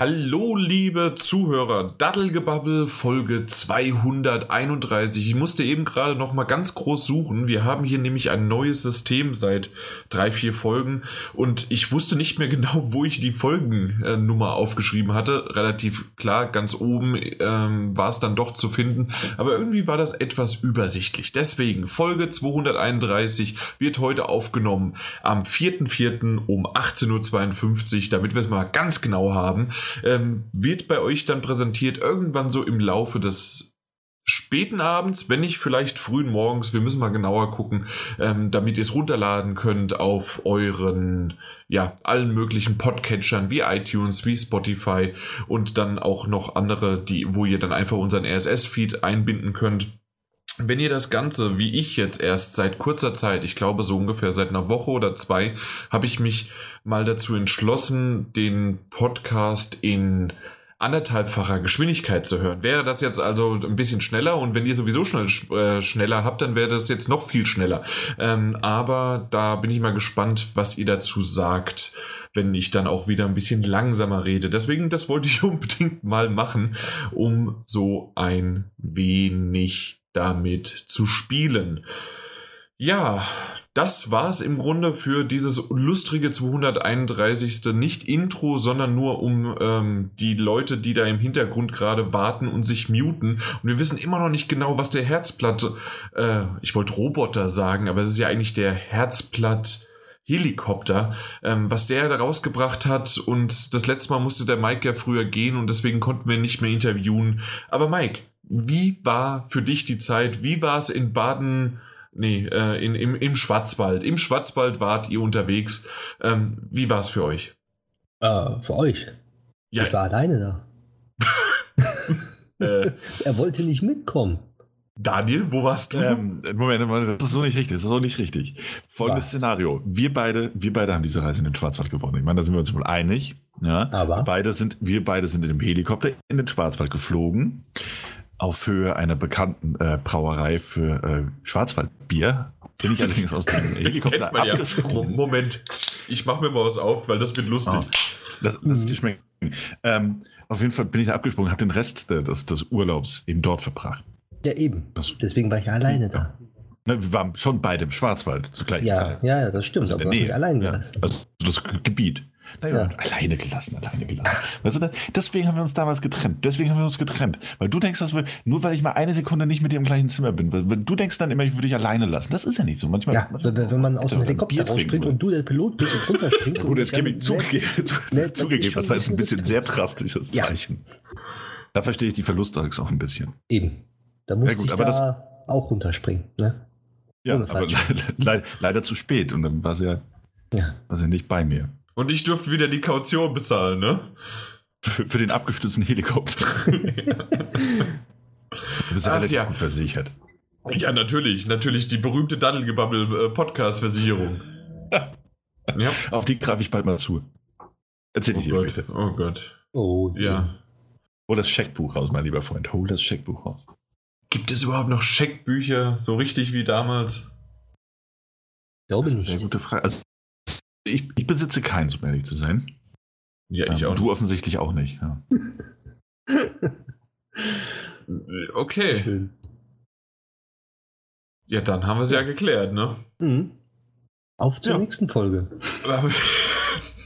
Hallo, liebe Zuhörer, Daddelgebabbel Folge 231. Ich musste eben gerade noch mal ganz groß suchen. Wir haben hier nämlich ein neues System seit drei, vier Folgen und ich wusste nicht mehr genau, wo ich die Folgennummer aufgeschrieben hatte. Relativ klar, ganz oben ähm, war es dann doch zu finden, aber irgendwie war das etwas übersichtlich. Deswegen, Folge 231 wird heute aufgenommen am 4.4. um 18.52 Uhr, damit wir es mal ganz genau haben ähm, wird bei euch dann präsentiert irgendwann so im Laufe des späten Abends, wenn nicht vielleicht frühen Morgens, wir müssen mal genauer gucken, ähm, damit ihr es runterladen könnt auf euren, ja, allen möglichen Podcatchern wie iTunes, wie Spotify und dann auch noch andere, die, wo ihr dann einfach unseren RSS-Feed einbinden könnt. Wenn ihr das Ganze, wie ich jetzt erst seit kurzer Zeit, ich glaube so ungefähr seit einer Woche oder zwei, habe ich mich mal dazu entschlossen, den Podcast in anderthalbfacher Geschwindigkeit zu hören. Wäre das jetzt also ein bisschen schneller und wenn ihr sowieso schnell, äh, schneller habt, dann wäre das jetzt noch viel schneller. Ähm, aber da bin ich mal gespannt, was ihr dazu sagt, wenn ich dann auch wieder ein bisschen langsamer rede. Deswegen, das wollte ich unbedingt mal machen, um so ein wenig damit zu spielen. Ja, das war es im Grunde für dieses lustrige 231. Nicht Intro, sondern nur um ähm, die Leute, die da im Hintergrund gerade warten und sich muten. Und wir wissen immer noch nicht genau, was der Herzblatt, äh, ich wollte Roboter sagen, aber es ist ja eigentlich der Herzblatt. Helikopter, ähm, was der da rausgebracht hat. Und das letzte Mal musste der Mike ja früher gehen und deswegen konnten wir nicht mehr interviewen. Aber Mike, wie war für dich die Zeit? Wie war es in Baden? Nee, äh, in, im, im Schwarzwald. Im Schwarzwald wart ihr unterwegs. Ähm, wie war es für euch? Äh, für euch? Ja. Ich war alleine da. äh, er wollte nicht mitkommen. Daniel, wo warst du? Ähm, Moment, Moment, das ist so nicht richtig. Das ist so nicht richtig. Folgendes Was? Szenario. Wir beide, wir beide haben diese Reise in den Schwarzwald gewonnen. Ich meine, da sind wir uns wohl einig. Ja? Aber beide sind, wir beide sind in dem Helikopter in den Schwarzwald geflogen auf Höhe einer bekannten äh, Brauerei für äh, Schwarzwaldbier. Bin ich allerdings aus dem Helikopter abgesprungen. Ja. Moment, ich mache mir mal was auf, weil das wird lustig. Oh, das, das ist die Schmecken. Ähm, auf jeden Fall bin ich da abgesprungen, habe den Rest des, des Urlaubs eben dort verbracht. Ja, eben. Das, Deswegen war ich alleine da. Ne, wir waren schon beide im Schwarzwald zur gleichen ja, Zeit. Ja, ja, das stimmt. Also aber allein gelassen. Ja, also das Gebiet. Naja, ja. alleine gelassen, alleine gelassen. Weißt du, deswegen haben wir uns damals getrennt. Deswegen haben wir uns getrennt. Weil du denkst, dass wir, nur weil ich mal eine Sekunde nicht mit dir im gleichen Zimmer bin, weil du denkst dann immer, ich würde dich alleine lassen. Das ist ja nicht so. Manchmal, ja, manchmal, wenn man aus dem Helikopter rausspringt und du der Pilot bist und runterspringst. Gut, jetzt gebe ich zugegeben, zugegeben das war jetzt ein bisschen sehr drastisches Zeichen. Ja. Da verstehe ich die Verlustangst auch ein bisschen. Eben. Da muss ja, gut, ich da das, auch runterspringen. Ne? Ja, aber leider, leider zu spät und dann war sie ja, ja. War sie nicht bei mir. Und ich durfte wieder die Kaution bezahlen, ne? Für, für den abgestürzten Helikopter. du bist ja Ach, relativ ja. gut versichert. Ja, natürlich. Natürlich die berühmte Daddelgebabbel-Podcast-Versicherung. ja. Auf die greife ich bald mal zu. Erzähl oh ich dir Gott. später. Oh Gott. Oh, ja. Hol das Scheckbuch raus, mein lieber Freund. Hol das Scheckbuch raus. Gibt es überhaupt noch Scheckbücher, so richtig wie damals? Glaube das ist eine sehr gute Frage. Also, ich, ich besitze keins, um ehrlich zu sein. Ja, ich ähm, auch. Du offensichtlich auch nicht. Ja. okay. Schön. Ja, dann haben wir es ja geklärt, ne? Mhm. Auf zur ja. nächsten Folge.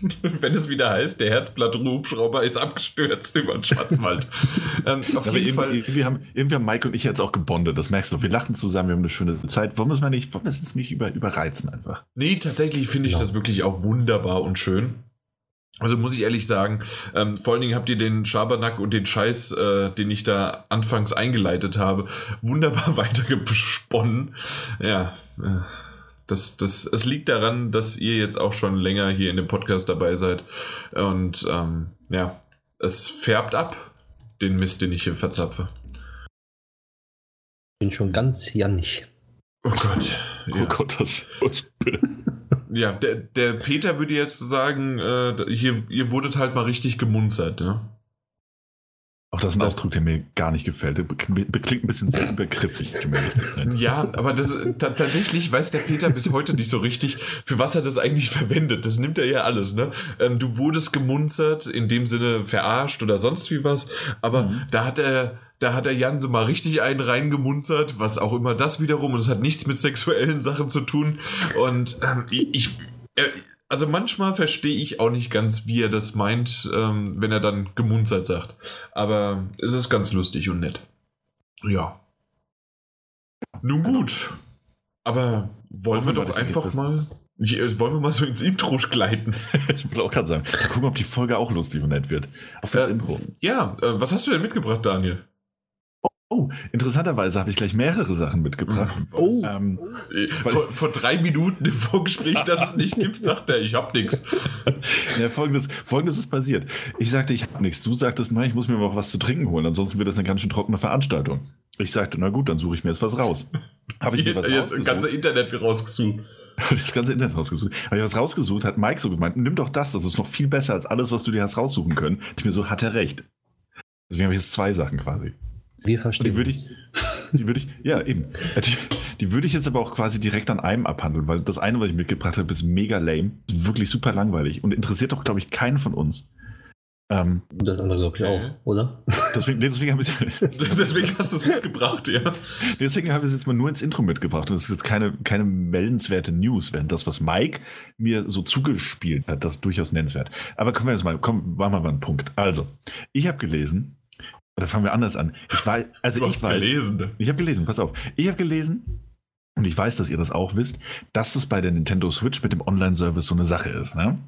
wenn es wieder heißt, der Herzblatt-Hubschrauber ist abgestürzt über den Schwarzwald. ähm, auf Aber jeden Fall. Irgendwie haben, irgendwie haben Mike und ich jetzt auch gebondet. Das merkst du. Wir lachen zusammen, wir haben eine schöne Zeit. Wollen wir es mal nicht, wollen wir es nicht über, überreizen einfach? Nee, tatsächlich finde ich ja. das wirklich auch wunderbar und schön. Also muss ich ehrlich sagen, ähm, vor allen Dingen habt ihr den Schabernack und den Scheiß, äh, den ich da anfangs eingeleitet habe, wunderbar weitergesponnen. Ja, äh, das, das, es liegt daran, dass ihr jetzt auch schon länger hier in dem Podcast dabei seid. Und ähm, ja, es färbt ab, den Mist, den ich hier verzapfe. Bin schon ganz jannig. Oh Gott. Oh ja. Oh Gott, das Ja, der, der Peter würde jetzt sagen, äh, hier, ihr wurdet halt mal richtig gemunzert, ne? Auch das ist ein Ausdruck, der mir gar nicht gefällt. Der klingt ein bisschen sehr übergriffig. ja, aber das, tatsächlich weiß der Peter bis heute nicht so richtig, für was er das eigentlich verwendet. Das nimmt er ja alles. Ne? Ähm, du wurdest gemunzert, in dem Sinne verarscht oder sonst wie was. Aber mhm. da hat er da hat der Jan so mal richtig einen reingemunzert, was auch immer das wiederum, und es hat nichts mit sexuellen Sachen zu tun. Und ähm, ich, äh, also manchmal verstehe ich auch nicht ganz, wie er das meint, ähm, wenn er dann gemunzert sagt. Aber es ist ganz lustig und nett. Ja. Nun gut. Aber wollen wir doch einfach mal. Ich, äh, wollen wir mal so ins Intro gleiten? ich will auch gerade sagen, gucken, ob die Folge auch lustig und nett wird. Auf das äh, Intro. Ja, äh, was hast du denn mitgebracht, Daniel? Oh, interessanterweise habe ich gleich mehrere Sachen mitgebracht. Oh, ähm, vor, vor, drei Minuten im Vorgespräch, dass es nicht gibt, sagt er, ich habe nichts. Ja, folgendes, folgendes ist passiert. Ich sagte, ich habe nichts. Du sagtest, nein, ich muss mir mal was zu trinken holen, ansonsten wird das eine ganz schön trockene Veranstaltung. Ich sagte, na gut, dann suche ich mir jetzt was raus. Habe ich mir was rausgesucht. Das ganze Internet rausgesucht. Das ganze Internet rausgesucht. Habe ich was rausgesucht, hat Mike so gemeint, nimm doch das, das ist noch viel besser als alles, was du dir hast raussuchen können. Ich mir so, hat er recht. Deswegen habe ich jetzt zwei Sachen quasi. Wir verstehen. Die würde ich, die würde ich, ja, eben. Die, die, würde ich jetzt aber auch quasi direkt an einem abhandeln, weil das eine, was ich mitgebracht habe, ist mega lame, ist wirklich super langweilig und interessiert doch, glaube ich, keinen von uns. Ähm, das andere, glaube ich, auch, oder? Deswegen, deswegen, ich, deswegen hast du es mitgebracht, ja. Deswegen habe ich es jetzt mal nur ins Intro mitgebracht. Und es ist jetzt keine, keine meldenswerte News, während das, was Mike mir so zugespielt hat, das ist durchaus nennenswert. Aber kommen wir jetzt mal, komm, machen wir mal einen Punkt. Also, ich habe gelesen, oder fangen wir anders an. Ich weiß, also du ich hast weiß, gelesen. Ich habe gelesen, pass auf. Ich habe gelesen, und ich weiß, dass ihr das auch wisst, dass das bei der Nintendo Switch mit dem Online-Service so eine Sache ist. Ne?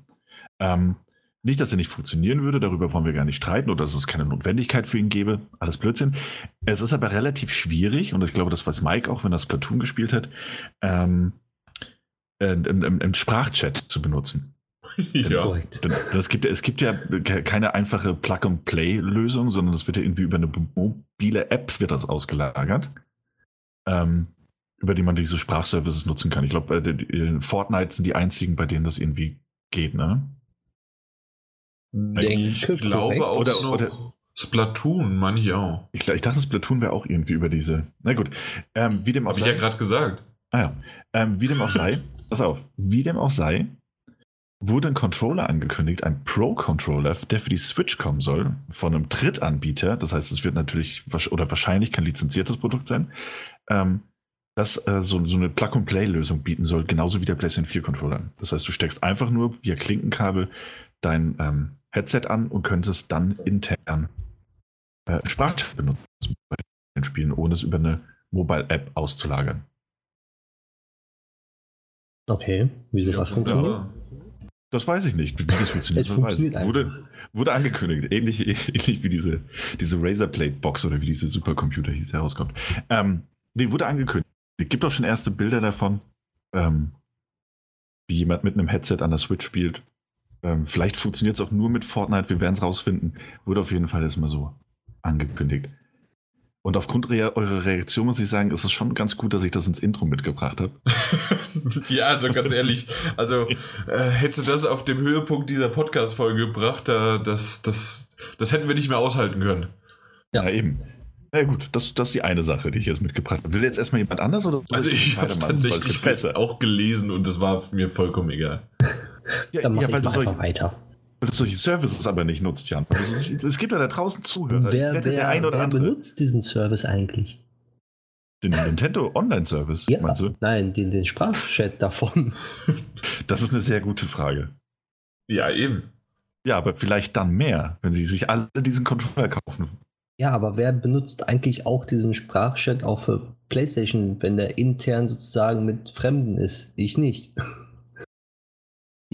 Ähm, nicht, dass er nicht funktionieren würde, darüber wollen wir gar nicht streiten oder dass es keine Notwendigkeit für ihn gäbe. Alles Blödsinn. Es ist aber relativ schwierig, und ich glaube, das weiß Mike auch, wenn er Splatoon gespielt hat, ähm, äh, im, im, im Sprachchat zu benutzen. Ja. Das gibt, es gibt ja keine einfache Plug-and-Play-Lösung, sondern das wird ja irgendwie über eine mobile App wird das ausgelagert, ähm, über die man diese Sprachservices nutzen kann. Ich glaube, äh, Fortnite sind die einzigen, bei denen das irgendwie geht, ne? Denke, ich glaube auch oder, oder Splatoon, meine ich auch. Ich, ich dachte, Splatoon wäre auch irgendwie über diese. Na gut, ähm, wie dem auch Hab sei. ich ja gerade gesagt. Ah ja, ähm, wie dem auch sei. pass auf, wie dem auch sei wurde ein Controller angekündigt, ein Pro-Controller, der für die Switch kommen soll, von einem Drittanbieter. Das heißt, es wird natürlich oder wahrscheinlich kein lizenziertes Produkt sein, ähm, das äh, so, so, eine Plug-and-Play-Lösung bieten soll, genauso wie der PlayStation 4-Controller. Das heißt, du steckst einfach nur via Klinkenkabel dein ähm, Headset an und könntest dann intern äh, Sprachchat benutzen bei den Spielen, ohne es über eine Mobile-App auszulagern. Okay, wieso ja, das funktioniert? Das weiß ich nicht, wie das funktioniert. Das funktioniert wurde, wurde angekündigt, ähnlich, ähnlich wie diese, diese Razorplate-Box oder wie diese Supercomputer hieß, herauskommt. Ähm, nee, wurde angekündigt. Es gibt auch schon erste Bilder davon, ähm, wie jemand mit einem Headset an der Switch spielt. Ähm, vielleicht funktioniert es auch nur mit Fortnite, wir werden es rausfinden. Wurde auf jeden Fall erstmal so angekündigt. Und aufgrund eurer Reaktion muss ich sagen, ist es schon ganz gut, dass ich das ins Intro mitgebracht habe. ja, also ganz ehrlich, also äh, hättest du das auf dem Höhepunkt dieser Podcast-Folge gebracht, äh, das, das, das hätten wir nicht mehr aushalten können. Ja, eben. Na ja, gut, das, das ist die eine Sache, die ich jetzt mitgebracht habe. Will jetzt erstmal jemand anders oder? Also ich habe tatsächlich auch gelesen und das war mir vollkommen egal. ja, Dann mach ja, weil ich du solche, weiter. Weil du solche Services aber nicht nutzt, Jan. Also, es gibt ja da draußen Zuhörer. Wer, wer, der oder wer benutzt diesen Service eigentlich? Den Nintendo Online-Service, ja, meinst du? Nein, den, den Sprachchat davon. Das ist eine sehr gute Frage. Ja, eben. Ja, aber vielleicht dann mehr, wenn sie sich alle diesen Controller kaufen. Ja, aber wer benutzt eigentlich auch diesen Sprachchat auch für PlayStation, wenn der intern sozusagen mit Fremden ist? Ich nicht.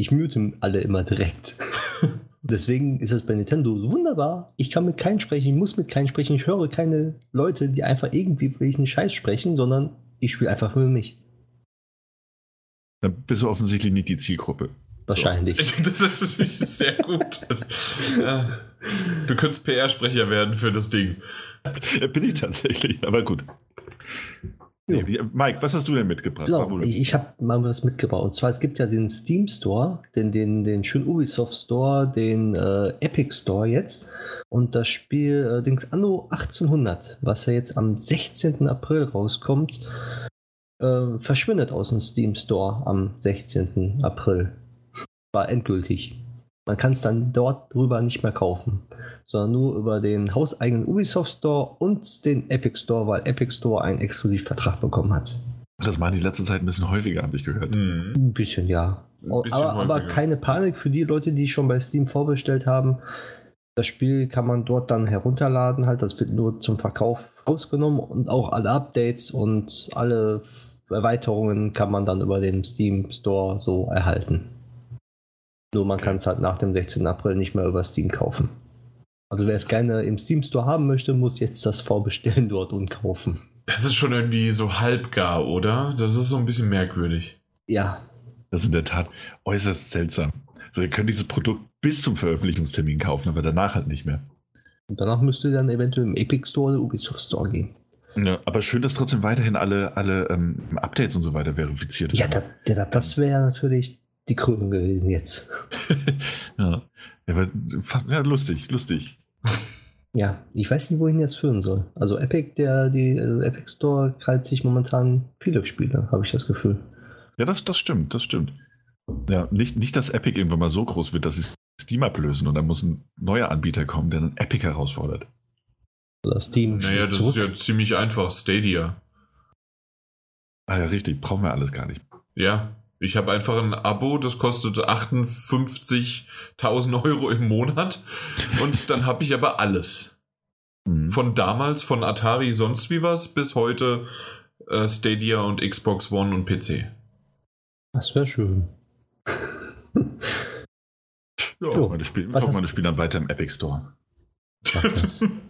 Ich mute alle immer direkt. Deswegen ist es bei Nintendo wunderbar. Ich kann mit keinem sprechen, ich muss mit keinem sprechen. Ich höre keine Leute, die einfach irgendwie welchen Scheiß sprechen, sondern ich spiele einfach für mich. Dann bist du offensichtlich nicht die Zielgruppe. Wahrscheinlich. Das ist sehr gut. Du könntest PR-Sprecher werden für das Ding. Bin ich tatsächlich, aber gut. Nee, Mike, was hast du denn mitgebracht? Genau, ich, ich habe mal was mitgebracht. Und zwar, es gibt ja den Steam Store, den, den, den schönen Ubisoft Store, den äh, Epic Store jetzt. Und das Spiel allerdings Anno 1800, was ja jetzt am 16. April rauskommt, äh, verschwindet aus dem Steam Store am 16. April. War endgültig. Man kann es dann dort drüber nicht mehr kaufen, sondern nur über den hauseigenen Ubisoft Store und den Epic Store, weil Epic Store einen Exklusivvertrag bekommen hat. Das machen die letzte Zeit ein bisschen häufiger, habe ich gehört. Mhm. Ein bisschen, ja. Ein bisschen aber, aber, keine Panik für die Leute, die schon bei Steam vorbestellt haben. Das Spiel kann man dort dann herunterladen, halt. Das wird nur zum Verkauf rausgenommen und auch alle Updates und alle Erweiterungen kann man dann über den Steam Store so erhalten. Nur man kann es halt nach dem 16. April nicht mehr über Steam kaufen. Also wer es gerne im Steam Store haben möchte, muss jetzt das vorbestellen dort und kaufen. Das ist schon irgendwie so halbgar, oder? Das ist so ein bisschen merkwürdig. Ja. Das ist in der Tat äußerst seltsam. Also ihr könnt dieses Produkt bis zum Veröffentlichungstermin kaufen, aber danach halt nicht mehr. Und danach müsst ihr dann eventuell im Epic Store oder Ubisoft Store gehen. Ja, aber schön, dass trotzdem weiterhin alle, alle ähm, Updates und so weiter verifiziert werden. Ja, da, ja das wäre natürlich die Krönung gewesen jetzt. ja. Ja, ja, lustig, lustig. Ja, ich weiß nicht, wohin jetzt führen soll. Also Epic, der die also Epic Store krallt sich momentan viele Spiele, habe ich das Gefühl. Ja, das, das stimmt, das stimmt. Ja, nicht, nicht, dass Epic irgendwann mal so groß wird, dass sie Steam ablösen und dann muss ein neuer Anbieter kommen, der dann Epic herausfordert. Oder Steam. Naja, das zurück. ist ja ziemlich einfach. Stadia. Ah ja, richtig. Brauchen wir alles gar nicht. Ja, ich habe einfach ein Abo, das kostet 58.000 Euro im Monat und dann habe ich aber alles. Mhm. Von damals, von Atari sonst wie was, bis heute äh, Stadia und Xbox One und PC. Das wäre schön. ja, so, meine Spiele, meine Spiele dann weiter im Epic Store.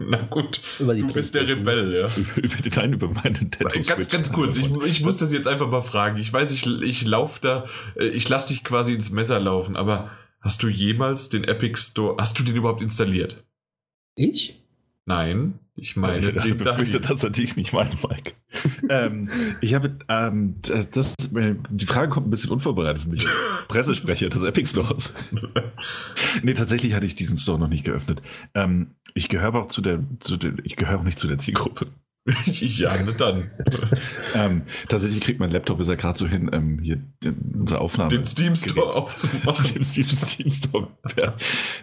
Na gut, du bist der Rebell, ja. über, nein, über meine Nintendo Ganz, ganz kurz, ich, ich, muss das jetzt einfach mal fragen. Ich weiß, ich, ich laufe da, äh, ich lasse dich quasi ins Messer laufen, aber hast du jemals den Epic Store, hast du den überhaupt installiert? Ich? Nein, ich meine, ich den befürchte, dass er dich nicht meint, Mike. ähm, ich habe, ähm, das, die Frage kommt ein bisschen unvorbereitet für mich. Pressesprecher des Epic Stores. nee, tatsächlich hatte ich diesen Store noch nicht geöffnet. Ähm, ich gehöre auch zu der, zu der, ich gehöre auch nicht zu der Zielgruppe. ja, ne dann. ähm, tatsächlich kriegt mein Laptop ist ja gerade so hin, ähm, hier unsere Aufnahme. Den Steam Store aufzumachen. Den Steam, Steam Store. Ja.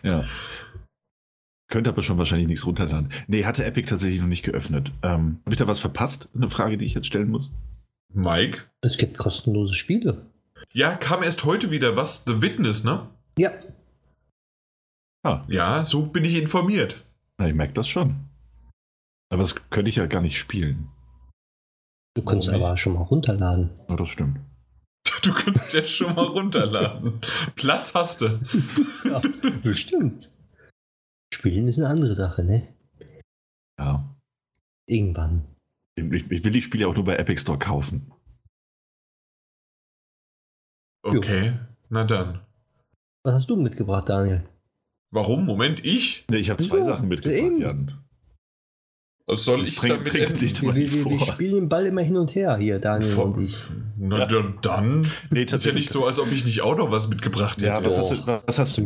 ja. Könnte aber schon wahrscheinlich nichts runterladen. Nee, hatte Epic tatsächlich noch nicht geöffnet. Ähm, Habe ich da was verpasst? Eine Frage, die ich jetzt stellen muss. Mike? Es gibt kostenlose Spiele. Ja, kam erst heute wieder was, The Witness, ne? Ja. Ah. Ja, so bin ich informiert. Na, ich merke das schon. Aber das könnte ich ja gar nicht spielen. Du kannst aber schon mal runterladen. Ja, das stimmt. Du kannst ja schon mal runterladen. Platz hast du. ja, bestimmt. Spielen ist eine andere Sache, ne? Ja. Irgendwann. Ich, ich will die Spiele auch nur bei Epic Store kaufen. Okay, jo. na dann. Was hast du mitgebracht, Daniel? Warum? Moment, ich? Nee, ich habe zwei Sachen mitgebracht, Jan. Was soll ich trink, damit trink dich wir, wir, wir, spielen den Ball immer hin und her hier, Daniel vor, und ich. Na ja. dann. Nee, das ist ja nicht so, als ob ich nicht auch noch was mitgebracht hätte. Ja, was, hast du, was hast du?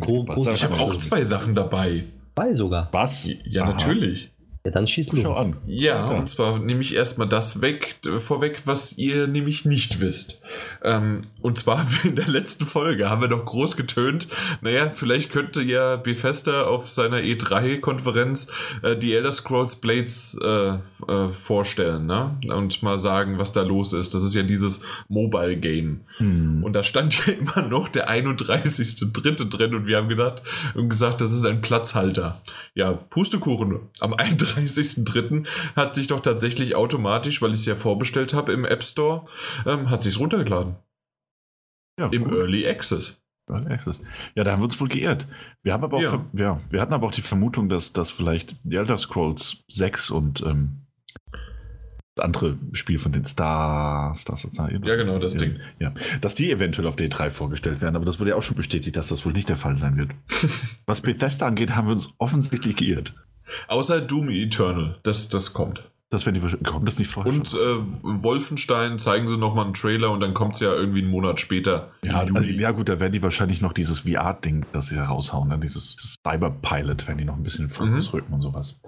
Ich habe auch zwei Sachen dabei. Zwei sogar. Was? Ja, Aha. natürlich. Ja, dann schieß los. Schau an. Ja, okay. und zwar nehme ich erstmal das weg, vorweg, was ihr nämlich nicht wisst. Ähm, und zwar in der letzten Folge haben wir noch groß getönt, naja, vielleicht könnte ja Bethesda auf seiner E3-Konferenz äh, die Elder Scrolls Blades äh, äh, vorstellen, ne? Und mal sagen, was da los ist. Das ist ja dieses Mobile-Game. Hm. Und da stand ja immer noch der 31.3. drin und wir haben gedacht und gesagt, das ist ein Platzhalter. Ja, Pustekuchen. Am 31. 31.03. hat sich doch tatsächlich automatisch, weil ich es ja vorbestellt habe im App Store, ähm, hat sich runtergeladen. Ja, Im cool. Early Access. Early Access. Ja, da haben wir uns wohl geirrt. Wir haben aber auch, ja. ja wir hatten aber auch die Vermutung, dass, dass vielleicht die Elder Scrolls 6 und ähm, das andere Spiel von den Stars, Stars, Stars ja, genau, das ja, Ding. Ja, dass die eventuell auf D3 vorgestellt werden, aber das wurde ja auch schon bestätigt, dass das wohl nicht der Fall sein wird. Was Bethesda angeht, haben wir uns offensichtlich geirrt. Außer Doom Eternal, das, das kommt. Das werden die kommt das nicht vorher. Und äh, Wolfenstein zeigen sie nochmal einen Trailer und dann kommt es ja irgendwie einen Monat später. Ja, also, ja, gut, da werden die wahrscheinlich noch dieses VR-Ding, das sie raushauen, dann dieses Cyberpilot, werden die noch ein bisschen in Fokus mhm. rücken und sowas.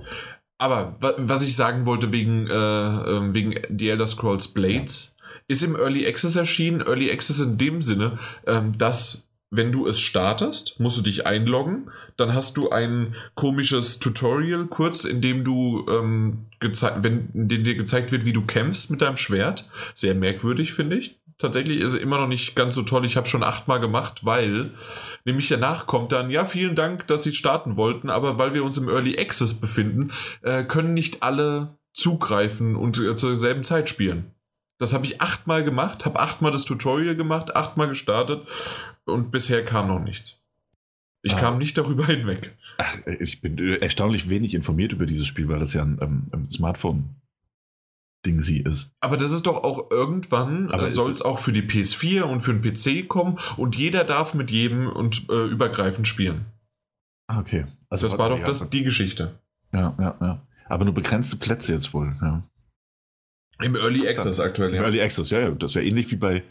Aber was ich sagen wollte wegen, äh, ähm, wegen The Elder Scrolls Blades, ja. ist im Early Access erschienen. Early Access in dem Sinne, ähm, dass wenn du es startest, musst du dich einloggen. Dann hast du ein komisches Tutorial kurz, in dem du ähm, wenn in dem dir gezeigt wird, wie du kämpfst mit deinem Schwert. Sehr merkwürdig, finde ich. Tatsächlich ist es immer noch nicht ganz so toll. Ich habe schon achtmal gemacht, weil nämlich danach kommt dann, ja, vielen Dank, dass Sie starten wollten, aber weil wir uns im Early Access befinden, äh, können nicht alle zugreifen und äh, zur selben Zeit spielen. Das habe ich achtmal gemacht, habe achtmal das Tutorial gemacht, achtmal gestartet und bisher kam noch nichts. Ich ah. kam nicht darüber hinweg. Ach, ich bin erstaunlich wenig informiert über dieses Spiel, weil das ja ein, ähm, ein Smartphone Ding sie ist. Aber das ist doch auch irgendwann, soll es auch für die PS4 und für den PC kommen und jeder darf mit jedem und äh, übergreifend spielen. Ah, okay. Also das war doch das, die Geschichte. Ja, ja, ja. Aber nur begrenzte Plätze jetzt wohl, ja. Im Early Access aktuell, ja. Early Access, ja, ja. Das ist ja ähnlich wie bei,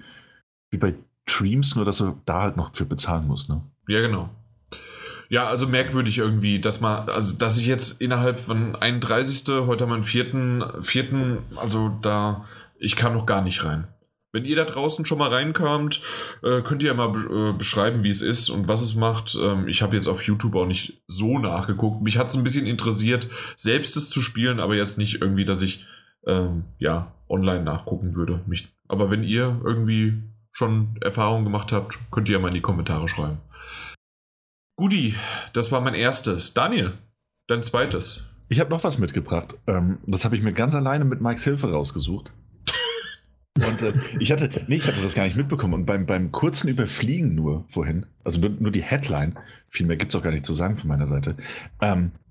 wie bei Dreams, nur dass du da halt noch für bezahlen musst, ne? Ja, genau. Ja, also merkwürdig irgendwie, dass man, also dass ich jetzt innerhalb von 31. heute haben wir einen vierten, vierten, also da, ich kam noch gar nicht rein. Wenn ihr da draußen schon mal reinkamt, äh, könnt ihr ja mal äh, beschreiben, wie es ist und was es macht. Ähm, ich habe jetzt auf YouTube auch nicht so nachgeguckt. Mich hat es ein bisschen interessiert, selbst es zu spielen, aber jetzt nicht irgendwie, dass ich ähm, ja online nachgucken würde. Mich, aber wenn ihr irgendwie schon Erfahrungen gemacht habt, könnt ihr ja mal in die Kommentare schreiben. Guti, das war mein erstes. Daniel, dein zweites. Ich habe noch was mitgebracht. Ähm, das habe ich mir ganz alleine mit Mikes Hilfe rausgesucht. Und äh, ich hatte, nee, ich hatte das gar nicht mitbekommen. Und beim, beim kurzen Überfliegen nur vorhin, also nur, nur die Headline, viel mehr gibt es auch gar nicht zu sagen von meiner Seite, ähm, äh,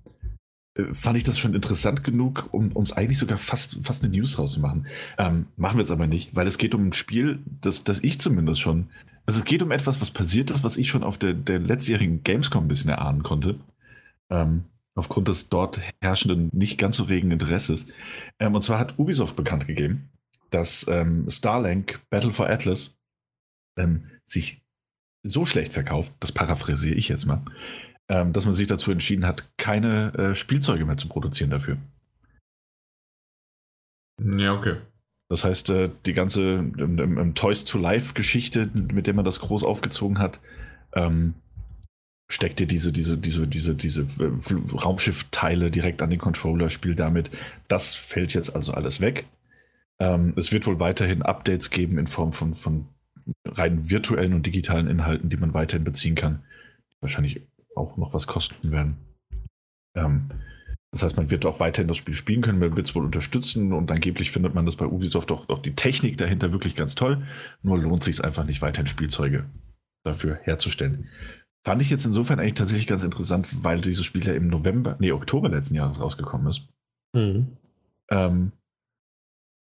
fand ich das schon interessant genug, um es eigentlich sogar fast, fast eine News rauszumachen. Ähm, machen wir es aber nicht, weil es geht um ein Spiel, das, das ich zumindest schon. Also es geht um etwas, was passiert ist, was ich schon auf der, der letztjährigen Gamescom ein bisschen erahnen konnte. Ähm, aufgrund des dort herrschenden, nicht ganz so regen Interesses. Ähm, und zwar hat Ubisoft bekannt gegeben, dass ähm, Starlink Battle for Atlas ähm, sich so schlecht verkauft, das paraphrasiere ich jetzt mal, ähm, dass man sich dazu entschieden hat, keine äh, Spielzeuge mehr zu produzieren dafür. Ja, okay. Das heißt, äh, die ganze ähm, ähm, Toys to Life-Geschichte, mit der man das groß aufgezogen hat, ähm, steckt dir diese, diese, diese, diese, diese äh, Raumschiffteile direkt an den Controller, spielt damit. Das fällt jetzt also alles weg. Ähm, es wird wohl weiterhin Updates geben in Form von, von rein virtuellen und digitalen Inhalten, die man weiterhin beziehen kann. Wahrscheinlich auch noch was kosten werden. Ähm, das heißt, man wird auch weiterhin das Spiel spielen können, man wird es wohl unterstützen und angeblich findet man das bei Ubisoft auch, auch die Technik dahinter wirklich ganz toll. Nur lohnt sich es einfach nicht, weiterhin Spielzeuge dafür herzustellen. Fand ich jetzt insofern eigentlich tatsächlich ganz interessant, weil dieses Spiel ja im November, nee, Oktober letzten Jahres rausgekommen ist. Mhm. Ähm,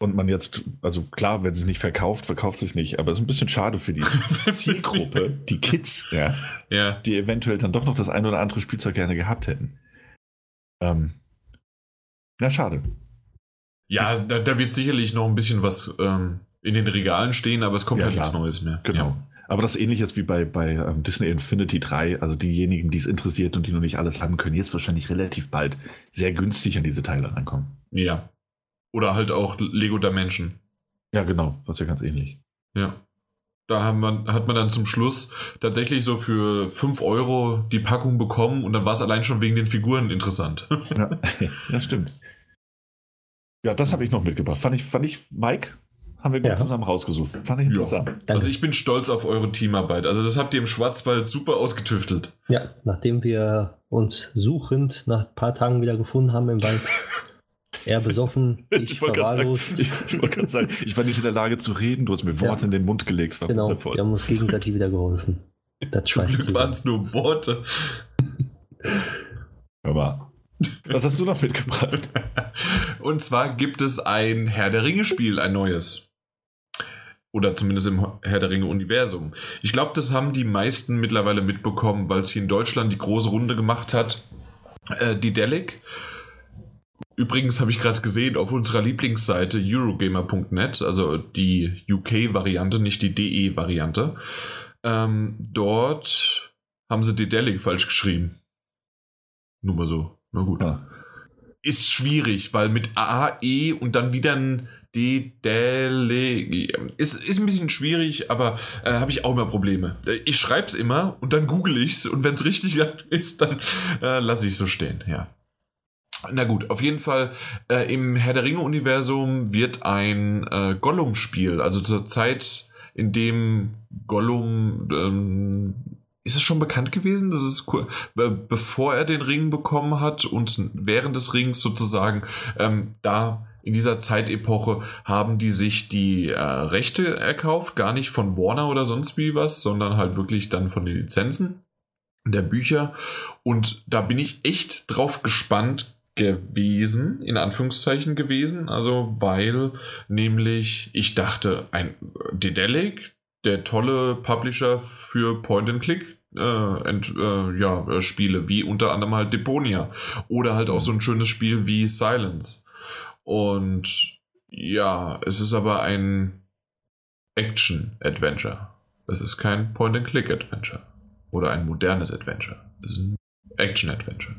und man jetzt, also klar, wenn sie es nicht verkauft, verkauft sie es nicht, aber es ist ein bisschen schade für die Zielgruppe, die Kids, ja, ja, die eventuell dann doch noch das ein oder andere Spielzeug gerne gehabt hätten. Ähm, na, schade. Ja, da, da, wird sicherlich noch ein bisschen was ähm, in den Regalen stehen, aber es kommt ja, halt nichts Neues mehr. Genau. Ja. Aber das ist ähnlich jetzt wie bei, bei ähm, Disney Infinity 3. Also diejenigen, die es interessiert und die noch nicht alles haben, können jetzt wahrscheinlich relativ bald sehr günstig an diese Teile rankommen. Ja, oder halt auch Lego Dimension. Ja, genau, was ja ganz ähnlich. Ja. Da hat man, hat man dann zum Schluss tatsächlich so für 5 Euro die Packung bekommen und dann war es allein schon wegen den Figuren interessant. Ja, das stimmt. Ja, das habe ich noch mitgebracht. Fand ich, fand ich, Mike, haben wir gut ja. zusammen rausgesucht. Fand ich interessant. Ja. Also ich bin stolz auf eure Teamarbeit. Also das habt ihr im Schwarzwald super ausgetüftelt. Ja, nachdem wir uns suchend nach ein paar Tagen wieder gefunden haben im Wald, Er besoffen, ich, ich verwahrlost. ich, ich wollte gerade sagen, ich war nicht in der Lage zu reden, du hast mir Worte ja. in den Mund gelegt. genau, wundervoll. wir haben uns gegenseitig wieder geholfen. Das Zum Glück waren es nur Worte. Hör mal. Was hast du noch mitgebracht? Und zwar gibt es ein Herr der Ringe-Spiel, ein neues. Oder zumindest im Herr der Ringe-Universum. Ich glaube, das haben die meisten mittlerweile mitbekommen, weil es hier in Deutschland die große Runde gemacht hat. Äh, die Delic Übrigens habe ich gerade gesehen auf unserer Lieblingsseite Eurogamer.net, also die UK-Variante, nicht die DE-Variante. Ähm, dort haben sie Dedelic falsch geschrieben. Nur mal so. Na gut. Ja. Ist schwierig, weil mit A, E und dann wieder ein Dedelic. Ist, ist ein bisschen schwierig, aber äh, habe ich auch immer Probleme. Ich schreibe es immer und dann google ich es und wenn es richtig ist, dann äh, lasse ich es so stehen. Ja. Na gut, auf jeden Fall äh, im Herr der Ringe-Universum wird ein äh, Gollum-Spiel, also zur Zeit, in dem Gollum, ähm, ist es schon bekannt gewesen, dass es be bevor er den Ring bekommen hat und während des Rings sozusagen, ähm, da in dieser Zeitepoche haben die sich die äh, Rechte erkauft, gar nicht von Warner oder sonst wie was, sondern halt wirklich dann von den Lizenzen der Bücher. Und da bin ich echt drauf gespannt, gewesen, in Anführungszeichen gewesen, also weil nämlich ich dachte, ein Dedelic, der tolle Publisher für Point-and-Click äh, äh, ja, Spiele, wie unter anderem halt Deponia oder halt auch so ein schönes Spiel wie Silence. Und ja, es ist aber ein Action-Adventure. Es ist kein Point-and-Click-Adventure oder ein modernes Adventure. Es ist ein Action-Adventure.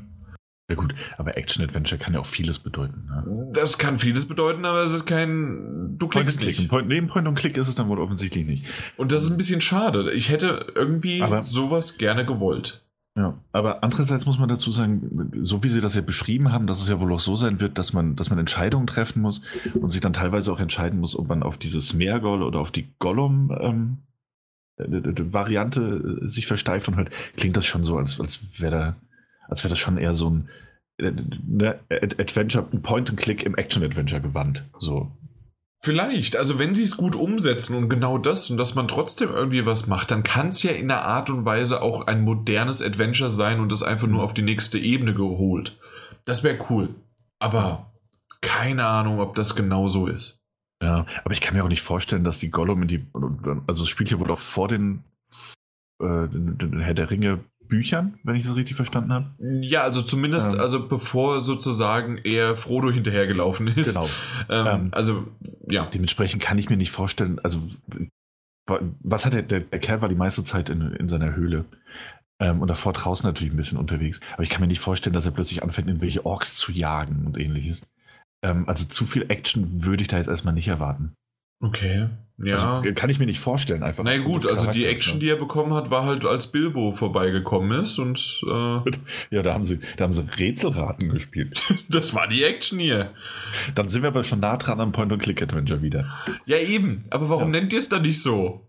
Ja gut, aber Action-Adventure kann ja auch vieles bedeuten. Ne? Das kann vieles bedeuten, aber es ist kein... Du klickst Point nicht. Point, neben Point und Klick ist es dann wohl offensichtlich nicht. Und das ist ein bisschen schade. Ich hätte irgendwie aber, sowas gerne gewollt. Ja, aber andererseits muss man dazu sagen, so wie Sie das ja beschrieben haben, dass es ja wohl auch so sein wird, dass man, dass man Entscheidungen treffen muss und sich dann teilweise auch entscheiden muss, ob man auf diese Smeargol oder auf die Gollum ähm, Variante äh, sich versteift und halt klingt das schon so, als, als wäre da als wäre das schon eher so ein äh, ne, Adventure, ein Point-and-Click im Action-Adventure gewandt. So. Vielleicht, also wenn sie es gut umsetzen und genau das und dass man trotzdem irgendwie was macht, dann kann es ja in einer Art und Weise auch ein modernes Adventure sein und das einfach nur auf die nächste Ebene geholt. Das wäre cool. Aber keine Ahnung, ob das genau so ist. Ja, aber ich kann mir auch nicht vorstellen, dass die Gollum in die. Also es spielt hier wohl auch vor den, äh, den Herr der Ringe Büchern, wenn ich das richtig verstanden habe. Ja, also zumindest, ähm, also bevor sozusagen er Frodo hinterhergelaufen ist. Genau. Ähm, ähm, also, ja. Dementsprechend kann ich mir nicht vorstellen, also was hat der, der, der Kerl war die meiste Zeit in, in seiner Höhle. Ähm, und davor draußen natürlich ein bisschen unterwegs. Aber ich kann mir nicht vorstellen, dass er plötzlich anfängt, irgendwelche Orks zu jagen und ähnliches. Ähm, also zu viel Action würde ich da jetzt erstmal nicht erwarten. Okay. Ja. Also, kann ich mir nicht vorstellen, einfach. Na gut, also die Action, ne? die er bekommen hat, war halt, als Bilbo vorbeigekommen ist und. Äh ja, da haben sie, da haben sie Rätselraten gespielt. das war die Action hier. Dann sind wir aber schon nah dran am Point-and-Click-Adventure wieder. Ja, eben. Aber warum ja. nennt ihr es dann nicht so?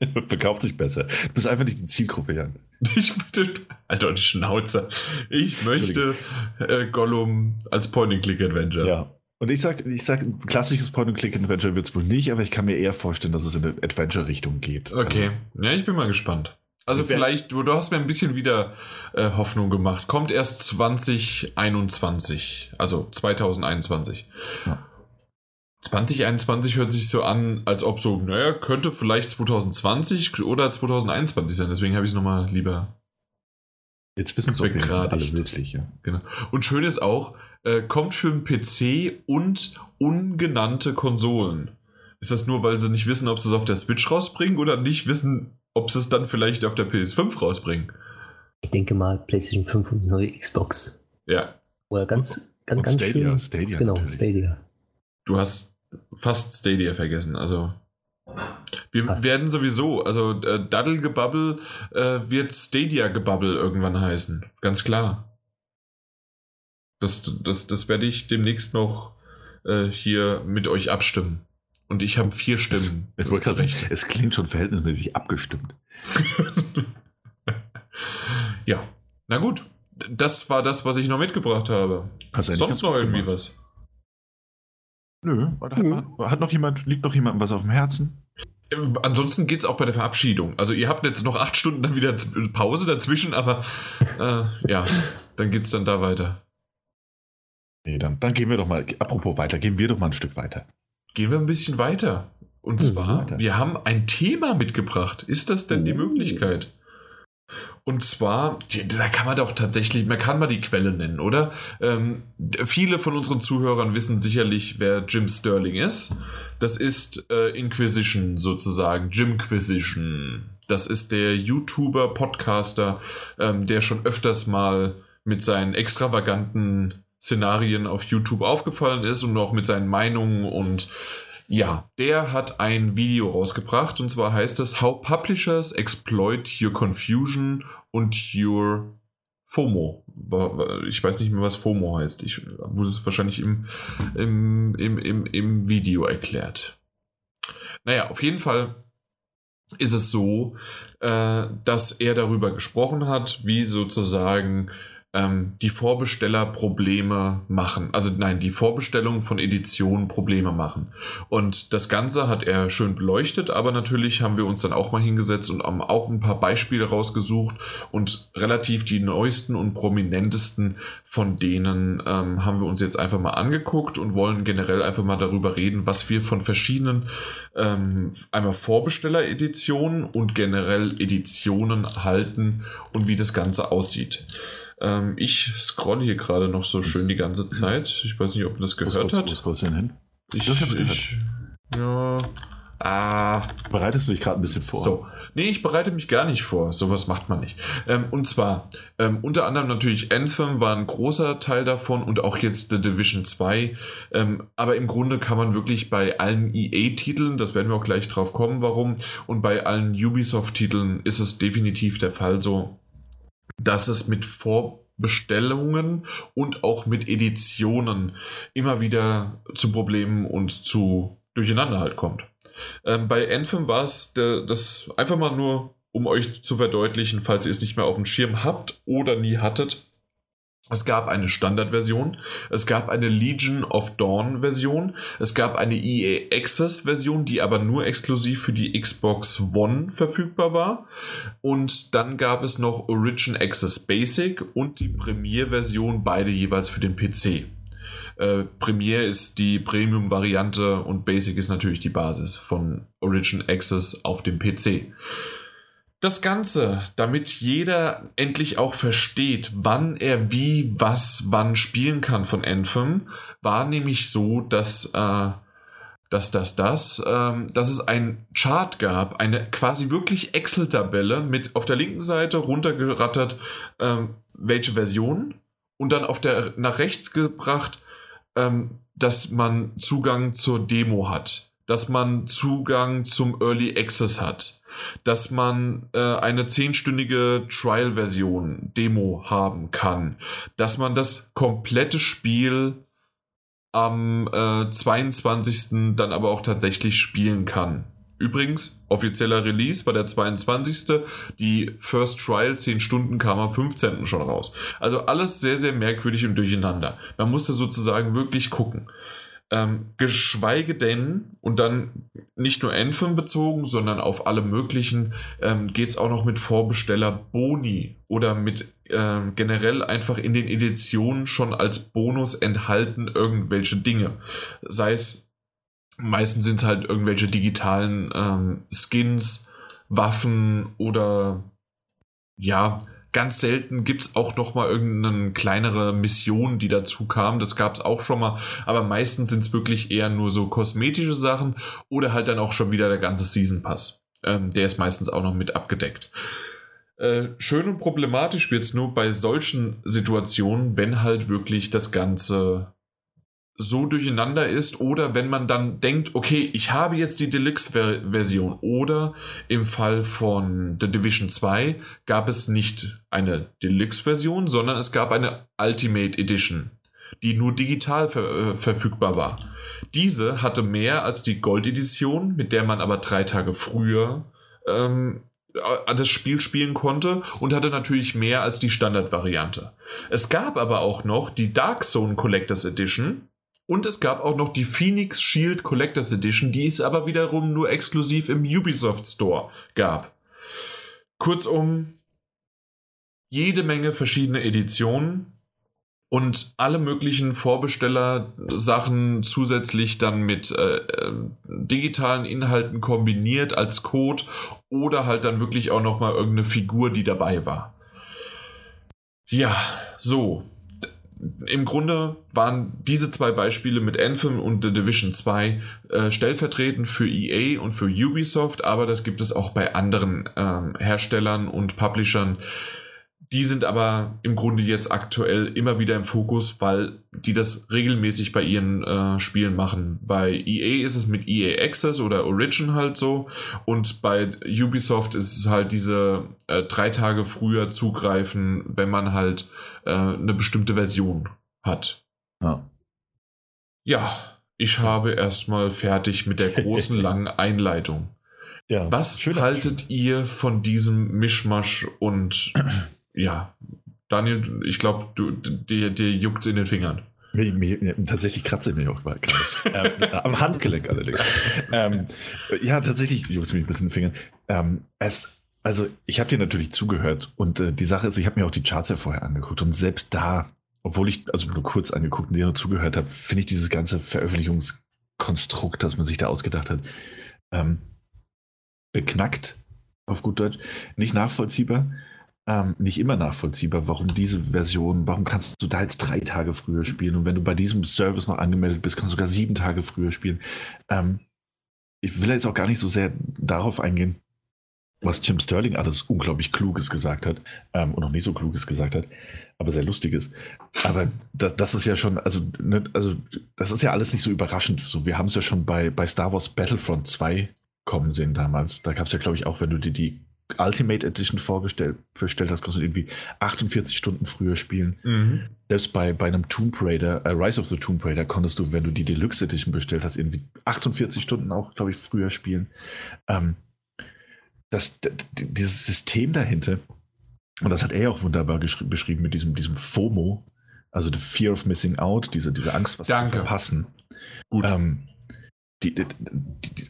Verkauft sich besser. Du bist einfach nicht die Zielgruppe, Jan. Ich bitte. Alter, die Schnauze. Ich möchte äh, Gollum als Point-and-Click-Adventure. Ja. Und ich sag, ich sag, ein klassisches Point-and-Click-Adventure wird es wohl nicht, aber ich kann mir eher vorstellen, dass es in eine Adventure-Richtung geht. Okay. Also, ja, ich bin mal gespannt. Also vielleicht, du, du hast mir ein bisschen wieder äh, Hoffnung gemacht. Kommt erst 2021, also 2021. Ja. 2021 hört sich so an, als ob so, naja, könnte vielleicht 2020 oder 2021 sein. Deswegen habe ich es nochmal lieber. Jetzt wissen es alle wirklich, ja. Genau. Und schön ist auch, äh, kommt für den PC und ungenannte Konsolen. Ist das nur, weil sie nicht wissen, ob sie es auf der Switch rausbringen oder nicht wissen, ob sie es dann vielleicht auf der PS5 rausbringen? Ich denke mal PlayStation 5 und neue Xbox. Ja. Oder ganz, ganz, ganz Stadia, schön. Stadia genau, natürlich. Stadia. Du hast fast Stadia vergessen, also. Wir Passt. werden sowieso, also äh, Daddlegebubble äh, wird Stadia-Gebubble irgendwann heißen. Ganz klar. Das, das, das werde ich demnächst noch äh, hier mit euch abstimmen. Und ich habe vier Stimmen. Es, ich wollte gerade sagen, es klingt schon verhältnismäßig abgestimmt. ja, na gut. Das war das, was ich noch mitgebracht habe. Sonst noch irgendwie gemacht. was? Nö, hat, mhm. hat, noch jemand, liegt noch jemandem was auf dem Herzen? Ähm, ansonsten geht es auch bei der Verabschiedung. Also ihr habt jetzt noch acht Stunden dann wieder Pause dazwischen, aber äh, ja, dann geht es dann da weiter. Nee, dann, dann gehen wir doch mal, apropos weiter, gehen wir doch mal ein Stück weiter. Gehen wir ein bisschen weiter. Und ja, zwar, wir haben ein Thema mitgebracht. Ist das denn die oh. Möglichkeit? Und zwar, da kann man doch tatsächlich, man kann mal die Quelle nennen, oder? Ähm, viele von unseren Zuhörern wissen sicherlich, wer Jim Sterling ist. Das ist äh, Inquisition sozusagen, Jimquisition. Das ist der YouTuber, Podcaster, ähm, der schon öfters mal mit seinen extravaganten Szenarien auf YouTube aufgefallen ist und auch mit seinen Meinungen und ja, der hat ein Video rausgebracht und zwar heißt es How Publishers Exploit Your Confusion und Your FOMO. Ich weiß nicht mehr, was FOMO heißt. Ich wurde es wahrscheinlich im, im, im, im, im Video erklärt. Naja, auf jeden Fall ist es so, äh, dass er darüber gesprochen hat, wie sozusagen ähm, die Vorbesteller Probleme machen. Also nein, die Vorbestellung von Editionen Probleme machen. Und das Ganze hat er schön beleuchtet, aber natürlich haben wir uns dann auch mal hingesetzt und haben auch ein paar Beispiele rausgesucht und relativ die neuesten und prominentesten von denen ähm, haben wir uns jetzt einfach mal angeguckt und wollen generell einfach mal darüber reden, was wir von verschiedenen ähm, einmal Vorbestellereditionen und generell Editionen halten und wie das Ganze aussieht. Ähm, ich scroll hier gerade noch so schön die ganze Zeit. Ich weiß nicht, ob man das gehört wo hat. Wo scrollst du denn hin? Ich, ich hab's gehört. ja. Ah. Bereitest du dich gerade ein bisschen vor? So. Nee, ich bereite mich gar nicht vor. Sowas macht man nicht. Ähm, und zwar, ähm, unter anderem natürlich Anthem war ein großer Teil davon und auch jetzt The Division 2. Ähm, aber im Grunde kann man wirklich bei allen EA-Titeln, das werden wir auch gleich drauf kommen, warum, und bei allen Ubisoft-Titeln ist es definitiv der Fall so, dass es mit Vorbestellungen und auch mit Editionen immer wieder zu Problemen und zu Durcheinander halt kommt. Ähm, bei Anthem war es das einfach mal nur, um euch zu verdeutlichen, falls ihr es nicht mehr auf dem Schirm habt oder nie hattet. Es gab eine Standardversion, es gab eine Legion of Dawn Version, es gab eine EA Access Version, die aber nur exklusiv für die Xbox One verfügbar war. Und dann gab es noch Origin Access Basic und die Premiere Version, beide jeweils für den PC. Äh, Premiere ist die Premium-Variante und Basic ist natürlich die Basis von Origin Access auf dem PC. Das Ganze, damit jeder endlich auch versteht, wann er wie, was, wann spielen kann von Anthem, war nämlich so, dass, äh, dass, dass, dass, ähm, dass es ein Chart gab, eine quasi wirklich Excel-Tabelle mit auf der linken Seite runtergerattert, ähm, welche Version und dann auf der nach rechts gebracht, ähm, dass man Zugang zur Demo hat, dass man Zugang zum Early Access hat dass man äh, eine zehnstündige Trial-Version, Demo haben kann, dass man das komplette Spiel am äh, 22. dann aber auch tatsächlich spielen kann. Übrigens, offizieller Release war der 22. Die First Trial 10 Stunden kam am 15. schon raus. Also alles sehr, sehr merkwürdig und durcheinander. Man musste sozusagen wirklich gucken. Ähm, geschweige denn, und dann nicht nur Anthem bezogen, sondern auf alle möglichen, ähm, geht es auch noch mit Vorbesteller Boni oder mit ähm, generell einfach in den Editionen schon als Bonus enthalten irgendwelche Dinge. Sei es, meistens sind es halt irgendwelche digitalen ähm, Skins, Waffen oder ja, Ganz selten gibt es auch noch mal irgendeine kleinere Mission, die dazu kam. Das gab es auch schon mal. Aber meistens sind es wirklich eher nur so kosmetische Sachen oder halt dann auch schon wieder der ganze Season Pass. Ähm, der ist meistens auch noch mit abgedeckt. Äh, schön und problematisch wird es nur bei solchen Situationen, wenn halt wirklich das Ganze so durcheinander ist oder wenn man dann denkt, okay, ich habe jetzt die Deluxe-Version oder im Fall von The Division 2 gab es nicht eine Deluxe-Version, sondern es gab eine Ultimate Edition, die nur digital ver äh, verfügbar war. Diese hatte mehr als die Gold-Edition, mit der man aber drei Tage früher ähm, äh, das Spiel spielen konnte und hatte natürlich mehr als die Standard-Variante. Es gab aber auch noch die Dark Zone Collectors Edition, und es gab auch noch die Phoenix Shield Collectors Edition, die es aber wiederum nur exklusiv im Ubisoft Store gab. Kurzum, jede Menge verschiedene Editionen und alle möglichen Vorbesteller-Sachen zusätzlich dann mit äh, äh, digitalen Inhalten kombiniert als Code oder halt dann wirklich auch nochmal irgendeine Figur, die dabei war. Ja, so. Im Grunde waren diese zwei Beispiele mit Anthem und The Division 2 äh, stellvertretend für EA und für Ubisoft, aber das gibt es auch bei anderen ähm, Herstellern und Publishern, die sind aber im Grunde jetzt aktuell immer wieder im Fokus, weil die das regelmäßig bei ihren äh, Spielen machen. Bei EA ist es mit EA Access oder Origin halt so und bei Ubisoft ist es halt diese äh, drei Tage früher zugreifen, wenn man halt äh, eine bestimmte Version hat. Ja. Ja, ich habe erstmal fertig mit der großen langen Einleitung. Ja, Was haltet ihr von diesem Mischmasch und ja, Daniel, ich glaube, dir, dir juckt es in den Fingern. Mir, mir, tatsächlich kratze ich mich auch gerade. ähm, am Handgelenk allerdings. ähm, ja, tatsächlich juckt es mich ein bisschen in den Fingern. Ähm, es, also, ich habe dir natürlich zugehört und äh, die Sache ist, ich habe mir auch die Charts ja vorher angeguckt und selbst da, obwohl ich also nur kurz angeguckt und dir nur zugehört habe, finde ich dieses ganze Veröffentlichungskonstrukt, das man sich da ausgedacht hat, ähm, beknackt, auf gut Deutsch, nicht nachvollziehbar ähm, nicht immer nachvollziehbar, warum diese Version, warum kannst du da jetzt drei Tage früher spielen und wenn du bei diesem Service noch angemeldet bist, kannst du sogar sieben Tage früher spielen. Ähm, ich will jetzt auch gar nicht so sehr darauf eingehen, was Tim Sterling alles unglaublich Kluges gesagt hat ähm, und noch nicht so Kluges gesagt hat, aber sehr Lustiges. Aber das, das ist ja schon, also, ne, also das ist ja alles nicht so überraschend. So, wir haben es ja schon bei, bei Star Wars Battlefront 2 kommen sehen damals. Da gab es ja, glaube ich, auch, wenn du dir die Ultimate Edition vorgestellt hast, kostet irgendwie 48 Stunden früher spielen. Mhm. Selbst bei, bei einem Tomb Raider, äh, Rise of the Tomb Raider, konntest du, wenn du die Deluxe Edition bestellt hast, irgendwie 48 Stunden auch, glaube ich, früher spielen. Ähm, das, dieses System dahinter, und das hat er auch wunderbar beschrieben mit diesem, diesem FOMO, also the Fear of Missing Out, diese, diese Angst, was Danke. zu verpassen. Gut. Ähm, die, die,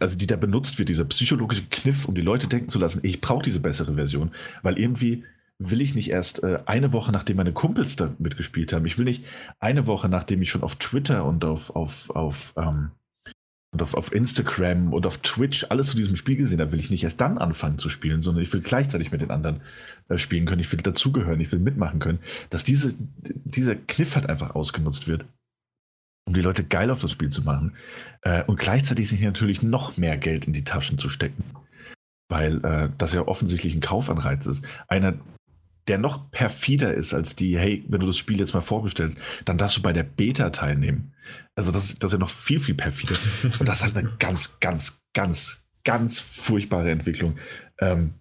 also die da benutzt wird, dieser psychologische Kniff, um die Leute denken zu lassen, ich brauche diese bessere Version, weil irgendwie will ich nicht erst äh, eine Woche, nachdem meine Kumpels da mitgespielt haben, ich will nicht eine Woche, nachdem ich schon auf Twitter und auf, auf, auf, ähm, und auf, auf Instagram und auf Twitch alles zu diesem Spiel gesehen habe, will ich nicht erst dann anfangen zu spielen, sondern ich will gleichzeitig mit den anderen äh, spielen können, ich will dazugehören, ich will mitmachen können, dass diese, dieser Kniff halt einfach ausgenutzt wird um die Leute geil auf das Spiel zu machen äh, und gleichzeitig sich natürlich noch mehr Geld in die Taschen zu stecken, weil äh, das ja offensichtlich ein Kaufanreiz ist. Einer, der noch perfider ist als die, hey, wenn du das Spiel jetzt mal vorbestellst, dann darfst du bei der Beta teilnehmen. Also das, das ist ja noch viel, viel perfider. Und das ist halt eine ganz, ganz, ganz, ganz furchtbare Entwicklung. Ähm,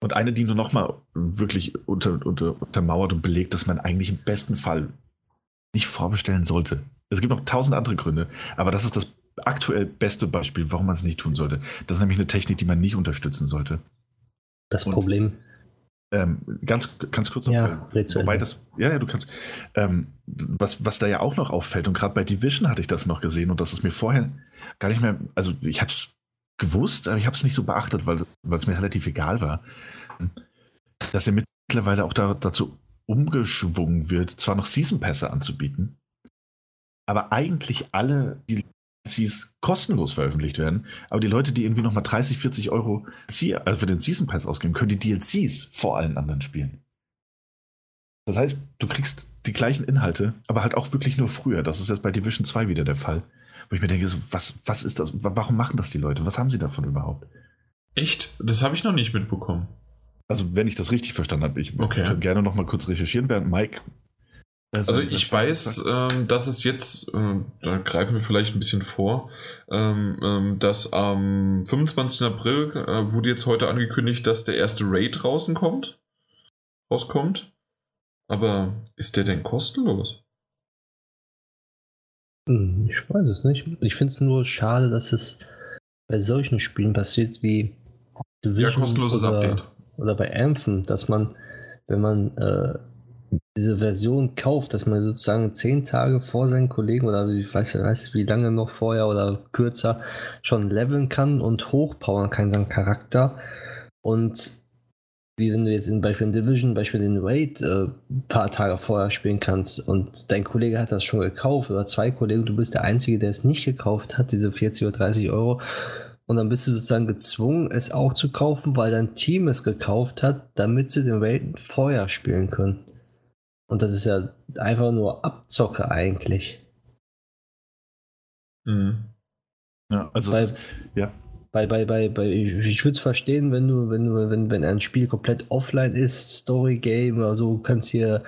und eine, die nur noch mal wirklich unter, unter, untermauert und belegt, dass man eigentlich im besten Fall nicht vorbestellen sollte. Es gibt noch tausend andere Gründe, aber das ist das aktuell beste Beispiel, warum man es nicht tun sollte. Das ist nämlich eine Technik, die man nicht unterstützen sollte. Das Und, Problem. Ähm, ganz, ganz kurz noch, ja, wobei das, ja, ja, du kannst, ähm, was, was da ja auch noch auffällt, und gerade bei Division hatte ich das noch gesehen, und das ist mir vorher gar nicht mehr, also ich habe es gewusst, aber ich habe es nicht so beachtet, weil es mir relativ egal war, dass er mittlerweile auch da, dazu umgeschwungen wird, zwar noch Season-Pässe anzubieten, aber eigentlich alle DLCs kostenlos veröffentlicht werden. Aber die Leute, die irgendwie nochmal 30, 40 Euro also für den Season Pass ausgeben, können die DLCs vor allen anderen spielen. Das heißt, du kriegst die gleichen Inhalte, aber halt auch wirklich nur früher. Das ist jetzt bei Division 2 wieder der Fall. Wo ich mir denke, so, was, was ist das? Warum machen das die Leute? Was haben sie davon überhaupt? Echt? Das habe ich noch nicht mitbekommen. Also, wenn ich das richtig verstanden habe, ich okay. kann gerne noch mal kurz recherchieren, während Mike also, also ich weiß, ähm, dass es jetzt, äh, da greifen wir vielleicht ein bisschen vor, ähm, ähm, dass am 25. April äh, wurde jetzt heute angekündigt, dass der erste Raid draußen kommt, rauskommt. Aber ist der denn kostenlos? Hm, ich weiß es nicht. Ich finde es nur schade, dass es bei solchen Spielen passiert wie Division ja, kostenloses oder, Update. oder bei Anthem, dass man, wenn man äh, diese Version kauft, dass man sozusagen zehn Tage vor seinen Kollegen oder ich weiß, weiß wie lange noch vorher oder kürzer schon leveln kann und hochpowern kann, seinen Charakter. Und wie wenn du jetzt in Beispiel in Division, Beispiel den Raid äh, ein paar Tage vorher spielen kannst und dein Kollege hat das schon gekauft oder zwei Kollegen, du bist der Einzige, der es nicht gekauft hat, diese 40 oder 30 Euro Und dann bist du sozusagen gezwungen, es auch zu kaufen, weil dein Team es gekauft hat, damit sie den Raid vorher spielen können. Und das ist ja einfach nur Abzocke eigentlich. Mhm. Ja, also bei, ist, ja. Bei, bei, bei, bei, ich würde es verstehen, wenn du, wenn du, wenn, wenn ein Spiel komplett offline ist, Story Game oder so, kannst hier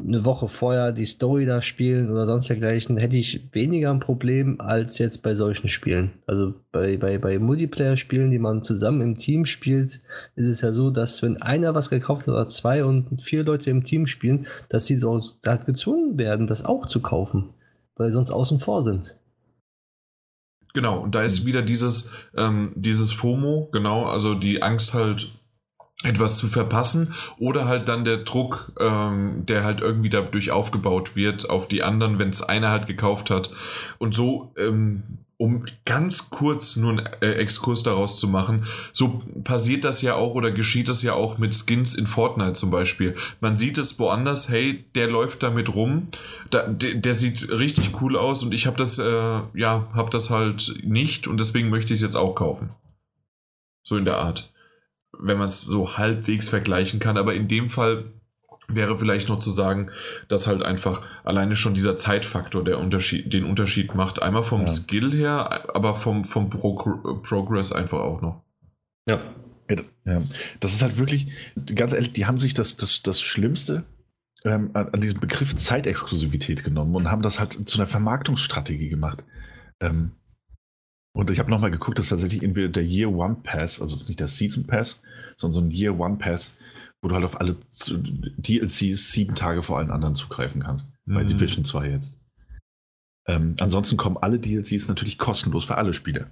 eine Woche vorher die Story da spielen oder sonst dergleichen, hätte ich weniger ein Problem als jetzt bei solchen Spielen. Also bei, bei, bei Multiplayer-Spielen, die man zusammen im Team spielt, ist es ja so, dass wenn einer was gekauft hat oder zwei und vier Leute im Team spielen, dass sie so halt gezwungen werden, das auch zu kaufen, weil sie sonst außen vor sind. Genau, und da ist wieder dieses, ähm, dieses FOMO, genau, also die Angst halt etwas zu verpassen oder halt dann der Druck, ähm, der halt irgendwie dadurch aufgebaut wird auf die anderen, wenn es einer halt gekauft hat. Und so, ähm, um ganz kurz nur einen äh, Exkurs daraus zu machen, so passiert das ja auch oder geschieht das ja auch mit Skins in Fortnite zum Beispiel. Man sieht es woanders, hey, der läuft damit rum, da, der, der, sieht richtig cool aus und ich habe das, äh, ja, habe das halt nicht und deswegen möchte ich es jetzt auch kaufen. So in der Art wenn man es so halbwegs vergleichen kann. Aber in dem Fall wäre vielleicht noch zu sagen, dass halt einfach alleine schon dieser Zeitfaktor der Unterschied, den Unterschied macht. Einmal vom ja. Skill her, aber vom, vom Pro Progress einfach auch noch. Ja. ja. Das ist halt wirklich, ganz ehrlich, die haben sich das, das, das Schlimmste ähm, an, an, diesem Begriff Zeitexklusivität genommen und haben das halt zu einer Vermarktungsstrategie gemacht. Ähm, und ich habe nochmal geguckt, dass tatsächlich entweder der Year One Pass, also es ist nicht der Season Pass, sondern so ein Year One Pass, wo du halt auf alle DLCs sieben Tage vor allen anderen zugreifen kannst. Mhm. Bei Division 2 jetzt. Ähm, ansonsten kommen alle DLCs natürlich kostenlos für alle Spieler.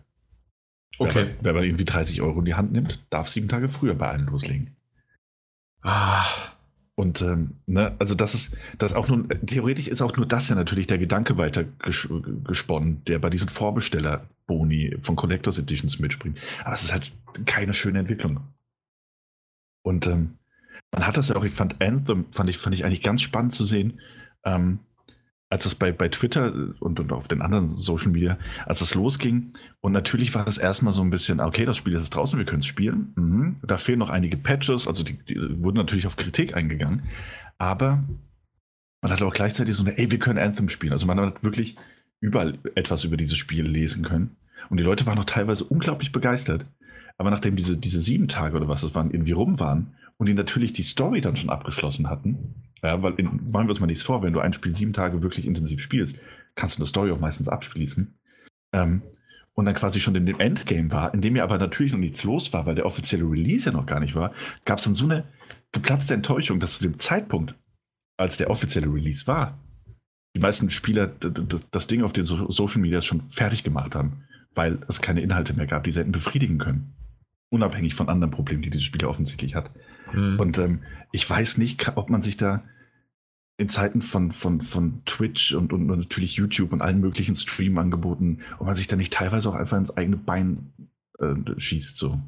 Okay. Wer, wer mal irgendwie 30 Euro in die Hand nimmt, darf sieben Tage früher bei allen loslegen. Ah. Und ähm, ne, also das ist, das auch nur, theoretisch ist auch nur das ja natürlich der Gedanke weiter ges gesponnen, der bei diesen Vorbesteller-Boni von Collectors Editions mitspringt. Aber es ist halt keine schöne Entwicklung. Und ähm, man hat das ja auch, ich fand Anthem, fand ich, fand ich eigentlich ganz spannend zu sehen, ähm, als das bei, bei Twitter und, und auf den anderen Social Media, als das losging, und natürlich war das erstmal so ein bisschen, okay, das Spiel ist draußen, wir können es spielen. Mhm. Da fehlen noch einige Patches, also die, die, wurden natürlich auf Kritik eingegangen, aber man hat auch gleichzeitig so eine, ey, wir können Anthem spielen. Also man hat wirklich überall etwas über dieses Spiel lesen können. Und die Leute waren auch teilweise unglaublich begeistert. Aber nachdem diese, diese sieben Tage oder was das waren, irgendwie rum waren und die natürlich die Story dann schon abgeschlossen hatten, ja, weil in, machen wir uns mal nichts vor, wenn du ein Spiel sieben Tage wirklich intensiv spielst, kannst du eine Story auch meistens abschließen. Ähm, und dann quasi schon in dem Endgame war, in dem ja aber natürlich noch nichts los war, weil der offizielle Release ja noch gar nicht war, gab es dann so eine geplatzte Enttäuschung, dass zu dem Zeitpunkt, als der offizielle Release war, die meisten Spieler das Ding auf den Social Media schon fertig gemacht haben, weil es keine Inhalte mehr gab, die sie hätten befriedigen können. Unabhängig von anderen Problemen, die dieses Spiel offensichtlich hat. Mhm. Und ähm, ich weiß nicht, ob man sich da in Zeiten von, von, von Twitch und, und natürlich YouTube und allen möglichen Stream-Angeboten, ob man sich da nicht teilweise auch einfach ins eigene Bein äh, schießt. So.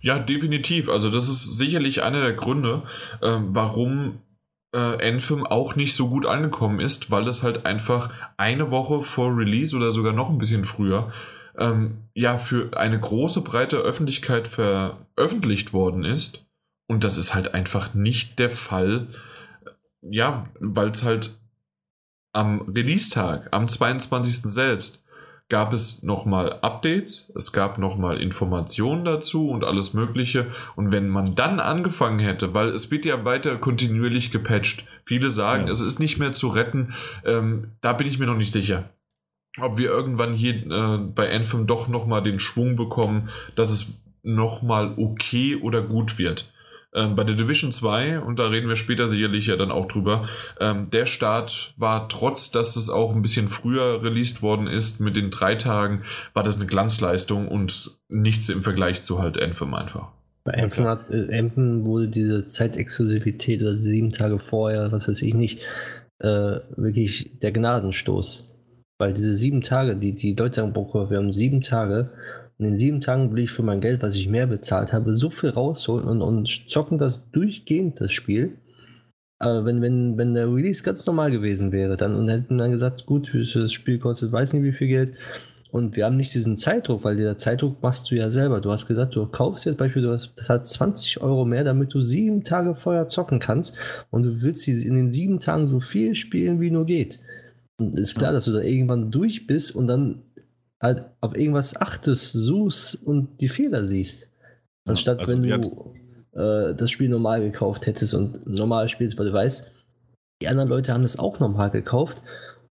Ja, definitiv. Also das ist sicherlich einer der Gründe, äh, warum äh, Anthem auch nicht so gut angekommen ist, weil es halt einfach eine Woche vor Release oder sogar noch ein bisschen früher ähm, ja für eine große breite Öffentlichkeit veröffentlicht worden ist. Und das ist halt einfach nicht der Fall ja, weil es halt am Release-Tag, am 22. selbst, gab es nochmal Updates, es gab nochmal Informationen dazu und alles Mögliche. Und wenn man dann angefangen hätte, weil es wird ja weiter kontinuierlich gepatcht, viele sagen, ja. es ist nicht mehr zu retten, ähm, da bin ich mir noch nicht sicher. Ob wir irgendwann hier äh, bei Anthem doch nochmal den Schwung bekommen, dass es nochmal okay oder gut wird. Ähm, bei der Division 2, und da reden wir später sicherlich ja dann auch drüber, ähm, der Start war trotz, dass es auch ein bisschen früher released worden ist, mit den drei Tagen, war das eine Glanzleistung und nichts im Vergleich zu halt Anthem einfach. Bei Anthem, hat, äh, Anthem wurde diese Zeitexklusivität oder sieben Tage vorher, was weiß ich nicht, äh, wirklich der Gnadenstoß. Weil diese sieben Tage, die die Leute haben, wir haben sieben Tage in den sieben Tagen will ich für mein Geld, was ich mehr bezahlt habe, so viel rausholen und, und zocken das durchgehend, das Spiel. Aber wenn, wenn, wenn der Release ganz normal gewesen wäre, dann und hätten dann gesagt, gut, das Spiel kostet weiß nicht wie viel Geld und wir haben nicht diesen Zeitdruck, weil der Zeitdruck machst du ja selber. Du hast gesagt, du kaufst jetzt beispielsweise, das hat 20 Euro mehr, damit du sieben Tage vorher zocken kannst und du willst in den sieben Tagen so viel spielen, wie nur geht. Und ist klar, dass du da irgendwann durch bist und dann halt auf irgendwas achtest, suchst und die Fehler siehst. Anstatt also, wenn du äh, das Spiel normal gekauft hättest und normal spielst, weil du weißt, die anderen Leute haben das auch normal gekauft.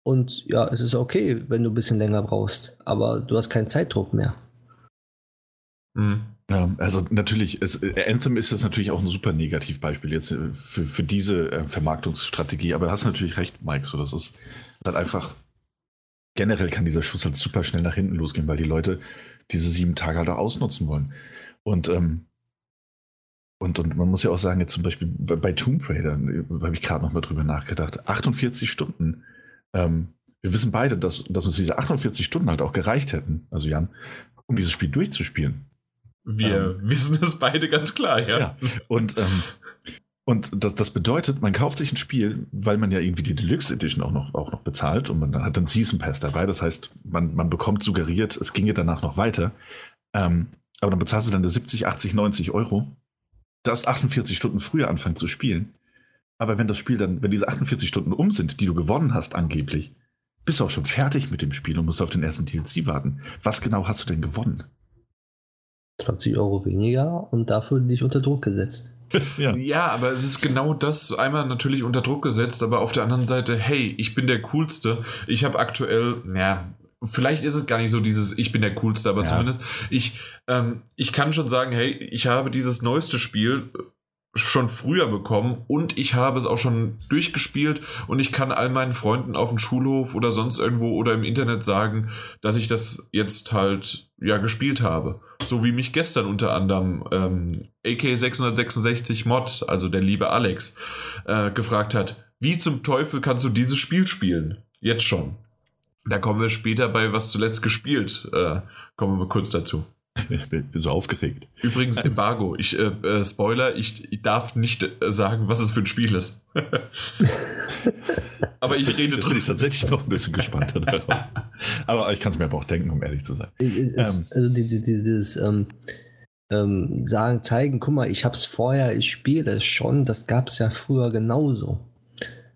Und ja, es ist okay, wenn du ein bisschen länger brauchst, aber du hast keinen Zeitdruck mehr. Mhm. Ja, also natürlich, es, Anthem ist jetzt natürlich auch ein super Negativbeispiel jetzt äh, für, für diese äh, Vermarktungsstrategie, aber du hast natürlich recht, Mike, so das ist halt einfach, generell kann dieser Schuss halt super schnell nach hinten losgehen, weil die Leute diese sieben Tage halt auch ausnutzen wollen. Und ähm, und, und man muss ja auch sagen, jetzt zum Beispiel bei, bei Tomb Raider, äh, habe ich gerade nochmal drüber nachgedacht, 48 Stunden. Ähm, wir wissen beide, dass, dass uns diese 48 Stunden halt auch gereicht hätten, also Jan, um dieses Spiel durchzuspielen. Wir ähm, wissen es beide ganz klar, ja. ja. Und, ähm, und das, das bedeutet, man kauft sich ein Spiel, weil man ja irgendwie die Deluxe Edition auch noch, auch noch bezahlt und man hat dann Season Pass dabei. Das heißt, man, man bekommt suggeriert, es ginge danach noch weiter. Ähm, aber dann bezahlst du dann 70, 80, 90 Euro das 48 Stunden früher anfangen zu spielen. Aber wenn das Spiel dann, wenn diese 48 Stunden um sind, die du gewonnen hast angeblich, bist du auch schon fertig mit dem Spiel und musst auf den ersten DLC warten. Was genau hast du denn gewonnen? 20 Euro weniger und dafür nicht unter Druck gesetzt. ja. ja, aber es ist genau das, einmal natürlich unter Druck gesetzt, aber auf der anderen Seite, hey, ich bin der Coolste. Ich habe aktuell, ja, vielleicht ist es gar nicht so dieses, ich bin der Coolste, aber ja. zumindest, ich, ähm, ich kann schon sagen, hey, ich habe dieses neueste Spiel schon früher bekommen und ich habe es auch schon durchgespielt und ich kann all meinen Freunden auf dem Schulhof oder sonst irgendwo oder im Internet sagen, dass ich das jetzt halt ja gespielt habe. So wie mich gestern unter anderem ähm, AK666 Mod, also der liebe Alex, äh, gefragt hat, wie zum Teufel kannst du dieses Spiel spielen? Jetzt schon. Da kommen wir später bei was zuletzt gespielt. Äh, kommen wir kurz dazu. Ich bin, so aufgeregt. Übrigens, Embargo. Ich, äh, äh, Spoiler, ich, ich, darf nicht äh, sagen, was es für ein Spiel ist. aber ich rede drin. Ich tatsächlich noch ein bisschen gespannter darauf. Aber ich kann es mir aber auch denken, um ehrlich zu sein. Es, ähm, also die, die, dieses ähm, ähm, sagen, zeigen, guck mal, ich habe es vorher, ich spiele es schon, das gab es ja früher genauso.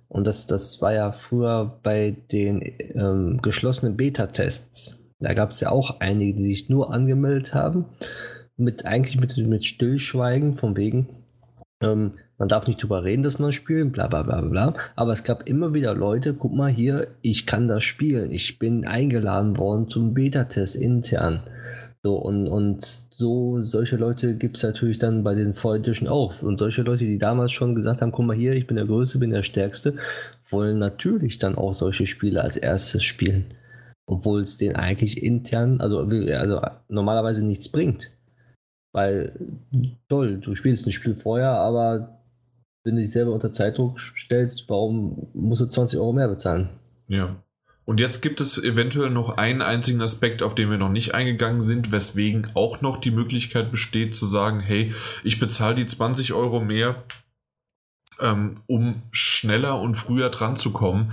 Und das, das war ja früher bei den ähm, geschlossenen Beta-Tests. Da gab es ja auch einige, die sich nur angemeldet haben, mit eigentlich mit, mit Stillschweigen, von wegen, ähm, man darf nicht drüber reden, dass man spielt, bla bla bla bla. Aber es gab immer wieder Leute, guck mal hier, ich kann das spielen. Ich bin eingeladen worden zum Beta-Test intern. So, und, und so, solche Leute gibt es natürlich dann bei den Volltischen auch. Und solche Leute, die damals schon gesagt haben, guck mal hier, ich bin der Größte, bin der Stärkste, wollen natürlich dann auch solche Spiele als erstes spielen. Obwohl es denen eigentlich intern, also, also normalerweise nichts bringt. Weil, toll, du spielst ein Spiel vorher, aber wenn du dich selber unter Zeitdruck stellst, warum musst du 20 Euro mehr bezahlen? Ja. Und jetzt gibt es eventuell noch einen einzigen Aspekt, auf den wir noch nicht eingegangen sind, weswegen auch noch die Möglichkeit besteht zu sagen, hey, ich bezahle die 20 Euro mehr, ähm, um schneller und früher dran zu kommen.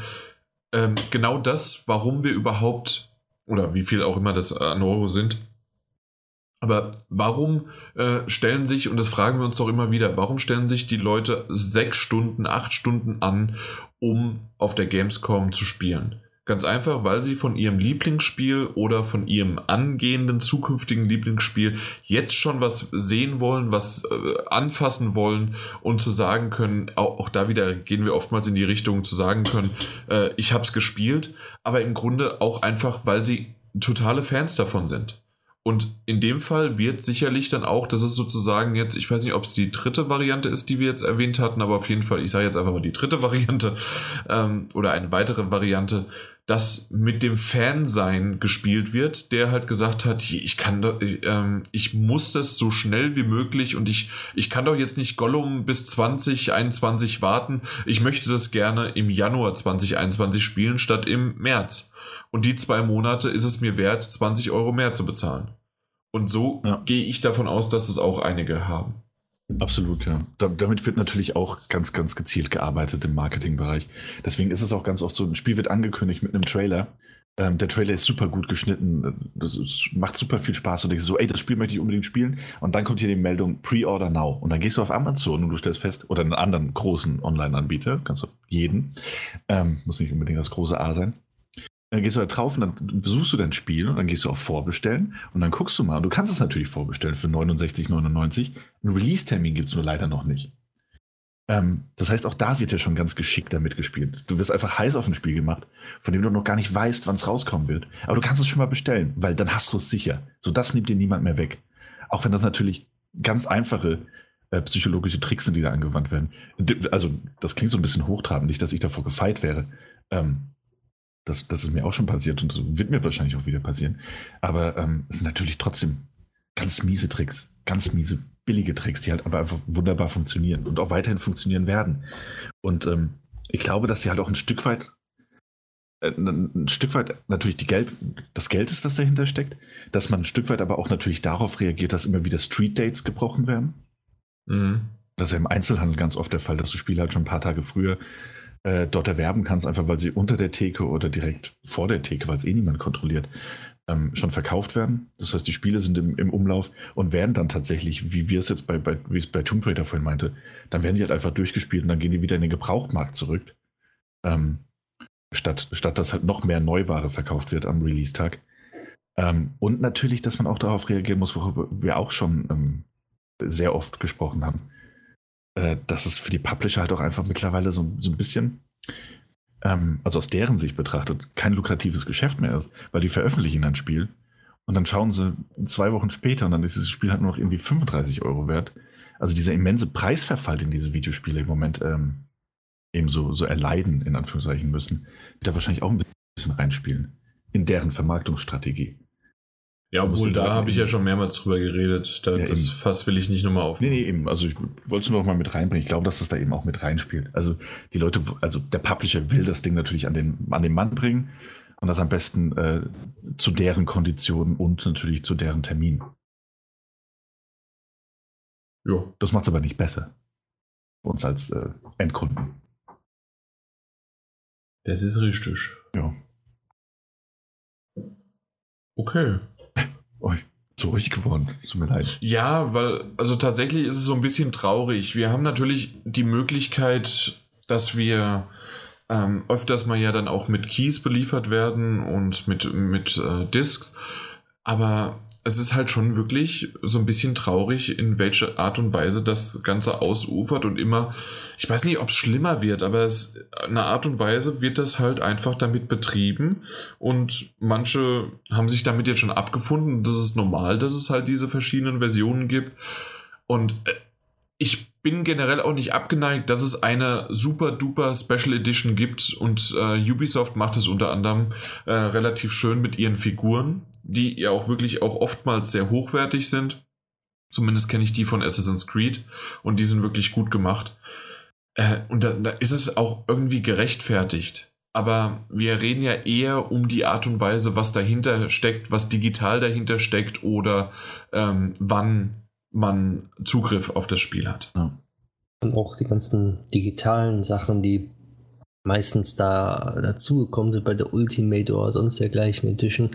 Ähm, genau das, warum wir überhaupt, oder wie viel auch immer das an Euro sind, aber warum äh, stellen sich, und das fragen wir uns doch immer wieder, warum stellen sich die Leute sechs Stunden, acht Stunden an, um auf der Gamescom zu spielen? Ganz einfach, weil sie von ihrem Lieblingsspiel oder von ihrem angehenden zukünftigen Lieblingsspiel jetzt schon was sehen wollen, was äh, anfassen wollen und zu sagen können, auch, auch, da wieder gehen wir oftmals in die Richtung zu sagen können, äh, ich habe es gespielt, aber im Grunde auch einfach, weil sie totale Fans davon sind. Und in dem Fall wird sicherlich dann auch, das ist sozusagen jetzt, ich weiß nicht, ob es die dritte Variante ist, die wir jetzt erwähnt hatten, aber auf jeden Fall, ich sage jetzt einfach mal die dritte Variante ähm, oder eine weitere Variante, dass mit dem Fansein gespielt wird, der halt gesagt hat, ich kann, ähm, ich muss das so schnell wie möglich und ich, ich kann doch jetzt nicht Gollum bis 2021 warten. Ich möchte das gerne im Januar 2021 spielen statt im März. Und die zwei Monate ist es mir wert, 20 Euro mehr zu bezahlen. Und so ja. gehe ich davon aus, dass es auch einige haben. Absolut, ja. Da, damit wird natürlich auch ganz, ganz gezielt gearbeitet im Marketingbereich. Deswegen ist es auch ganz oft so, ein Spiel wird angekündigt mit einem Trailer Ähm, der Trailer ist super gut geschnitten. Das ist, macht super viel Spaß. Und denkst so, ey, das Spiel möchte ich unbedingt spielen. Und dann kommt hier die Meldung Pre-Order now. Und dann gehst du auf Amazon und du stellst fest, oder einen anderen großen Online-Anbieter, kannst du jeden, ähm, muss nicht unbedingt das große A sein. Dann gehst du da drauf und dann besuchst du dein Spiel und dann gehst du auf Vorbestellen und dann guckst du mal. Und du kannst es natürlich vorbestellen für 69,99. Einen Release-Termin gibt es nur leider noch nicht. Ähm, das heißt, auch da wird ja schon ganz geschickt damit gespielt. Du wirst einfach heiß auf ein Spiel gemacht, von dem du noch gar nicht weißt, wann es rauskommen wird. Aber du kannst es schon mal bestellen, weil dann hast du es sicher. So, das nimmt dir niemand mehr weg. Auch wenn das natürlich ganz einfache äh, psychologische Tricks sind, die da angewandt werden. Also, das klingt so ein bisschen hochtrabend, nicht, dass ich davor gefeit wäre. Ähm, das, das ist mir auch schon passiert und das wird mir wahrscheinlich auch wieder passieren. Aber ähm, es sind natürlich trotzdem ganz miese Tricks, ganz miese, billige Tricks, die halt aber einfach wunderbar funktionieren und auch weiterhin funktionieren werden. Und ähm, ich glaube, dass sie halt auch ein Stück weit, äh, ein Stück weit natürlich die Geld, das Geld ist, das dahinter steckt, dass man ein Stück weit aber auch natürlich darauf reagiert, dass immer wieder Street Dates gebrochen werden. Mhm. Das ist ja im Einzelhandel ganz oft der Fall, dass du Spiele halt schon ein paar Tage früher äh, dort erwerben kannst, einfach weil sie unter der Theke oder direkt vor der Theke, weil es eh niemand kontrolliert, ähm, schon verkauft werden. Das heißt, die Spiele sind im, im, Umlauf und werden dann tatsächlich, wie wir es jetzt bei, bei, wie es bei Tomb Raider vorhin meinte, dann werden die halt einfach durchgespielt und dann gehen die wieder in den Gebrauchtmarkt zurück. Ähm, statt, statt dass halt noch mehr Neuware verkauft wird am Release-Tag. Ähm, und natürlich, dass man auch darauf reagieren muss, worüber wir auch schon ähm, sehr oft gesprochen haben äh, dass es für die Publisher halt auch einfach mittlerweile so, so ein bisschen, ähm, also aus deren Sicht betrachtet, kein lukratives Geschäft mehr ist, weil die veröffentlichen ein Spiel und dann schauen sie zwei Wochen später und dann ist dieses Spiel halt nur noch irgendwie 35 Euro wert. Also dieser immense Preisverfall, den diese Videospiele im Moment ähm, eben so, so erleiden, in Anführungszeichen müssen, wird da wahrscheinlich auch ein bisschen reinspielen in deren Vermarktungsstrategie. Ja, obwohl da habe ich ja schon mehrmals drüber geredet. Da, ja, das eben. Fass will ich nicht nochmal auf. Nee, nee, eben. Also ich wollte es nur noch mal mit reinbringen. Ich glaube, dass das da eben auch mit reinspielt. Also die Leute, also der Publisher will das Ding natürlich an den, an den Mann bringen und das am besten äh, zu deren Konditionen und natürlich zu deren Termin. Ja. Das macht es aber nicht besser. Für uns als äh, Endkunden. Das ist richtig. Ja. Okay. Oh, so ruhig geworden. Tut mir leid. Ja, weil, also tatsächlich ist es so ein bisschen traurig. Wir haben natürlich die Möglichkeit, dass wir ähm, öfters mal ja dann auch mit Keys beliefert werden und mit, mit äh, Discs. Aber es ist halt schon wirklich so ein bisschen traurig, in welcher Art und Weise das Ganze ausufert und immer, ich weiß nicht, ob es schlimmer wird, aber es, eine Art und Weise wird das halt einfach damit betrieben und manche haben sich damit jetzt schon abgefunden. Das ist normal, dass es halt diese verschiedenen Versionen gibt und äh, ich bin generell auch nicht abgeneigt, dass es eine super duper Special Edition gibt und äh, Ubisoft macht es unter anderem äh, relativ schön mit ihren Figuren die ja auch wirklich auch oftmals sehr hochwertig sind. Zumindest kenne ich die von Assassin's Creed und die sind wirklich gut gemacht. Äh, und da, da ist es auch irgendwie gerechtfertigt. Aber wir reden ja eher um die Art und Weise, was dahinter steckt, was digital dahinter steckt oder ähm, wann man Zugriff auf das Spiel hat. Ja. Und auch die ganzen digitalen Sachen, die meistens da dazugekommen sind bei der Ultimate oder sonst dergleichen Edition,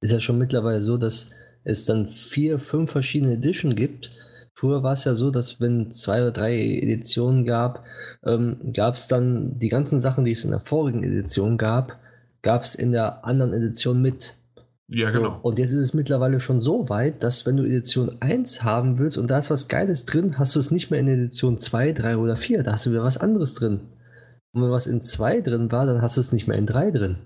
ist ja schon mittlerweile so, dass es dann vier, fünf verschiedene Editionen gibt. Früher war es ja so, dass wenn zwei oder drei Editionen gab, ähm, gab es dann die ganzen Sachen, die es in der vorigen Edition gab, gab es in der anderen Edition mit. Ja, genau. So, und jetzt ist es mittlerweile schon so weit, dass wenn du Edition 1 haben willst und da ist was Geiles drin, hast du es nicht mehr in Edition 2, 3 oder 4. Da hast du wieder was anderes drin. Und wenn was in 2 drin war, dann hast du es nicht mehr in 3 drin.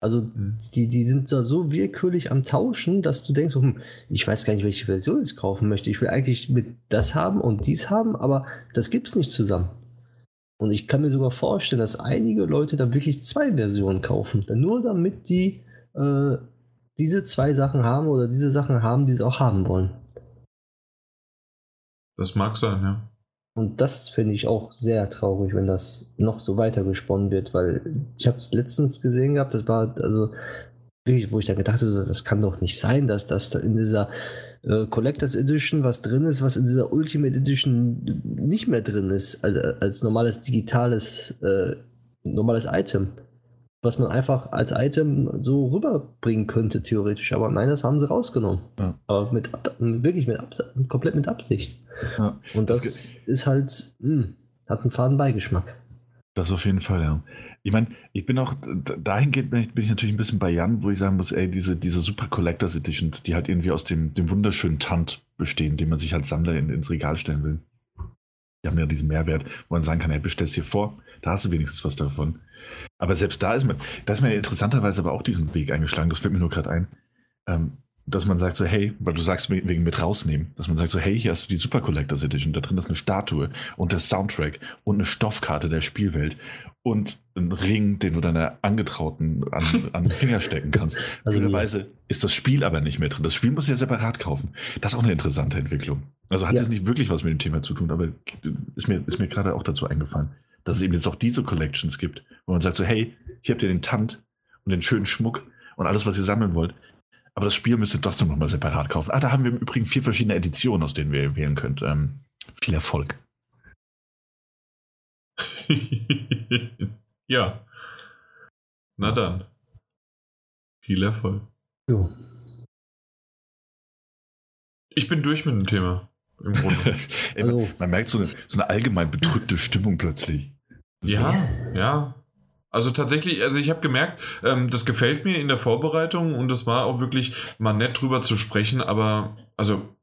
Also die, die sind da so willkürlich am Tauschen, dass du denkst, hm, ich weiß gar nicht, welche Version ich kaufen möchte. Ich will eigentlich mit das haben und dies haben, aber das gibt es nicht zusammen. Und ich kann mir sogar vorstellen, dass einige Leute da wirklich zwei Versionen kaufen. Nur damit die äh, diese zwei Sachen haben oder diese Sachen haben, die sie auch haben wollen. Das mag sein, ja. Und das finde ich auch sehr traurig, wenn das noch so weiter gesponnen wird, weil ich habe es letztens gesehen gehabt, das war also wirklich, wo ich da gedacht habe, das kann doch nicht sein, dass das in dieser äh, Collectors Edition was drin ist, was in dieser Ultimate Edition nicht mehr drin ist, als, als normales digitales äh, normales Item. Was man einfach als Item so rüberbringen könnte, theoretisch. Aber nein, das haben sie rausgenommen. Ja. Aber mit wirklich mit Abs komplett mit Absicht. Ja. Und das, das ist halt, mh, hm, hat einen faden Beigeschmack. Das auf jeden Fall, ja. Ich meine, ich bin auch, dahingehend bin ich, bin ich, natürlich ein bisschen bei Jan, wo ich sagen muss, ey, diese, diese Super Collectors Editions, die halt irgendwie aus dem, dem wunderschönen Tant bestehen, den man sich als Sammler in, ins Regal stellen will. Die haben ja diesen Mehrwert, wo man sagen kann, ey, bestellst hier vor, da hast du wenigstens was davon. Aber selbst da ist man, da ist man ja interessanterweise aber auch diesen Weg eingeschlagen, das fällt mir nur gerade ein. Ähm, dass man sagt so, hey, weil du sagst wegen mit rausnehmen, dass man sagt so, hey, hier hast du die Super Collectors Edition, da drin ist eine Statue und der Soundtrack und eine Stoffkarte der Spielwelt und ein Ring, den du deiner Angetrauten an, an den Finger stecken kannst. Also Blöderweise ist das Spiel aber nicht mehr drin. Das Spiel muss ja separat kaufen. Das ist auch eine interessante Entwicklung. Also hat ja. jetzt nicht wirklich was mit dem Thema zu tun, aber ist mir, ist mir gerade auch dazu eingefallen, dass es eben jetzt auch diese Collections gibt, wo man sagt so, hey, hier habt ihr den Tant und den schönen Schmuck und alles, was ihr sammeln wollt. Aber das Spiel müsst ihr trotzdem nochmal separat kaufen. Ah, da haben wir im Übrigen vier verschiedene Editionen, aus denen ihr wählen könnt. Ähm, viel Erfolg. ja. Na dann. Viel Erfolg. Jo. Ich bin durch mit dem Thema. Im Grunde. Ey, man, man, merkt so eine, so eine allgemein bedrückte Stimmung plötzlich. Ja, ja. Also tatsächlich, also ich habe gemerkt, ähm, das gefällt mir in der Vorbereitung und das war auch wirklich mal nett drüber zu sprechen, aber also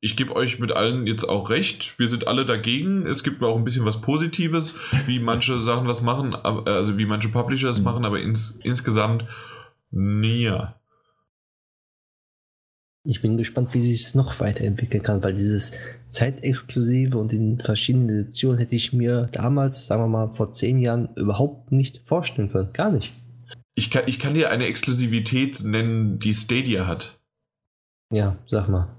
ich gebe euch mit allen jetzt auch recht. Wir sind alle dagegen. Es gibt auch ein bisschen was Positives, wie manche Sachen was machen, also wie manche Publisher es mhm. machen, aber ins, insgesamt näher. Ich bin gespannt, wie sich es noch weiterentwickeln kann, weil dieses Zeitexklusive und in verschiedenen Editionen hätte ich mir damals, sagen wir mal, vor zehn Jahren überhaupt nicht vorstellen können. Gar nicht. Ich kann, ich kann dir eine Exklusivität nennen, die Stadia hat. Ja, sag mal.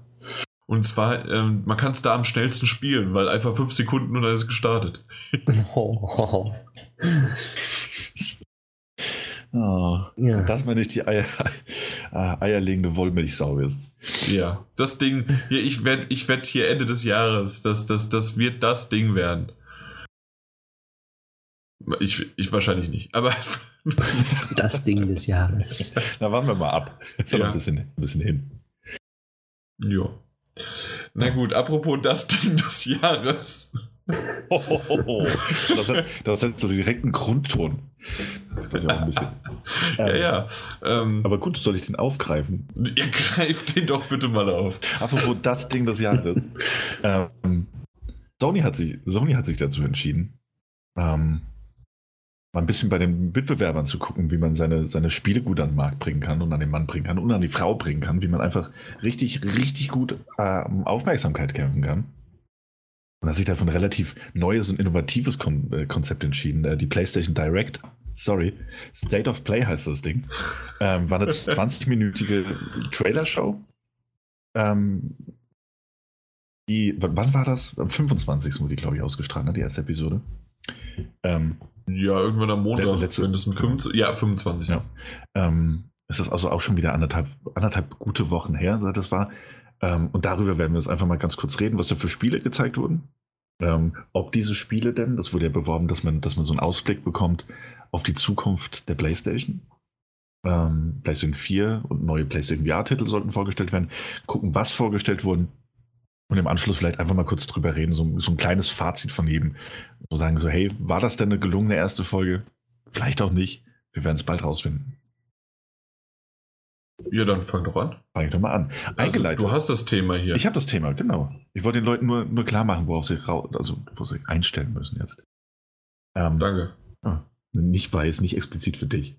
Und zwar, ähm, man kann es da am schnellsten spielen, weil einfach fünf Sekunden und dann ist es gestartet. oh. Oh, ja. Dass man nicht die Eier, äh, eierlegende Wollmilchsau ist. Ja, das Ding, hier, ich werde ich werd hier Ende des Jahres, das, das, das wird das Ding werden. Ich, ich wahrscheinlich nicht, aber. das Ding des Jahres. Na, warten wir mal ab. Ist ja. noch ein bisschen, ein bisschen hin. Ja. Na gut, apropos das Ding des Jahres. Oh, oh, oh. Das, hat, das hat so direkten Grundton. Das auch ein bisschen. ja, ja. Ähm, aber gut, soll ich den aufgreifen? Ja, greif den doch bitte mal auf. Apropos das Ding des Jahres. ähm, Sony, hat sich, Sony hat sich dazu entschieden, ähm, mal ein bisschen bei den Mitbewerbern zu gucken, wie man seine, seine Spiele gut an den Markt bringen kann und an den Mann bringen kann und an die Frau bringen kann, wie man einfach richtig, richtig gut äh, Aufmerksamkeit kämpfen kann. Und hat sich dafür ein relativ neues und innovatives Kon äh, Konzept entschieden. Äh, die PlayStation Direct, sorry, State of Play heißt das Ding, ähm, war eine 20-minütige Trailer-Show. Ähm, die, wann war das? Am 25. wurde die, glaube ich, ausgestrahlt, ne, die erste Episode. Ähm, ja, irgendwann am Montag, letzte, wenn das ein 25, ja, 25. Ja. Ähm, es ist also auch schon wieder anderthalb, anderthalb gute Wochen her, seit das war. Ähm, und darüber werden wir jetzt einfach mal ganz kurz reden, was da für Spiele gezeigt wurden. Ähm, ob diese Spiele denn, das wurde ja beworben, dass man, dass man so einen Ausblick bekommt auf die Zukunft der PlayStation. Ähm, PlayStation 4 und neue PlayStation VR-Titel sollten vorgestellt werden. Gucken, was vorgestellt wurden. Und im Anschluss vielleicht einfach mal kurz drüber reden, so, so ein kleines Fazit von jedem. So sagen so, hey, war das denn eine gelungene erste Folge? Vielleicht auch nicht. Wir werden es bald rausfinden. Ja, dann fang doch an. Fang ich doch mal an. Also, Eingeleitet. Du hast das Thema hier. Ich habe das Thema, genau. Ich wollte den Leuten nur, nur klar machen, worauf sie, also, wo sie einstellen müssen jetzt. Ähm, Danke. Ah, nicht weiß, nicht explizit für dich.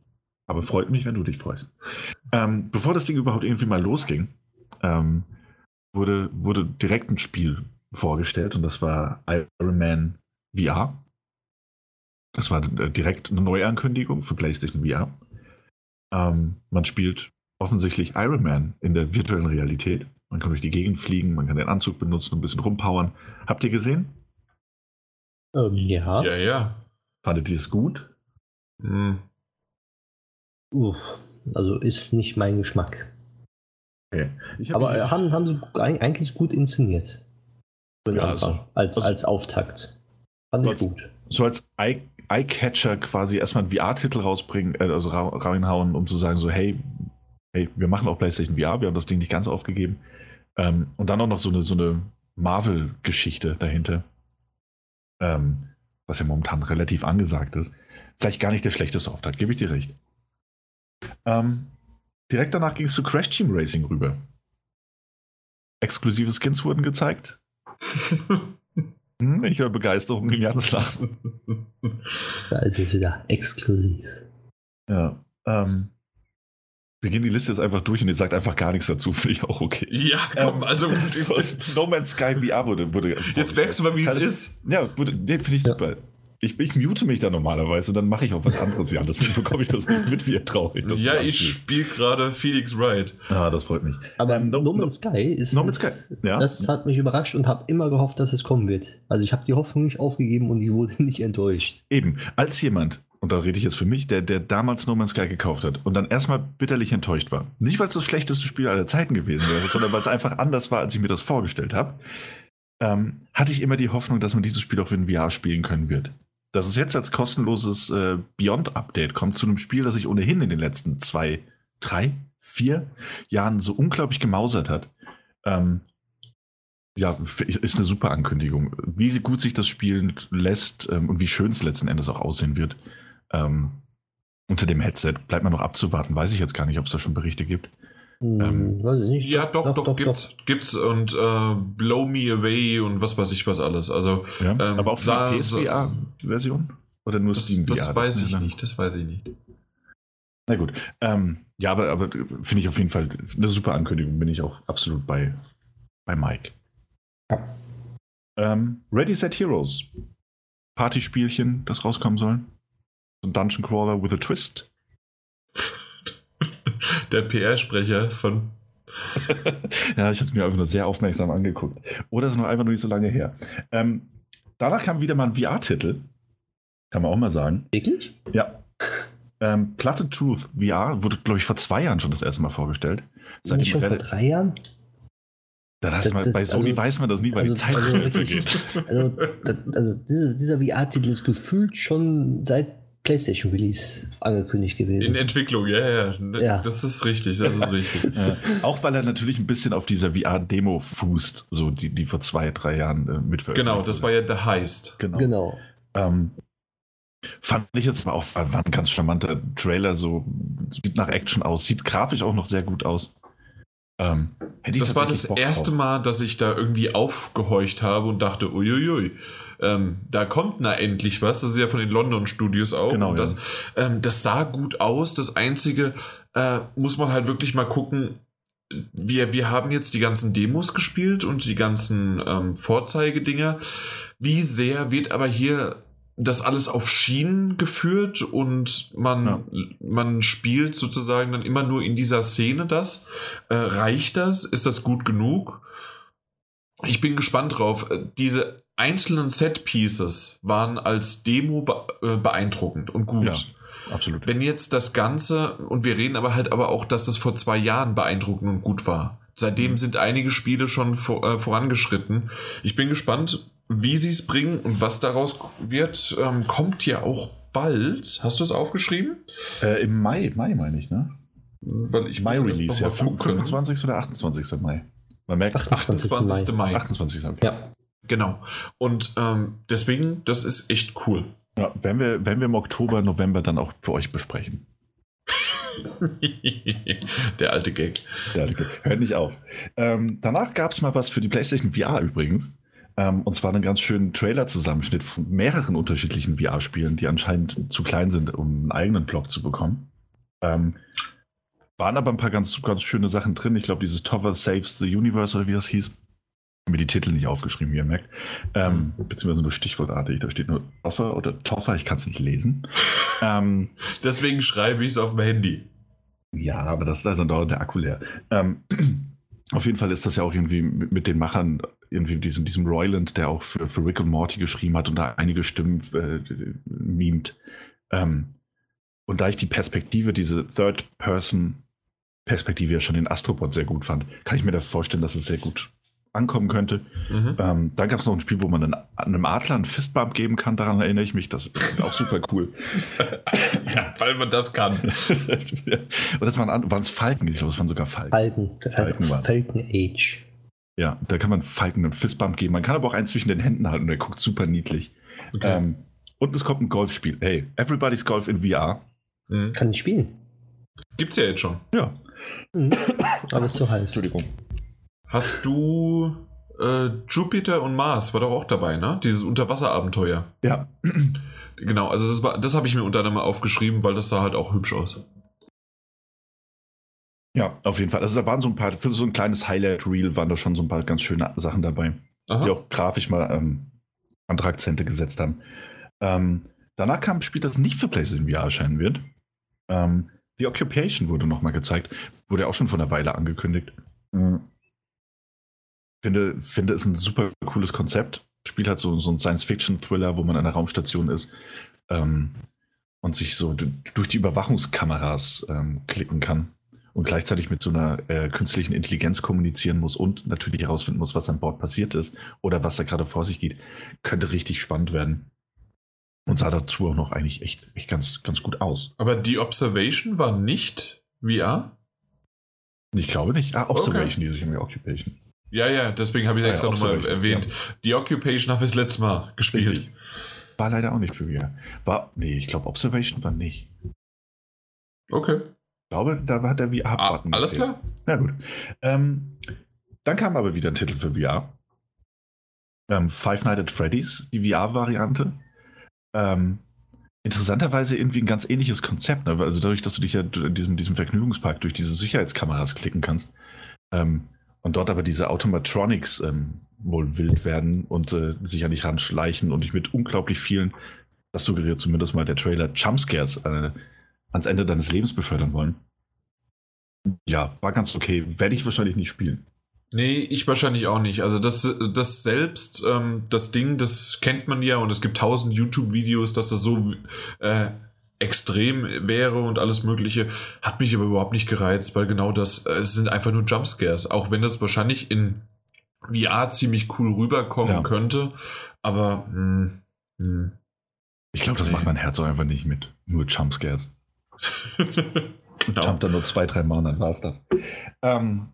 Aber freut mich, wenn du dich freust. Ähm, bevor das Ding überhaupt irgendwie mal losging, ähm, wurde, wurde direkt ein Spiel vorgestellt und das war Iron Man VR. Das war äh, direkt eine Neuankündigung für PlayStation VR. Ähm, man spielt offensichtlich Iron Man in der virtuellen Realität. Man kann durch die Gegend fliegen, man kann den Anzug benutzen und ein bisschen rumpowern. Habt ihr gesehen? Ähm, ja. Ja, ja. Fandet ihr es gut? Mhm. Uff, also ist nicht mein Geschmack. Okay. Hab Aber haben, haben sie eigentlich gut inszeniert. Ja, also, als, so, als, als Auftakt. Fand ich gut. So als Eye-Catcher quasi erstmal einen VR-Titel rausbringen, äh, also reinhauen, um zu sagen, so, hey, hey, wir machen auch PlayStation VR, wir haben das Ding nicht ganz aufgegeben. Ähm, und dann auch noch so eine, so eine Marvel-Geschichte dahinter. Ähm, was ja momentan relativ angesagt ist. Vielleicht gar nicht der schlechteste Auftrag, gebe ich dir recht. Ähm, direkt danach ging es zu Crash Team Racing rüber. Exklusive Skins wurden gezeigt. hm, ich höre Begeisterung in Jans Lachen. Da ist es wieder exklusiv. Ja. Ähm, wir gehen die Liste jetzt einfach durch und ihr sagt einfach gar nichts dazu, finde ich auch okay. Ja, komm, ähm, also. So, no Man's Sky VR wurde. wurde jetzt merkst du mal, wie es ist. Ja, wurde, nee, finde ich ja. super. Ich, ich mute mich da normalerweise und dann mache ich auch was anderes, Jan. Deswegen bekomme ich das nicht mit, wie traurig das Ja, ich spiele gerade Felix Wright. Ah, das freut mich. Aber ähm, no, no, Sky ist. No Man's Sky, ja. Das hat mich überrascht und habe immer gehofft, dass es kommen wird. Also ich habe die Hoffnung nicht aufgegeben und ich wurde nicht enttäuscht. Eben, als jemand, und da rede ich jetzt für mich, der, der damals No Man's Sky gekauft hat und dann erstmal bitterlich enttäuscht war. Nicht, weil es das schlechteste Spiel aller Zeiten gewesen wäre, sondern weil es einfach anders war, als ich mir das vorgestellt habe, ähm, hatte ich immer die Hoffnung, dass man dieses Spiel auch in VR spielen können wird dass es jetzt als kostenloses äh, Beyond-Update kommt zu einem Spiel, das sich ohnehin in den letzten zwei, drei, vier Jahren so unglaublich gemausert hat. Ähm, ja, ist eine super Ankündigung. Wie gut sich das spielen lässt ähm, und wie schön es letzten Endes auch aussehen wird. Ähm, unter dem Headset bleibt man noch abzuwarten. Weiß ich jetzt gar nicht, ob es da schon Berichte gibt. Ähm, hm, ja, doch, doch, doch, doch gibt's, doch. gibt's und äh, Blow Me Away und was weiß ich was alles. Also, ja, ähm, aber auf der PSVR-Version? Oder nur das, Steam VR? Das weiß das ich nicht, das weiß ich nicht. Na gut. Ähm, ja, aber, aber finde ich auf jeden Fall eine super Ankündigung. Bin ich auch absolut bei, bei Mike. Ja. Ähm, Ready Set Heroes. Partyspielchen, das rauskommen soll. So ein Dungeon Crawler with a Twist der PR-Sprecher von. ja, ich habe mir einfach nur sehr aufmerksam angeguckt. Oder ist noch einfach nur nicht so lange her. Ähm, danach kam wieder mal ein VR-Titel. Kann man auch mal sagen. Wirklich? Ja. Ähm, Platte Truth VR wurde, glaube ich, vor zwei Jahren schon das erste Mal vorgestellt. Seitdem schon vor drei Jahren? Das, das, man, bei Sony also, weiß man das nie, weil also, die Zeit also, vergeht. Also, das, also dieser, dieser VR-Titel ist gefühlt schon seit PlayStation Release angekündigt gewesen. In Entwicklung, ja, ja. ja. Das ist richtig, das ist richtig. ja. Auch weil er natürlich ein bisschen auf dieser VR-Demo fußt, so die, die vor zwei, drei Jahren äh, mit Genau, das war ja The Heist. Genau. genau. Ähm, fand ich jetzt aber auch, war ein ganz charmanter Trailer, so sieht nach Action aus, sieht grafisch auch noch sehr gut aus. Ähm, das war das Bock erste drauf. Mal, dass ich da irgendwie aufgehorcht habe und dachte, uiuiui ähm, da kommt na endlich was. Das ist ja von den London Studios auch. Genau, das, ja. ähm, das sah gut aus. Das Einzige äh, muss man halt wirklich mal gucken. Wir, wir haben jetzt die ganzen Demos gespielt und die ganzen ähm, Vorzeigedinger. Wie sehr wird aber hier das alles auf Schienen geführt und man, ja. man spielt sozusagen dann immer nur in dieser Szene das. Äh, reicht das? Ist das gut genug? Ich bin gespannt drauf. Äh, diese einzelnen Set-Pieces waren als Demo äh, beeindruckend und gut. Ja, absolut. Wenn jetzt das Ganze, und wir reden aber halt aber auch, dass das vor zwei Jahren beeindruckend und gut war. Seitdem mhm. sind einige Spiele schon vor, äh, vorangeschritten. Ich bin gespannt, wie sie es bringen und was daraus wird. Ähm, kommt ja auch bald. Hast du es aufgeschrieben? Äh, Im Mai, Mai meine ich, ne? Weil ich Mai Release, ja. 25. oder 28. Mai. Man merkt 28. 28. Mai. 28. Okay. Ja. Genau. Und ähm, deswegen, das ist echt cool. Ja, werden wir, werden wir im Oktober, November dann auch für euch besprechen. Der alte Gag. Der alte Gag. Hört nicht auf. Ähm, danach gab es mal was für die PlayStation VR übrigens. Ähm, und zwar einen ganz schönen Trailer-Zusammenschnitt von mehreren unterschiedlichen VR-Spielen, die anscheinend zu klein sind, um einen eigenen Blog zu bekommen. Ähm, waren aber ein paar ganz, ganz schöne Sachen drin. Ich glaube, dieses Tover Saves the Universe oder wie das hieß mir die Titel nicht aufgeschrieben, wie ihr merkt. Ähm, mhm. beziehungsweise nur stichwortartig. Da steht nur Toffer oder Toffer, ich kann es nicht lesen. ähm, Deswegen schreibe ich es auf dem Handy. Ja, aber das, da ist dann dauernd der Akku leer. Ähm, auf jeden Fall ist das ja auch irgendwie mit, mit den Machern, irgendwie diesem, diesem Royland, der auch für, für Rick und Morty geschrieben hat und da einige Stimmen äh, mimt. Ähm, und da ich die Perspektive, diese Third-Person-Perspektive ja schon in Astrobot sehr gut fand, kann ich mir da vorstellen, dass es sehr gut ankommen könnte. Mhm. Ähm, dann gab es noch ein Spiel, wo man einen, einem Adler einen Fistbump geben kann. Daran erinnere ich mich. Das ist auch super cool. ja, weil man das kann. Und das waren es Falken. Ich glaube, es waren sogar Falken. Falken. Das heißt Falken, Falken Age. Ja, da kann man Falken einen Fistbump geben. Man kann aber auch einen zwischen den Händen halten und der guckt super niedlich. Okay. Ähm, und es kommt ein Golfspiel. Hey, Everybody's Golf in VR. Mhm. Kann ich spielen. Gibt's ja jetzt schon. Ja. Mhm. Aber ist so heiß. Entschuldigung. Hast du äh, Jupiter und Mars war doch auch dabei, ne? Dieses Unterwasserabenteuer. Ja. Genau, also das, das habe ich mir unter anderem aufgeschrieben, weil das sah halt auch hübsch aus. Ja, auf jeden Fall. Also da waren so ein paar, für so ein kleines Highlight-Reel waren da schon so ein paar ganz schöne Sachen dabei, Aha. die auch grafisch mal ähm, andere Akzente gesetzt haben. Ähm, danach kam ein Spiel, das nicht für PlayStation VR erscheinen wird. Ähm, The Occupation wurde nochmal gezeigt. Wurde auch schon vor einer Weile angekündigt. Mhm. Finde, finde es ein super cooles Konzept. Spielt halt so, so ein Science-Fiction-Thriller, wo man an einer Raumstation ist ähm, und sich so durch die Überwachungskameras ähm, klicken kann und gleichzeitig mit so einer äh, künstlichen Intelligenz kommunizieren muss und natürlich herausfinden muss, was an Bord passiert ist oder was da gerade vor sich geht, könnte richtig spannend werden. Und sah dazu auch noch eigentlich echt, echt ganz, ganz gut aus. Aber die Observation war nicht VR? Ich glaube nicht. Ah, Observation, okay. die sich um die Occupation. Ja, ja, deswegen habe ich ah, extra ja, nochmal erwähnt. Ja. Die Occupation habe ich das letzte Mal gespielt. Richtig. War leider auch nicht für VR. War, nee, ich glaube, Observation war nicht. Okay. Ich glaube, da war der VR-Button. Ah, alles klar. Na gut. Ähm, dann kam aber wieder ein Titel für VR. Ähm, Five Nights at Freddy's, die VR-Variante. Ähm, interessanterweise irgendwie ein ganz ähnliches Konzept. Ne? Also dadurch, dass du dich ja in diesem, diesem Vergnügungspark durch diese Sicherheitskameras klicken kannst, ähm, und dort aber diese Automatronics ähm, wohl wild werden und äh, sich an dich ranschleichen und dich mit unglaublich vielen, das suggeriert zumindest mal der Trailer, Jumpscares äh, ans Ende deines Lebens befördern wollen. Ja, war ganz okay. Werde ich wahrscheinlich nicht spielen. Nee, ich wahrscheinlich auch nicht. Also das, das selbst, ähm, das Ding, das kennt man ja und es gibt tausend YouTube-Videos, dass das so äh, extrem wäre und alles Mögliche, hat mich aber überhaupt nicht gereizt, weil genau das, äh, es sind einfach nur Jumpscares, auch wenn das wahrscheinlich in VR ziemlich cool rüberkommen ja. könnte, aber mh, hm, mh, hm. ich glaube, das nee. macht mein Herz auch einfach nicht mit, nur Jumpscares. genau. Jump dann nur zwei, drei Mal, dann war es das. Ähm,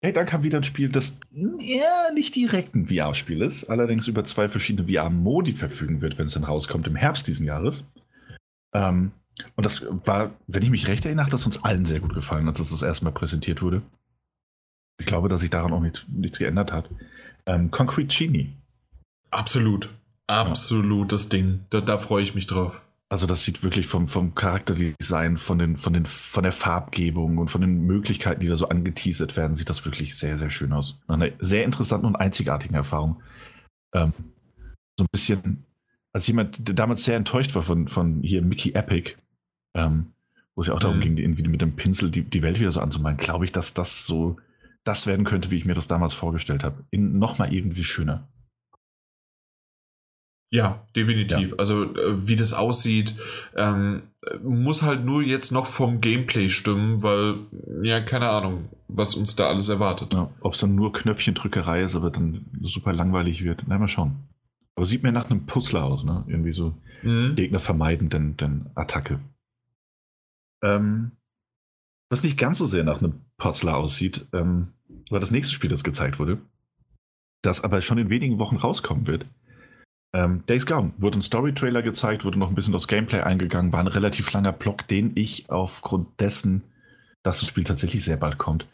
hey, dann kam wieder ein Spiel, das ja, nicht direkt ein VR-Spiel ist, allerdings über zwei verschiedene VR-Modi verfügen wird, wenn es dann rauskommt im Herbst diesen Jahres. Ähm, und das war, wenn ich mich recht erinnere, hat das uns allen sehr gut gefallen, als es das erste Mal präsentiert wurde. Ich glaube, dass sich daran auch nichts, nichts geändert hat. Ähm, Concrete Genie. Absolut. Absolut ja. das Ding. Da, da freue ich mich drauf. Also das sieht wirklich vom, vom Charakterdesign, von, den, von, den, von der Farbgebung und von den Möglichkeiten, die da so angeteasert werden, sieht das wirklich sehr, sehr schön aus. Eine sehr interessante und einzigartige Erfahrung. Ähm, so ein bisschen als jemand, der damals sehr enttäuscht war von, von hier Mickey Epic, ähm, wo es ja auch darum mhm. ging, irgendwie mit dem Pinsel die, die Welt wieder so anzumalen, glaube ich, dass das so das werden könnte, wie ich mir das damals vorgestellt habe. In nochmal irgendwie schöner. Ja, definitiv. Ja. Also äh, wie das aussieht, ähm, muss halt nur jetzt noch vom Gameplay stimmen, weil, ja, keine Ahnung, was uns da alles erwartet. Ja, Ob es dann nur Knöpfchendrückerei ist, aber dann super langweilig wird. Na, mal schauen. Aber sieht mir nach einem Puzzler aus, ne? Irgendwie so mhm. Gegner vermeiden, denn, denn Attacke. Ähm, was nicht ganz so sehr nach einem Puzzler aussieht, ähm, war das nächste Spiel, das gezeigt wurde. Das aber schon in wenigen Wochen rauskommen wird. Ähm, Days Gone wurde ein Story-Trailer gezeigt, wurde noch ein bisschen aufs Gameplay eingegangen, war ein relativ langer Block, den ich aufgrund dessen, dass das Spiel tatsächlich sehr bald kommt,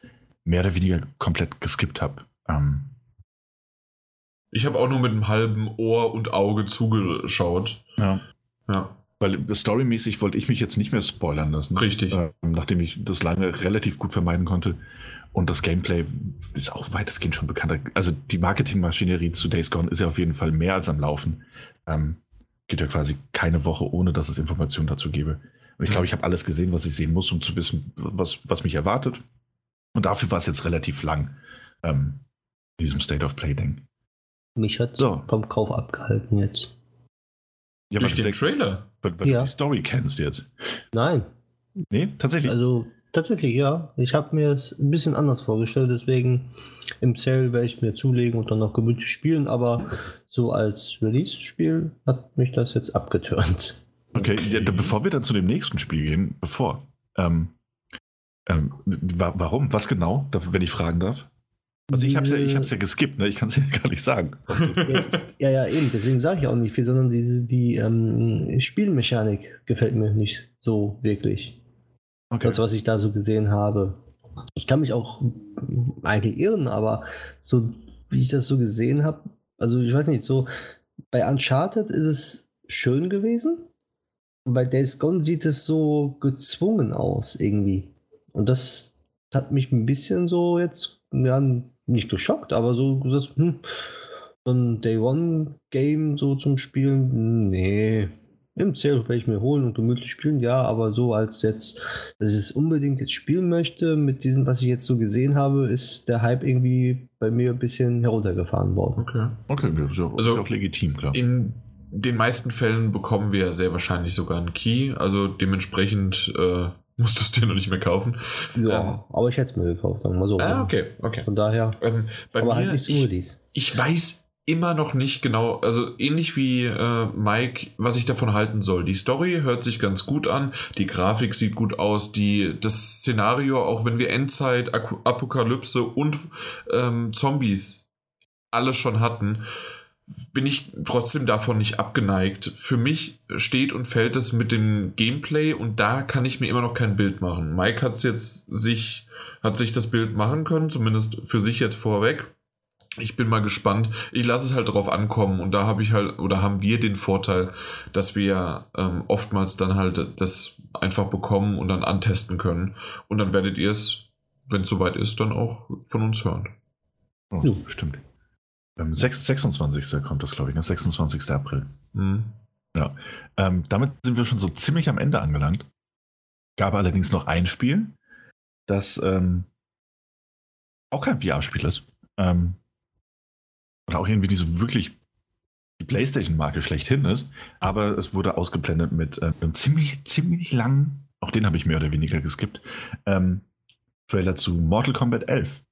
mehr oder weniger komplett geskippt habe. Ähm, ich habe auch nur mit einem halben Ohr und Auge zugeschaut. Ja. Ja. Weil storymäßig wollte ich mich jetzt nicht mehr spoilern lassen. Richtig. Äh, nachdem ich das lange relativ gut vermeiden konnte. Und das Gameplay ist auch weitestgehend schon bekannt. Also die Marketingmaschinerie zu Days Gone ist ja auf jeden Fall mehr als am Laufen. Ähm, geht ja quasi keine Woche, ohne dass es Informationen dazu gäbe. Und ich glaube, ich habe alles gesehen, was ich sehen muss, um zu wissen, was, was mich erwartet. Und dafür war es jetzt relativ lang ähm, in diesem State of Play-Ding. Mich hat so. vom Kauf abgehalten jetzt. Ja, Durch den der, Trailer? Weil, weil ja. du die Story kennst jetzt. Nein. Nee, tatsächlich. Also Tatsächlich, ja. Ich habe mir es ein bisschen anders vorgestellt, deswegen im Sale werde ich mir zulegen und dann noch gemütlich spielen, aber so als Release-Spiel hat mich das jetzt abgetürnt. Okay, okay. Ja, bevor wir dann zu dem nächsten Spiel gehen, bevor. Ähm, ähm, warum? Was genau, wenn ich fragen darf? Also ich habe es ja, ich ja geskippt, ne? ich kann es ja gar nicht sagen. ja, ja, eben, deswegen sage ich auch nicht viel, sondern die, die ähm, Spielmechanik gefällt mir nicht so wirklich. Okay. Das, was ich da so gesehen habe. Ich kann mich auch eigentlich irren, aber so wie ich das so gesehen habe, also ich weiß nicht, so bei Uncharted ist es schön gewesen. Und bei Days Gone sieht es so gezwungen aus irgendwie. Und das hat mich ein bisschen so jetzt, ja, nicht geschockt, aber so gesagt, hm, so ein Day One Game so zum Spielen, nee, im Zelt werde ich mir holen und gemütlich spielen, ja, aber so als jetzt, dass ich es unbedingt jetzt spielen möchte, mit diesem, was ich jetzt so gesehen habe, ist der Hype irgendwie bei mir ein bisschen heruntergefahren worden. Okay, okay, das ist auch, also ist auch legitim, klar. In den meisten Fällen bekommen wir sehr wahrscheinlich sogar einen Key, also dementsprechend äh, musst du es dir noch nicht mehr kaufen. Ja, ähm, aber ich hätte es mir gekauft, sagen wir mal so. Ah, okay, okay. Von daher, ähm, aber mir, halt nicht so ich, ich weiß immer noch nicht genau, also ähnlich wie äh, Mike, was ich davon halten soll. Die Story hört sich ganz gut an, die Grafik sieht gut aus, die, das Szenario, auch wenn wir Endzeit, Apokalypse und ähm, Zombies alles schon hatten, bin ich trotzdem davon nicht abgeneigt. Für mich steht und fällt es mit dem Gameplay und da kann ich mir immer noch kein Bild machen. Mike hat es jetzt sich, hat sich das Bild machen können, zumindest für sich jetzt vorweg ich bin mal gespannt. Ich lasse es halt darauf ankommen und da habe ich halt oder haben wir den Vorteil, dass wir ähm, oftmals dann halt das einfach bekommen und dann antesten können. Und dann werdet ihr es, wenn es soweit ist, dann auch von uns hören. Oh, ja. Stimmt. Ähm, 6, 26. kommt das, glaube ich, ne? 26. April. Mhm. Ja. Ähm, damit sind wir schon so ziemlich am Ende angelangt. Gab allerdings noch ein Spiel, das ähm, auch kein VR-Spiel ist. Ähm, oder auch irgendwie nicht so wirklich die PlayStation-Marke schlechthin ist, aber es wurde ausgeblendet mit äh, einem ziemlich, ziemlich langen, auch den habe ich mehr oder weniger geskippt, ähm, Trailer zu Mortal Kombat 11.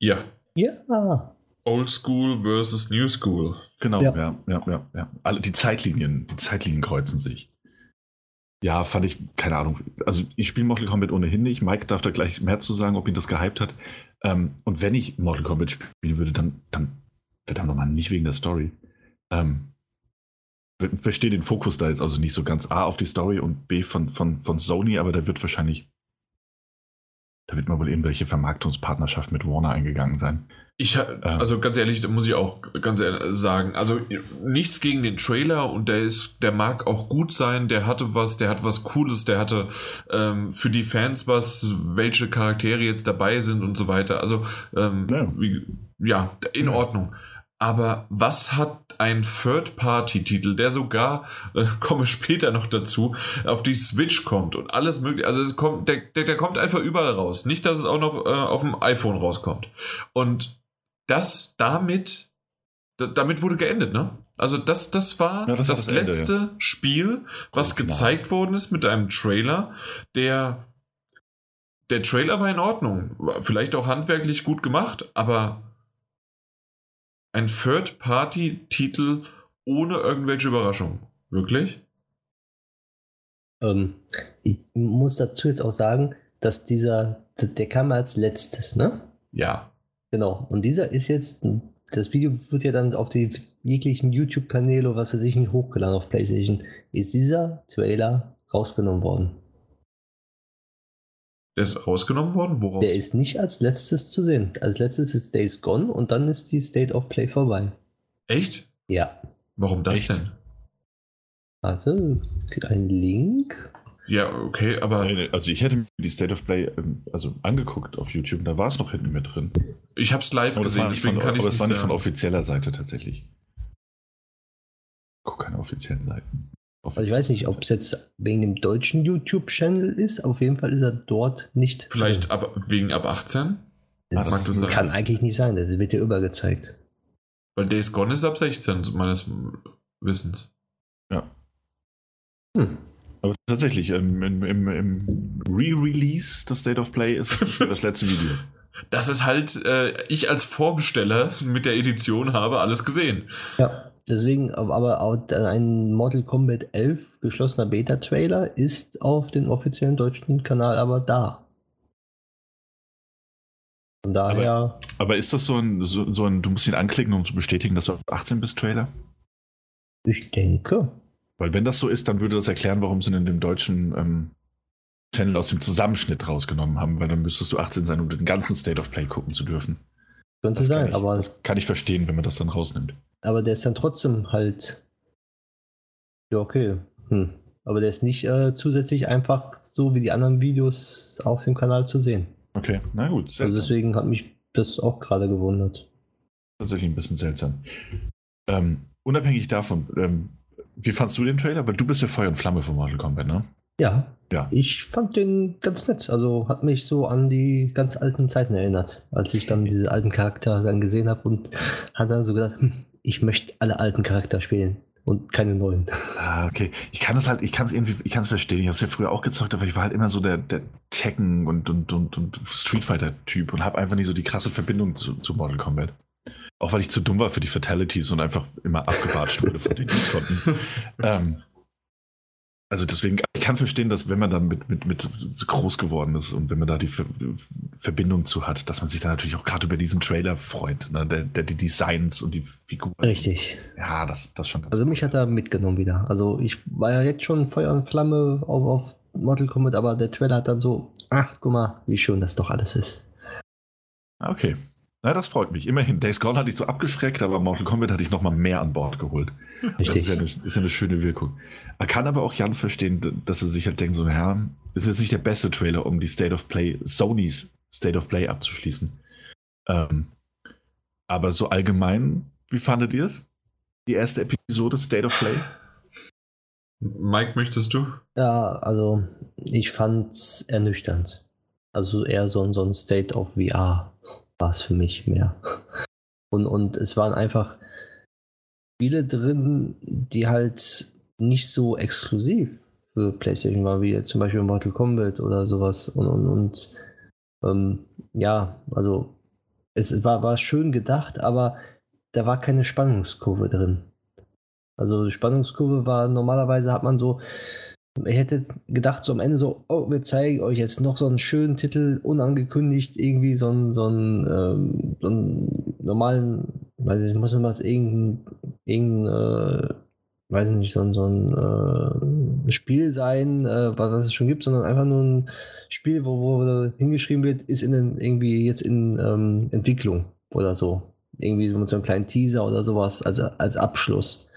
Ja. Ja. Old School versus New School. Genau, ja, ja, ja, ja. ja. Alle, die Zeitlinien, die Zeitlinien kreuzen sich. Ja, fand ich, keine Ahnung. Also ich spiele Mortal Kombat ohnehin nicht. Mike darf da gleich mehr zu sagen, ob ihn das gehypt hat. Ähm, und wenn ich Mortal Kombat spielen würde, dann, dann verdammt nochmal nicht wegen der Story. Ähm, verstehe den Fokus da jetzt also nicht so ganz A auf die Story und B von, von, von Sony, aber da wird wahrscheinlich, da wird mal wohl irgendwelche Vermarktungspartnerschaft mit Warner eingegangen sein. Ich, also ganz ehrlich, da muss ich auch ganz ehrlich sagen, also nichts gegen den Trailer und der ist, der mag auch gut sein, der hatte was, der hat was Cooles, der hatte ähm, für die Fans was, welche Charaktere jetzt dabei sind und so weiter. Also ähm, ja. Wie, ja, in Ordnung. Aber was hat ein Third-Party-Titel, der sogar, äh, komme später noch dazu, auf die Switch kommt und alles mögliche, also es kommt, der, der, der kommt einfach überall raus. Nicht, dass es auch noch äh, auf dem iPhone rauskommt. Und das damit, damit wurde geendet, ne? Also das, das war ja, das, das, das Ende, letzte ja. Spiel, was oh, gezeigt worden ist mit einem Trailer, der der Trailer war in Ordnung, vielleicht auch handwerklich gut gemacht, aber ein Third-Party-Titel ohne irgendwelche Überraschungen. Wirklich? Ähm, ich muss dazu jetzt auch sagen, dass dieser, der kam als letztes, ne? Ja. Genau. Und dieser ist jetzt, das Video wird ja dann auf die jeglichen YouTube-Kanäle, was weiß ich, nicht hochgeladen auf PlayStation. Ist dieser Trailer rausgenommen worden? Der ist rausgenommen worden? Woraus? Der ist nicht als letztes zu sehen. Als letztes ist Days Gone und dann ist die State of Play vorbei. Echt? Ja. Warum das Echt? denn? Warte, ein Link. Ja, okay, aber. Also ich hätte mir die State of Play ähm, also angeguckt auf YouTube, da war es noch hinten mit drin. Ich habe es live gesehen, deswegen von, kann ich es nicht. Aber es war nicht von offizieller Seite tatsächlich. Guck keine offiziellen Seiten. Also ich weiß nicht, ob es jetzt wegen dem deutschen YouTube-Channel ist. Auf jeden Fall ist er dort nicht. Vielleicht ab, wegen ab 18? Das, das kann eigentlich nicht sein. Das wird ja übergezeigt. Weil Days Gone ist ab 16, meines Wissens. Ja. Hm. Aber tatsächlich, im, im, im Re-Release des State of Play ist das letzte Video. Das ist halt, äh, ich als Vorbesteller mit der Edition habe alles gesehen. Ja, deswegen, aber ein Mortal Kombat 11 geschlossener Beta-Trailer ist auf dem offiziellen deutschen Kanal aber da. Von daher. Aber, aber, ist das so ein, so, so ein, du musst ihn anklicken, um zu bestätigen, dass du auf 18 bist, Trailer? Ich denke. Weil wenn das so ist, dann würde das erklären, warum sie in dem deutschen ähm, Channel aus dem Zusammenschnitt rausgenommen haben, weil dann müsstest du 18 sein, um den ganzen State of Play gucken zu dürfen. Könnte das sein, ich, aber. Das kann ich verstehen, wenn man das dann rausnimmt. Aber der ist dann trotzdem halt. Ja, okay. Hm. Aber der ist nicht äh, zusätzlich einfach so wie die anderen Videos auf dem Kanal zu sehen. Okay, na gut. Seltsam. Also deswegen hat mich das auch gerade gewundert. Tatsächlich ein bisschen seltsam. Ähm, unabhängig davon, ähm, wie fandst du den Trailer? Weil du bist ja Feuer und Flamme von Mortal Kombat, ne? Ja. Ja. Ich fand den ganz nett. Also hat mich so an die ganz alten Zeiten erinnert, als ich dann diese alten Charakter dann gesehen habe und hat dann so gedacht, hm, ich möchte alle alten Charakter spielen und keine neuen. Ah, okay. Ich kann es halt, ich kann es irgendwie, ich kann es verstehen. Ich habe es ja früher auch gezockt, aber ich war halt immer so der, der Tekken und, und, und, und Street Fighter-Typ und habe einfach nicht so die krasse Verbindung zu, zu Mortal Kombat. Auch weil ich zu dumm war für die Fatalities und einfach immer abgewatscht wurde von denen, die es konnten. ähm, also deswegen, ich kann verstehen, dass wenn man dann mit, mit, mit groß geworden ist und wenn man da die Verbindung zu hat, dass man sich dann natürlich auch gerade über diesen Trailer freut, ne? der, der die Designs und die Figuren. Richtig. Ja, das, das schon. also mich hat er mitgenommen wieder. Also ich war ja jetzt schon Feuer und Flamme auf, auf Mortal Kombat, aber der Trailer hat dann so, ach, guck mal, wie schön das doch alles ist. Okay. Na, das freut mich. Immerhin. Days Gone hatte ich so abgeschreckt, aber Mortal Kombat hatte ich noch mal mehr an Bord geholt. Richtig. Das ist ja, eine, ist ja eine schöne Wirkung. Er kann aber auch Jan verstehen, dass er sich halt denkt, so, ja, ist jetzt nicht der beste Trailer, um die State of Play, Sonys State of Play abzuschließen. Ähm, aber so allgemein, wie fandet ihr es? Die erste Episode State of Play? Mike, möchtest du? Ja, also ich fand's ernüchternd. Also eher so, so ein State of VR war es für mich mehr. Und, und es waren einfach Spiele drin, die halt nicht so exklusiv für PlayStation waren, wie zum Beispiel Mortal Kombat oder sowas. Und, und, und ähm, ja, also es war, war schön gedacht, aber da war keine Spannungskurve drin. Also Spannungskurve war normalerweise hat man so ich hätte gedacht, so am Ende so, oh, wir zeigen euch jetzt noch so einen schönen Titel, unangekündigt, irgendwie so einen, so einen, ähm, so einen normalen, weiß ich, muss immer was, irgendein, irgendein äh, weiß ich nicht, so ein, so ein äh, Spiel sein, äh, was es schon gibt, sondern einfach nur ein Spiel, wo, wo hingeschrieben wird, ist in den, irgendwie jetzt in ähm, Entwicklung oder so. Irgendwie mit so einem kleinen Teaser oder sowas als, als Abschluss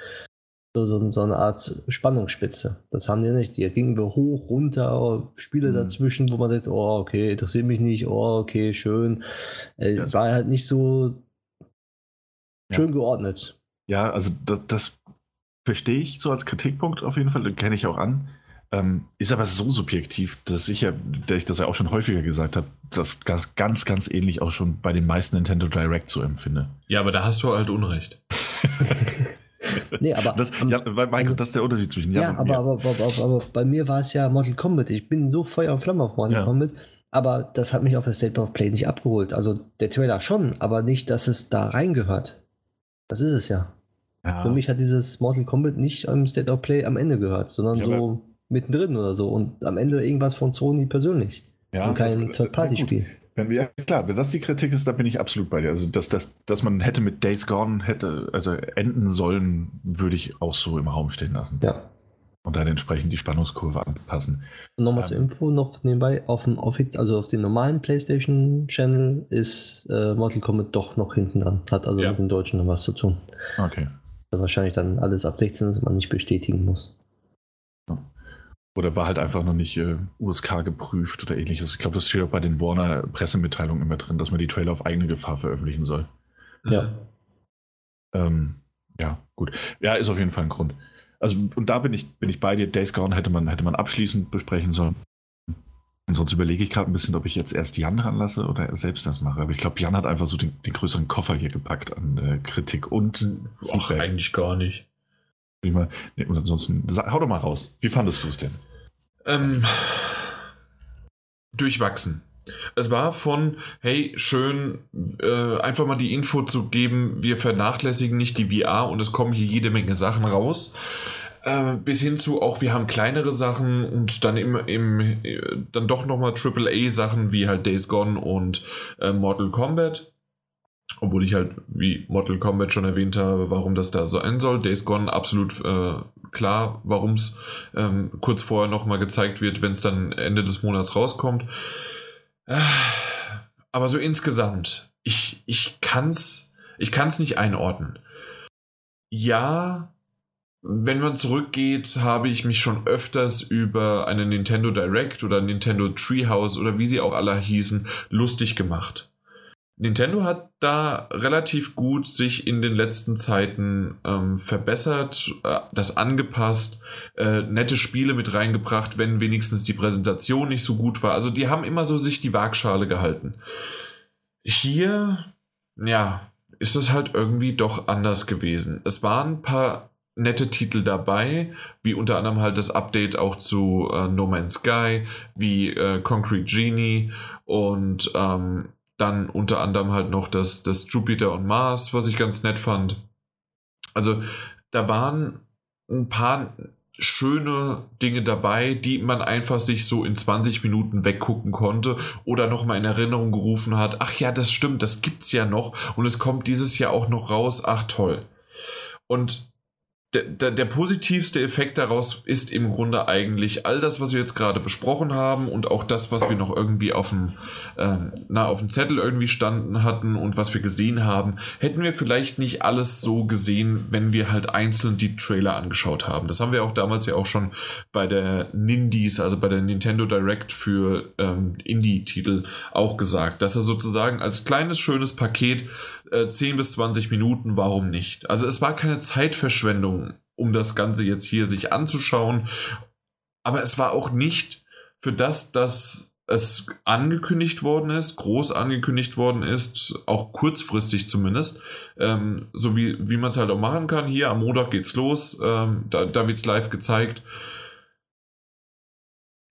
so, so, so, eine Art Spannungsspitze. Das haben die nicht. Die gingen wir hoch, runter, Spiele mhm. dazwischen, wo man denkt, oh, okay, interessiert mich nicht, oh, okay, schön. Äh, ja. War halt nicht so schön ja. geordnet. Ja, also das, das verstehe ich so als Kritikpunkt auf jeden Fall, den kenne ich auch an. Ähm, ist aber so subjektiv, dass ich ja, der ich das ja auch schon häufiger gesagt habe, das ganz, ganz ähnlich auch schon bei den meisten Nintendo Direct so empfinde. Ja, aber da hast du halt Unrecht. nee, aber. Das, ja, Michael, also, das ist der Unterschied zwischen ja, ja aber, aber, aber, aber, bei mir war es ja Mortal Kombat. Ich bin so Feuer und Flamme auf Mortal ja. Kombat. Aber das hat mich auf der State of Play nicht abgeholt. Also der Trailer schon, aber nicht, dass es da reingehört. Das ist es ja. Ja. Für mich hat dieses Mortal Kombat nicht am State of Play am Ende gehört, sondern so mittendrin oder so. Und am Ende irgendwas von Sony persönlich. Ja, und kein Third-Party-Spiel. Wenn wir, klar, wenn das die Kritik ist, da bin ich absolut bei dir. Also, dass, dass, dass man hätte mit Days Gone hätte, also enden sollen, würde ich auch so im Raum stehen lassen. Ja. Und dann entsprechend die Spannungskurve anpassen. Und nochmal ähm, zur Info noch nebenbei, auf dem, also auf dem normalen PlayStation-Channel ist äh, Mortal Kombat doch noch hinten dran. Hat also ja. mit den Deutschen noch was zu tun. Okay. Das wahrscheinlich dann alles ab 16 ist, man nicht bestätigen muss. Oder war halt einfach noch nicht äh, USK geprüft oder ähnliches. Ich glaube, das steht auch bei den Warner Pressemitteilungen immer drin, dass man die Trailer auf eigene Gefahr veröffentlichen soll. Ja. Ähm, ja, gut. Ja, ist auf jeden Fall ein Grund. Also, und da bin ich, bin ich bei dir. Days Gone hätte man, hätte man abschließend besprechen sollen. Und sonst überlege ich gerade ein bisschen, ob ich jetzt erst Jan ranlasse oder selbst das mache. Aber ich glaube, Jan hat einfach so den, den, größeren Koffer hier gepackt an äh, Kritik und Ach, eigentlich gar nicht. Mal, nee, und ansonsten, hau doch mal raus. Wie fandest du es denn? Ähm, durchwachsen. Es war von, hey, schön, äh, einfach mal die Info zu geben, wir vernachlässigen nicht die VR und es kommen hier jede Menge Sachen raus. Äh, bis hin zu auch, wir haben kleinere Sachen und dann im, im äh, dann doch nochmal AAA-Sachen wie halt Days Gone und äh, Mortal Kombat. Obwohl ich halt, wie Mortal Kombat schon erwähnt habe, warum das da so sein soll. Days Gone absolut äh, klar, warum es ähm, kurz vorher nochmal gezeigt wird, wenn es dann Ende des Monats rauskommt. Äh, aber so insgesamt, ich, ich kann's, ich kann's nicht einordnen. Ja, wenn man zurückgeht, habe ich mich schon öfters über eine Nintendo Direct oder Nintendo Treehouse oder wie sie auch alle hießen, lustig gemacht. Nintendo hat da relativ gut sich in den letzten Zeiten ähm, verbessert, äh, das angepasst, äh, nette Spiele mit reingebracht, wenn wenigstens die Präsentation nicht so gut war. Also die haben immer so sich die Waagschale gehalten. Hier, ja, ist es halt irgendwie doch anders gewesen. Es waren ein paar nette Titel dabei, wie unter anderem halt das Update auch zu äh, No Man's Sky, wie äh, Concrete Genie und ähm, dann unter anderem halt noch das, das Jupiter und Mars, was ich ganz nett fand. Also da waren ein paar schöne Dinge dabei, die man einfach sich so in 20 Minuten weggucken konnte oder nochmal in Erinnerung gerufen hat. Ach ja, das stimmt, das gibt's ja noch und es kommt dieses Jahr auch noch raus. Ach toll. Und der, der, der, positivste Effekt daraus ist im Grunde eigentlich all das, was wir jetzt gerade besprochen haben und auch das, was wir noch irgendwie auf dem, ähm, na, auf dem Zettel irgendwie standen hatten und was wir gesehen haben, hätten wir vielleicht nicht alles so gesehen, wenn wir halt einzeln die Trailer angeschaut haben. Das haben wir auch damals ja auch schon bei der Nindies, also bei der Nintendo Direct für ähm, Indie-Titel auch gesagt, dass er sozusagen als kleines, schönes Paket äh, 10 bis 20 Minuten, warum nicht? Also es war keine Zeitverschwendung, um das Ganze jetzt hier sich anzuschauen, aber es war auch nicht für das, dass es angekündigt worden ist, groß angekündigt worden ist, auch kurzfristig zumindest, ähm, so wie, wie man es halt auch machen kann. Hier am Montag geht's los, ähm, da, da wird es live gezeigt.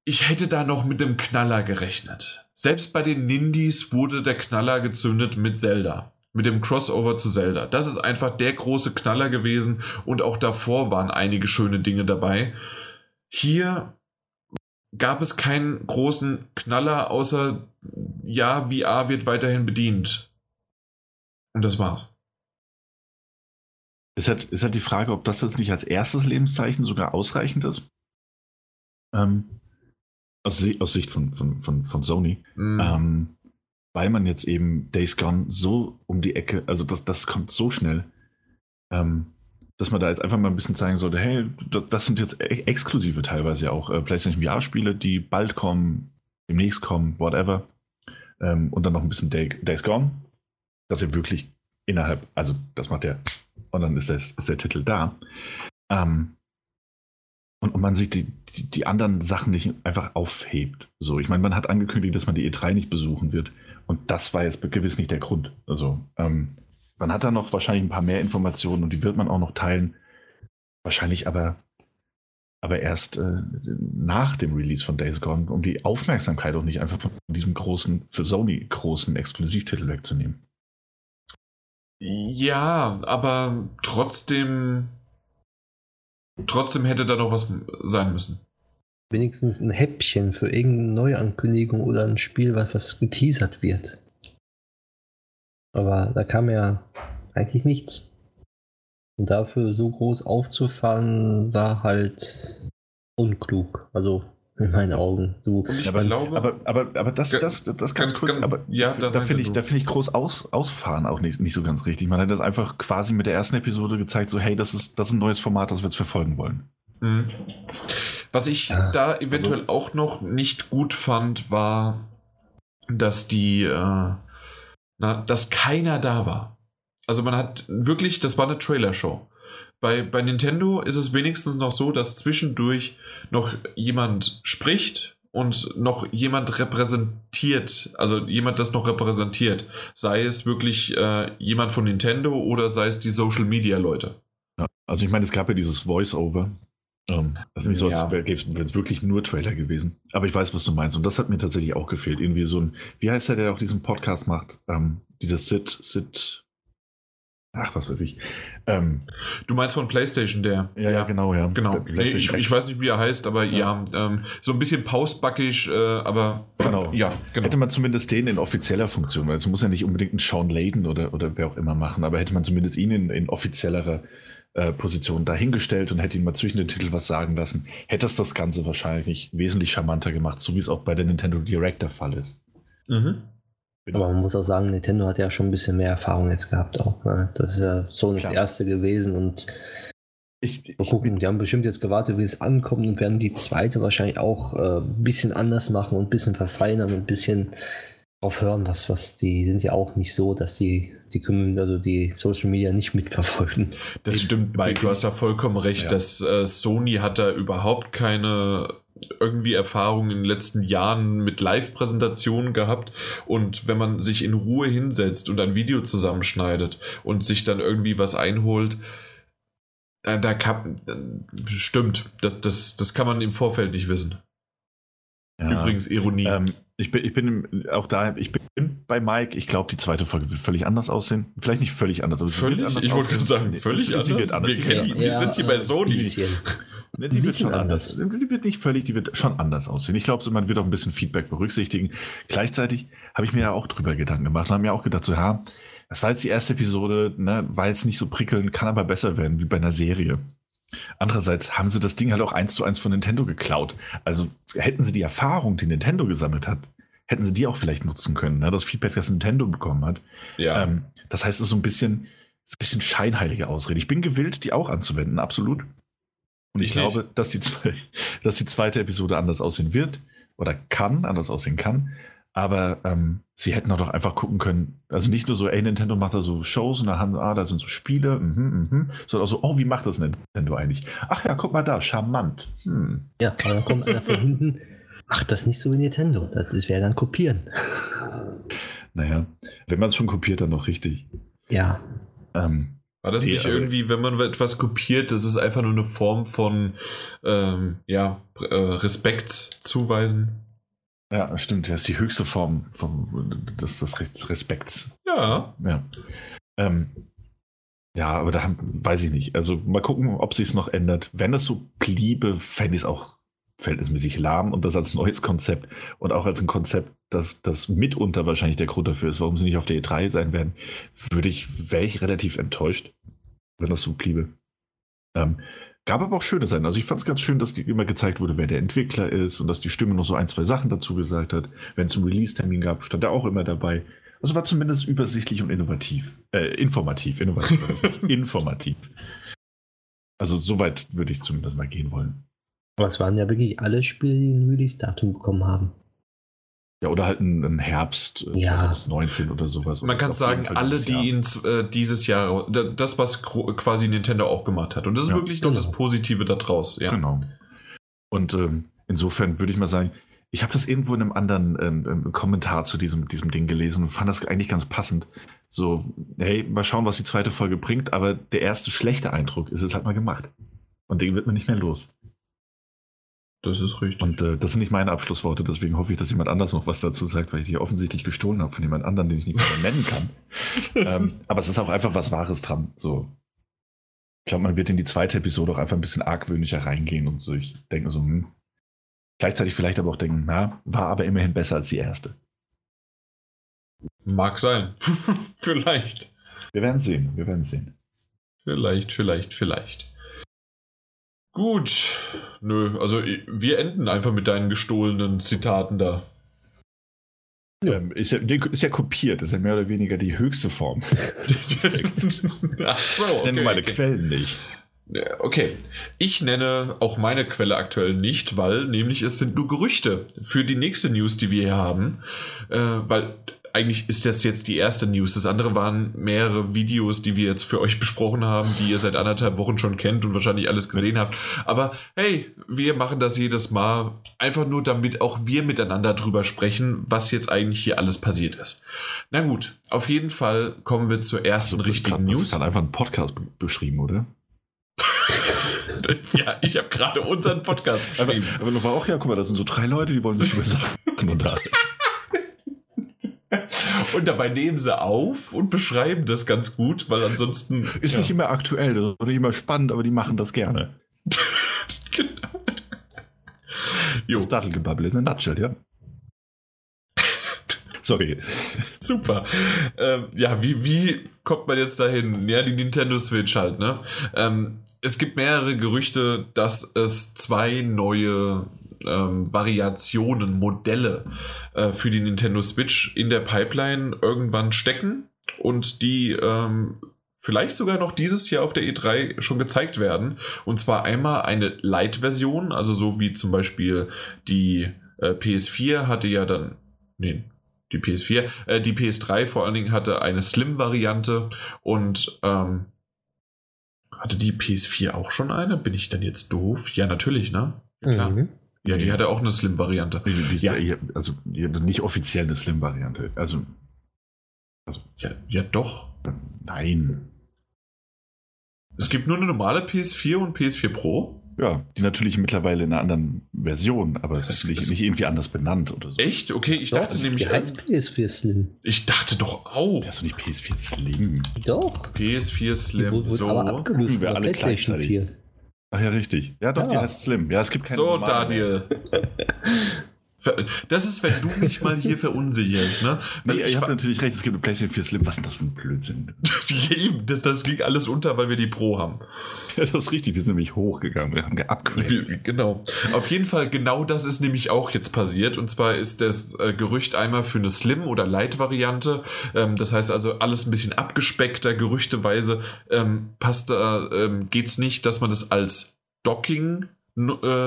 Ich hätte da noch mit dem Knaller gerechnet. Selbst bei den Nindies wurde der Knaller gezündet mit Zelda mit dem Crossover zu Zelda. Das ist einfach der große Knaller gewesen und auch davor waren einige schöne Dinge dabei. Hier gab es keinen großen Knaller, außer ja, VR wird weiterhin bedient. Und das war's. Ist halt, ist halt die Frage, ob das jetzt nicht als erstes Lebenszeichen sogar ausreichend ist. Ähm, aus, aus, Sicht von, von, von, von Sony. Mm. Ähm, weil man jetzt eben Days Gone so um die Ecke, also das, das kommt so schnell, ähm, dass man da jetzt einfach mal ein bisschen zeigen sollte, hey, das sind jetzt e-, exklusive teilweise auch äh, PlayStation VR-Spiele, die bald kommen, demnächst kommen, whatever. Ähm, und dann noch ein bisschen Day, Days Gone, dass ihr wirklich innerhalb, also das macht der, und dann ist, das, ist der Titel da. Ähm, und, und man sich die, die, die, anderen Sachen nicht einfach aufhebt. So, ich meine, man hat angekündigt, dass man die E3 nicht besuchen wird. Und das war jetzt gewiss nicht der Grund. Also, ähm, man hat da noch wahrscheinlich ein paar mehr Informationen und die wird man auch noch teilen. Wahrscheinlich aber, aber erst äh, nach dem Release von Days Gone, um die Aufmerksamkeit auch nicht einfach von diesem großen, für Sony großen Exklusivtitel wegzunehmen. Ja, aber trotzdem, trotzdem hätte da noch was sein müssen wenigstens ein Häppchen für irgendeine Neuankündigung oder ein Spiel, was, was geteasert wird. Aber da kam ja eigentlich nichts. Und dafür so groß aufzufahren, war halt unklug. Also in meinen Augen. So, ja, aber, glaube, aber, aber, aber das, das, das, das ganz, ganz kurz, ganz, aber ja, da finde ich, find ich groß aus, Ausfahren auch nicht, nicht so ganz richtig. Man hat das einfach quasi mit der ersten Episode gezeigt, so hey, das ist, das ist ein neues Format, das wir jetzt verfolgen wollen. Mhm. Was ich ja, da eventuell also, auch noch nicht gut fand, war, dass die, äh, na, dass keiner da war. Also man hat wirklich, das war eine Trailer-Show. Bei, bei Nintendo ist es wenigstens noch so, dass zwischendurch noch jemand spricht und noch jemand repräsentiert, also jemand das noch repräsentiert. Sei es wirklich äh, jemand von Nintendo oder sei es die Social Media Leute. Ja, also ich meine, es gab ja dieses Voice-Over, Um, also nicht so, als wäre es wirklich nur Trailer gewesen. Aber ich weiß, was du meinst. Und das hat mir tatsächlich auch gefehlt. Irgendwie so ein, wie heißt der, der auch diesen Podcast macht? Ähm, dieser Sid, Sid, ach, was weiß ich. Ähm, du meinst von PlayStation, der? Ja, ja, genau, ja. Genau. Nee, ich, ich, weiß nicht, wie er heißt, aber ja, ja ähm, so ein bisschen postbackisch, äh, aber genau. ja, genau. Hätte man zumindest den in offizieller Funktion, weil es muss ja nicht unbedingt ein Sean Layden oder, oder wer auch immer machen, aber hätte man zumindest ihn in, in offizieller äh, Position dahingestellt und hätte ihn mal zwischen den Titeln was sagen lassen, hätte es das Ganze wahrscheinlich wesentlich charmanter gemacht, so wie es auch bei der Nintendo Direct der Fall ist. Mhm. Aber man muss auch sagen, Nintendo hat ja schon ein bisschen mehr Erfahrung jetzt gehabt auch. Ne? Das ist ja so das erste gewesen und ich, mal gucken, die haben bestimmt jetzt gewartet, wie es ankommt und werden die zweite wahrscheinlich auch äh, ein bisschen anders machen und ein bisschen verfeinern und ein bisschen drauf hören, was, was die sind ja auch nicht so, dass die die können also die Social Media nicht mitverfolgen. Das stimmt, Mike, du hast da vollkommen recht, ja. dass äh, Sony hat da überhaupt keine irgendwie Erfahrung in den letzten Jahren mit Live-Präsentationen gehabt und wenn man sich in Ruhe hinsetzt und ein Video zusammenschneidet und sich dann irgendwie was einholt, da, da kann, stimmt, das, das, das kann man im Vorfeld nicht wissen. Ja. Übrigens Ironie. Ähm, ich bin, ich bin auch da, ich bin bei Mike. Ich glaube, die zweite Folge wird völlig anders aussehen. Vielleicht nicht völlig anders, aber völlig, anders Ich wollte sagen, völlig sie, anders. Sie wird anders. Wir, kennen, ja, wir sind hier bei Sony. Ne, die wird schon anders. anders. Die wird nicht völlig, die wird schon anders aussehen. Ich glaube, man wird auch ein bisschen Feedback berücksichtigen. Gleichzeitig habe ich mir ja auch drüber Gedanken gemacht und habe mir auch gedacht, so, ja, das war jetzt die erste Episode, ne, war jetzt nicht so prickelnd, kann aber besser werden, wie bei einer Serie. Andererseits haben sie das Ding halt auch eins zu eins von Nintendo geklaut. Also hätten sie die Erfahrung, die Nintendo gesammelt hat, hätten sie die auch vielleicht nutzen können. Ne? Das Feedback, das Nintendo bekommen hat. Ja. Ähm, das heißt, es ist so ein bisschen, ein bisschen scheinheilige Ausrede. Ich bin gewillt, die auch anzuwenden, absolut. Und ich, ich glaube, dass die, dass die zweite Episode anders aussehen wird oder kann, anders aussehen kann. Aber ähm, sie hätten auch doch einfach gucken können, also nicht nur so, ey, Nintendo macht da so Shows und da haben, ah, da sind so Spiele, mhm, mhm, sondern auch so, oh, wie macht das Nintendo eigentlich? Ach ja, guck mal da, charmant. Hm. Ja, aber dann kommt einer von hinten, macht das nicht so wie Nintendo, das wäre dann kopieren. Naja, wenn man es schon kopiert, dann noch richtig. Ja. Ähm, war das nicht irgendwie, wenn man etwas kopiert, das ist einfach nur eine Form von ähm, ja, äh, Respekt zuweisen? Ja, stimmt. Das ist die höchste Form vom, des, des Respekts. Ja. Ja. Ähm, ja, aber da haben, weiß ich nicht. Also mal gucken, ob sich es noch ändert. Wenn das so bliebe, fände ich es auch verhältnismäßig lahm und das als neues Konzept und auch als ein Konzept, das, das mitunter wahrscheinlich der Grund dafür ist, warum sie nicht auf der E3 sein werden, würde ich, wäre ich relativ enttäuscht, wenn das so bliebe. Ähm, Gab aber auch schöne Seiten. Also ich fand es ganz schön, dass die immer gezeigt wurde, wer der Entwickler ist und dass die Stimme noch so ein, zwei Sachen dazu gesagt hat. Wenn es einen Release-Termin gab, stand er auch immer dabei. Also war zumindest übersichtlich und innovativ. Äh, informativ. Innovativ. informativ. Also soweit würde ich zumindest mal gehen wollen. Aber es waren ja wirklich alle Spiele, die ein Release-Datum bekommen haben. Ja, oder halt ein, ein Herbst äh, ja. 2019 oder sowas. Man kann sagen, alle, die ins, äh, dieses Jahr, das, was quasi Nintendo auch gemacht hat. Und das ist ja, wirklich genau. noch das Positive da draus. Ja. Genau. Und ähm, insofern würde ich mal sagen, ich habe das irgendwo in einem anderen ähm, ähm, Kommentar zu diesem, diesem Ding gelesen und fand das eigentlich ganz passend. So, hey, mal schauen, was die zweite Folge bringt, aber der erste schlechte Eindruck ist es halt mal gemacht. Und den wird man nicht mehr los. Das ist richtig. Und äh, das sind nicht meine Abschlussworte, deswegen hoffe ich, dass jemand anders noch was dazu sagt, weil ich die offensichtlich gestohlen habe von jemand anderem, den ich nicht mehr nennen kann. ähm, aber es ist auch einfach was Wahres dran. So. Ich glaube, man wird in die zweite Episode auch einfach ein bisschen argwöhnlicher reingehen und so. Ich denke so, hm. Gleichzeitig vielleicht aber auch denken, na, war aber immerhin besser als die erste. Mag sein. vielleicht. Wir werden sehen, wir werden sehen. Vielleicht, vielleicht, vielleicht. Gut. Nö, also wir enden einfach mit deinen gestohlenen Zitaten da. Ähm, ist, ja, ist ja kopiert, ist ja mehr oder weniger die höchste Form. Ach so. Okay, ich nenne meine okay. Quellen nicht. Okay, ich nenne auch meine Quelle aktuell nicht, weil nämlich es sind nur Gerüchte für die nächste News, die wir hier haben. Äh, weil eigentlich ist das jetzt die erste News. Das andere waren mehrere Videos, die wir jetzt für euch besprochen haben, die ihr seit anderthalb Wochen schon kennt und wahrscheinlich alles gesehen habt. Aber hey, wir machen das jedes Mal einfach nur, damit auch wir miteinander drüber sprechen, was jetzt eigentlich hier alles passiert ist. Na gut, auf jeden Fall kommen wir zur ersten also, richtigen News. Du hast einfach einen Podcast beschrieben, oder? ja, ich habe gerade unseren Podcast geschrieben. Aber, aber war auch, ja, guck mal, das sind so drei Leute, die wollen sich über Sachen unterhalten. Und dabei nehmen sie auf und beschreiben das ganz gut, weil ansonsten. Ist ja. nicht immer aktuell oder nicht immer spannend, aber die machen das gerne. genau. Das Dattelgebabbel in der Nutshell, ja. Sorry. Super. Ähm, ja, wie, wie kommt man jetzt dahin? Ja, die Nintendo Switch halt, ne? Ähm, es gibt mehrere Gerüchte, dass es zwei neue ähm, Variationen, Modelle äh, für die Nintendo Switch in der Pipeline irgendwann stecken und die ähm, vielleicht sogar noch dieses Jahr auf der E3 schon gezeigt werden. Und zwar einmal eine Lite-Version, also so wie zum Beispiel die äh, PS4 hatte ja dann, nee, die PS4, äh, die PS3 vor allen Dingen hatte eine Slim-Variante und ähm, hatte die PS4 auch schon eine? Bin ich dann jetzt doof? Ja, natürlich, ne? Klar. Mhm. Ja, die hatte auch eine Slim-Variante. Ja, also nicht offiziell eine Slim-Variante. Also, also ja, ja, doch. Nein. Es gibt nur eine normale PS4 und PS4 Pro. Ja, die natürlich mittlerweile in einer anderen Version, aber es ist nicht, nicht, irgendwie anders benannt oder so. Echt? Okay, ich doch, dachte nämlich. Heißt PS4 Slim? Ich dachte doch auch. Ja, ist doch nicht PS4 Slim. Doch. PS4 Slim. Wurde, so. aber abgelöst wir alle gleichzeitig. 4. Ach ja, richtig. Ja, doch, ja. die heißt Slim. Ja, es gibt keine So, Daniel. Das ist, wenn du mich mal hier verunsicherst, ne? Nee, ich habe natürlich recht, es gibt eine PlayStation 4 Slim. Was ist denn das für ein Blödsinn? Eben, das, das ging alles unter, weil wir die Pro haben. Ja, das ist richtig, wir sind nämlich hochgegangen, wir haben geupgradet. Genau. Auf jeden Fall, genau das ist nämlich auch jetzt passiert. Und zwar ist das äh, Gerücht einmal für eine Slim- oder Light-Variante. Ähm, das heißt also alles ein bisschen abgespeckter, gerüchteweise ähm, passt da, ähm, geht es nicht, dass man das als Docking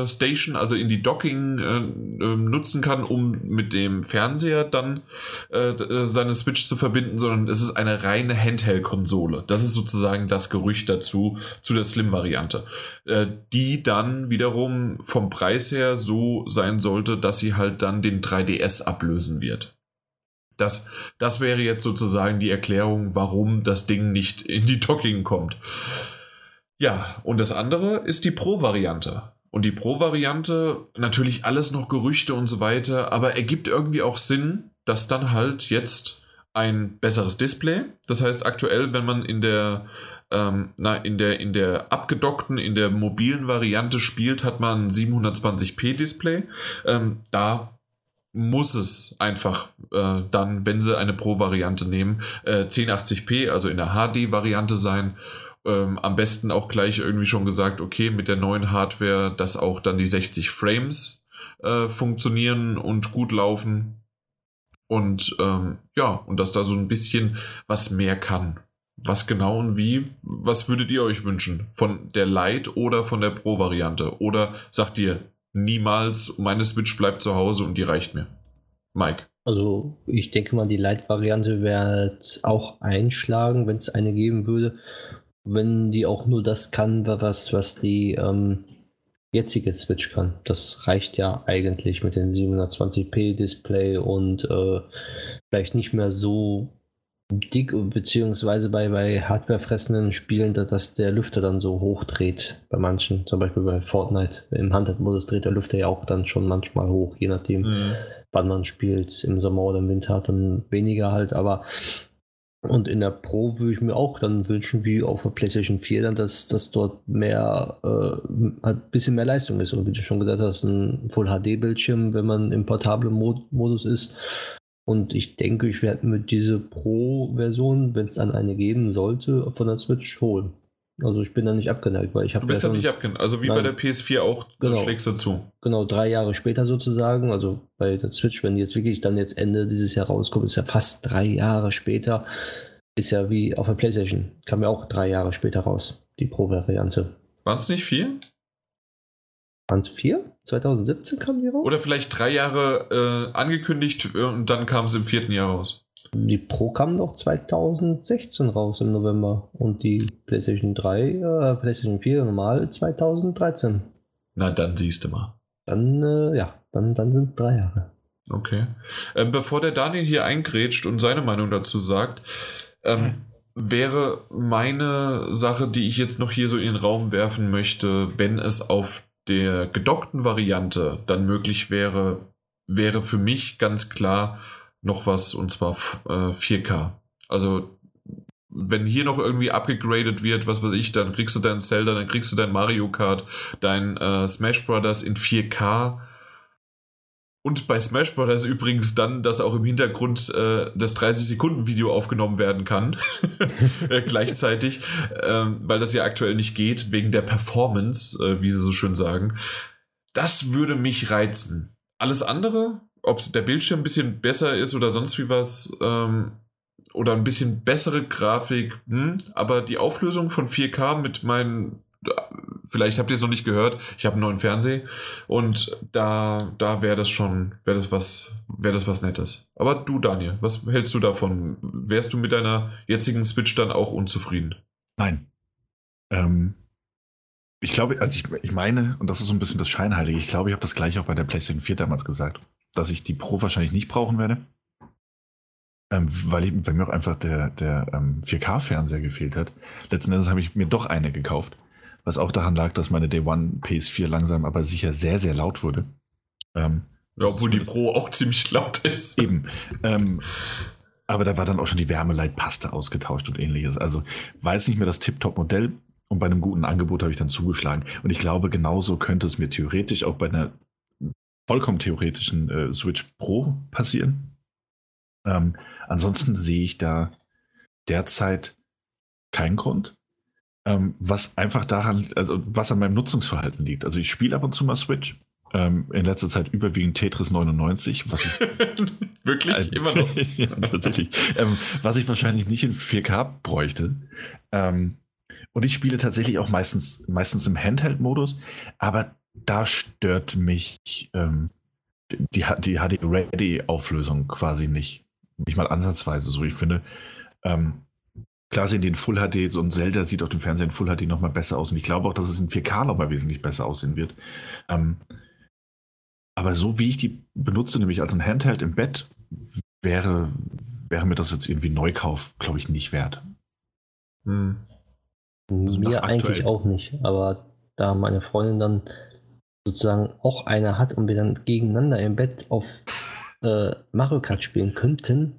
Station, also in die Docking äh, ähm, nutzen kann, um mit dem Fernseher dann äh, äh, seine Switch zu verbinden, sondern es ist eine reine Handheld-Konsole. Das ist sozusagen das Gerücht dazu, zu der Slim-Variante, äh, die dann wiederum vom Preis her so sein sollte, dass sie halt dann den 3DS ablösen wird. Das, das wäre jetzt sozusagen die Erklärung, warum das Ding nicht in die Docking kommt. Ja, und das andere ist die Pro-Variante. Und die Pro-Variante, natürlich alles noch Gerüchte und so weiter, aber ergibt irgendwie auch Sinn, dass dann halt jetzt ein besseres Display. Das heißt, aktuell, wenn man in der, ähm, na, in der, in der abgedockten, in der mobilen Variante spielt, hat man ein 720p Display. Ähm, da muss es einfach äh, dann, wenn sie eine Pro-Variante nehmen, äh, 1080p, also in der HD-Variante sein ähm, am besten auch gleich irgendwie schon gesagt, okay, mit der neuen Hardware, dass auch dann die 60 Frames äh, funktionieren und gut laufen. Und ähm, ja, und dass da so ein bisschen was mehr kann. Was genau und wie, was würdet ihr euch wünschen? Von der Lite oder von der Pro-Variante? Oder sagt ihr, niemals, meine Switch bleibt zu Hause und die reicht mir? Mike. Also ich denke mal, die Lite-Variante wird auch einschlagen, wenn es eine geben würde wenn die auch nur das kann, was, was die ähm, jetzige Switch kann. Das reicht ja eigentlich mit dem 720p Display und äh, vielleicht nicht mehr so dick, beziehungsweise bei, bei hardwarefressenden Spielen, dass der Lüfter dann so hoch dreht. Bei manchen, zum Beispiel bei Fortnite. Im Handheld-Modus dreht der Lüfter ja auch dann schon manchmal hoch, je nachdem, mhm. wann man spielt. Im Sommer oder im Winter hat dann weniger halt, aber und in der Pro würde ich mir auch dann wünschen, wie auf der PlayStation 4, dann, dass, dass dort mehr, äh, ein bisschen mehr Leistung ist. Und wie du schon gesagt hast, ein Full-HD-Bildschirm, wenn man im portablen Mod Modus ist. Und ich denke, ich werde mir diese Pro-Version, wenn es dann eine geben sollte, von der Switch holen. Also ich bin da nicht abgeneigt, weil ich habe. Du bist ja nicht abgeneigt. Also wie nein, bei der PS4 auch, genau, schlägst du zu. Genau, drei Jahre später sozusagen. Also bei der Switch, wenn die jetzt wirklich dann jetzt Ende dieses Jahr rauskommt, ist ja fast drei Jahre später. Ist ja wie auf der PlayStation. Kam ja auch drei Jahre später raus, die Pro-Variante. Waren es nicht vier? Waren es vier? 2017 kam die raus? Oder vielleicht drei Jahre äh, angekündigt äh, und dann kam es im vierten Jahr raus. Die Pro kam doch 2016 raus im November und die PlayStation 3, äh, PlayStation 4 normal 2013. Na, dann siehst du mal. Dann, äh, ja, dann, dann sind es drei Jahre. Okay. Ähm, bevor der Daniel hier eingrätscht und seine Meinung dazu sagt, ähm, wäre meine Sache, die ich jetzt noch hier so in den Raum werfen möchte, wenn es auf der gedockten Variante dann möglich wäre, wäre für mich ganz klar noch was und zwar äh, 4K. Also wenn hier noch irgendwie abgegradet wird, was weiß ich, dann kriegst du dein Zelda, dann kriegst du dein Mario Kart, dein äh, Smash Brothers in 4K und bei Smash Bros. übrigens dann, dass auch im Hintergrund äh, das 30-Sekunden-Video aufgenommen werden kann. äh, gleichzeitig, ähm, weil das ja aktuell nicht geht, wegen der Performance, äh, wie sie so schön sagen. Das würde mich reizen. Alles andere, ob der Bildschirm ein bisschen besser ist oder sonst wie was, ähm, oder ein bisschen bessere Grafik, hm, aber die Auflösung von 4K mit meinen vielleicht habt ihr es noch nicht gehört, ich habe einen neuen Fernseher und da, da wäre das schon, wäre das was, wäre das was Nettes. Aber du, Daniel, was hältst du davon? Wärst du mit deiner jetzigen Switch dann auch unzufrieden? Nein. Ähm, ich glaube, also ich, ich meine, und das ist so ein bisschen das Scheinheilige, ich glaube, ich habe das gleiche auch bei der PlayStation 4 damals gesagt, dass ich die Pro wahrscheinlich nicht brauchen werde. Ähm, weil, ich, weil mir auch einfach der, der ähm, 4K-Fernseher gefehlt hat. Letzten Endes habe ich mir doch eine gekauft was auch daran lag, dass meine Day One PS4 langsam aber sicher sehr, sehr laut wurde. Ähm, ja, obwohl die Pro auch ziemlich laut ist. Eben. Ähm, aber da war dann auch schon die Wärmeleitpaste ausgetauscht und ähnliches. Also weiß nicht mehr das Tip-Top-Modell und bei einem guten Angebot habe ich dann zugeschlagen. Und ich glaube, genauso könnte es mir theoretisch auch bei einer vollkommen theoretischen äh, Switch Pro passieren. Ähm, ansonsten sehe ich da derzeit keinen Grund. Ähm, was einfach daran, also was an meinem Nutzungsverhalten liegt. Also ich spiele ab und zu mal Switch. Ähm, in letzter Zeit überwiegend Tetris 99, was ich wirklich äh, immer noch ja, tatsächlich, ähm, was ich wahrscheinlich nicht in 4K bräuchte. Ähm, und ich spiele tatsächlich auch meistens meistens im Handheld-Modus, aber da stört mich ähm, die, die HD-Ready-Auflösung quasi nicht, nicht mal ansatzweise so. Ich finde, ähm, Klar sehen die in Full HD, so ein Zelda sieht auf dem Fernseher in Full HD nochmal besser aus. Und ich glaube auch, dass es in 4K nochmal wesentlich besser aussehen wird. Ähm, aber so wie ich die benutze, nämlich als ein Handheld im Bett, wäre, wäre mir das jetzt irgendwie Neukauf, glaube ich, nicht wert. Hm. Also mir eigentlich auch nicht. Aber da meine Freundin dann sozusagen auch eine hat und wir dann gegeneinander im Bett auf äh, Mario Kart spielen könnten,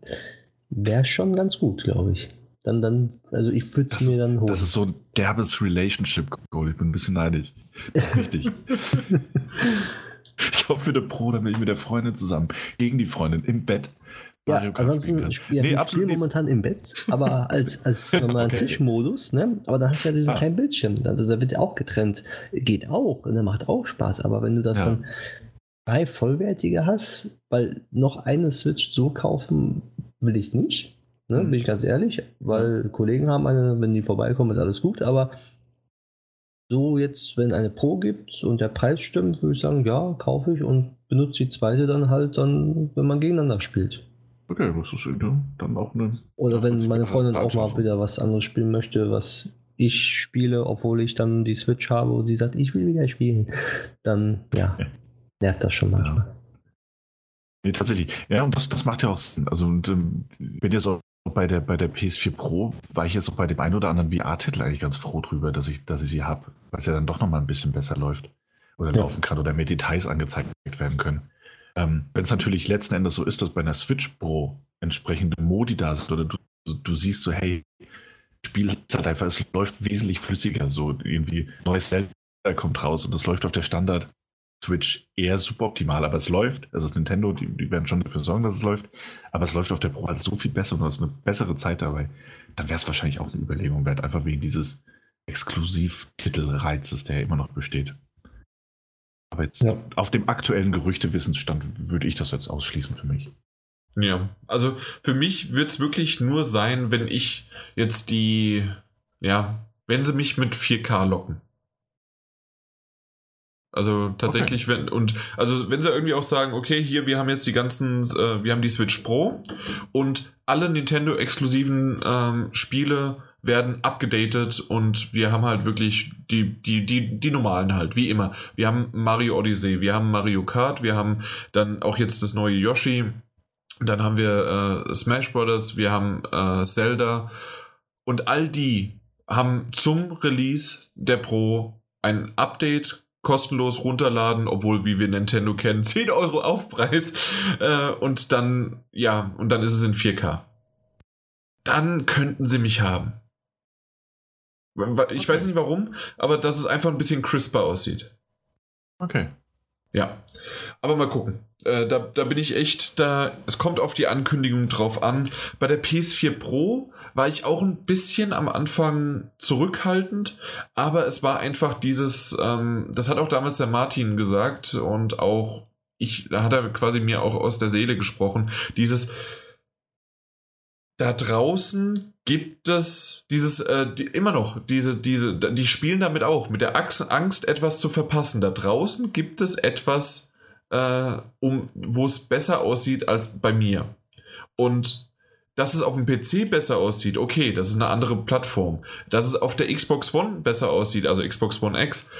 wäre schon ganz gut, glaube ich dann, dann, also ich würde es mir dann holen. Das ist so ein derbes Relationship-Goal. Ich bin ein bisschen neidisch. Das ist richtig. ich hoffe für eine Pro, dann bin ich mit der Freundin zusammen. Gegen die Freundin im Bett. Ja, ansonsten spiele nee, ich spiel momentan im Bett, aber als, als normalen okay. Tischmodus, ne? Aber dann hast du ja diesen ah. kleinen Bildschirm. Also da wird ja auch getrennt. Geht auch und der macht auch Spaß. Aber wenn du das ja. dann drei vollwertige hast, weil noch eine Switch so kaufen will ich nicht. Ne, bin ich ganz ehrlich, weil Kollegen haben eine, wenn die vorbeikommen, ist alles gut, aber so jetzt, wenn eine Pro gibt und der Preis stimmt, würde ich sagen, ja, kaufe ich und benutze die zweite dann halt dann, wenn man gegeneinander spielt. Okay, das ist ja, dann auch eine. Oder wenn meine Freundin auch mal wieder was anderes spielen möchte, was ich spiele, obwohl ich dann die Switch habe und sie sagt, ich will wieder spielen, dann ja, nervt das schon manchmal. Ja. Nee, tatsächlich. Ja, und das, das macht ja auch Sinn. Also, und, ähm, wenn jetzt auch bei der, bei der PS4 Pro war ich jetzt auch bei dem einen oder anderen VR-Titel eigentlich ganz froh drüber, dass ich, dass ich sie habe, weil es ja dann doch nochmal ein bisschen besser läuft. Oder ja. laufen kann oder mehr Details angezeigt werden können. Ähm, Wenn es natürlich letzten Endes so ist, dass bei einer Switch Pro entsprechende Modi da sind oder du, du siehst so, hey, Spiel hat einfach, es läuft wesentlich flüssiger. So irgendwie neues Zelda kommt raus und das läuft auf der Standard Switch eher suboptimal, aber es läuft. Es ist Nintendo, die, die, werden schon dafür sorgen, dass es läuft. Aber es läuft auf der Pro halt so viel besser und du hast eine bessere Zeit dabei. Dann wäre es wahrscheinlich auch eine Überlegung wert, einfach wegen dieses Exklusivtitelreizes, der ja immer noch besteht. Aber jetzt ja. auf dem aktuellen Gerüchtewissensstand würde ich das jetzt ausschließen für mich. Ja, also für mich wird es wirklich nur sein, wenn ich jetzt die, ja, wenn sie mich mit 4K locken. Also tatsächlich, okay. wenn, und also wenn sie irgendwie auch sagen, okay, hier, wir haben jetzt die ganzen, äh, wir haben die Switch Pro und alle Nintendo-exklusiven ähm, Spiele werden abgedatet und wir haben halt wirklich die, die, die, die normalen halt, wie immer. Wir haben Mario Odyssey, wir haben Mario Kart, wir haben dann auch jetzt das neue Yoshi, dann haben wir äh, Smash Brothers, wir haben äh, Zelda und all die haben zum Release der Pro ein Update kostenlos runterladen, obwohl, wie wir Nintendo kennen, 10 Euro Aufpreis. Äh, und dann, ja, und dann ist es in 4K. Dann könnten sie mich haben. Ich okay. weiß nicht warum, aber dass es einfach ein bisschen crisper aussieht. Okay. Ja. Aber mal gucken. Äh, da, da bin ich echt, da, es kommt auf die Ankündigung drauf an. Bei der PS4 Pro war ich auch ein bisschen am Anfang zurückhaltend, aber es war einfach dieses, ähm, das hat auch damals der Martin gesagt und auch ich, da hat er quasi mir auch aus der Seele gesprochen, dieses, da draußen gibt es dieses äh, die, immer noch diese diese die spielen damit auch mit der Angst etwas zu verpassen. Da draußen gibt es etwas äh, um wo es besser aussieht als bei mir. Und dass es auf dem PC besser aussieht, okay, das ist eine andere Plattform. Dass es auf der Xbox One besser aussieht, also Xbox One X,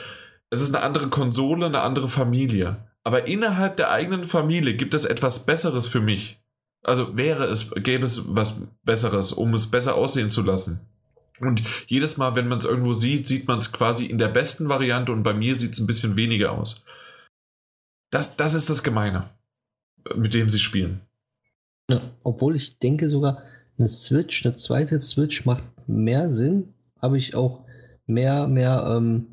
es ist eine andere Konsole, eine andere Familie. Aber innerhalb der eigenen Familie gibt es etwas Besseres für mich. Also wäre es, gäbe es was Besseres, um es besser aussehen zu lassen. Und jedes Mal, wenn man es irgendwo sieht, sieht man es quasi in der besten Variante und bei mir sieht es ein bisschen weniger aus. Das, das ist das Gemeine, mit dem sie spielen. Ja, obwohl ich denke sogar, eine Switch, eine zweite Switch macht mehr Sinn, habe ich auch mehr, mehr ähm,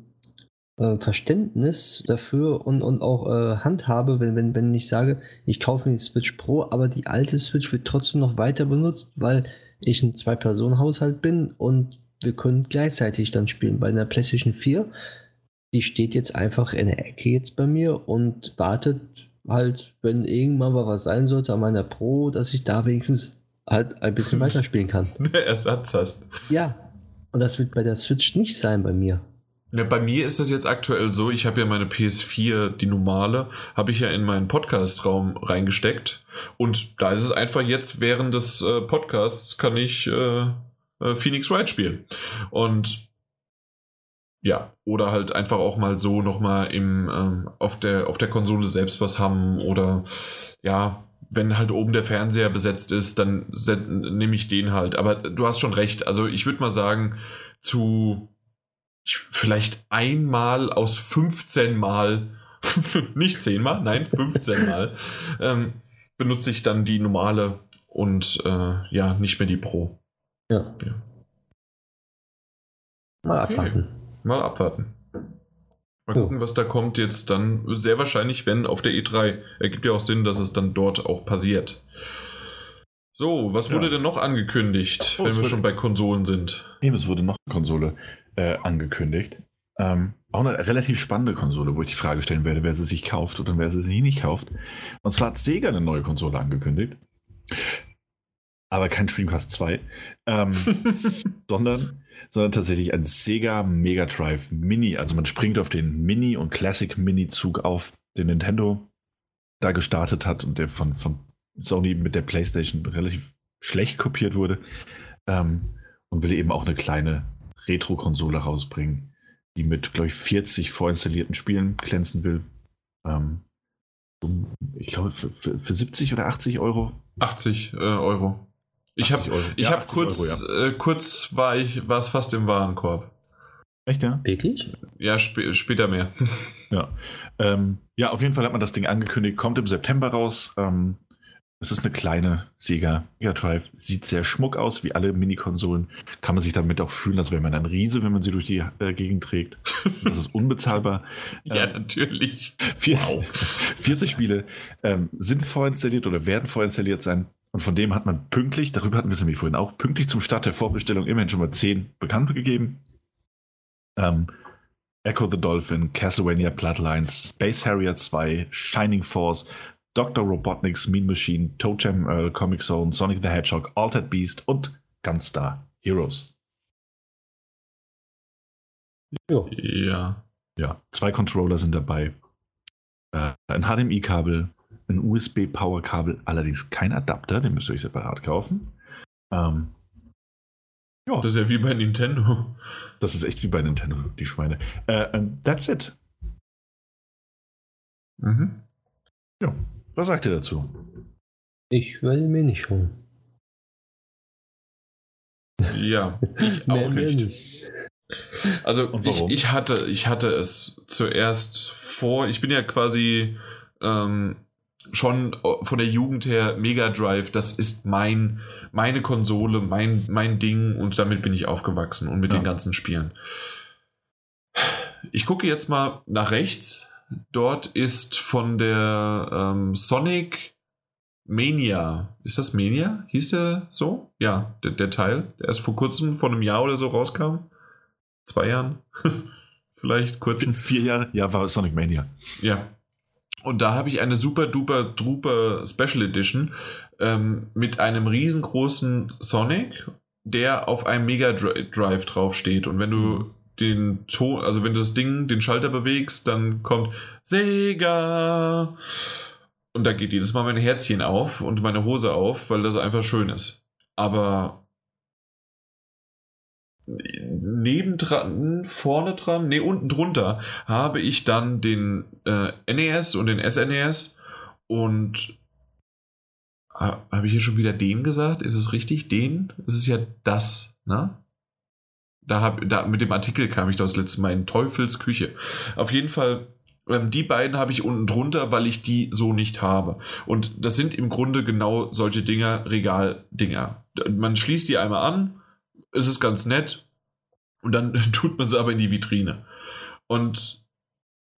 äh, Verständnis dafür und, und auch äh, Handhabe, wenn, wenn, wenn ich sage, ich kaufe mir die Switch Pro, aber die alte Switch wird trotzdem noch weiter benutzt, weil ich ein Zwei-Personen-Haushalt bin und wir können gleichzeitig dann spielen. Bei einer PlayStation 4, die steht jetzt einfach in der Ecke jetzt bei mir und wartet halt, wenn irgendwann mal was sein sollte an meiner Pro, dass ich da wenigstens halt ein bisschen weiterspielen kann. Ersatz hast. Ja. Und das wird bei der Switch nicht sein bei mir. Ja, bei mir ist das jetzt aktuell so, ich habe ja meine PS4, die normale, habe ich ja in meinen Podcast-Raum reingesteckt. Und da ist es einfach jetzt während des äh, Podcasts kann ich äh, äh, Phoenix Wright spielen. Und ja, oder halt einfach auch mal so nochmal im, ähm, auf, der, auf der Konsole selbst was haben oder ja, wenn halt oben der Fernseher besetzt ist, dann nehme ich den halt. Aber du hast schon recht. Also ich würde mal sagen, zu vielleicht einmal aus 15 Mal, nicht 10 Mal, nein, 15 Mal, ähm, benutze ich dann die normale und äh, ja, nicht mehr die Pro. Ja. ja. Mal okay. Mal abwarten. Mal gucken, was da kommt jetzt dann. Sehr wahrscheinlich, wenn auf der E3. Ergibt ja auch Sinn, dass es dann dort auch passiert. So, was wurde ja. denn noch angekündigt, oh, wenn wir schon bei Konsolen sind? Eben, es wurde noch eine Konsole äh, angekündigt. Ähm, auch eine relativ spannende Konsole, wo ich die Frage stellen werde, wer sie sich kauft oder wer sie sich nicht kauft. Und zwar hat Sega eine neue Konsole angekündigt. Aber kein Dreamcast 2. Ähm, sondern, sondern tatsächlich ein Sega Mega Drive Mini. Also man springt auf den Mini- und Classic Mini-Zug auf, den Nintendo da gestartet hat und der von, von Sony mit der PlayStation relativ schlecht kopiert wurde. Ähm, und will eben auch eine kleine Retro-Konsole rausbringen, die mit, glaube ich, 40 vorinstallierten Spielen glänzen will. Ähm, ich glaube, für, für, für, 70 oder 80 Euro? 80 äh, Euro. Ich habe ja, hab kurz, Euro, ja. äh, kurz war ich, war es fast im Warenkorb. Echt, ja? Wirklich? Ja, sp später mehr. ja. Ähm, ja, auf jeden Fall hat man das Ding angekündigt, kommt im September raus. Ähm, es ist eine kleine Sega Mega Drive, sieht sehr schmuck aus, wie alle Mini-Konsolen. Kann man sich damit auch fühlen, als wäre man ein Riese, wenn man sie durch die äh, Gegend trägt. Das ist unbezahlbar. ja, ähm, natürlich. Vier, wow. 40 Spiele ähm, sind vorinstalliert oder werden vorinstalliert sein. Und von dem hat man pünktlich, darüber hatten wir es nämlich vorhin auch, pünktlich zum Start der Vorbestellung immerhin schon mal 10 bekannt gegeben. Ähm, Echo the Dolphin, Castlevania Bloodlines, Space Harrier 2, Shining Force, Dr. Robotnik's Mean Machine, Toe Jam Earl, Comic Zone, Sonic the Hedgehog, Altered Beast und Gunstar Heroes. Ja. Ja, zwei Controller sind dabei. Äh, ein HDMI-Kabel, ein USB-Power-Kabel, allerdings kein Adapter, den müsst ihr euch separat kaufen. Ähm, ja. Das ist ja wie bei Nintendo. Das ist echt wie bei Nintendo, die Schweine. Äh, that's it. Mhm. Ja. Was sagt ihr dazu? Ich will mir nicht holen. Ja, ich auch nicht. nicht. Also ich, ich, hatte, ich hatte es zuerst vor, ich bin ja quasi ähm, schon von der Jugend her Mega Drive, das ist mein, meine Konsole, mein, mein Ding und damit bin ich aufgewachsen und mit ja. den ganzen Spielen. Ich gucke jetzt mal nach rechts. Dort ist von der ähm, Sonic Mania. Ist das Mania? Hieß der so? Ja, der, der Teil, der erst vor kurzem, vor einem Jahr oder so rauskam. Zwei Jahren. Vielleicht kurzen. Vier Jahre? Ja, war Sonic Mania. Ja. Und da habe ich eine super duper duper Special Edition ähm, mit einem riesengroßen Sonic, der auf einem Mega Drive draufsteht. Und wenn du mhm. den Ton, also wenn du das Ding, den Schalter bewegst, dann kommt Sega. Und da geht jedes Mal mein Herzchen auf und meine Hose auf, weil das einfach schön ist. Aber nebendran, vorne dran, nee, unten drunter habe ich dann den äh, NES und den SNES und äh, habe ich hier schon wieder den gesagt? Ist es richtig? Den? Es ist ja das, ne? Da, hab, da mit dem Artikel kam ich das letzte Mal in Teufels Küche. Auf jeden Fall ähm, die beiden habe ich unten drunter, weil ich die so nicht habe. Und das sind im Grunde genau solche Dinger, Regaldinger. Man schließt die einmal an, es ist ganz nett und dann tut man sie aber in die Vitrine. Und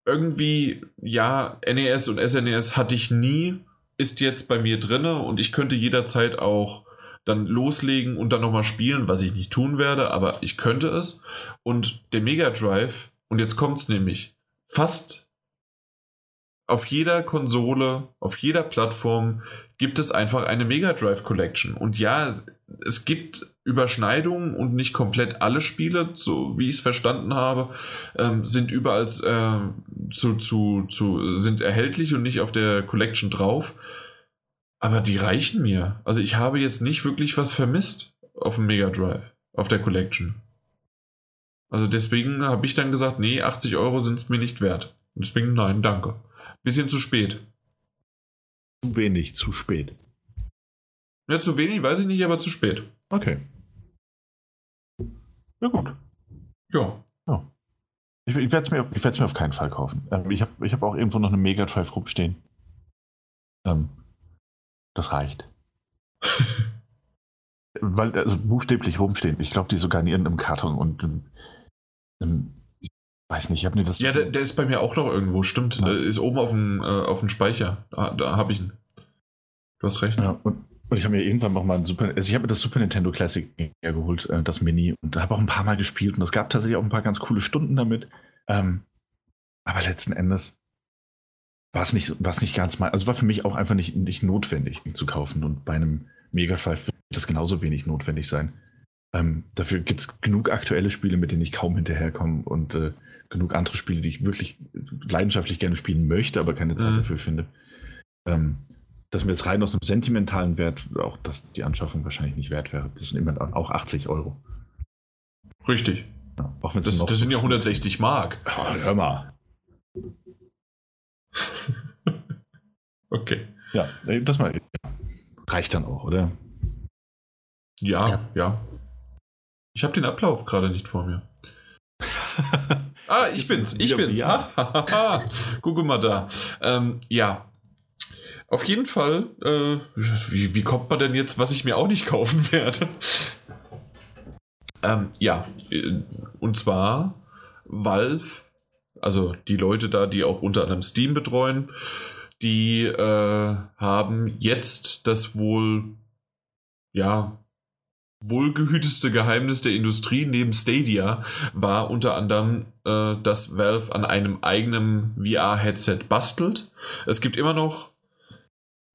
irgendwie, ja, NES und SNES hatte ich nie, ist jetzt bei mir drinne und ich könnte jederzeit auch dann loslegen und dann nochmal spielen, was ich nicht tun werde, aber ich könnte es. Und der Mega Drive, und jetzt kommt es nämlich, fast auf jeder Konsole, auf jeder Plattform gibt es einfach eine Mega Drive Collection. Und ja, es gibt Überschneidungen und nicht komplett alle Spiele, so wie ich es verstanden habe, ähm, sind überall äh, zu, zu, zu, sind erhältlich und nicht auf der Collection drauf. Aber die reichen mir. Also ich habe jetzt nicht wirklich was vermisst auf dem Mega Drive, auf der Collection. Also deswegen habe ich dann gesagt, nee, 80 Euro sind es mir nicht wert. Deswegen nein, danke. Bisschen zu spät. Zu wenig, zu spät. Ja, zu wenig, weiß ich nicht, aber zu spät. Okay. Ja, gut. Ja. ja. Ich, ich werde es mir, mir auf keinen Fall kaufen. Ähm, ich habe ich hab auch irgendwo noch eine Mega Drive rumstehen. Ähm, das reicht. Weil, also buchstäblich rumstehen. Ich glaube, die sogar in irgendeinem Karton und ähm, Weiß nicht, ich habe mir das. Ja, der, der, ist bei mir auch noch irgendwo, stimmt. Ja. Ist oben auf dem, äh, auf dem Speicher. Da, da habe ich ihn. Du hast recht. Ja, und, und ich habe mir irgendwann noch mal ein Super. Also ich habe mir das Super Nintendo Classic geholt, äh, das Mini, und habe auch ein paar Mal gespielt und es gab tatsächlich auch ein paar ganz coole Stunden damit. Ähm, aber letzten Endes war es nicht, nicht ganz mal. Also war für mich auch einfach nicht, nicht notwendig, ihn zu kaufen. Und bei einem Mega Drive wird das genauso wenig notwendig sein. Ähm, dafür gibt es genug aktuelle Spiele, mit denen ich kaum hinterherkomme und äh, genug andere Spiele, die ich wirklich leidenschaftlich gerne spielen möchte, aber keine Zeit mhm. dafür finde. Ähm, dass mir jetzt rein aus einem sentimentalen Wert auch dass die Anschaffung wahrscheinlich nicht wert wäre. Das sind immer auch 80 Euro. Richtig. Ja, auch das, das sind ja 160 Mark. Oh, hör mal. okay. Ja, das mal reicht dann auch, oder? Ja, ja. ja. Ich habe den Ablauf gerade nicht vor mir. ah, ich bin's, ich bin's. Ja. Gucke mal da. Ähm, ja. Auf jeden Fall, äh, wie, wie, kommt man denn jetzt, was ich mir auch nicht kaufen werde? ähm, ja, äh, und zwar Valve, also die Leute da, die auch unter anderem Steam betreuen, die äh, haben jetzt das wohl, ja, wohlgehüteste Geheimnis der Industrie neben Stadia war unter anderem, äh, dass Valve an einem eigenen VR-Headset bastelt. Es gibt immer noch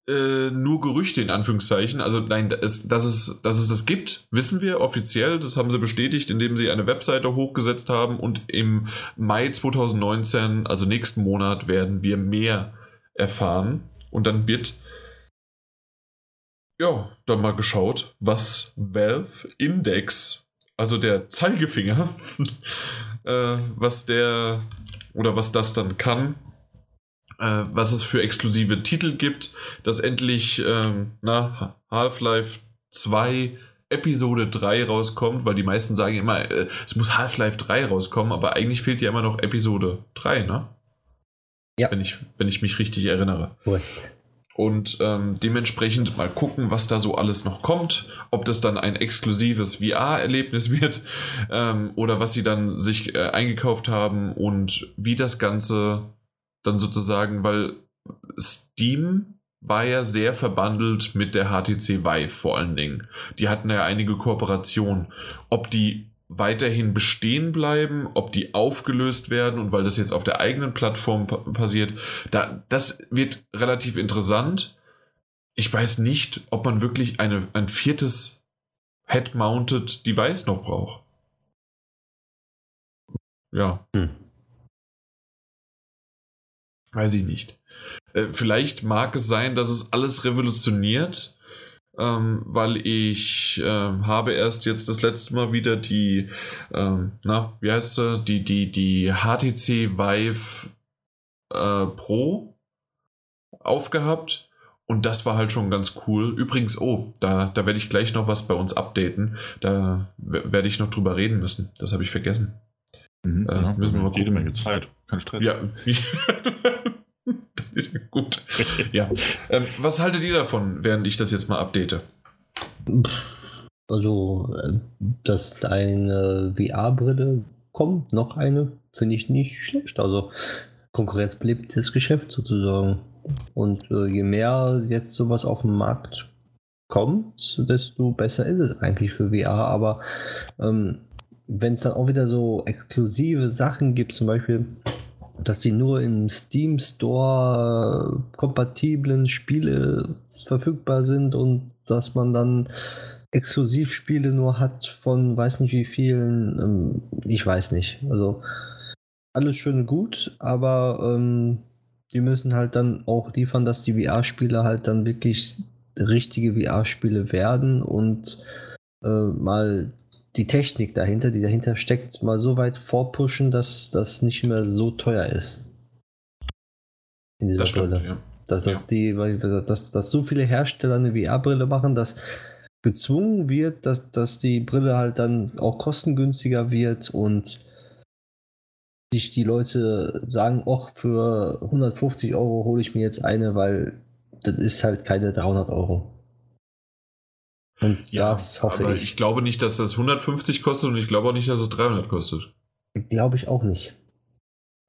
äh, nur Gerüchte in Anführungszeichen. Also nein, es, dass, es, dass es das gibt, wissen wir offiziell. Das haben sie bestätigt, indem sie eine Webseite hochgesetzt haben. Und im Mai 2019, also nächsten Monat, werden wir mehr erfahren. Und dann wird ja, dann mal geschaut, was Valve Index, also der Zeigefinger, äh, was der oder was das dann kann, äh, was es für exklusive Titel gibt, dass endlich ähm, Half-Life 2 Episode 3 rauskommt, weil die meisten sagen immer, äh, es muss Half-Life 3 rauskommen, aber eigentlich fehlt ja immer noch Episode 3, ne? Ja. Wenn ich, wenn ich mich richtig erinnere. Cool. Und ähm, dementsprechend mal gucken, was da so alles noch kommt. Ob das dann ein exklusives VR-Erlebnis wird ähm, oder was sie dann sich äh, eingekauft haben und wie das Ganze dann sozusagen, weil Steam war ja sehr verbandelt mit der HTC Vive vor allen Dingen. Die hatten ja einige Kooperationen. Ob die weiterhin bestehen bleiben, ob die aufgelöst werden und weil das jetzt auf der eigenen Plattform passiert, da, das wird relativ interessant. Ich weiß nicht, ob man wirklich eine, ein viertes Head-Mounted Device noch braucht. Ja. Hm. Weiß ich nicht. Äh, vielleicht mag es sein, dass es alles revolutioniert, ähm, weil ich äh, habe erst jetzt das letzte Mal wieder die, ähm, na, wie heißt sie, die, die, die HTC Vive äh, Pro aufgehabt. Und das war halt schon ganz cool. Übrigens, oh, da, da werde ich gleich noch was bei uns updaten. Da werde ich noch drüber reden müssen. Das habe ich vergessen. Mhm, äh, ja, müssen wir mal jede Menge Zeit. Kein Stress. Ja, ist ja gut. ja. Ähm, was haltet ihr davon, während ich das jetzt mal update? Also, äh, dass eine VR-Brille kommt, noch eine, finde ich nicht schlecht. Also, Konkurrenz belebt das Geschäft sozusagen. Und äh, je mehr jetzt sowas auf den Markt kommt, desto besser ist es eigentlich für VR. Aber ähm, wenn es dann auch wieder so exklusive Sachen gibt, zum Beispiel dass die nur im Steam Store kompatiblen Spiele verfügbar sind und dass man dann Exklusivspiele nur hat von weiß nicht wie vielen, ähm, ich weiß nicht. Also alles schön und gut, aber ähm, die müssen halt dann auch liefern, dass die VR-Spiele halt dann wirklich richtige VR-Spiele werden und äh, mal die Technik dahinter, die dahinter steckt, mal so weit vorpushen, dass das nicht mehr so teuer ist. In dieser das stimmt, Brille. Ja. Dass, dass, ja. die, weil, dass, dass so viele Hersteller eine VR-Brille machen, dass gezwungen wird, dass, dass die Brille halt dann auch kostengünstiger wird und sich die Leute sagen, auch für 150 Euro hole ich mir jetzt eine, weil das ist halt keine 300 Euro. Und ja, das hoffe aber ich. ich glaube nicht, dass das 150 kostet und ich glaube auch nicht, dass es 300 kostet. Glaube ich auch nicht.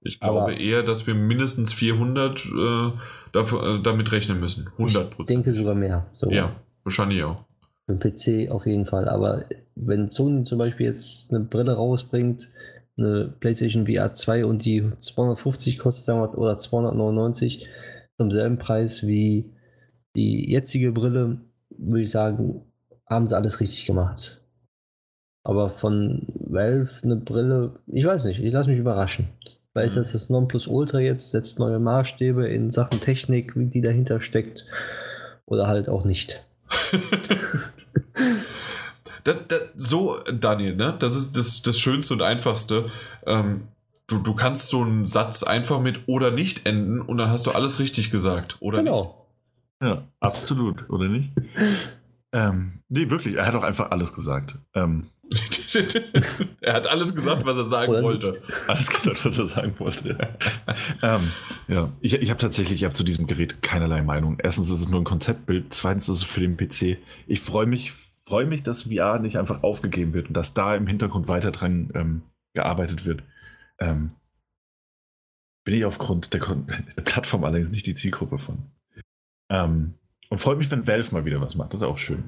Ich glaube aber eher, dass wir mindestens 400 äh, dafür, äh, damit rechnen müssen. 100 Prozent. Ich denke sogar mehr. Sogar. Ja, wahrscheinlich auch. Für den PC auf jeden Fall. Aber wenn Sony zum Beispiel jetzt eine Brille rausbringt, eine PlayStation VR 2 und die 250 kostet, sagen wir, oder 299 zum selben Preis wie die jetzige Brille, würde ich sagen, haben sie alles richtig gemacht. Aber von Valve eine Brille, ich weiß nicht, ich lasse mich überraschen. Vielleicht mhm. ist das Nonplusultra jetzt, setzt neue Maßstäbe in Sachen Technik, wie die dahinter steckt. Oder halt auch nicht. das, das, so, Daniel, ne? Das ist das, das Schönste und Einfachste. Ähm, du, du kannst so einen Satz einfach mit oder nicht enden und dann hast du alles richtig gesagt, oder? Genau. Nicht? Ja, absolut, oder nicht? Ähm, nee, wirklich, er hat auch einfach alles gesagt. Ähm, er hat alles gesagt, was er sagen Oder wollte. Nicht. Alles gesagt, was er sagen wollte. ähm, ja, ich, ich habe tatsächlich ich hab zu diesem Gerät keinerlei Meinung. Erstens ist es nur ein Konzeptbild, zweitens ist es für den PC. Ich freue mich, freue mich, dass VR nicht einfach aufgegeben wird und dass da im Hintergrund weiter dran ähm, gearbeitet wird. Ähm, bin ich aufgrund der, der, Plattform allerdings nicht die Zielgruppe von. Ähm, und freut mich, wenn Valve mal wieder was macht. Das ist auch schön.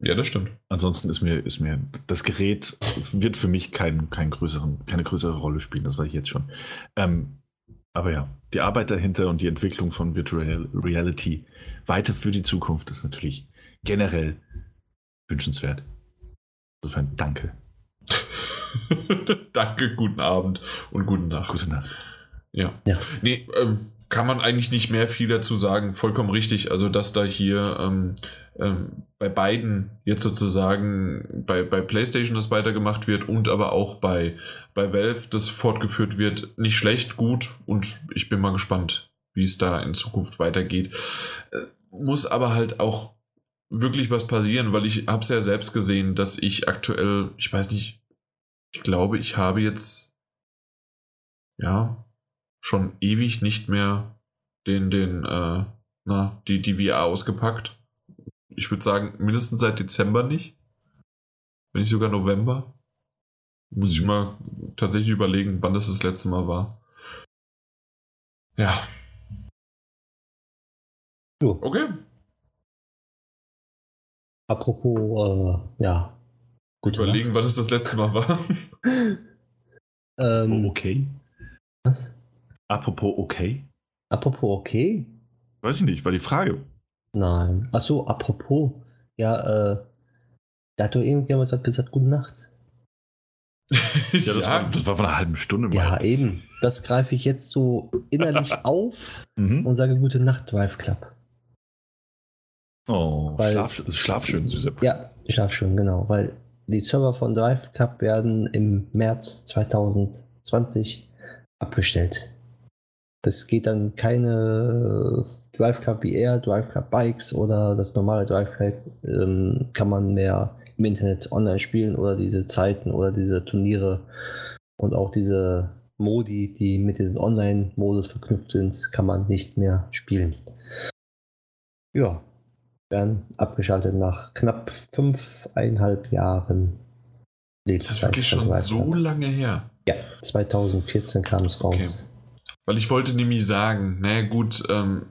Ja, das stimmt. Ansonsten ist mir, ist mir das Gerät wird für mich kein, kein größeren, keine größere Rolle spielen, das weiß ich jetzt schon. Ähm, aber ja, die Arbeit dahinter und die Entwicklung von Virtual Reality weiter für die Zukunft ist natürlich generell wünschenswert. Insofern danke. danke, guten Abend und guten Nacht. Gute Nacht. Ja. ja. Nee, ähm, kann man eigentlich nicht mehr viel dazu sagen. Vollkommen richtig. Also, dass da hier ähm, ähm, bei beiden jetzt sozusagen bei, bei PlayStation das weitergemacht wird und aber auch bei, bei Valve das fortgeführt wird, nicht schlecht, gut und ich bin mal gespannt, wie es da in Zukunft weitergeht. Äh, muss aber halt auch wirklich was passieren, weil ich habe es ja selbst gesehen, dass ich aktuell, ich weiß nicht, ich glaube, ich habe jetzt ja schon ewig nicht mehr den, den, äh, na, die, die VR ausgepackt. Ich würde sagen, mindestens seit Dezember nicht. Wenn nicht sogar November. Muss ich mal tatsächlich überlegen, wann das das letzte Mal war. Ja. So. Okay. Apropos, äh, ja. Gut überlegen, Nacht. wann es das letzte Mal war. ähm, oh, okay. Was? Apropos okay. Apropos okay? Weiß ich nicht, war die Frage. Nein. Achso, apropos. Ja, äh, da hat doch irgendjemand gesagt, gute Nacht. ja, das, ja. War, das, War, vor einer halben Stunde. Ja, mal. eben. Das greife ich jetzt so innerlich auf mhm. und sage gute Nacht, Drive Club. Oh, weil, schlaf, schlaf schön, süßer Prinz. Ja, schlaf schön, genau. Weil die Server von Drive Club werden im März 2020 abgestellt. Es geht dann keine Drive Club VR, Drive Club Bikes oder das normale Drive Club ähm, kann man mehr im Internet online spielen oder diese Zeiten oder diese Turniere und auch diese Modi, die mit diesem Online-Modus verknüpft sind, kann man nicht mehr spielen. Ja, werden abgeschaltet nach knapp fünfeinhalb Jahren. Ist das wirklich schon so lange her? Ja, 2014 kam es raus. Okay. Weil ich wollte nämlich sagen, naja gut, ähm,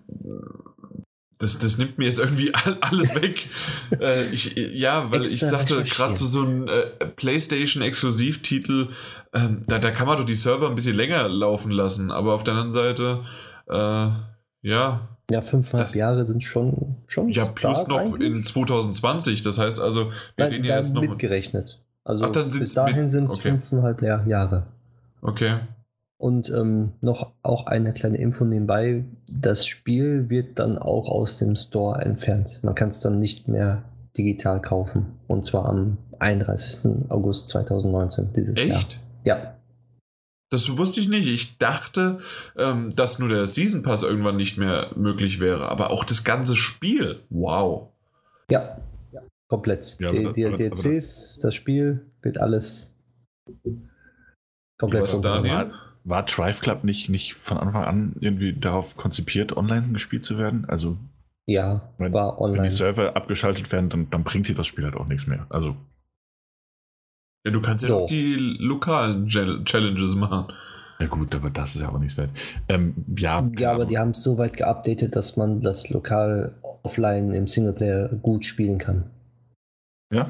das, das nimmt mir jetzt irgendwie alles weg. äh, ich, ja, weil Extra ich sagte, gerade so, so ein äh, PlayStation-Exklusivtitel, ähm, da, da kann man doch die Server ein bisschen länger laufen lassen, aber auf der anderen Seite, äh, ja. Ja, fünfeinhalb das, Jahre sind schon, schon. Ja, plus noch eigentlich? in 2020. Das heißt also, wir reden ja jetzt noch. mitgerechnet. Also Ach, bis dahin sind es okay. fünfeinhalb Jahre. Okay. Und ähm, noch auch eine kleine Info nebenbei: Das Spiel wird dann auch aus dem Store entfernt. Man kann es dann nicht mehr digital kaufen. Und zwar am 31. August 2019 dieses Echt? Jahr. Echt? Ja. Das wusste ich nicht. Ich dachte, ähm, dass nur der Season Pass irgendwann nicht mehr möglich wäre. Aber auch das ganze Spiel. Wow. Ja, ja. komplett. Ja, die, die DLCs, das Spiel wird alles komplett. Was, Daniel? War Drive Club nicht, nicht von Anfang an irgendwie darauf konzipiert, online gespielt zu werden? Also. Ja, wenn, war online. Wenn die Server abgeschaltet werden, dann, dann bringt dir das Spiel halt auch nichts mehr. Also. Ja, du kannst ja auch die lokalen Challenges machen. Ja gut, aber das ist ja auch nichts wert. Ähm, ja, ja aber die haben es so weit geupdatet, dass man das lokal offline im Singleplayer gut spielen kann. Ja?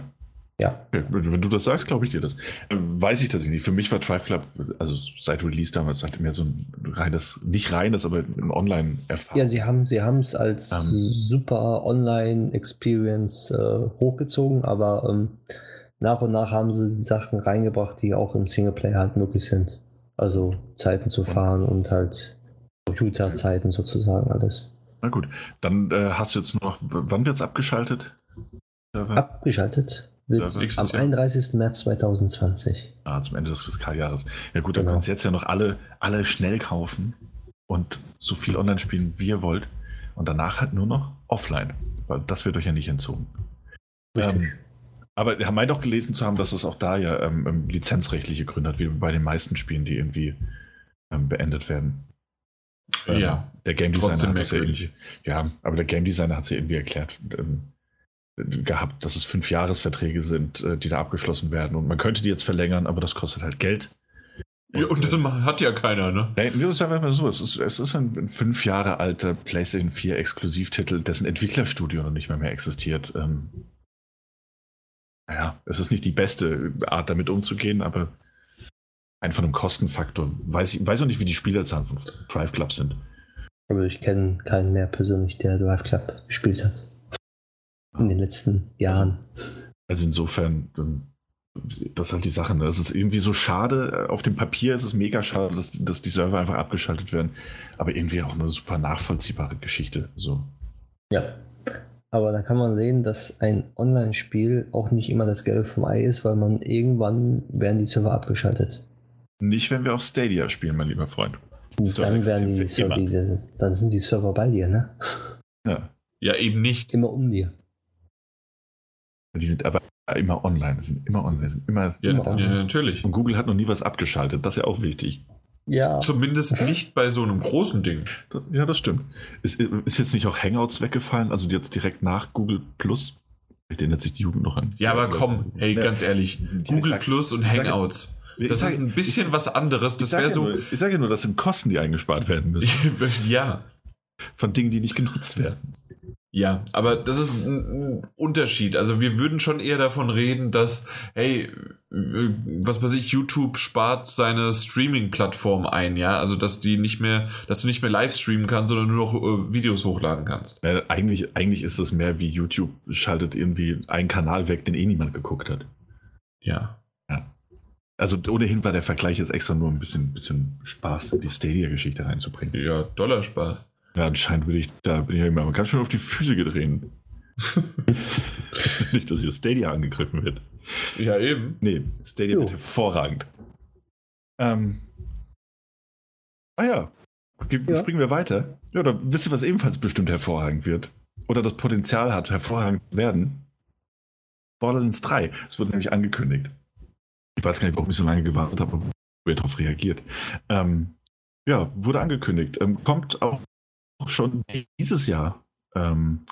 Ja. Wenn du das sagst, glaube ich dir das. Ähm, weiß ich das nicht. Für mich war Club, also seit Release damals, halt mehr so ein reines, nicht reines, aber ein Online-Erfahrung. Ja, sie haben sie es als ähm, super Online-Experience äh, hochgezogen, aber ähm, nach und nach haben sie Sachen reingebracht, die auch im Singleplayer halt möglich sind. Also Zeiten zu fahren und halt Computerzeiten sozusagen alles. Na gut, dann äh, hast du jetzt nur noch, wann wird es abgeschaltet? Abgeschaltet? Wird am 31. März 2020. Ah, zum Ende des Fiskaljahres. Ja gut, dann genau. könnt ihr jetzt ja noch alle, alle schnell kaufen und so viel online spielen, wie ihr wollt. Und danach halt nur noch offline, weil das wird euch ja nicht entzogen. Ähm, aber ihr meint auch gelesen zu haben, dass es auch da ja ähm, ähm, lizenzrechtliche Gründe hat, wie bei den meisten Spielen, die irgendwie ähm, beendet werden. Ähm, ja. Der Game Designer hat das ja irgendwie. Ja, aber der Game Designer hat es ja irgendwie erklärt. Gehabt, dass es fünf Jahresverträge sind, äh, die da abgeschlossen werden. Und man könnte die jetzt verlängern, aber das kostet halt Geld. Und, ja, und das äh, hat ja keiner, ne? Nee, sagen wir mal so, es ist, es ist ein, ein fünf Jahre alter PlayStation 4 Exklusivtitel, dessen Entwicklerstudio noch nicht mehr, mehr existiert. Ähm, naja, es ist nicht die beste Art, damit umzugehen, aber einfach einem Kostenfaktor. Weiß ich weiß auch nicht, wie die Spielerzahlen von Drive Club sind. Aber ich kenne keinen mehr persönlich, der Drive Club gespielt hat in den letzten Jahren. Also, insofern, ähm, das ist halt die Sache. Ne? Es ist irgendwie so schade. Auf dem Papier ist es mega schade, dass, dass die Server einfach abgeschaltet werden. Aber irgendwie auch eine super nachvollziehbare Geschichte. So. Ja. Aber da kann man sehen, dass ein Online-Spiel auch nicht immer das Gelbe vom Ei ist, weil man irgendwann werden die Server abgeschaltet. Nicht, wenn wir auf Stadia spielen, mein lieber Freund. Dann, werden die, die, dann sind die Server bei dir, ne? Ja. Ja, eben nicht. Immer um dir. Die sind aber immer online, die sind immer online, sind immer, ja, immer online. Ja, natürlich. Und Google hat noch nie was abgeschaltet, das ist ja auch wichtig. Ja. Zumindest nicht bei so einem großen Ding. Ja, das stimmt. Ist, ist jetzt nicht auch Hangouts weggefallen, also jetzt direkt nach Google Plus? Ich erinnert sich die Jugend noch an. Ja, aber komm, hey, ganz ehrlich, Google sag, Plus und Hangouts. Das sag, ist ein bisschen ich, was anderes. Das wäre so. Nur, ich sage ja nur, das sind Kosten, die eingespart werden müssen. ja. Von Dingen, die nicht genutzt werden. Ja, aber das ist ein Unterschied. Also wir würden schon eher davon reden, dass, hey, was weiß ich, YouTube spart seine Streaming-Plattform ein, ja. Also dass die nicht mehr, dass du nicht mehr live streamen kannst, sondern nur noch äh, Videos hochladen kannst. Ja, eigentlich, eigentlich ist es mehr wie YouTube schaltet irgendwie einen Kanal weg, den eh niemand geguckt hat. Ja. Ja. Also ohnehin war der Vergleich jetzt extra nur ein bisschen, bisschen Spaß, die Stadia-Geschichte reinzubringen. Ja, doller Spaß. Ja, anscheinend bin ich da bin ich immer ganz schön auf die Füße gedreht. Nicht, dass hier Stadia angegriffen wird. Ja, eben. Nee, Stadia jo. wird hervorragend. Ähm. Ah ja. ja. Springen wir weiter. Ja, dann wisst ihr, was ebenfalls bestimmt hervorragend wird. Oder das Potenzial hat, hervorragend werden. Borderlands 3. Es wurde nämlich angekündigt. Ich weiß gar nicht, warum ich so lange gewartet habe, ihr darauf reagiert. Ähm, ja, wurde angekündigt. Ähm, kommt auch schon dieses Jahr ähm,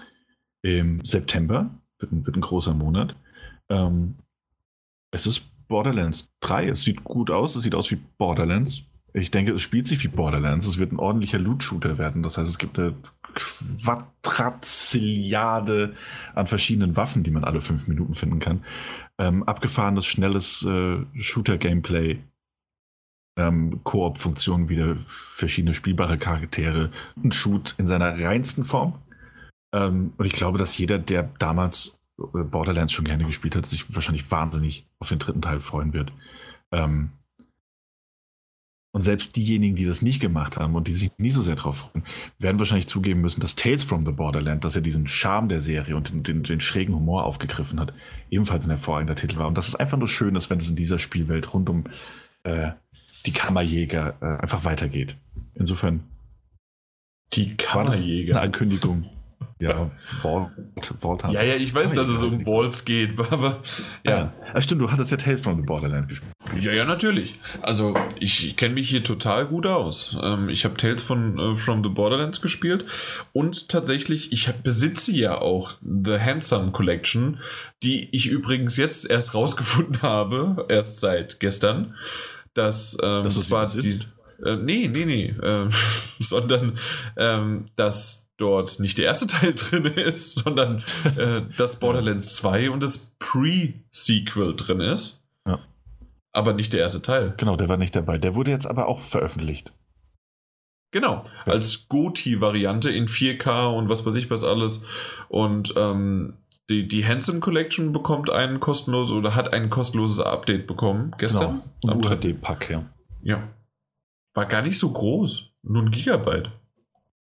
im September, wird ein, wird ein großer Monat. Ähm, es ist Borderlands 3. Es sieht gut aus. Es sieht aus wie Borderlands. Ich denke, es spielt sich wie Borderlands. Es wird ein ordentlicher Loot-Shooter werden. Das heißt, es gibt eine Quadrazilliarde an verschiedenen Waffen, die man alle fünf Minuten finden kann. Ähm, abgefahrenes, schnelles äh, Shooter-Gameplay ähm, Koop-Funktionen, wieder verschiedene spielbare Charaktere, ein Shoot in seiner reinsten Form. Ähm, und ich glaube, dass jeder, der damals äh, Borderlands schon gerne gespielt hat, sich wahrscheinlich wahnsinnig auf den dritten Teil freuen wird. Ähm, und selbst diejenigen, die das nicht gemacht haben und die sich nie so sehr drauf freuen, werden wahrscheinlich zugeben müssen, dass Tales from the Borderland, dass er diesen Charme der Serie und den, den, den, schrägen Humor aufgegriffen hat, ebenfalls ein hervorragender Titel war. Und dass es einfach nur schön ist, wenn es in dieser Spielwelt rund um äh, die Kammerjäger äh, einfach weitergeht. Insofern. Die Kammerjäger. Eine Ankündigung. Ja, Vault, Vault Ja, ja, ich weiß, dass es um Vaults geht, aber ja. Ah, stimmt, du hattest ja Tales from the Borderland gespielt. Ja, ja, natürlich. Also, ich kenne mich hier total gut aus. Ähm, ich habe Tales von äh, from the Borderlands gespielt und tatsächlich, ich hab, besitze ja auch The Handsome Collection, die ich übrigens jetzt erst rausgefunden habe, erst seit gestern dass ähm, das zwar die. Äh, nee, nee, nee. Äh, sondern ähm, dass dort nicht der erste Teil drin ist, sondern äh, dass Borderlands 2 und das Pre-Sequel drin ist. Ja. Aber nicht der erste Teil. Genau, der war nicht dabei. Der wurde jetzt aber auch veröffentlicht. Genau, ja. als GOTI-Variante in 4K und was weiß ich was alles. Und ähm, die, die Handsome Collection bekommt ein kostenloses oder hat ein kostenloses Update bekommen gestern. Genau. Am UHD-Pack, ja. Ja. War gar nicht so groß. Nur ein Gigabyte.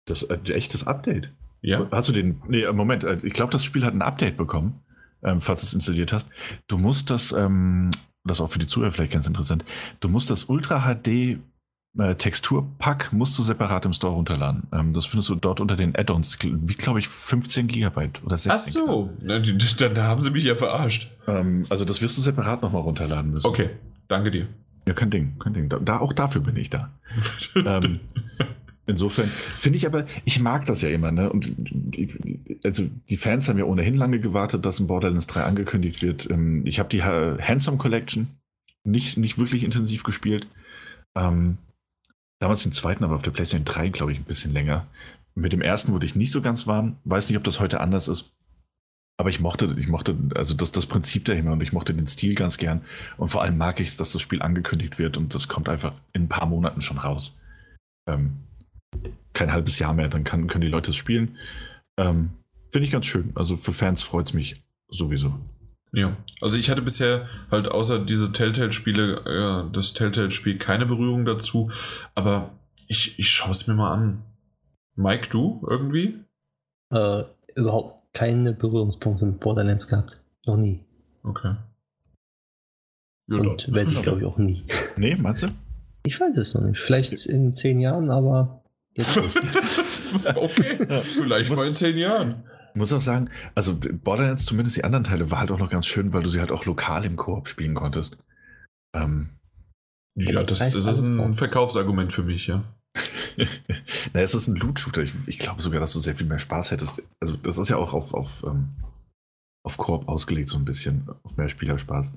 Das äh, echtes Update. Ja. Hast du den. Nee, Moment, äh, ich glaube, das Spiel hat ein Update bekommen, ähm, falls du es installiert hast. Du musst das, ähm, das ist auch für die Zuhörer vielleicht ganz interessant, du musst das Ultra HD äh, Texturpack musst du separat im Store runterladen. Ähm, das findest du dort unter den Add-ons, wie glaube ich 15 Gigabyte oder 16. Ach so, dann, dann haben sie mich ja verarscht. Ähm, also das wirst du separat nochmal runterladen müssen. Okay, danke dir. Ja, kein Ding, kein Ding. Da, auch dafür bin ich da. ähm, insofern finde ich aber, ich mag das ja immer, ne? Und also die Fans haben ja ohnehin lange gewartet, dass ein Borderlands 3 angekündigt wird. Ähm, ich habe die Handsome Collection nicht, nicht wirklich intensiv gespielt. Ähm, Damals den zweiten, aber auf der PlayStation 3, glaube ich, ein bisschen länger. Mit dem ersten wurde ich nicht so ganz warm. Weiß nicht, ob das heute anders ist. Aber ich mochte, ich mochte, also das, das Prinzip dahinter und ich mochte den Stil ganz gern. Und vor allem mag ich es, dass das Spiel angekündigt wird und das kommt einfach in ein paar Monaten schon raus. Ähm, kein halbes Jahr mehr, dann kann, können die Leute es spielen. Ähm, Finde ich ganz schön. Also für Fans freut es mich sowieso. Ja, also ich hatte bisher halt außer diese Telltale-Spiele, äh, das Telltale-Spiel keine Berührung dazu, aber ich, ich schaue es mir mal an. Mike, du irgendwie? Äh, überhaupt keine Berührungspunkte mit Borderlands gehabt. Noch nie. Okay. Ja, Und werde ich, glaube ich, auch nie. Nee, meinst du? Ich weiß es noch nicht. Vielleicht in zehn Jahren, aber jetzt okay, vielleicht mal in zehn Jahren. Ich muss auch sagen, also Borderlands, zumindest die anderen Teile, war halt auch noch ganz schön, weil du sie halt auch lokal im Koop spielen konntest. Ähm, ja, das, das, das ist ein Verkaufsargument für mich, ja. Na, es ist ein Loot-Shooter. Ich, ich, glaube sogar, dass du sehr viel mehr Spaß hättest. Also, das ist ja auch auf, auf, ähm, auf Koop ausgelegt, so ein bisschen, auf mehr Spielerspaß.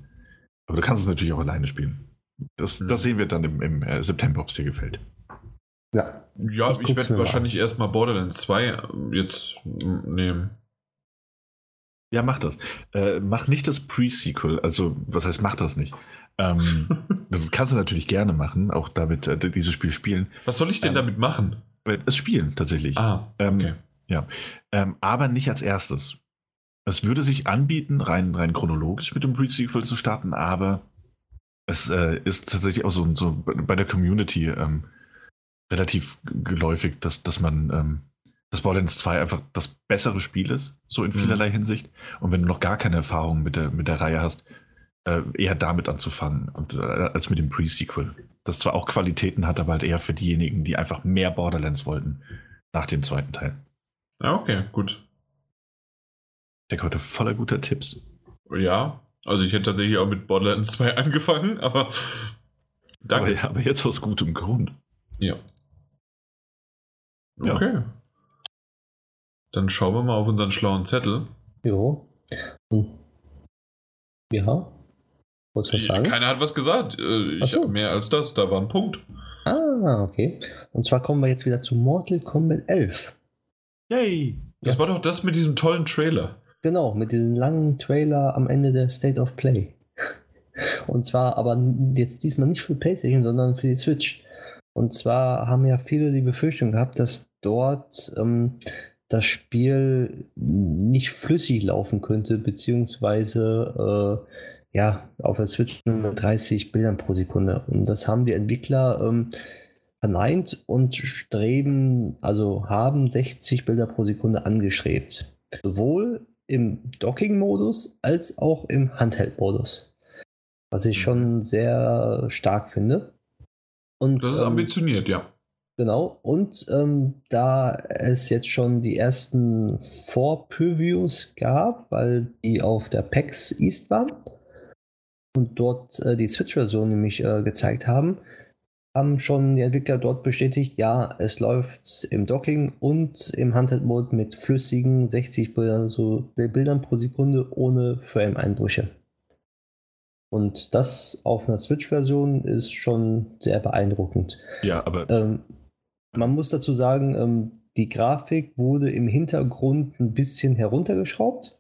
Aber du kannst es natürlich auch alleine spielen. Das, mhm. das sehen wir dann im, im äh, September, ob es dir gefällt. Ja. Ja, ich, ich werde wahrscheinlich erstmal Borderlands 2 äh, jetzt nehmen. Ja, mach das. Äh, mach nicht das Pre-Sequel. Also, was heißt, mach das nicht? Ähm, das kannst du natürlich gerne machen, auch damit äh, dieses Spiel spielen. Was soll ich denn ähm, damit machen? Es spielen tatsächlich. Ah, ähm, okay. ja. Ähm, aber nicht als erstes. Es würde sich anbieten, rein, rein chronologisch mit dem Pre-Sequel zu starten, aber es äh, ist tatsächlich auch so, so bei der Community ähm, relativ geläufig, dass, dass man ähm, dass Borderlands 2 einfach das bessere Spiel ist, so in mhm. vielerlei mhm. Hinsicht. Und wenn du noch gar keine Erfahrung mit der, mit der Reihe hast, äh, eher damit anzufangen und, äh, als mit dem Pre-Sequel. Das zwar auch Qualitäten hat, aber halt eher für diejenigen, die einfach mehr Borderlands wollten nach dem zweiten Teil. Ja, okay, gut. Ich denke heute voller guter Tipps. Ja, also ich hätte tatsächlich auch mit Borderlands 2 angefangen, aber danke. Aber, ja, aber jetzt aus gutem Grund. Ja. Okay. Ja. Dann schauen wir mal auf unseren schlauen Zettel. Jo. Ja. Wolltest du was sagen? Keiner hat was gesagt. Äh, ich so. Mehr als das, da war ein Punkt. Ah, okay. Und zwar kommen wir jetzt wieder zu Mortal Kombat 11. Yay! Das ja. war doch das mit diesem tollen Trailer. Genau, mit diesem langen Trailer am Ende der State of Play. Und zwar aber jetzt diesmal nicht für PlayStation, sondern für die Switch. Und zwar haben ja viele die Befürchtung gehabt, dass dort ähm, das Spiel nicht flüssig laufen könnte, beziehungsweise äh, ja, auf der Switch nur mit 30 Bildern pro Sekunde. Und das haben die Entwickler ähm, verneint und streben, also haben 60 Bilder pro Sekunde angestrebt. Sowohl im Docking-Modus als auch im Handheld-Modus. Was ich schon sehr stark finde. Und, das ist ähm, ambitioniert, ja. Genau, und ähm, da es jetzt schon die ersten Vor-Previews gab, weil die auf der PAX East waren, und dort äh, die Switch-Version nämlich äh, gezeigt haben, haben schon die Entwickler dort bestätigt, ja, es läuft im Docking und im Handheld-Mode mit flüssigen 60 Bildern, so Bildern pro Sekunde ohne Frame-Einbrüche. Und das auf einer Switch-Version ist schon sehr beeindruckend. Ja, aber. Ähm, man muss dazu sagen, ähm, die Grafik wurde im Hintergrund ein bisschen heruntergeschraubt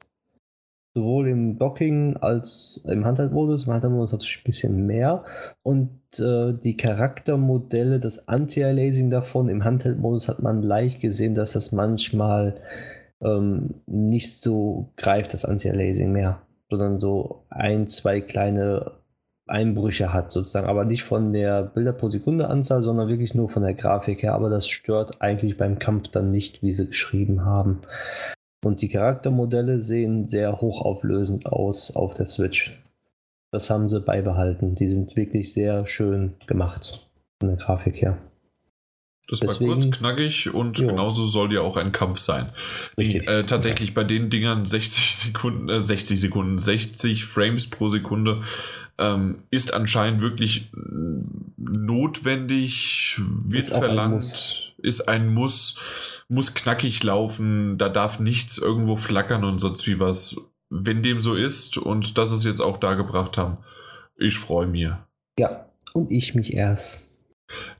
sowohl im Docking als im Handheld-Modus. Im Handheld-Modus natürlich ein bisschen mehr. Und äh, die Charaktermodelle, das Anti-Aliasing davon, im Handheld-Modus hat man leicht gesehen, dass das manchmal ähm, nicht so greift, das Anti-Aliasing mehr, sondern so ein, zwei kleine Einbrüche hat sozusagen, aber nicht von der Bilder pro Sekunde Anzahl, sondern wirklich nur von der Grafik her. Aber das stört eigentlich beim Kampf dann nicht, wie sie geschrieben haben. Und die Charaktermodelle sehen sehr hochauflösend aus auf der Switch. Das haben sie beibehalten. Die sind wirklich sehr schön gemacht von der Grafik her. Das Deswegen, war kurz, knackig und jo. genauso soll ja auch ein Kampf sein. Die, äh, tatsächlich bei den Dingern 60 Sekunden, äh, 60 Sekunden, 60 Frames pro Sekunde ähm, ist anscheinend wirklich notwendig, wird verlangt, ein ist ein Muss, muss knackig laufen, da darf nichts irgendwo flackern und sonst wie was. Wenn dem so ist und das es jetzt auch da gebracht haben, ich freue mich. Ja, und ich mich erst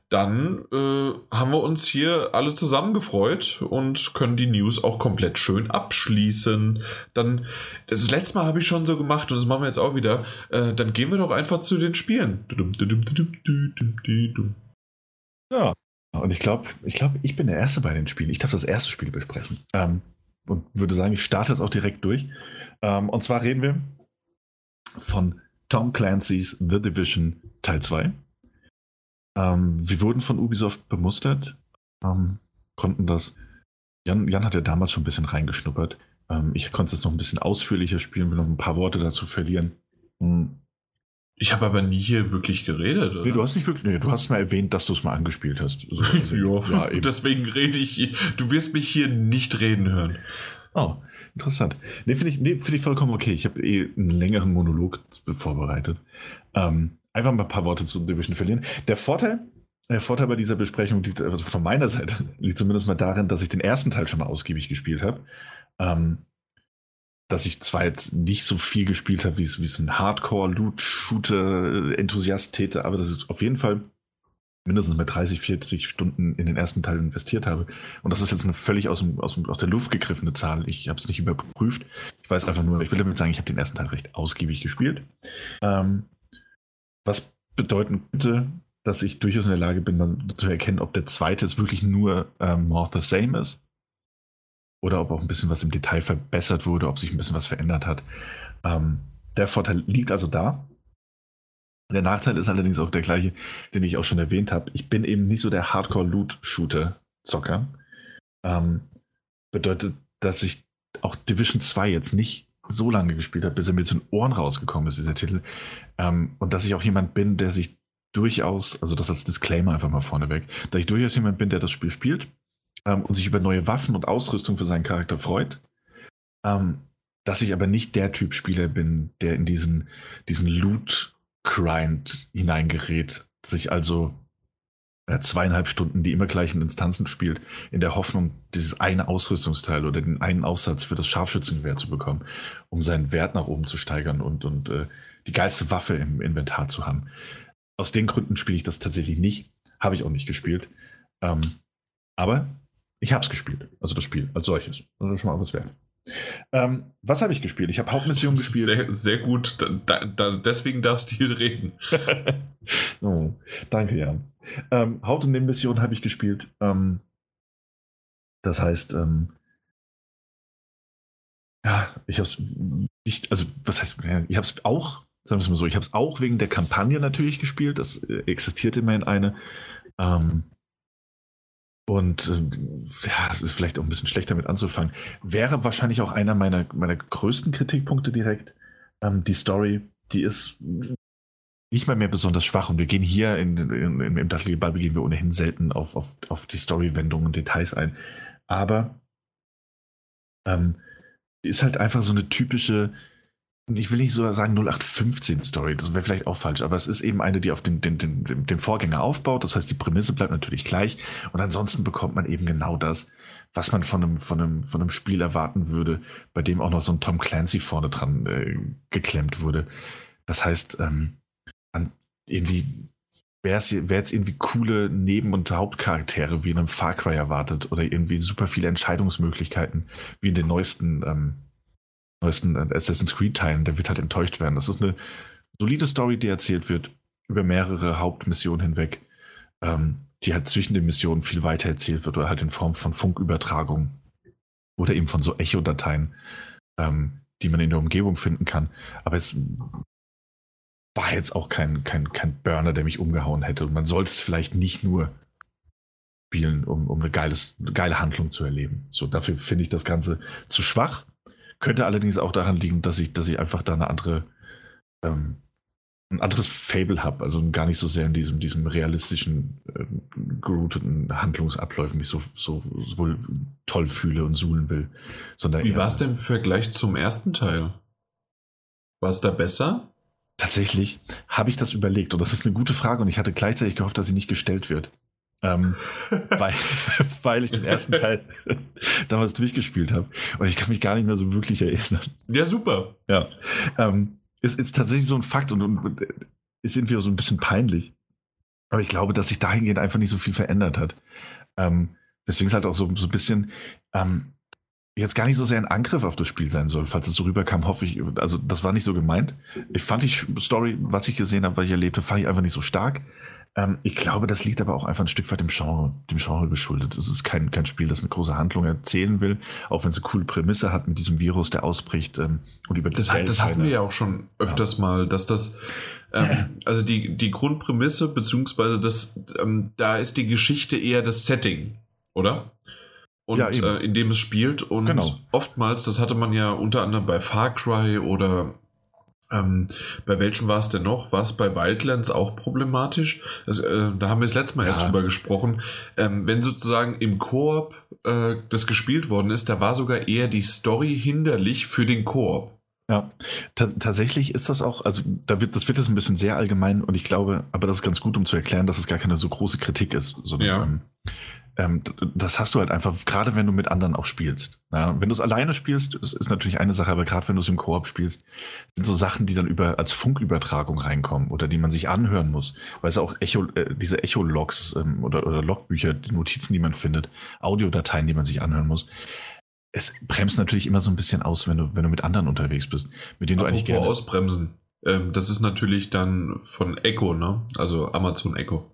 dann äh, haben wir uns hier alle zusammen gefreut und können die News auch komplett schön abschließen. Dann, das letzte Mal habe ich schon so gemacht und das machen wir jetzt auch wieder. Äh, dann gehen wir doch einfach zu den Spielen. Ja, und ich glaube, ich glaube, ich bin der Erste bei den Spielen. Ich darf das erste Spiel besprechen. Ähm, und würde sagen, ich starte es auch direkt durch. Ähm, und zwar reden wir von Tom Clancy's The Division Teil 2. Ähm, wir wurden von Ubisoft bemustert, ähm, konnten das. Jan, Jan hat ja damals schon ein bisschen reingeschnuppert. Ähm, ich konnte es noch ein bisschen ausführlicher spielen, will noch ein paar Worte dazu verlieren. Hm. Ich habe aber nie hier wirklich geredet. Oder? Nee, du hast nicht wirklich. Nee, du hast mal erwähnt, dass du es mal angespielt hast. So, also, ja, ja deswegen rede ich. Du wirst mich hier nicht reden hören. Oh, interessant. Nee, finde ich, nee, find ich vollkommen okay. Ich habe eh einen längeren Monolog vorbereitet. Ähm, einfach mal ein paar Worte zu Division verlieren. Der Vorteil, der Vorteil bei dieser Besprechung liegt also von meiner Seite liegt zumindest mal darin, dass ich den ersten Teil schon mal ausgiebig gespielt habe. Ähm, dass ich zwar jetzt nicht so viel gespielt habe, wie es, wie es ein Hardcore-Loot-Shooter-Enthusiast täte, aber das ist auf jeden Fall mindestens mit 30, 40 Stunden in den ersten Teil investiert habe. Und das ist jetzt eine völlig aus, dem, aus, dem, aus der Luft gegriffene Zahl. Ich habe es nicht überprüft. Ich weiß einfach nur, ich will damit sagen, ich habe den ersten Teil recht ausgiebig gespielt. Ähm, was bedeuten könnte, dass ich durchaus in der Lage bin, zu erkennen, ob der zweite es wirklich nur ähm, more the same ist. Oder ob auch ein bisschen was im Detail verbessert wurde, ob sich ein bisschen was verändert hat. Ähm, der Vorteil liegt also da. Der Nachteil ist allerdings auch der gleiche, den ich auch schon erwähnt habe. Ich bin eben nicht so der Hardcore-Loot-Shooter-Zocker. Ähm, bedeutet, dass ich auch Division 2 jetzt nicht so lange gespielt habe, bis er mir zu den Ohren rausgekommen ist, dieser Titel. Ähm, und dass ich auch jemand bin, der sich durchaus, also das als Disclaimer einfach mal vorneweg, dass ich durchaus jemand bin, der das Spiel spielt ähm, und sich über neue Waffen und Ausrüstung für seinen Charakter freut. Ähm, dass ich aber nicht der Typ Spieler bin, der in diesen, diesen Loot Grind hineingerät, sich also äh, zweieinhalb Stunden die immer gleichen Instanzen spielt, in der Hoffnung, dieses eine Ausrüstungsteil oder den einen Aufsatz für das Scharfschützengewehr zu bekommen, um seinen Wert nach oben zu steigern und, und äh, die geilste Waffe im Inventar zu haben. Aus den Gründen spiele ich das tatsächlich nicht. Habe ich auch nicht gespielt. Ähm, aber ich habe es gespielt. Also das Spiel als solches. Das ist schon mal was wert. Ähm, was habe ich gespielt? Ich habe Hauptmission gespielt. Sehr, sehr gut. Da, da, deswegen darfst du hier reden. oh, danke, Jan. Ähm, Haupt- und Nebenmission habe ich gespielt. Ähm, das heißt, ähm, ja, ich habe es nicht, also was heißt, ich habe es auch, sagen wir es mal so, ich habe es auch wegen der Kampagne natürlich gespielt. Das äh, existierte immerhin eine. Ähm, und äh, ja, es ist vielleicht auch ein bisschen schlechter mit anzufangen. Wäre wahrscheinlich auch einer meiner, meiner größten Kritikpunkte direkt. Ähm, die Story, die ist nicht mal mehr besonders schwach und wir gehen hier in, in, in, im Dachtelgebabel gehen wir ohnehin selten auf, auf, auf die Story-Wendungen und Details ein. Aber ähm, ist halt einfach so eine typische ich will nicht so sagen 0815-Story, das wäre vielleicht auch falsch, aber es ist eben eine, die auf den, den, den, den Vorgänger aufbaut. Das heißt, die Prämisse bleibt natürlich gleich und ansonsten bekommt man eben genau das, was man von einem, von einem, von einem Spiel erwarten würde, bei dem auch noch so ein Tom Clancy vorne dran äh, geklemmt wurde. Das heißt, ähm, irgendwie wäre es jetzt irgendwie coole Neben- und Hauptcharaktere wie in einem Far Cry erwartet oder irgendwie super viele Entscheidungsmöglichkeiten wie in den neuesten ähm, neuesten Assassin's Creed-Teilen, der wird halt enttäuscht werden. Das ist eine solide Story, die erzählt wird über mehrere Hauptmissionen hinweg, ähm, die halt zwischen den Missionen viel weiter erzählt wird oder halt in Form von Funkübertragung oder eben von so Echo-Dateien, ähm, die man in der Umgebung finden kann. Aber es war jetzt auch kein, kein, kein Burner, der mich umgehauen hätte. Und man sollte es vielleicht nicht nur spielen, um, um eine, geiles, eine geile Handlung zu erleben. So, dafür finde ich das Ganze zu schwach. Könnte allerdings auch daran liegen, dass ich, dass ich einfach da eine andere, ähm, ein anderes Fable habe, also gar nicht so sehr in diesem, diesem realistischen, äh, gerouteten Handlungsabläufen mich so, so wohl toll fühle und suhlen will. Sondern Wie war es denn im Vergleich zum ersten Teil? War es da besser? Tatsächlich habe ich das überlegt und das ist eine gute Frage und ich hatte gleichzeitig gehofft, dass sie nicht gestellt wird. Ähm, weil, weil ich den ersten Teil damals durchgespielt habe. Und ich kann mich gar nicht mehr so wirklich erinnern. Ja, super. Ja. Ähm, es ist tatsächlich so ein Fakt und, und ist irgendwie so ein bisschen peinlich. Aber ich glaube, dass sich dahingehend einfach nicht so viel verändert hat. Ähm, deswegen ist halt auch so, so ein bisschen ähm, jetzt gar nicht so sehr ein Angriff auf das Spiel sein soll. Falls es so rüberkam, hoffe ich, also das war nicht so gemeint. Ich fand die Story, was ich gesehen habe, was ich erlebte, fand ich einfach nicht so stark. Ähm, ich glaube, das liegt aber auch einfach ein Stück weit dem Genre, dem Genre geschuldet. Es ist kein, kein Spiel, das eine große Handlung erzählen will, auch wenn es eine coole Prämisse hat mit diesem Virus, der ausbricht ähm, und über das, das hatten wir ja auch schon öfters ja. mal, dass das ähm, also die, die Grundprämisse, beziehungsweise das, ähm, da ist die Geschichte eher das Setting, oder? Und ja, äh, in dem es spielt. Und genau. oftmals, das hatte man ja unter anderem bei Far Cry oder Ähm, bei welchem war es denn noch? War es bei Wildlands auch problematisch? Das, äh, da haben wir das letzte Mal ja. erst drüber gesprochen. Ähm, wenn sozusagen im Koop äh, das gespielt worden ist, da war sogar eher die Story hinderlich für den Koop. Ja, tatsächlich ist das auch, also da wird, das wird jetzt ein bisschen sehr allgemein und ich glaube, aber das ist ganz gut, um zu erklären, dass es gar keine so große Kritik ist. Sondern, ja. ähm, ähm, das hast du halt einfach, gerade wenn du mit anderen auch spielst. Ja, wenn du es alleine spielst, ist, ist natürlich eine Sache, aber gerade wenn du es im Koop spielst, sind so Sachen, die dann über als Funkübertragung reinkommen oder die man sich anhören muss, weil es auch Echo, äh, diese Echo-Logs ähm, oder, oder Logbücher, die Notizen, die man findet, Audiodateien, die man sich anhören muss. Es bremst natürlich immer so ein bisschen aus, wenn du, wenn du mit anderen unterwegs bist, mit denen Apropos du eigentlich gerne. ausbremsen. Ähm, das ist natürlich dann von Echo, ne? Also Amazon Echo.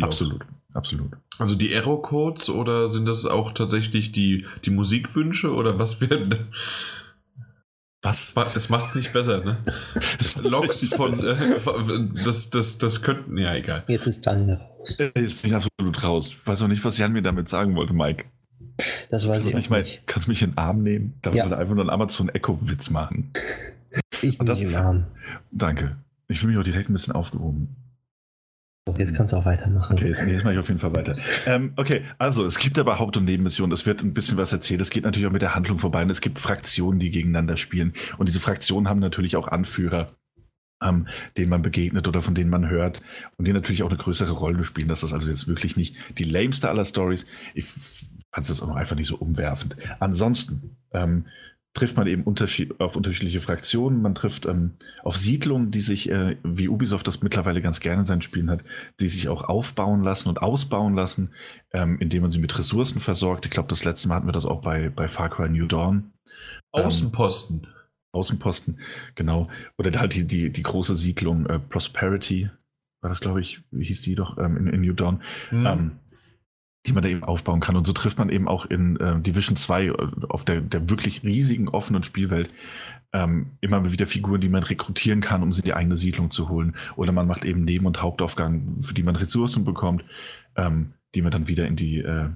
Absolut. Absolut. Also die Error-Codes oder sind das auch tatsächlich die, die Musikwünsche oder was werden. Was? Es macht es nicht besser, ne? Logs von, äh, das, das, das könnten, ja, egal. Jetzt ist Daniel raus. Jetzt bin ich absolut raus. weiß auch nicht, was Jan mir damit sagen wollte, Mike. Das weiß ich nicht. Mal, kannst du mich in den Arm nehmen? Da ja. wollte einfach nur einen Amazon-Echo-Witz machen. Ich nehme den Arm. Danke. Ich fühle mich auch direkt ein bisschen aufgehoben. Jetzt kannst du auch weitermachen. Okay, jetzt, jetzt mache ich auf jeden Fall weiter. Ähm, okay, also es gibt aber Haupt- und Nebenmissionen. Es wird ein bisschen was erzählt. Es geht natürlich auch mit der Handlung vorbei. Und es gibt Fraktionen, die gegeneinander spielen. Und diese Fraktionen haben natürlich auch Anführer, ähm, denen man begegnet oder von denen man hört. Und die natürlich auch eine größere Rolle spielen. Das ist also jetzt wirklich nicht die lameste aller Stories. Ich fand es jetzt auch noch einfach nicht so umwerfend. Ansonsten, ähm, trifft man eben unterschied auf unterschiedliche Fraktionen, man trifft ähm, auf Siedlungen, die sich, äh, wie Ubisoft das mittlerweile ganz gerne in seinen Spielen hat, die sich auch aufbauen lassen und ausbauen lassen, ähm, indem man sie mit Ressourcen versorgt. Ich glaube, das letzte Mal hatten wir das auch bei, bei Far Cry New Dawn. Ähm, Außenposten. Ähm, Außenposten, genau. Oder halt die, die, die große Siedlung äh, Prosperity, war das, glaube ich, wie hieß die doch ähm, in, in, New Dawn. Mhm die man da eben aufbauen kann. Und so trifft man eben auch in äh, Division 2 äh, auf der, der wirklich riesigen offenen Spielwelt ähm, immer wieder Figuren, die man rekrutieren kann, um sie in die eigene Siedlung zu holen. Oder man macht eben Neben- und Hauptaufgaben, für die man Ressourcen bekommt, ähm, die man dann wieder in die äh,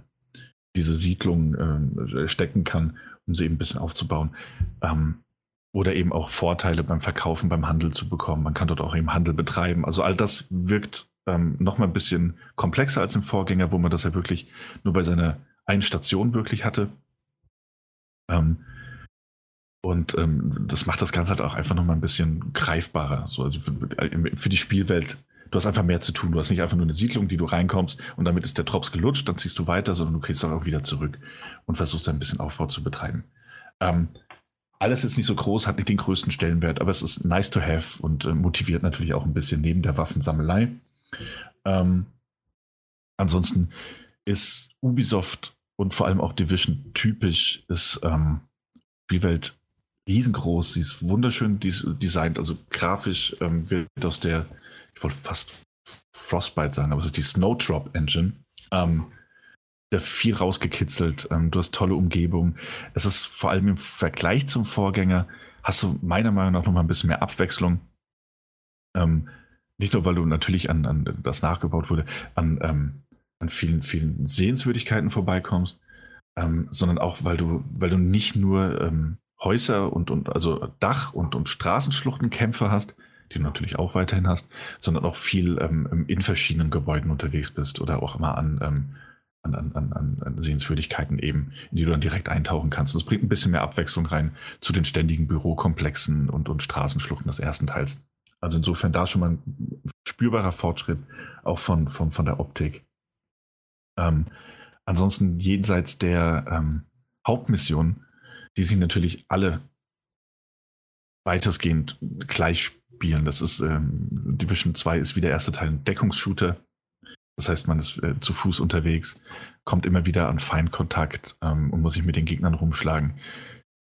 diese Siedlung äh, stecken kann, um sie eben ein bisschen aufzubauen. Ähm, oder eben auch Vorteile beim Verkaufen, beim Handel zu bekommen. Man kann dort auch eben Handel betreiben. Also all das wirkt ähm, noch ein bisschen komplexer als im Vorgänger, wo man das ja wirklich nur bei seiner einen Station wirklich hatte. Ähm, und ähm, das macht das Ganze halt auch einfach noch mal ein bisschen greifbarer. So, also für, für, die Spielwelt, du hast einfach mehr zu tun. Du hast nicht einfach nur eine Siedlung, die du reinkommst und damit ist der Drops gelutscht, dann ziehst du weiter, sondern du gehst dann auch wieder zurück und versuchst dann ein bisschen Aufbau zu betreiben. Ähm, alles ist nicht so groß, hat nicht den größten Stellenwert, aber es ist nice to have und äh, motiviert natürlich auch ein bisschen neben der Waffensammelei. Ähm, ansonsten ist Ubisoft und vor allem auch Division typisch, ist ähm, Spielwelt riesengroß, sie ist wunderschön designt, also grafisch ähm, wird aus der, ich wollte fast Frostbite sagen, aber es ist die Snowdrop Engine. Ähm, da viel rausgekitzelt, ähm, du hast tolle Umgebung. Es ist vor allem im Vergleich zum Vorgänger, hast du meiner Meinung nach noch mal ein bisschen mehr Abwechslung. Ähm, nicht nur, weil du natürlich an, an das nachgebaut wurde, an, ähm, an vielen, vielen Sehenswürdigkeiten vorbeikommst, ähm, sondern auch, weil du, weil du nicht nur ähm, Häuser und, und also Dach- und, und Straßenschluchtenkämpfe hast, die du natürlich auch weiterhin hast, sondern auch viel ähm, in verschiedenen Gebäuden unterwegs bist oder auch immer an, ähm, an, an, an, an Sehenswürdigkeiten eben, in die du dann direkt eintauchen kannst. Das bringt ein bisschen mehr Abwechslung rein zu den ständigen Bürokomplexen und, und Straßenschluchten des ersten Teils. Also insofern da schon mal ein spürbarer Fortschritt, auch von, von, von der Optik. Ähm, ansonsten jenseits der ähm, Hauptmission, die sich natürlich alle weitestgehend gleich spielen. Das ist ähm, Division 2 ist wie der erste Teil ein Deckungsshooter. Das heißt, man ist äh, zu Fuß unterwegs, kommt immer wieder an Feindkontakt ähm, und muss sich mit den Gegnern rumschlagen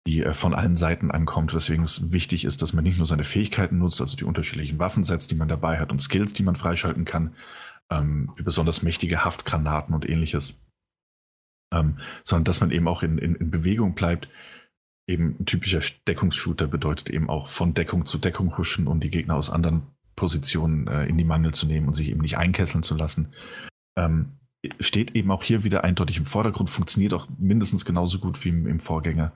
die äh, von allen Seiten ankommt, weswegen es wichtig ist, dass man nicht nur seine Fähigkeiten nutzt, also die unterschiedlichen Waffensets, die man dabei hat und Skills, die man freischalten kann, ähm, besonders mächtige Haftgranaten und ähnliches, ähm, sondern dass man eben auch in, in, in Bewegung bleibt. Eben ein typischer Deckungsshooter bedeutet eben auch von Deckung zu Deckung huschen und die Gegner aus anderen Positionen äh, in die Mangel zu nehmen und sich eben nicht einkesseln zu lassen. Ähm, steht eben auch hier wieder eindeutig im Vordergrund, funktioniert auch mindestens genauso gut wie im, im Vorgänger.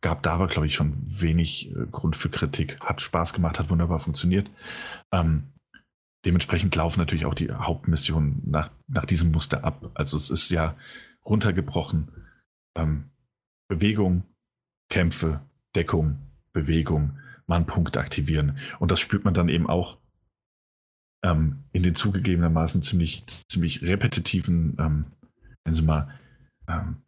Gab da aber, glaube ich, schon wenig äh, Grund für Kritik. Hat Spaß gemacht, hat wunderbar funktioniert. Ähm, dementsprechend laufen natürlich auch die Hauptmissionen nach, nach diesem Muster ab. Also es ist ja runtergebrochen. Ähm, Bewegung, Kämpfe, Deckung, Bewegung, Mannpunkt aktivieren. Und das spürt man dann eben auch ähm, in den zugegebenermaßen ziemlich, ziemlich repetitiven, ähm, nennen Sie mal, ähm,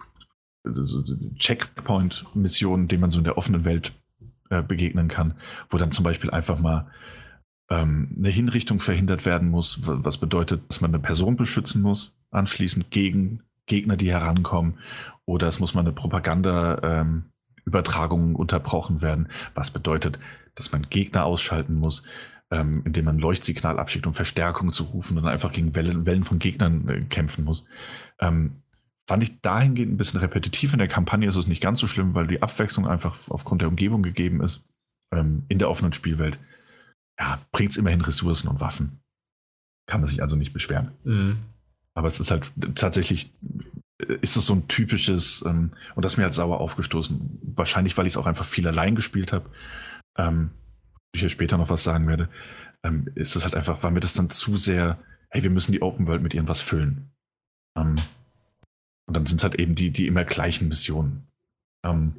Checkpoint-Missionen, denen man so in der offenen Welt äh, begegnen kann, wo dann zum Beispiel einfach mal ähm, eine Hinrichtung verhindert werden muss, was bedeutet, dass man eine Person beschützen muss, anschließend gegen Gegner, die herankommen, oder es muss mal eine Propaganda-Übertragung ähm, unterbrochen werden, was bedeutet, dass man Gegner ausschalten muss, ähm, indem man Leuchtsignal abschickt, um Verstärkung zu rufen und einfach gegen Wellen, Wellen von Gegnern äh, kämpfen muss. Ähm, fand ich dahingehend ein bisschen repetitiv. In der Kampagne ist es nicht ganz so schlimm, weil die Abwechslung einfach aufgrund der Umgebung gegeben ist. Ähm, in der offenen Spielwelt ja, bringt es immerhin Ressourcen und Waffen. Kann man sich also nicht beschweren. Mhm. Aber es ist halt tatsächlich, äh, ist es so ein typisches, ähm, und das ist mir halt sauer aufgestoßen. Wahrscheinlich, weil ich es auch einfach viel allein gespielt habe. Ähm, ich hier später noch was sagen werde, ähm, ist es halt einfach, war mir das dann zu sehr, hey, wir müssen die Open World mit irgendwas füllen. Ähm, und dann sind es halt eben die, die immer gleichen Missionen, ähm,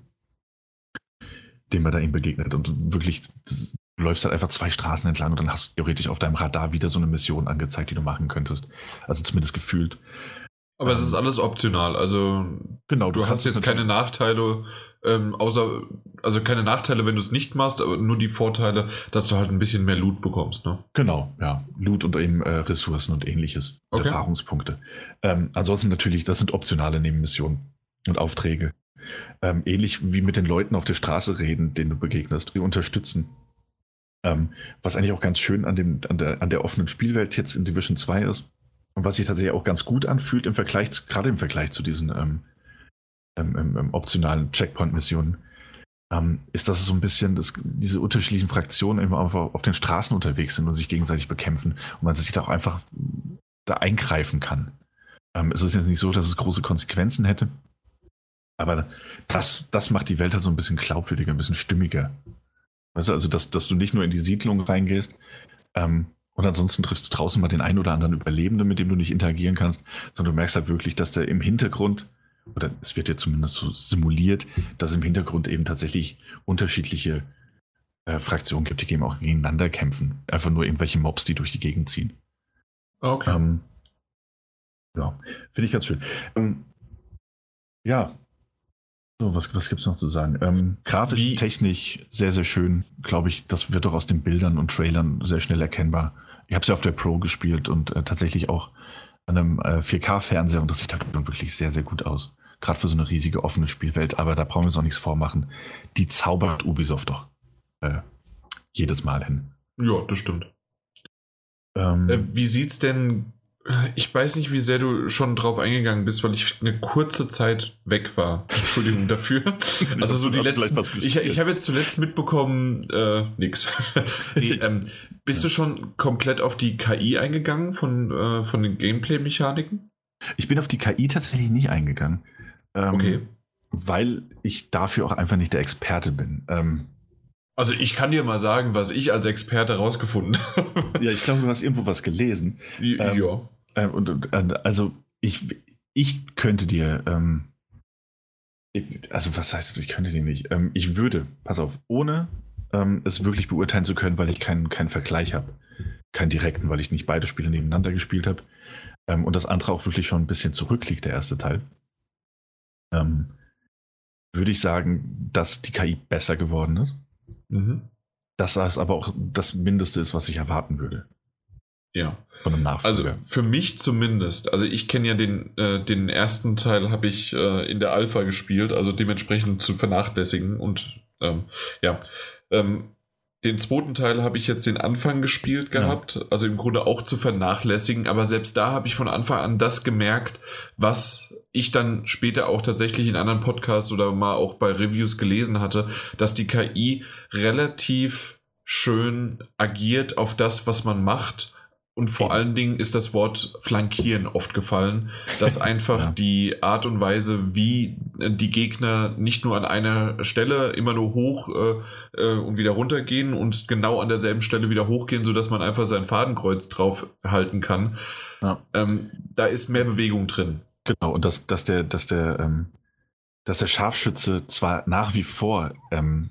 denen man da ihm begegnet. Und wirklich, das, du läufst halt einfach zwei Straßen entlang und dann hast du theoretisch auf deinem Radar wieder so eine Mission angezeigt, die du machen könntest. Also zumindest gefühlt. Aber es ist alles optional. Also genau, du, du hast jetzt keine Nachteile, ähm, außer also keine Nachteile, wenn du es nicht machst, aber nur die Vorteile, dass du halt ein bisschen mehr Loot bekommst, ne? Genau, ja, Loot und eben äh, Ressourcen und ähnliches, okay. Erfahrungspunkte. Ähm, ansonsten natürlich, das sind optionale Nebenmissionen und Aufträge. Ähm, ähnlich wie mit den Leuten auf der Straße reden, denen du begegnest, die unterstützen. Ähm, was eigentlich auch ganz schön an, dem, an, der, an der offenen Spielwelt jetzt in Division 2 ist und was sich tatsächlich auch ganz gut anfühlt im Vergleich, gerade im Vergleich zu diesen ähm, ähm, optionalen Checkpoint-Missionen, ähm, ist, dass es so ein bisschen das, diese unterschiedlichen Fraktionen immer auf, auf den Straßen unterwegs sind und sich gegenseitig bekämpfen und man sich da auch einfach da eingreifen kann. Ähm, es ist jetzt nicht so, dass es große Konsequenzen hätte, aber das, das macht die Welt halt so ein bisschen glaubwürdiger, ein bisschen stimmiger. Weißt du, also, dass, dass du nicht nur in die Siedlung reingehst, ähm, und ansonsten triffst du draußen mal den einen oder anderen Überlebenden, mit dem du nicht interagieren kannst, sondern du merkst halt wirklich, dass der im Hintergrund, oder es wird ja zumindest so simuliert, dass es im Hintergrund eben tatsächlich unterschiedliche äh, Fraktionen gibt, die eben auch gegeneinander kämpfen. Einfach nur irgendwelche Mobs, die durch die Gegend ziehen. Okay. Ähm, ja, finde ich ganz schön. Ähm, ja, so, was, was gibt es noch zu sagen? Ähm, grafisch, Wie? technisch sehr, sehr schön. Glaube ich, das wird doch aus den Bildern und Trailern sehr schnell erkennbar. Ich habe es ja auf der Pro gespielt und äh, tatsächlich auch an einem äh, 4K-Fernseher und das sieht halt wirklich sehr, sehr gut aus. Gerade für so eine riesige offene Spielwelt, aber da brauchen wir uns auch nichts vormachen. Die zaubert Ubisoft doch äh, jedes Mal hin. Ja, das stimmt. Ähm, äh, wie sieht's denn ich weiß nicht, wie sehr du schon drauf eingegangen bist, weil ich eine kurze Zeit weg war. Entschuldigung dafür. Also so die letzten. Ich, ich habe jetzt zuletzt mitbekommen, äh, nix. nee, ähm, bist ja. du schon komplett auf die KI eingegangen von, äh, von den Gameplay-Mechaniken? Ich bin auf die KI tatsächlich nicht eingegangen. Ähm, okay. Weil ich dafür auch einfach nicht der Experte bin. Ähm, also ich kann dir mal sagen, was ich als Experte rausgefunden habe. Ja, ich glaube, du hast irgendwo was gelesen. Ja. Ähm, äh, und, und, also ich, ich könnte dir, ähm, also was heißt, ich könnte dir nicht. Ähm, ich würde, pass auf, ohne ähm, es wirklich beurteilen zu können, weil ich keinen, keinen Vergleich habe. Keinen direkten, weil ich nicht beide Spiele nebeneinander gespielt habe. Ähm, und das andere auch wirklich schon ein bisschen zurückliegt, der erste Teil. Ähm, würde ich sagen, dass die KI besser geworden ist. Mhm. Dass das aber auch das Mindeste ist, was ich erwarten würde. Ja. Von einem Nachfolger. Also für mich zumindest. Also ich kenne ja den, äh, den ersten Teil habe ich äh, in der Alpha gespielt, also dementsprechend zu vernachlässigen. Und ähm, ja, ähm, den zweiten Teil habe ich jetzt den Anfang gespielt gehabt, ja. also im Grunde auch zu vernachlässigen, aber selbst da habe ich von Anfang an das gemerkt, was ich dann später auch tatsächlich in anderen Podcasts oder mal auch bei Reviews gelesen hatte, dass die KI relativ schön agiert auf das, was man macht und vor allen Dingen ist das Wort flankieren oft gefallen, dass einfach ja. die Art und Weise, wie die Gegner nicht nur an einer Stelle immer nur hoch äh, äh, und wieder runter gehen und genau an derselben Stelle wieder hochgehen, sodass man einfach sein Fadenkreuz drauf halten kann. Ja. Ähm, da ist mehr Bewegung drin. Genau, und dass, dass der, dass der, ähm, dass der Scharfschütze zwar nach wie vor ähm,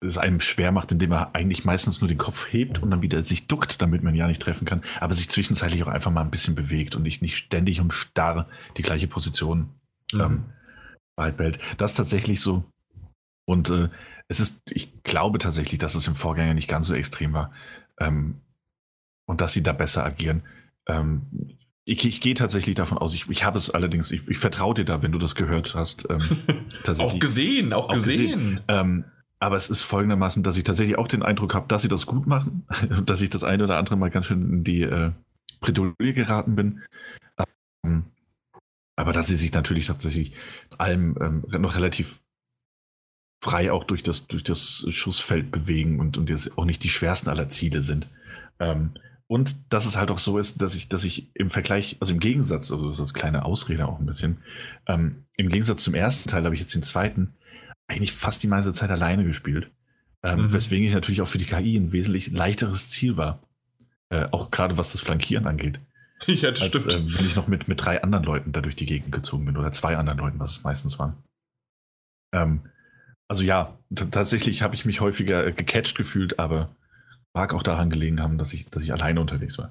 es einem schwer macht, indem er eigentlich meistens nur den Kopf hebt und dann wieder sich duckt, damit man ja nicht treffen kann, aber sich zwischenzeitlich auch einfach mal ein bisschen bewegt und nicht, nicht ständig und starr die gleiche Position mhm. ähm, beibehält. Das ist tatsächlich so. Und äh, es ist, ich glaube tatsächlich, dass es im Vorgänger nicht ganz so extrem war ähm, und dass sie da besser agieren. Ähm, ich, ich gehe tatsächlich davon aus, ich, ich habe es allerdings, ich, ich vertraue dir da, wenn du das gehört hast. Ähm, auch gesehen, auch, auch gesehen. gesehen. Ähm, aber es ist folgendermaßen, dass ich tatsächlich auch den Eindruck habe, dass sie das gut machen, dass ich das eine oder andere Mal ganz schön in die äh, Bredouille geraten bin. Ähm, aber dass sie sich natürlich tatsächlich allem ähm, noch relativ frei auch durch das, durch das Schussfeld bewegen und, und jetzt auch nicht die schwersten aller Ziele sind. Ähm, und dass es halt auch so ist, dass ich, dass ich im Vergleich, also im Gegensatz, also das ist kleine Ausrede auch ein bisschen, ähm, im Gegensatz zum ersten Teil habe ich jetzt den zweiten, eigentlich fast die meiste Zeit alleine gespielt. Ähm, mhm. Weswegen ich natürlich auch für die KI ein wesentlich leichteres Ziel war. Äh, auch gerade was das Flankieren angeht. Ja, das als, stimmt. Äh, wenn ich noch mit, mit drei anderen Leuten da durch die Gegend gezogen bin oder zwei anderen Leuten, was es meistens waren. Ähm, also ja, tatsächlich habe ich mich häufiger äh, gecatcht gefühlt, aber mag auch daran gelegen haben, dass ich, dass ich alleine unterwegs war.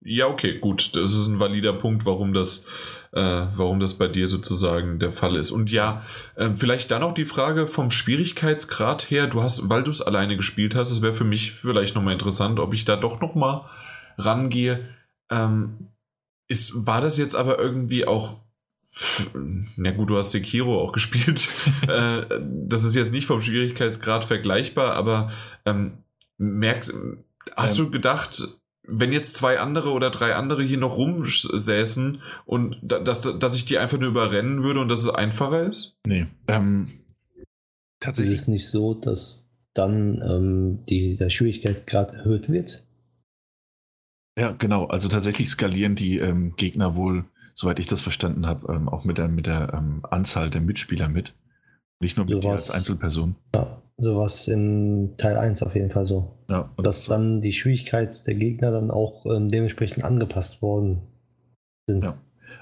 Ja, okay, gut. Das ist ein valider Punkt, warum das äh, warum das bei dir sozusagen der Fall ist. Und ja, äh, vielleicht dann auch die Frage vom Schwierigkeitsgrad her, du hast, weil du es alleine gespielt hast, es wäre für mich vielleicht nochmal interessant, ob ich da doch nochmal rangehe. Ähm, ist, war das jetzt aber irgendwie auch na gut, du hast Sekiro auch gespielt. äh, das ist jetzt nicht vom Schwierigkeitsgrad vergleichbar, aber ähm, merkt, hast ähm, du gedacht, wenn jetzt zwei andere oder drei andere hier noch rumsäßen und dass, dass ich die einfach nur überrennen würde und dass es einfacher ist? Nee. Ähm, tatsächlich. Ist es nicht so, dass dann ähm, die, der Schwierigkeitsgrad erhöht wird? Ja, genau. Also tatsächlich skalieren die ähm, Gegner wohl, soweit ich das verstanden habe, ähm, auch mit der, mit der ähm, Anzahl der Mitspieler mit. Nicht nur mit dir als Einzelperson. Ja, sowas in Teil 1 auf jeden Fall so. Ja, dass dann die Schwierigkeit der Gegner dann auch ähm, dementsprechend angepasst worden sind. Ja.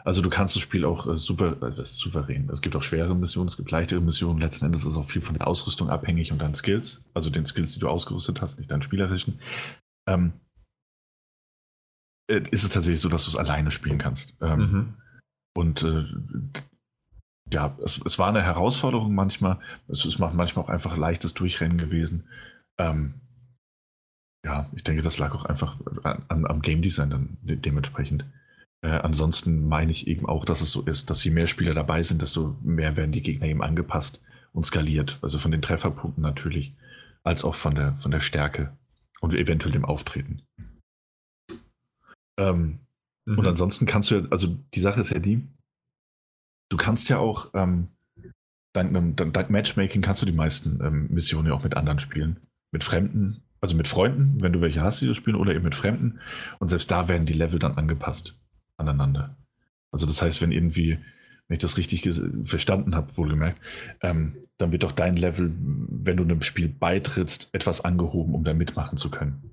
Also du kannst das Spiel auch äh, super, äh, souverän. Es gibt auch schwere Missionen, es gibt leichtere Missionen. Letzten Endes ist es auch viel von der Ausrüstung abhängig und deinen Skills, also den Skills, die du ausgerüstet hast, nicht deinen spielerischen. Ähm, äh, ist es tatsächlich so, dass du es alleine spielen kannst. Ähm, mhm. Und äh, ja, es, es war eine Herausforderung manchmal. Es ist manchmal auch einfach leichtes Durchrennen gewesen. Ähm, ja, ich denke, das lag auch einfach an, am Game Design dann dementsprechend. Äh, ansonsten meine ich eben auch, dass es so ist, dass je mehr Spieler dabei sind, desto mehr werden die Gegner eben angepasst und skaliert. Also von den Trefferpunkten natürlich, als auch von der, von der Stärke und eventuell dem Auftreten. Ähm, mhm. Und ansonsten kannst du ja, also die Sache ist ja die, du kannst ja auch, ähm, dank, dank Matchmaking kannst du die meisten ähm, Missionen ja auch mit anderen spielen. Mit Fremden, also mit Freunden, wenn du welche hast, die das spielen, oder eben mit Fremden. Und selbst da werden die Level dann angepasst aneinander. Also das heißt, wenn irgendwie, wenn ich das richtig verstanden habe, wohlgemerkt, ähm, dann wird doch dein Level, wenn du einem Spiel beitrittst, etwas angehoben, um da mitmachen zu können.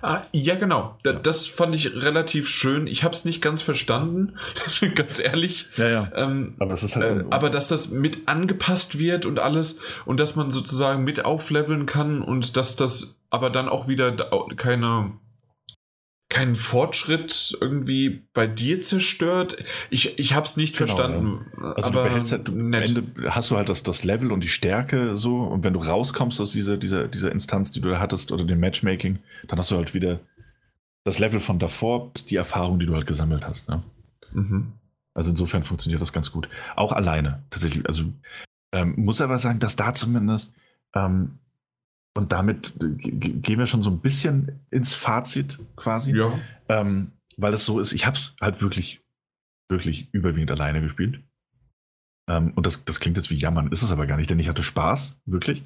Ah, ja, genau. Da, das fand ich relativ schön. Ich habe es nicht ganz verstanden, ganz ehrlich. Ja, ja. Ähm, aber, halt äh, aber dass das mit angepasst wird und alles und dass man sozusagen mit aufleveln kann und dass das aber dann auch wieder keine keinen Fortschritt irgendwie bei dir zerstört. Ich, ich habe es nicht genau, verstanden. Ja. Also aber du behältst halt, am Ende hast du halt das, das Level und die Stärke so und wenn du rauskommst aus dieser, dieser, dieser Instanz, die du da hattest oder dem Matchmaking, dann hast du halt wieder das Level von davor, die Erfahrung, die du halt gesammelt hast. Ne? Mhm. Also insofern funktioniert das ganz gut. Auch alleine tatsächlich. Also ähm, muss aber sagen, dass da zumindest ähm, und damit äh, gehen wir schon so ein bisschen ins Fazit quasi. Ja. Ähm, weil es so ist, ich habe es halt wirklich, wirklich überwiegend alleine gespielt. Ähm, und das, das klingt jetzt wie Jammern, ist es aber gar nicht, denn ich hatte Spaß, wirklich.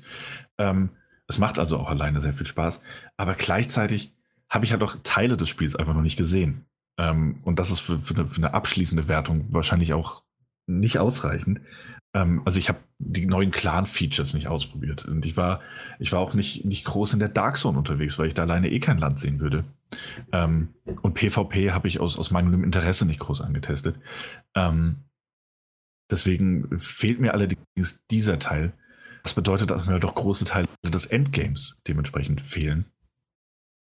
Ähm, Es macht also auch alleine sehr viel Spaß. Aber gleichzeitig habe ich halt auch Teile des Spiels einfach noch nicht gesehen. Ähm, und das ist für, für, eine, für, eine, abschließende Wertung wahrscheinlich auch nicht ausreichend. Ähm, also ich habe die neuen Clan-Features nicht ausprobiert. Und ich war, ich war auch nicht, nicht groß in der Dark Zone unterwegs, weil ich da alleine eh kein Land sehen würde. Ähm, und PvP habe ich aus, aus meinem Interesse nicht groß angetestet. Ähm, deswegen fehlt mir allerdings dieser Teil. Das bedeutet, dass mir doch große Teile des Endgames dementsprechend fehlen.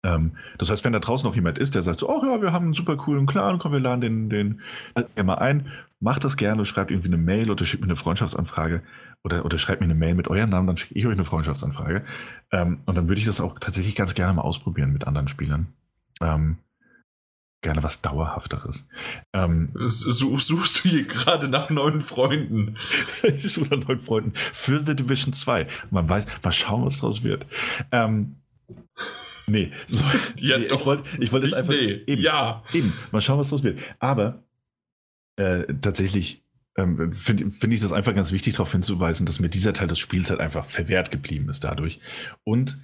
Ähm, das heißt, wenn da draußen noch jemand ist, der sagt so, oh ja, wir haben einen super coolen Clan, komm, wir laden den, den mal ein, macht das gerne, schreibt irgendwie eine Mail oder schickt mir eine Freundschaftsanfrage oder, oder schreibt mir eine Mail mit eurem Namen, dann schicke ich euch eine Freundschaftsanfrage. Ähm, und dann würde ich das auch tatsächlich ganz gerne mal ausprobieren mit anderen Spielern. Ähm, gerne was Dauerhafteres. Ähm, Such, suchst du hier gerade nach neuen Freunden? ich suche nach neuen Freunden für The Division 2. Man weiß, mal schauen, was draus wird. Ähm, Nee, so, ja, nee, ich wollte wollt jetzt einfach. Nee. Eben, ja. Eben. Mal schauen, was das wird. Aber äh, tatsächlich ähm, finde find ich das einfach ganz wichtig, darauf hinzuweisen, dass mir dieser Teil des Spiels halt einfach verwehrt geblieben ist dadurch. Und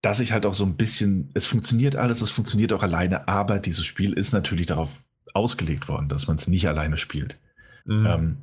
dass ich halt auch so ein bisschen, es funktioniert alles, es funktioniert auch alleine, aber dieses Spiel ist natürlich darauf ausgelegt worden, dass man es nicht alleine spielt. Mhm. Ähm,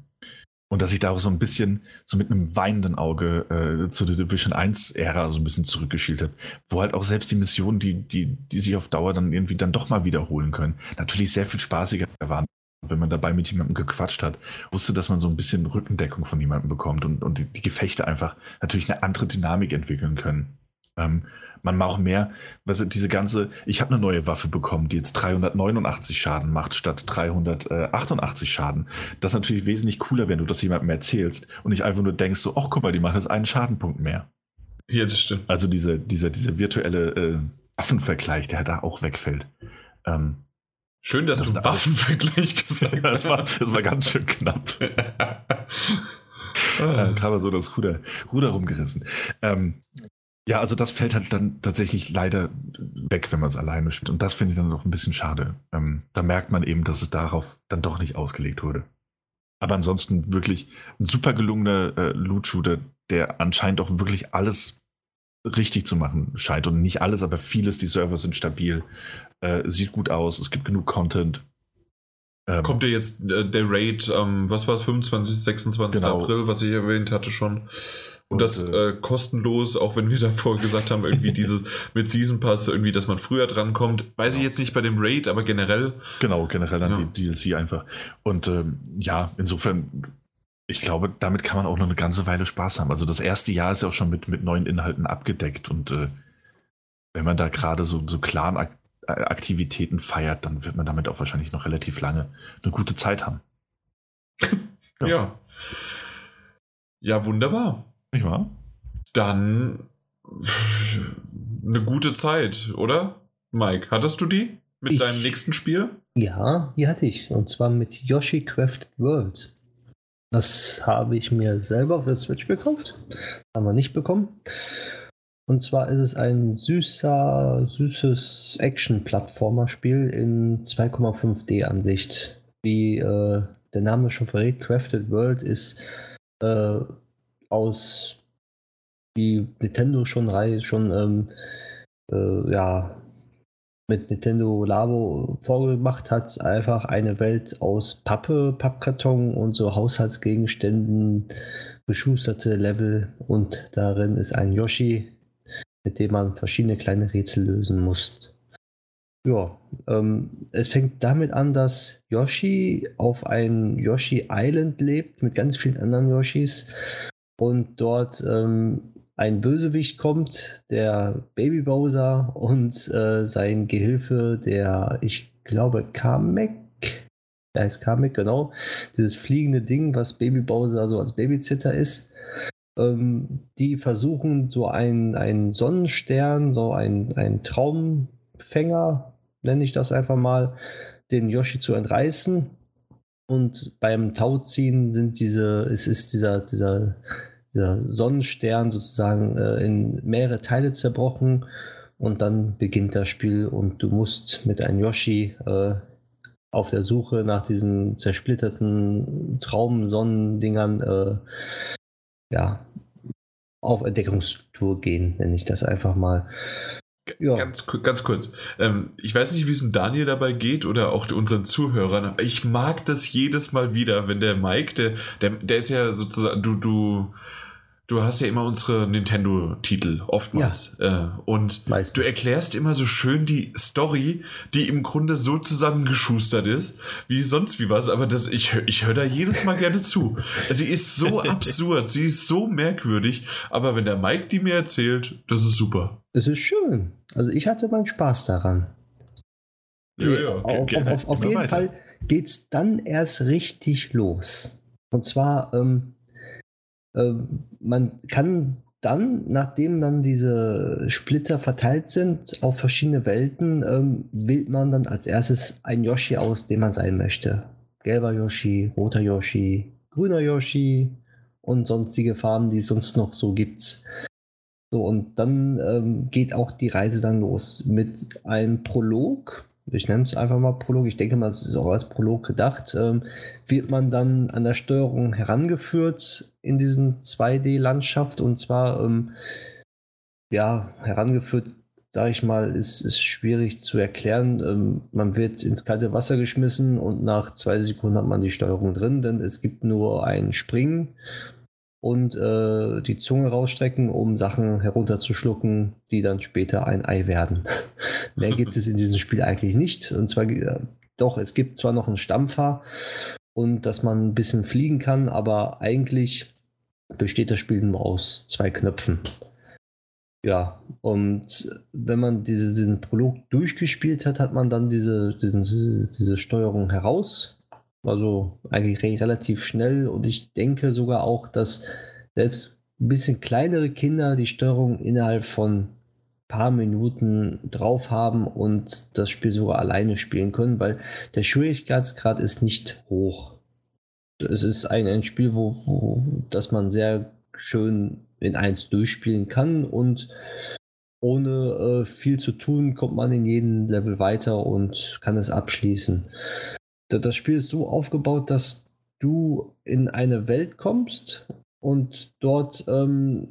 und dass ich da auch so ein bisschen, so mit einem weinenden Auge äh, zu der Division 1-Ära so ein bisschen zurückgeschielt habe, wo halt auch selbst die Missionen, die, die, die sich auf Dauer dann irgendwie dann doch mal wiederholen können, natürlich sehr viel spaßiger waren. Wenn man dabei mit jemandem gequatscht hat, wusste, dass man so ein bisschen Rückendeckung von jemandem bekommt und, und die, die Gefechte einfach natürlich eine andere Dynamik entwickeln können. Ähm, man auch mehr, also diese ganze, ich habe eine neue Waffe bekommen, die jetzt 389 Schaden macht statt 388 Schaden. Das ist natürlich wesentlich cooler, wenn du das jemandem erzählst und nicht einfach nur denkst so, ach guck mal, die macht jetzt einen Schadenpunkt mehr. Ja, das stimmt. Also diese, dieser, dieser virtuelle äh, Waffenvergleich, der da auch wegfällt. Ähm, Schön, dass das du Waffenvergleich gesagt hast. das, war, das war ganz schön knapp. ah. Gerade so das Ruder, Ruder rumgerissen. Ähm, ja, also das fällt halt dann tatsächlich leider weg, wenn man es alleine spielt. Und das finde ich dann doch ein bisschen schade. Ähm, da merkt man eben, dass es darauf dann doch nicht ausgelegt wurde. Aber ansonsten wirklich ein super gelungener äh, Loot-Shooter, der anscheinend auch wirklich alles richtig zu machen scheint. Und nicht alles, aber vieles. Die Server sind stabil, äh, sieht gut aus, es gibt genug Content. Ähm, Kommt ja jetzt äh, der Raid, ähm, was war es, 25, 26. Genau. April, was ich erwähnt hatte schon. Und das äh, kostenlos, auch wenn wir davor gesagt haben, irgendwie dieses mit Season Pass, irgendwie, dass man früher drankommt. Weiß ich jetzt nicht bei dem Raid, aber generell. Genau, generell dann ja. die DLC einfach. Und ähm, ja, insofern, ich glaube, damit kann man auch noch eine ganze Weile Spaß haben. Also das erste Jahr ist ja auch schon mit, mit neuen Inhalten abgedeckt. Und äh, wenn man da gerade so, so Clan-Aktivitäten feiert, dann wird man damit auch wahrscheinlich noch relativ lange eine gute Zeit haben. ja. ja. Ja, wunderbar. Nicht wahr? Dann eine gute Zeit, oder? Mike, hattest du die mit ich, deinem nächsten Spiel? Ja, die hatte ich. Und zwar mit Yoshi Crafted Worlds. Das habe ich mir selber für Switch gekauft. Haben wir nicht bekommen. Und zwar ist es ein süßer, süßes Action-Plattformer-Spiel in 2,5D-Ansicht. Wie äh, der Name schon verrät, Crafted World ist äh, aus, wie Nintendo schon, schon ähm, äh, ja, mit Nintendo Labo vorgemacht hat, einfach eine Welt aus Pappe, Pappkarton und so Haushaltsgegenständen, geschusterte Level und darin ist ein Yoshi, mit dem man verschiedene kleine Rätsel lösen muss. Ja, ähm, es fängt damit an, dass Yoshi auf ein Yoshi Island lebt mit ganz vielen anderen Yoshis und dort ähm, ein Bösewicht kommt, der Baby Bowser und äh, sein Gehilfe, der, ich glaube, Kamek, der heißt Kamek, genau, dieses fliegende Ding, was Baby Bowser so als Babysitter ist. Ähm, die versuchen so einen Sonnenstern, so ein, ein Traumfänger, nenne ich das einfach mal, den Yoshi zu entreißen. Und beim Tauziehen sind diese, es ist dieser, dieser dieser Sonnenstern sozusagen äh, in mehrere Teile zerbrochen und dann beginnt das Spiel und du musst mit einem Yoshi äh, auf der Suche nach diesen zersplitterten Traumsonnendingern äh, ja, auf Entdeckungstour gehen, nenne ich das einfach mal. Ja. Ganz, ganz kurz. Ähm, ich weiß nicht, wie es dem Daniel dabei geht oder auch unseren Zuhörern, aber ich mag das jedes Mal wieder, wenn der Mike, der, der, der ist ja sozusagen, du, du, du hast ja immer unsere Nintendo-Titel, oftmals. Ja. Äh, und Meistens. du erklärst immer so schön die Story, die im Grunde so zusammengeschustert ist, wie sonst wie was. Aber das, ich, ich höre da jedes Mal gerne zu. Sie ist so absurd, sie ist so merkwürdig. Aber wenn der Mike die mir erzählt, das ist super. Das ist schön. Also ich hatte meinen Spaß daran. Ja, ja, okay, auf, auf, auf jeden weiter. Fall geht es dann erst richtig los. Und zwar, ähm, man kann dann, nachdem dann diese Splitter verteilt sind auf verschiedene Welten, ähm, wählt man dann als erstes ein Yoshi aus, den man sein möchte. Gelber Yoshi, roter Yoshi, grüner Yoshi und sonstige Farben, die es sonst noch so gibt. So, und dann ähm, geht auch die Reise dann los mit einem Prolog. Ich nenne es einfach mal Prolog. Ich denke mal, es ist auch als Prolog gedacht. Ähm, wird man dann an der Steuerung herangeführt in diesen 2D-Landschaft und zwar ähm, ja herangeführt, sage ich mal, ist, ist schwierig zu erklären. Ähm, man wird ins kalte Wasser geschmissen und nach zwei Sekunden hat man die Steuerung drin, denn es gibt nur ein Springen und äh, die Zunge rausstrecken, um Sachen herunterzuschlucken, die dann später ein Ei werden. Mehr gibt es in diesem Spiel eigentlich nicht. Und zwar, äh, doch, es gibt zwar noch einen Stampfer und dass man ein bisschen fliegen kann, aber eigentlich besteht das Spiel nur aus zwei Knöpfen. Ja, und wenn man diese, diesen Prolog durchgespielt hat, hat man dann diese, diese, diese Steuerung heraus also eigentlich relativ schnell und ich denke sogar auch, dass selbst ein bisschen kleinere Kinder die Steuerung innerhalb von ein paar Minuten drauf haben und das Spiel sogar alleine spielen können, weil der Schwierigkeitsgrad ist nicht hoch. Es ist ein, ein Spiel, wo, wo das man sehr schön in eins durchspielen kann und ohne äh, viel zu tun kommt man in jedem Level weiter und kann es abschließen. Das Spiel ist so aufgebaut, dass du in eine Welt kommst und dort ähm,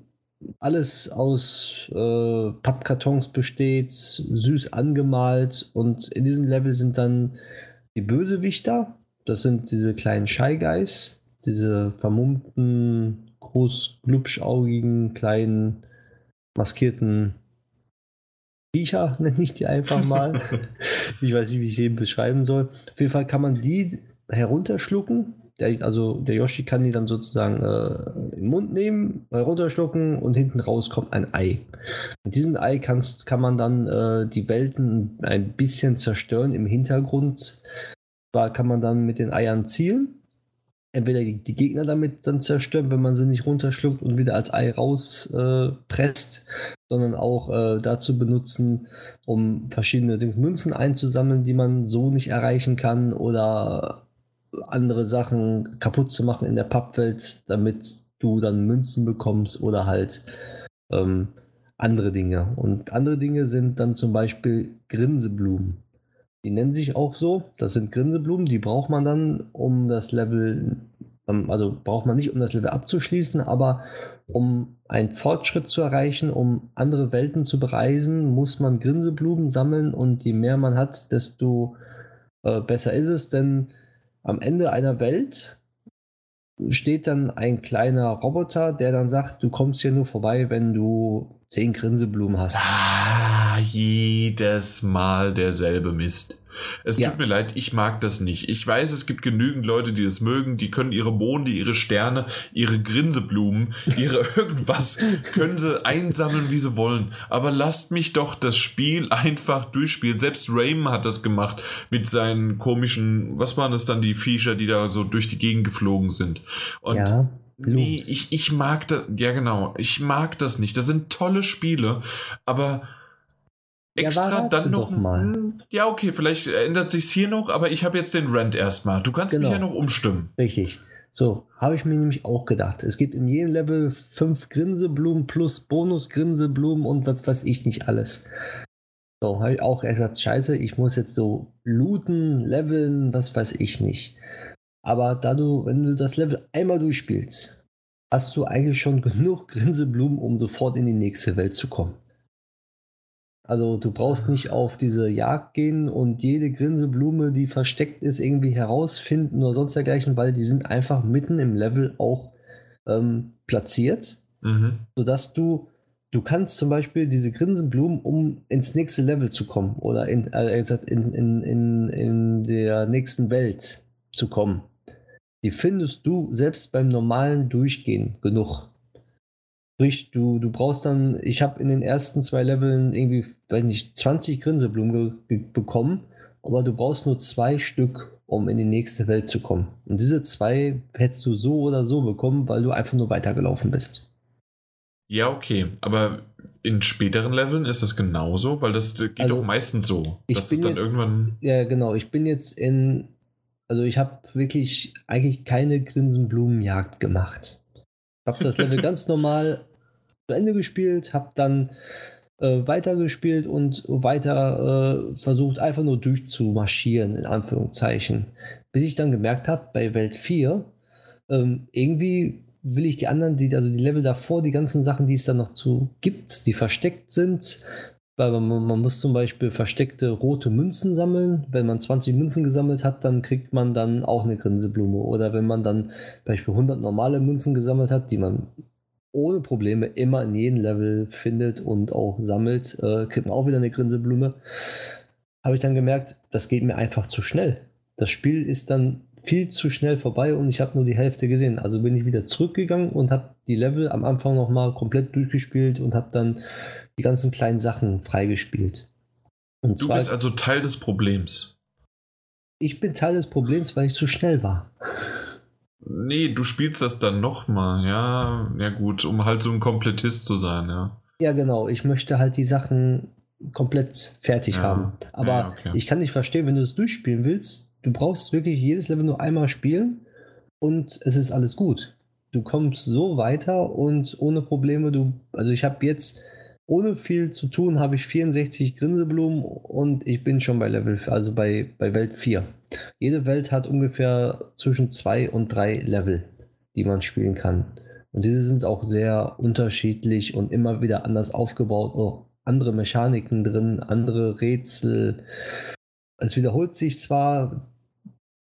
alles aus äh, Pappkartons besteht, süß angemalt und in diesem Level sind dann die Bösewichter. Das sind diese kleinen Shy Guys, diese vermummten, groß glubschaugigen, kleinen, maskierten Viecher, nenne ich die einfach mal. ich weiß nicht, wie ich den beschreiben soll. Auf jeden Fall kann man die herunterschlucken. Der, also der Yoshi kann die dann sozusagen äh, im Mund nehmen, herunterschlucken und hinten raus kommt ein Ei. Mit diesem Ei kannst, kann man dann äh, die Welten ein bisschen zerstören im Hintergrund. Zwar kann man dann mit den Eiern zielen entweder die, Gegner damit dann zerstören, wenn man sie nicht runterschluckt und wieder als Ei rauspresst, äh, sondern auch äh, dazu benutzen, um verschiedene Münzen einzusammeln, die man so nicht erreichen kann oder andere Sachen kaputt zu machen in der Pappwelt, damit du dann Münzen bekommst oder halt ähm, andere Dinge. Und andere Dinge sind dann zum Beispiel Grinseblumen. Die nennen sich auch so. Das sind Grinseblumen, die braucht man dann, um das Level, ähm, also braucht man nicht, um das Level abzuschließen, aber um einen Fortschritt zu erreichen, um andere Welten zu bereisen, muss man Grinseblumen sammeln und je mehr man hat, desto äh, besser ist es, denn am Ende einer Welt steht dann ein kleiner Roboter, der dann sagt, du kommst hier nur vorbei, wenn du zehn Grinseblumen hast. Ah, jedes Mal derselbe Mist. Es ja. tut mir leid, ich mag das nicht. Ich weiß, es gibt genügend Leute, die das mögen. Die können ihre Monde, ihre Sterne, ihre Grinseblumen, ihre irgendwas, können sie einsammeln, wie sie wollen. Aber lasst mich doch das Spiel einfach durchspielen. Selbst Raymond hat das gemacht mit seinen komischen, was waren das dann, die Viecher, die da so durch die Gegend geflogen sind. Und ja. Nee, ich, ich mag das, ja genau, ich mag das nicht. Das sind tolle Spiele, aber extra ja, dann noch mal. Ja, okay, vielleicht ändert sich's hier noch, aber ich habe jetzt den Rent erstmal. Du kannst genau. mich ja noch umstimmen. Richtig. So, habe ich mir nämlich auch gedacht. Es gibt in jedem Level fünf Grinseblumen plus Bonus-Grinseblumen und was weiß ich nicht alles. So, habe ich auch gesagt, scheiße, ich muss jetzt so looten, leveln, was weiß ich nicht. Aber da du, wenn du das Level einmal durchspielst, hast du eigentlich schon genug Grinseblumen, um sofort in die nächste Welt zu kommen. Also du brauchst nicht auf diese Jagd gehen und jede Grinseblume, die versteckt ist, irgendwie herausfinden oder sonst dergleichen, weil die sind einfach mitten im Level auch ähm, platziert, mhm. sodass du, du kannst zum Beispiel diese Grinsenblumen, um ins nächste Level zu kommen oder in, äh, in, in, in, in der nächsten Welt zu kommen, die findest du selbst beim normalen Durchgehen genug. Sprich, du, du brauchst dann, ich habe in den ersten zwei Leveln irgendwie, weiß nicht, 20 Grinseblumen bekommen, aber du brauchst nur zwei Stück, um in die nächste Welt zu kommen. Und diese zwei hättest du so oder so bekommen, weil du einfach nur weitergelaufen bist. Ja, okay, aber in späteren Leveln ist das genauso, weil das geht also, auch meistens so. dass es dann jetzt, irgendwann. Ja, genau. Ich bin jetzt in. Also ich habe wirklich eigentlich keine Grinsenblumenjagd gemacht. Ich habe das Level ganz normal zu Ende gespielt, habe dann äh, weitergespielt und weiter äh, versucht, einfach nur durchzumarschieren, in Anführungszeichen. Bis ich dann gemerkt habe, bei Welt 4, ähm, irgendwie will ich die anderen, die, also die Level davor, die ganzen Sachen, die es dann noch zu gibt, die versteckt sind. Weil man, man muss zum Beispiel versteckte rote Münzen sammeln. Wenn man 20 Münzen gesammelt hat, dann kriegt man dann auch eine Grinseblume. Oder wenn man dann Beispiel 100 normale Münzen gesammelt hat, die man ohne Probleme immer in jedem Level findet und auch sammelt, äh, kriegt man auch wieder eine Grinseblume. Habe ich dann gemerkt, das geht mir einfach zu schnell. Das Spiel ist dann viel zu schnell vorbei und ich habe nur die Hälfte gesehen. Also bin ich wieder zurückgegangen und habe die Level am Anfang nochmal komplett durchgespielt und habe dann die ganzen kleinen Sachen freigespielt. Und du bist also Teil des Problems. Ich bin Teil des Problems, weil ich zu schnell war. Nee, du spielst das dann nochmal, ja. Ja, gut, um halt so ein Komplettist zu sein, ja. Ja, genau. Ich möchte halt die Sachen komplett fertig ja. haben. Aber ja, okay. ich kann nicht verstehen, wenn du es durchspielen willst, du brauchst wirklich jedes Level nur einmal spielen und es ist alles gut. Du kommst so weiter und ohne Probleme, du, also ich habe jetzt ohne viel zu tun habe ich 64 Grinseblumen und ich bin schon bei Level, also bei, bei Welt 4. Jede Welt hat ungefähr zwischen zwei und drei Level, die man spielen kann. Und diese sind auch sehr unterschiedlich und immer wieder anders aufgebaut. Oh, andere Mechaniken drin, andere Rätsel. Es wiederholt sich zwar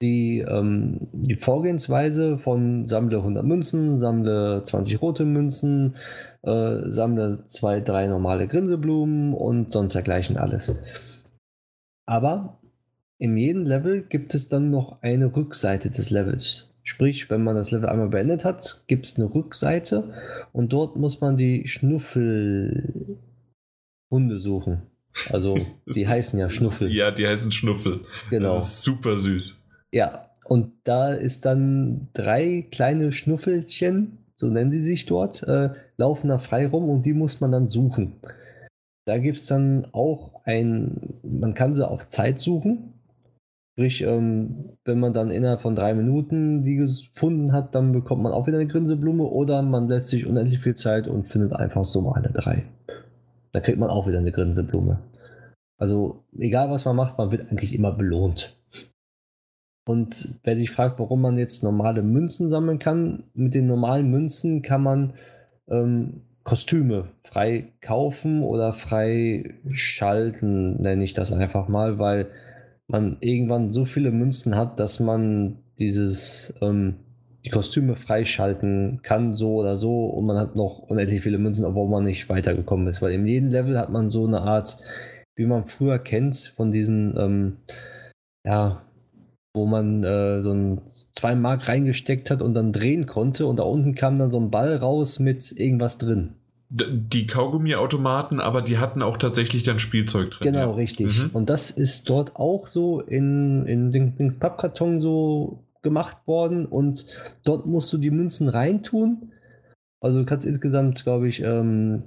die, ähm, die Vorgehensweise von sammle 100 Münzen, sammle 20 rote Münzen, äh, sammle zwei, drei normale Grinseblumen und sonst dergleichen alles. Aber in jedem Level gibt es dann noch eine Rückseite des Levels. Sprich, wenn man das Level einmal beendet hat, gibt es eine Rückseite und dort muss man die Schnuffelhunde suchen. Also, die heißen ja Schnuffel. Ja, die heißen Schnuffel. Genau. Das ist super süß. Ja, und da ist dann drei kleine Schnuffelchen, so nennen sie sich dort, äh, laufen da frei rum und die muss man dann suchen. Da gibt es dann auch ein, man kann sie auf Zeit suchen. Sprich, ähm, wenn man dann innerhalb von drei Minuten die gefunden hat, dann bekommt man auch wieder eine Grinseblume oder man lässt sich unendlich viel Zeit und findet einfach so mal eine drei. Da kriegt man auch wieder eine Grinseblume. Also egal was man macht, man wird eigentlich immer belohnt. Und wer sich fragt, warum man jetzt normale Münzen sammeln kann, mit den normalen Münzen kann man ähm, Kostüme frei kaufen oder frei schalten, nenne ich das einfach mal, weil man irgendwann so viele Münzen hat, dass man dieses ähm, die Kostüme freischalten kann, so oder so, und man hat noch unendlich viele Münzen, obwohl man nicht weitergekommen ist. Weil in jedem Level hat man so eine Art, wie man früher kennt, von diesen, ähm, ja, wo man äh, so ein 2 Mark reingesteckt hat und dann drehen konnte und da unten kam dann so ein Ball raus mit irgendwas drin. Die Kaugummiautomaten, aber die hatten auch tatsächlich dann Spielzeug drin. Genau, ja. richtig. Mhm. Und das ist dort auch so in, in den, den Pappkarton so gemacht worden und dort musst du die Münzen reintun. Also du kannst insgesamt, glaube ich, ähm,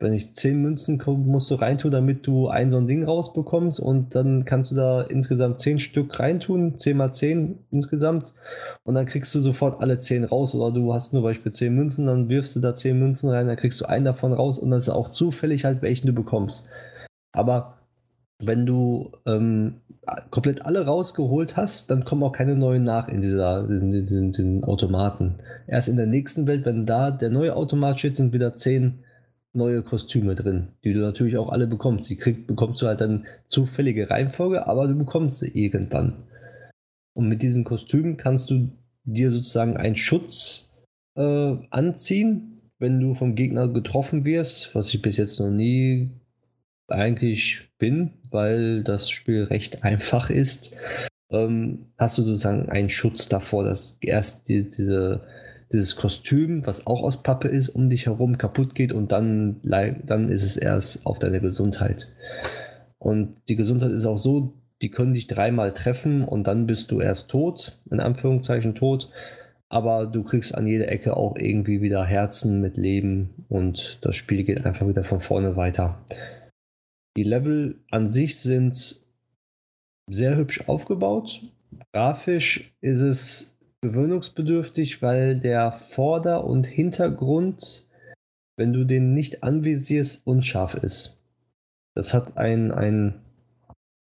wenn ich 10 Münzen musst du reintun, damit du ein so ein Ding rausbekommst und dann kannst du da insgesamt 10 Stück reintun, 10 mal 10 insgesamt und dann kriegst du sofort alle 10 raus oder du hast nur Beispiel 10 Münzen, dann wirfst du da 10 Münzen rein, dann kriegst du einen davon raus und das ist auch zufällig halt, welchen du bekommst. Aber wenn du ähm, komplett alle rausgeholt hast, dann kommen auch keine neuen nach in dieser in diesen, diesen Automaten. Erst in der nächsten Welt, wenn da der neue Automat steht, sind wieder zehn neue Kostüme drin, die du natürlich auch alle bekommst. Die krieg, bekommst du halt dann zufällige Reihenfolge, aber du bekommst sie irgendwann. Und mit diesen Kostümen kannst du dir sozusagen einen Schutz äh, anziehen, wenn du vom Gegner getroffen wirst, was ich bis jetzt noch nie eigentlich bin, weil das Spiel recht einfach ist. Ähm, hast du sozusagen einen Schutz davor, dass erst die, diese dieses Kostüm, was auch aus Pappe ist, um dich herum kaputt geht und dann, dann ist es erst auf deine Gesundheit. Und die Gesundheit ist auch so, die können dich dreimal treffen und dann bist du erst tot, in Anführungszeichen tot. Aber du kriegst an jeder Ecke auch irgendwie wieder Herzen mit Leben und das Spiel geht einfach wieder von vorne weiter. Die Level an sich sind sehr hübsch aufgebaut. Grafisch ist es gewöhnungsbedürftig, weil der Vorder- und Hintergrund, wenn du den nicht anvisierst, unscharf ist. Das hat einen, einen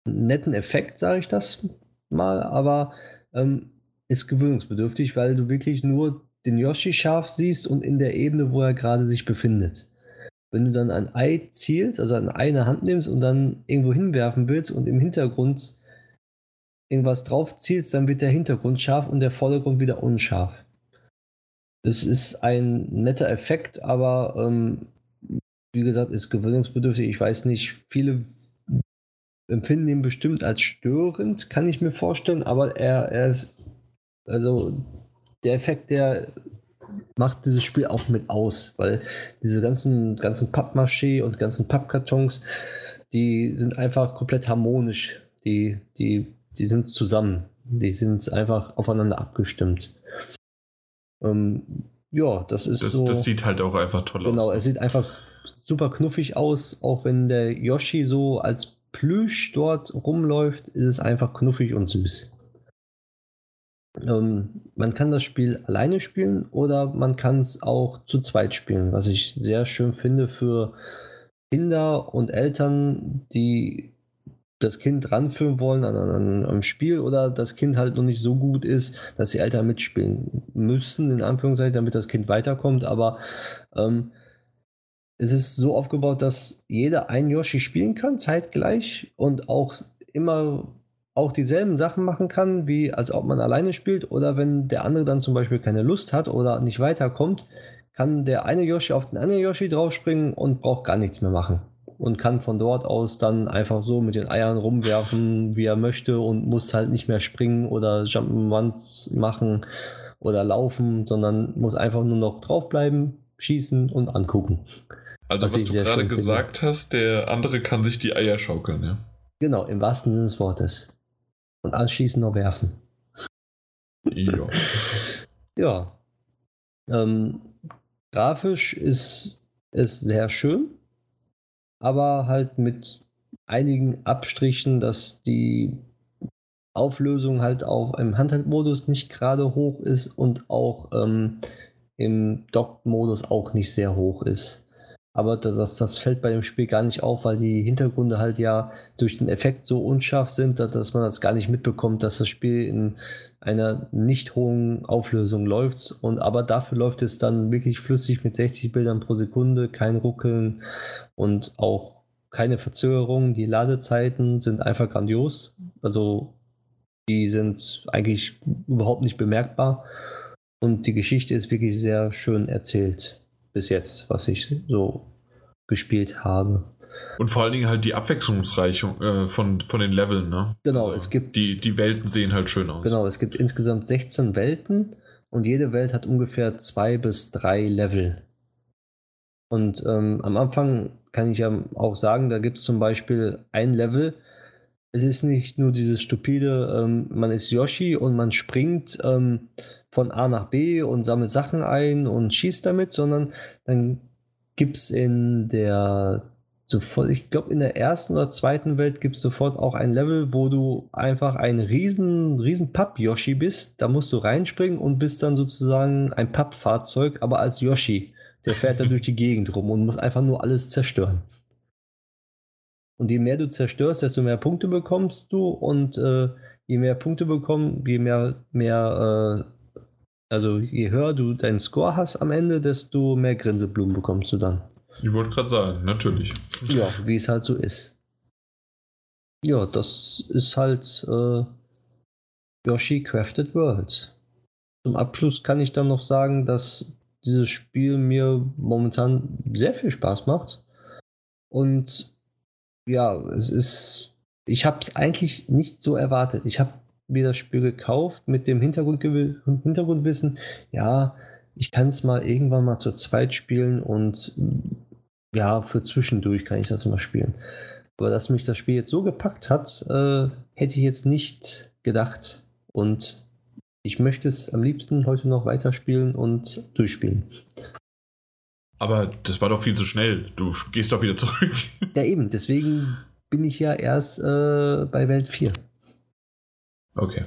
netten Effekt, sage ich das mal, aber ähm, ist gewöhnungsbedürftig, weil du wirklich nur den Yoshi scharf siehst und in der Ebene, wo er gerade sich befindet. Wenn du dann ein Ei zielst, also an eine Hand nimmst und dann irgendwo hinwerfen willst und im Hintergrund irgendwas drauf zielst, dann wird der Hintergrund scharf und der Vordergrund wieder unscharf. Es ist ein netter Effekt, aber ähm, wie gesagt, ist gewöhnungsbedürftig. Ich weiß nicht, viele empfinden ihn bestimmt als störend, kann ich mir vorstellen, aber er, er ist, also der Effekt, der macht dieses Spiel auch mit aus, weil diese ganzen, ganzen Pappmaché und ganzen Pappkartons, die sind einfach komplett harmonisch. Die, die die sind zusammen. Die sind einfach aufeinander abgestimmt. Ähm, ja, das ist das, so. Das sieht halt auch einfach toll genau, aus. Genau, es sieht einfach super knuffig aus. Auch wenn der Yoshi so als Plüsch dort rumläuft, ist es einfach knuffig und süß. Ähm, man kann das Spiel alleine spielen oder man kann es auch zu zweit spielen, was ich sehr schön finde für Kinder und Eltern, die das Kind ranführen wollen an, an, am Spiel oder das Kind halt noch nicht so gut ist, dass die Eltern mitspielen müssen, in Anführungszeichen, damit das Kind weiterkommt. Aber ähm, es ist so aufgebaut, dass jeder ein Yoshi spielen kann, zeitgleich und auch immer auch dieselben Sachen machen kann, wie als ob man alleine spielt. Oder wenn der andere dann zum Beispiel keine Lust hat oder nicht weiterkommt, kann der eine Yoshi auf den anderen Yoshi draufspringen und braucht gar nichts mehr machen und kann von dort aus dann einfach so mit den Eiern rumwerfen, wie er möchte und muss halt nicht mehr springen oder Jump'n'Runs machen oder laufen, sondern muss einfach nur noch draufbleiben, schießen und angucken. Also was, was du gerade gesagt finde. hast, der andere kann sich die Eier schaukeln, ja? Genau, im wahrsten Sinne des Wortes. Und anschließend noch werfen. Ja. ja. Ähm, grafisch ist es sehr schön aber halt mit einigen Abstrichen, dass die Auflösung halt auch im Handheld-Modus nicht gerade hoch ist und auch ähm, im Dock-Modus auch nicht sehr hoch ist. Aber das, das fällt bei dem Spiel gar nicht auf, weil die Hintergründe halt ja durch den Effekt so unscharf sind, dass man das gar nicht mitbekommt, dass das Spiel in einer nicht hohen Auflösung läuft. Und aber dafür läuft es dann wirklich flüssig mit 60 Bildern pro Sekunde, kein Ruckeln und auch keine Verzögerung. Die Ladezeiten sind einfach grandios. Also die sind eigentlich überhaupt nicht bemerkbar. Und die Geschichte ist wirklich sehr schön erzählt bis jetzt, was ich so gespielt habe. Und vor allen Dingen halt die Abwechslungsreichung äh, von, von den Leveln, ne? Genau, also es gibt. Die, die Welten sehen halt schön aus. Genau, es gibt insgesamt 16 Welten und jede Welt hat ungefähr zwei bis drei Level. Und ähm, am Anfang kann ich ja auch sagen, da gibt es zum Beispiel ein Level. Es ist nicht nur dieses stupide, ähm, man ist Yoshi und man springt ähm, von A nach B und sammelt Sachen ein und schießt damit, sondern dann gibt es in der sofort, ich glaube in der ersten oder zweiten Welt gibt es sofort auch ein Level, wo du einfach ein riesen, riesen Papp-Yoshi bist. Da musst du reinspringen und bist dann sozusagen ein Pappfahrzeug, aber als Yoshi. Der fährt da durch die Gegend rum und muss einfach nur alles zerstören. Und je mehr du zerstörst, desto mehr Punkte bekommst du. Und äh, je mehr Punkte bekommen, je mehr, mehr äh, also je höher du deinen Score hast am Ende, desto mehr Grinseblumen bekommst du dann. Ich wollte gerade sagen, natürlich. Ja, wie es halt so ist. Ja, das ist halt äh, Yoshi Crafted Worlds. Zum Abschluss kann ich dann noch sagen, dass dieses Spiel mir momentan sehr viel Spaß macht. Und ja, es ist. Ich habe es eigentlich nicht so erwartet. Ich habe mir das Spiel gekauft mit dem Hintergrund, Hintergrundwissen, ja, ich kann es mal irgendwann mal zu zweit spielen und ja, für zwischendurch kann ich das mal spielen. Aber dass mich das Spiel jetzt so gepackt hat, äh, hätte ich jetzt nicht gedacht. Und ich möchte es am liebsten heute noch weiterspielen und durchspielen. Aber das war doch viel zu schnell. Du gehst doch wieder zurück. Ja, eben. Deswegen bin ich ja erst äh, bei Welt 4. Okay.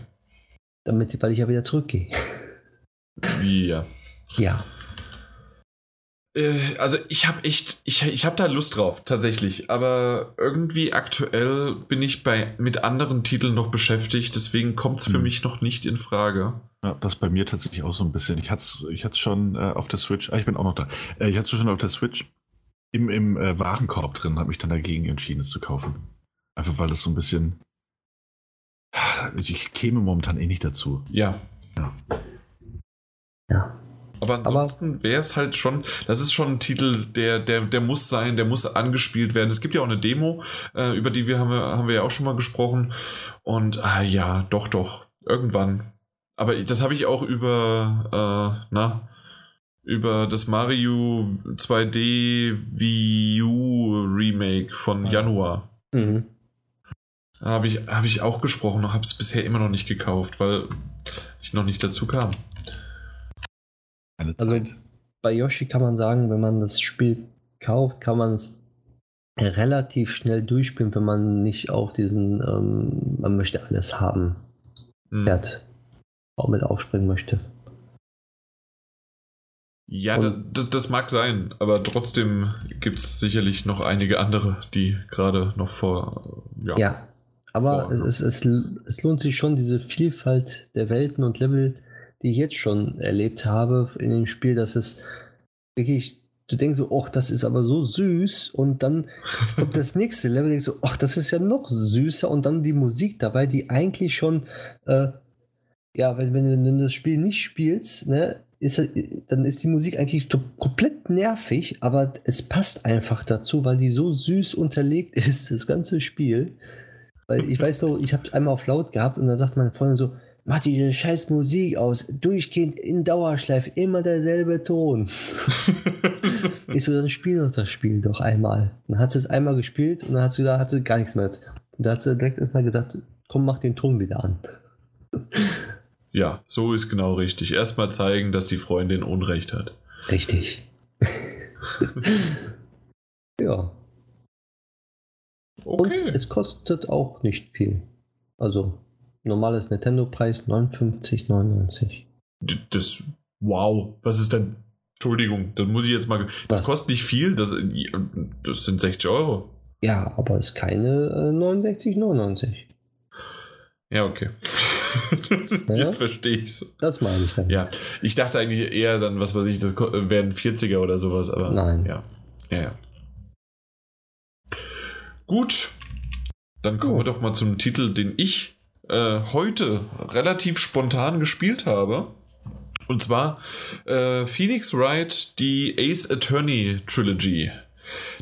Damit, weil ich ja wieder zurückgehe. Ja. Ja. Äh, also ich habe echt, ich, ich habe da Lust drauf, tatsächlich. Aber irgendwie aktuell bin ich bei mit anderen Titeln noch beschäftigt, deswegen kommt es für hm. mich noch nicht in Frage. Ja, das bei mir tatsächlich auch so ein bisschen. Ich hatte es ich schon äh, auf der Switch, ah, ich bin auch noch da. Äh, ich hatte es schon auf der Switch im, im äh, Warenkorb drin, habe mich dann dagegen entschieden, es zu kaufen. Einfach weil das so ein bisschen. Ich käme momentan eh nicht dazu. Ja. Ja. Ja. Aber ansonsten wäre es halt schon, das ist schon ein Titel, der, der, der muss sein, der muss angespielt werden. Es gibt ja auch eine Demo, äh, über die wir haben, wir haben wir ja auch schon mal gesprochen. Und ah, ja, doch, doch, irgendwann. Aber das habe ich auch über, äh, na, über das Mario 2D Wii U Remake von Januar. Mhm. Habe ich, hab ich auch gesprochen, habe es bisher immer noch nicht gekauft, weil ich noch nicht dazu kam. Eine also Zeit. Also bei Yoshi kann man sagen, wenn man das Spiel kauft, kann man es relativ schnell durchspielen, wenn man nicht auf diesen, ähm, man möchte alles haben, hm. Pferd auch mit aufspringen möchte. Ja, das, das, mag sein, aber trotzdem gibt es sicherlich noch einige andere, die gerade noch vor. Ja, ja aber vor, es, es, es, lohnt sich schon, diese Vielfalt der Welten und Level die ich jetzt schon erlebt habe in dem Spiel, dass es wirklich, du denkst so, ach, das ist aber so süß und dann kommt das nächste Level, denkst so, ach, das ist ja noch süßer und dann die Musik dabei, die eigentlich schon, äh, ja, wenn, wenn du das Spiel nicht spielst, ne, ist, dann ist die Musik eigentlich komplett nervig, aber es passt einfach dazu, weil die so süß unterlegt ist, das ganze Spiel. Weil ich weiß so, ich habe einmal auf laut gehabt und dann sagt meine Freundin so, mach die scheiß Musik aus, durchgehend in Dauerschleife, immer derselbe Ton. ich so, dann spiel doch das Spiel doch einmal. Dann hat sie es einmal gespielt und dann hat sie da hatte gar nichts mehr. Und da hat sie direkt erstmal gesagt, komm, mach den Ton wieder an. ja, so ist genau richtig. Erstmal zeigen, dass die Freundin Unrecht hat. Richtig. ja. Okay. Und es kostet auch nicht viel. Also normales Nintendo-Preis 59,99. Das, wow, was ist denn? Entschuldigung, das muss ich jetzt mal. Das was? kostet nicht viel, das, das sind 60 Euro. Ja, aber ist keine äh, 69,99. Ja, okay. Ja? Jetzt verstehe ich es. Das meine ich dann. Ja, ich dachte eigentlich eher dann, was weiß ich, das werden 40er oder sowas, aber. Nein. Ja. Ja, ja. Gut. Dann kommen oh. wir doch mal zum Titel, den ich äh, heute relativ spontan gespielt habe. Und zwar äh, Phoenix Wright, die Ace Attorney Trilogy.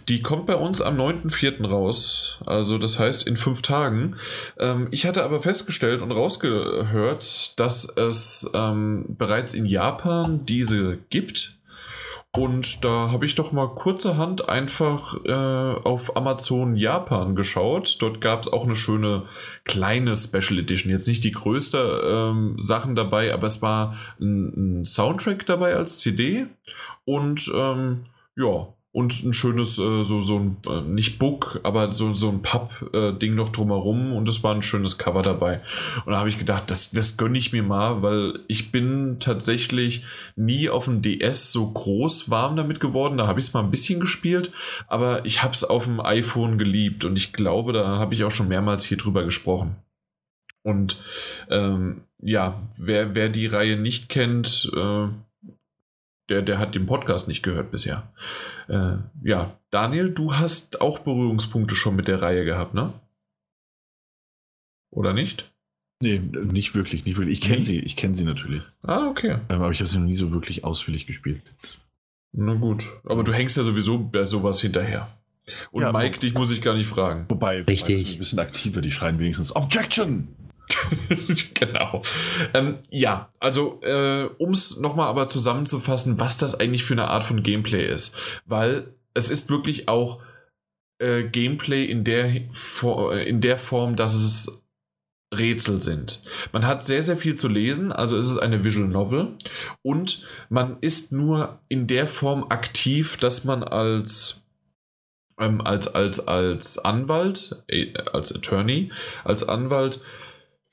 Die kommt bei uns am 9.4. raus, also das heißt in fünf Tagen. Ähm, ich hatte aber festgestellt und rausgehört, dass es ähm, bereits in Japan diese gibt. Und da habe ich doch mal kurzerhand einfach äh, auf Amazon Japan geschaut. Dort gab es auch eine schöne kleine Special Edition. Jetzt nicht die größte ähm, Sachen dabei, aber es war ein, ein, Soundtrack dabei als CD. Und ähm, ja, und ein schönes, äh, so, so ein, äh, nicht Book, aber so, so ein Papp-Ding noch drumherum und es war ein schönes Cover dabei. Und da habe ich gedacht, das, das gönne ich mir mal, weil ich bin tatsächlich nie auf dem DS so groß warm damit geworden. Da habe ich es mal ein bisschen gespielt, aber ich habe es auf dem iPhone geliebt und ich glaube, da habe ich auch schon mehrmals hier drüber gesprochen. Und ähm, ja, wer, wer die Reihe nicht kennt, äh, der, der hat den Podcast nicht gehört bisher. Äh, ja, Daniel, du hast auch Berührungspunkte schon mit der Reihe gehabt, ne? Oder nicht? Nee, nicht wirklich, nicht wirklich. Ich kenne sie, ich kenne sie natürlich. Ah, okay. Ähm, aber ich habe sie noch nie so wirklich ausführlich gespielt. Na gut, aber du hängst ja sowieso bei sowas hinterher. Und ja, Mike, dich muss ich gar nicht fragen. Wobei, Richtig. ein bisschen aktiver, die schreien wenigstens Objection! genau. Ähm, ja, also äh, um es nochmal aber zusammenzufassen, was das eigentlich für eine Art von Gameplay ist. Weil es ist wirklich auch äh, Gameplay in der, in der Form, dass es Rätsel sind. Man hat sehr, sehr viel zu lesen, also ist es eine Visual Novel und man ist nur in der Form aktiv, dass man als ähm, als, als, als Anwalt, äh, als Attorney, als Anwalt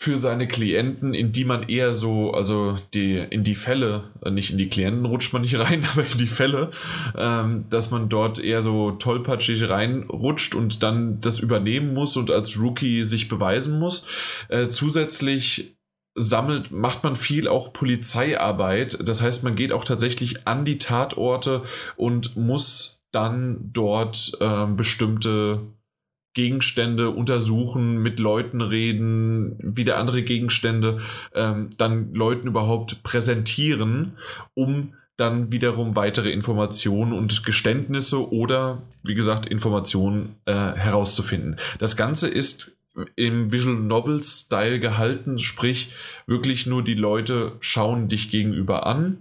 für seine Klienten, in die man eher so, also die in die Fälle, äh, nicht in die Klienten rutscht man nicht rein, aber in die Fälle, ähm, dass man dort eher so tollpatschig reinrutscht und dann das übernehmen muss und als Rookie sich beweisen muss. Äh, zusätzlich sammelt, macht man viel auch Polizeiarbeit. Das heißt, man geht auch tatsächlich an die Tatorte und muss dann dort äh, bestimmte Gegenstände untersuchen, mit Leuten reden, wieder andere Gegenstände, ähm, dann Leuten überhaupt präsentieren, um dann wiederum weitere Informationen und Geständnisse oder, wie gesagt, Informationen äh, herauszufinden. Das Ganze ist im Visual Novel Style gehalten, sprich wirklich nur die Leute schauen dich gegenüber an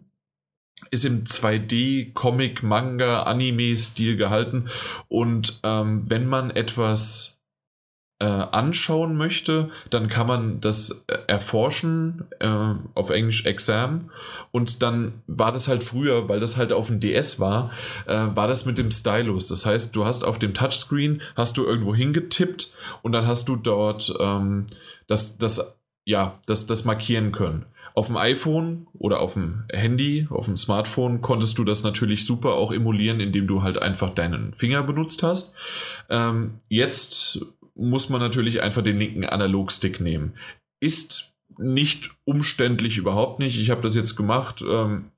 ist im 2D Comic, Manga, Anime-Stil gehalten. Und ähm, wenn man etwas äh, anschauen möchte, dann kann man das äh, erforschen, äh, auf Englisch Exam. Und dann war das halt früher, weil das halt auf dem DS war, äh, war das mit dem Stylus. Das heißt, du hast auf dem Touchscreen, hast du irgendwo hingetippt und dann hast du dort ähm, das, das, ja, das, das markieren können. Auf dem iPhone oder auf dem Handy, auf dem Smartphone konntest du das natürlich super auch emulieren, indem du halt einfach deinen Finger benutzt hast. Ähm, jetzt muss man natürlich einfach den linken Analogstick nehmen. Ist nicht umständlich überhaupt nicht. Ich habe das jetzt gemacht ähm,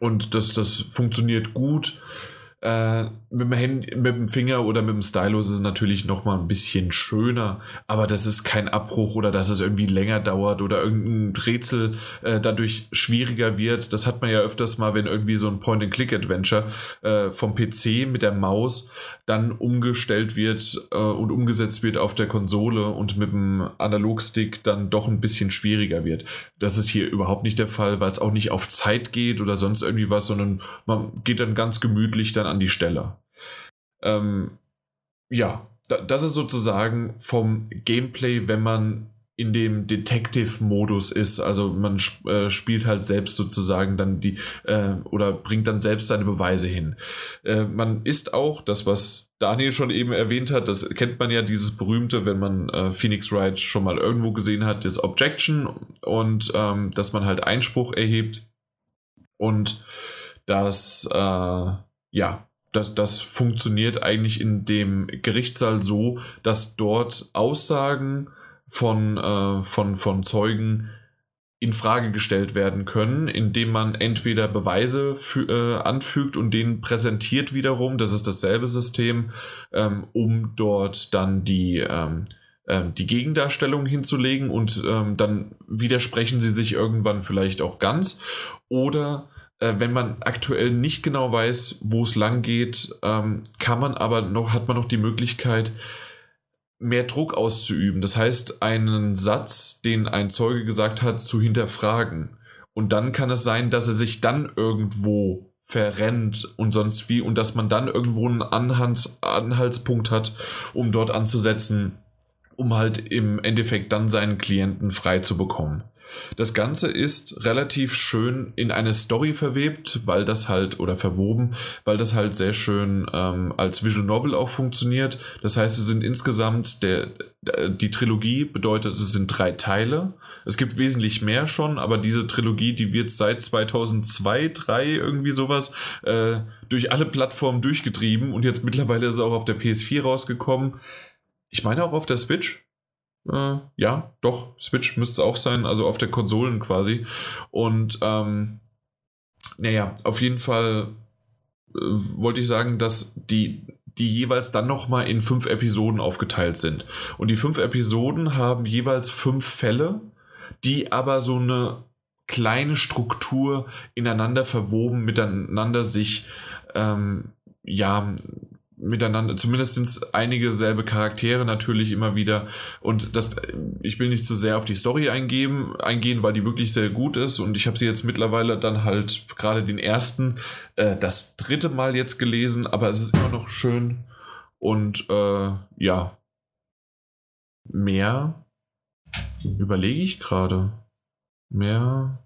und das, das funktioniert gut. Äh, mit, dem Handy, mit dem Finger oder mit dem Stylus ist es natürlich noch mal ein bisschen schöner, aber das ist kein Abbruch oder dass es irgendwie länger dauert oder irgendein Rätsel äh, dadurch schwieriger wird. Das hat man ja öfters mal, wenn irgendwie so ein Point-and-Click-Adventure äh, vom PC mit der Maus dann umgestellt wird äh, und umgesetzt wird auf der Konsole und mit dem Analogstick dann doch ein bisschen schwieriger wird. Das ist hier überhaupt nicht der Fall, weil es auch nicht auf Zeit geht oder sonst irgendwie was, sondern man geht dann ganz gemütlich dann an die Stelle. Ähm, ja, das ist sozusagen vom Gameplay, wenn man in dem Detective-Modus ist. Also man äh, spielt halt selbst sozusagen dann die äh, oder bringt dann selbst seine Beweise hin. Äh, man ist auch, das was Daniel schon eben erwähnt hat, das kennt man ja, dieses berühmte, wenn man äh, Phoenix Wright schon mal irgendwo gesehen hat, das Objection und ähm, dass man halt Einspruch erhebt und dass äh, ja das, das funktioniert eigentlich in dem Gerichtssaal so, dass dort Aussagen von, äh, von, von Zeugen in Frage gestellt werden können, indem man entweder Beweise für, äh, anfügt und denen präsentiert wiederum, das ist dasselbe System, ähm, um dort dann die, ähm, äh, die Gegendarstellung hinzulegen und ähm, dann widersprechen sie sich irgendwann vielleicht auch ganz oder äh, wenn man aktuell nicht genau weiß, wo es lang geht, ähm, kann man aber noch, hat man noch die Möglichkeit, mehr Druck auszuüben. Das heißt, einen Satz, den ein Zeuge gesagt hat, zu hinterfragen. Und dann kann es sein, dass er sich dann irgendwo verrennt und sonst wie und dass man dann irgendwo einen Anhalts Anhaltspunkt hat, um dort anzusetzen, um halt im Endeffekt dann seinen Klienten frei zu bekommen. Das Ganze ist relativ schön in eine Story verwebt, weil das halt, oder verwoben, weil das halt sehr schön ähm, als Visual Novel auch funktioniert. Das heißt, es sind insgesamt, der, die Trilogie bedeutet, es sind drei Teile. Es gibt wesentlich mehr schon, aber diese Trilogie, die wird seit 2002, 2003 irgendwie sowas äh, durch alle Plattformen durchgetrieben und jetzt mittlerweile ist es auch auf der PS4 rausgekommen. Ich meine auch auf der Switch. Äh, ja, doch, Switch müsste es auch sein, also auf der Konsolen quasi. Und ähm, naja, auf jeden Fall äh, wollte ich sagen, dass die, die jeweils dann nochmal in fünf Episoden aufgeteilt sind. Und die fünf Episoden haben jeweils fünf Fälle, die aber so eine kleine Struktur ineinander verwoben, miteinander sich ähm, ja miteinander, zumindest sind es einige selbe Charaktere natürlich immer wieder. Und das, ich will nicht zu so sehr auf die Story eingehen, eingehen, weil die wirklich sehr gut ist. Und ich habe sie jetzt mittlerweile dann halt gerade den ersten, äh, das dritte Mal jetzt gelesen, aber es ist immer noch schön. Und äh, ja, mehr überlege ich gerade. Mehr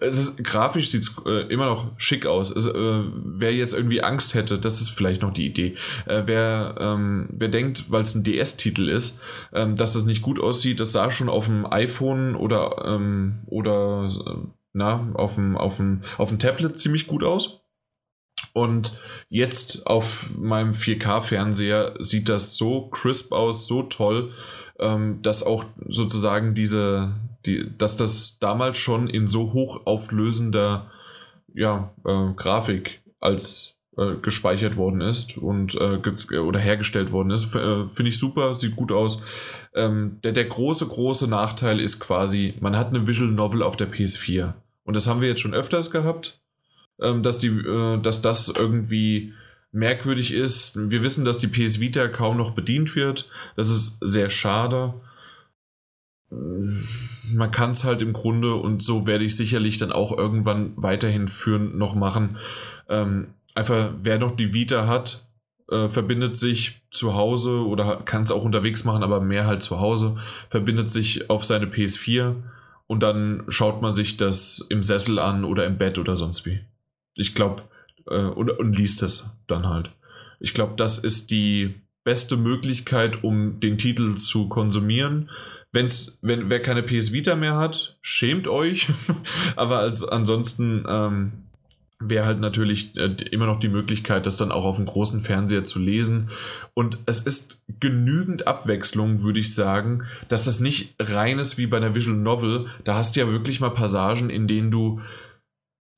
es ist grafisch sieht es äh, immer noch schick aus. Es, äh, wer jetzt irgendwie Angst hätte, das ist vielleicht noch die Idee. Äh, wer, ähm, wer denkt, weil es ein DS-Titel ist, ähm, dass das nicht gut aussieht, das sah schon auf dem iPhone oder ähm, oder na auf dem auf dem auf dem Tablet ziemlich gut aus. Und jetzt auf meinem 4K-Fernseher sieht das so crisp aus, so toll, ähm, dass auch sozusagen diese die, dass das damals schon in so hochauflösender ja, äh, Grafik als äh, gespeichert worden ist und äh, oder hergestellt worden ist. Äh, finde ich super, sieht gut aus. Ähm, der, der große, große Nachteil ist quasi, man hat eine Visual Novel auf der PS4. Und das haben wir jetzt schon öfters gehabt, ähm, dass, die, äh, dass das irgendwie merkwürdig ist. Wir wissen, dass die PS Vita kaum noch bedient wird. Das ist sehr schade man kann es halt im Grunde, und so werde ich sicherlich dann auch irgendwann weiterhin führen, noch machen. Ähm, einfach, wer noch die Vita hat, äh, verbindet sich zu Hause oder kann es auch unterwegs machen, aber mehr halt zu Hause, verbindet sich auf seine PS4 und dann schaut man sich das im Sessel an oder im Bett oder sonst wie. Ich glaube, äh, und, und liest es dann halt. Ich glaube, das ist die beste Möglichkeit, um den Titel zu konsumieren Wenn's, wenn wer keine PS Vita mehr hat, schämt euch. Aber als ansonsten ähm, wäre halt natürlich äh, immer noch die Möglichkeit, das dann auch auf dem großen Fernseher zu lesen. Und es ist genügend Abwechslung, würde ich sagen, dass das nicht rein ist wie bei einer Visual Novel. Da hast du ja wirklich mal Passagen, in denen du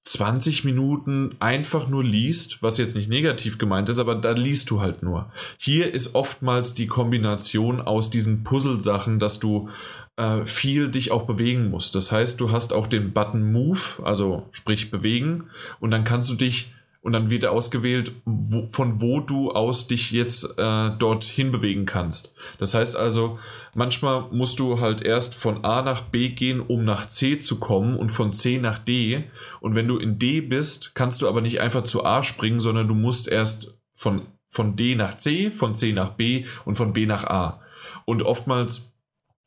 20 Minuten einfach nur liest, was jetzt nicht negativ gemeint ist, aber da liest du halt nur. Hier ist oftmals die Kombination aus diesen Puzzle-Sachen, dass du äh, viel dich auch bewegen musst. Das heißt, du hast auch den Button Move, also sprich bewegen, und dann kannst du dich und dann wird ausgewählt, wo, von wo du aus dich jetzt äh, dorthin bewegen kannst. Das heißt also, manchmal musst du halt erst von A nach B gehen, um nach C zu kommen und von C nach D. Und wenn du in D bist, kannst du aber nicht einfach zu A springen, sondern du musst erst von, von D nach C, von C nach B und von B nach A. Und oftmals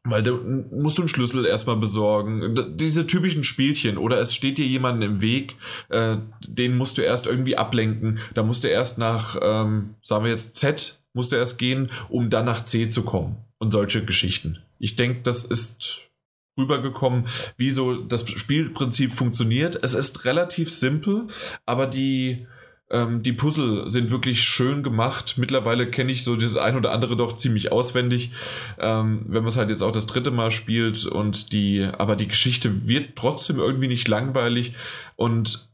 weil du musst du einen Schlüssel erstmal besorgen. Diese typischen Spielchen. Oder es steht dir jemand im Weg, äh, den musst du erst irgendwie ablenken. Da musst du erst nach, ähm, sagen wir jetzt Z, musst du erst gehen, um dann nach C zu kommen. Und solche Geschichten. Ich denke, das ist rübergekommen, wie so das Spielprinzip funktioniert. Es ist relativ simpel, aber die ähm, die Puzzle sind wirklich schön gemacht. Mittlerweile kenne ich so das ein oder andere doch ziemlich auswendig. Ähm, wenn man es halt jetzt auch das dritte Mal spielt und die, aber die Geschichte wird trotzdem irgendwie nicht langweilig und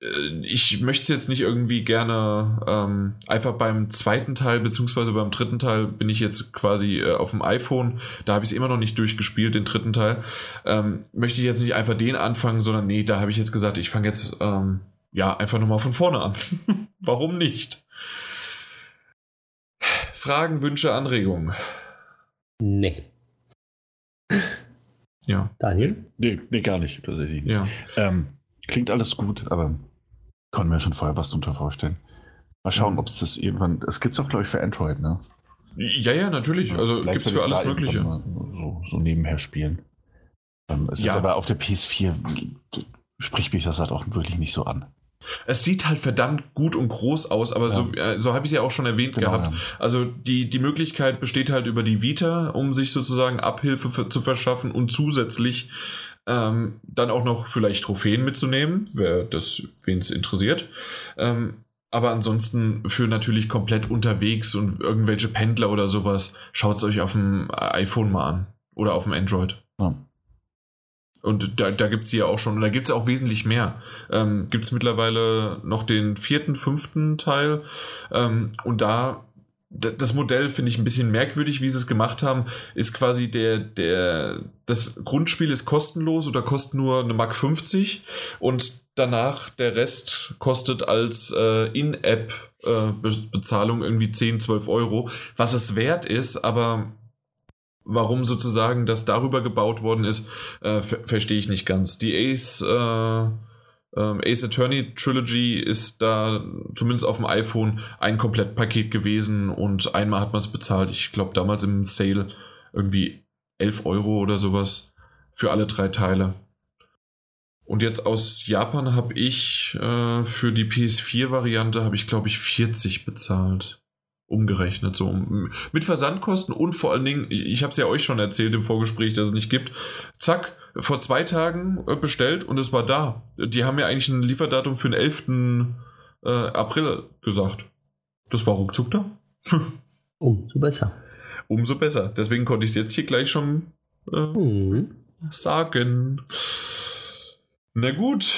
äh, ich möchte es jetzt nicht irgendwie gerne ähm, einfach beim zweiten Teil, beziehungsweise beim dritten Teil bin ich jetzt quasi äh, auf dem iPhone, da habe ich es immer noch nicht durchgespielt, den dritten Teil. Ähm, möchte ich jetzt nicht einfach den anfangen, sondern nee, da habe ich jetzt gesagt, ich fange jetzt ähm, ja, einfach nochmal von vorne an. Warum nicht? Fragen, Wünsche, Anregungen? Nee. Ja. Daniel? Nee, nee gar nicht. Tatsächlich. Ja. Ähm, klingt alles gut, aber konnten mir schon vorher was darunter vorstellen. Mal schauen, mhm. ob es das irgendwann. Es gibt es auch, glaube ich, für Android, ne? Ja, ja, natürlich. Also gibt es für alles Mögliche. So, so nebenher spielen. Ähm, es ja. ist aber auf der PS4 spricht mich das halt auch wirklich nicht so an. Es sieht halt verdammt gut und groß aus, aber ja. so, äh, so habe ich es ja auch schon erwähnt genau, gehabt. Ja. Also die, die Möglichkeit besteht halt über die Vita, um sich sozusagen Abhilfe für, zu verschaffen und zusätzlich ähm, dann auch noch vielleicht Trophäen mitzunehmen, wer das, wen es interessiert. Ähm, aber ansonsten für natürlich komplett unterwegs und irgendwelche Pendler oder sowas, schaut es euch auf dem iPhone mal an oder auf dem Android. Ja. Und da, da gibt es ja auch schon, da gibt es auch wesentlich mehr. Ähm, gibt es mittlerweile noch den vierten, fünften Teil. Ähm, und da, das Modell finde ich ein bisschen merkwürdig, wie sie es gemacht haben. Ist quasi der, der, das Grundspiel ist kostenlos oder kostet nur eine Mark 50 und danach der Rest kostet als äh, In-App-Bezahlung äh, irgendwie 10, 12 Euro, was es wert ist, aber warum sozusagen das darüber gebaut worden ist, äh, verstehe ich nicht ganz. Die Ace, äh, äh, Ace Attorney Trilogy ist da zumindest auf dem iPhone ein Komplettpaket gewesen und einmal hat man es bezahlt. Ich glaube damals im Sale irgendwie 11 Euro oder sowas für alle drei Teile. Und jetzt aus Japan habe ich äh, für die PS4-Variante habe ich glaube ich 40 bezahlt umgerechnet. So mit Versandkosten und vor allen Dingen, ich habe es ja euch schon erzählt im Vorgespräch, dass es nicht gibt. Zack, vor zwei Tagen äh, bestellt und es war da. Die haben mir eigentlich ein Lieferdatum für den 11. Äh, April gesagt. Das war ruckzuck da. Umso besser. Umso besser. Deswegen konnte ich es jetzt hier gleich schon äh, mhm. sagen. Na gut.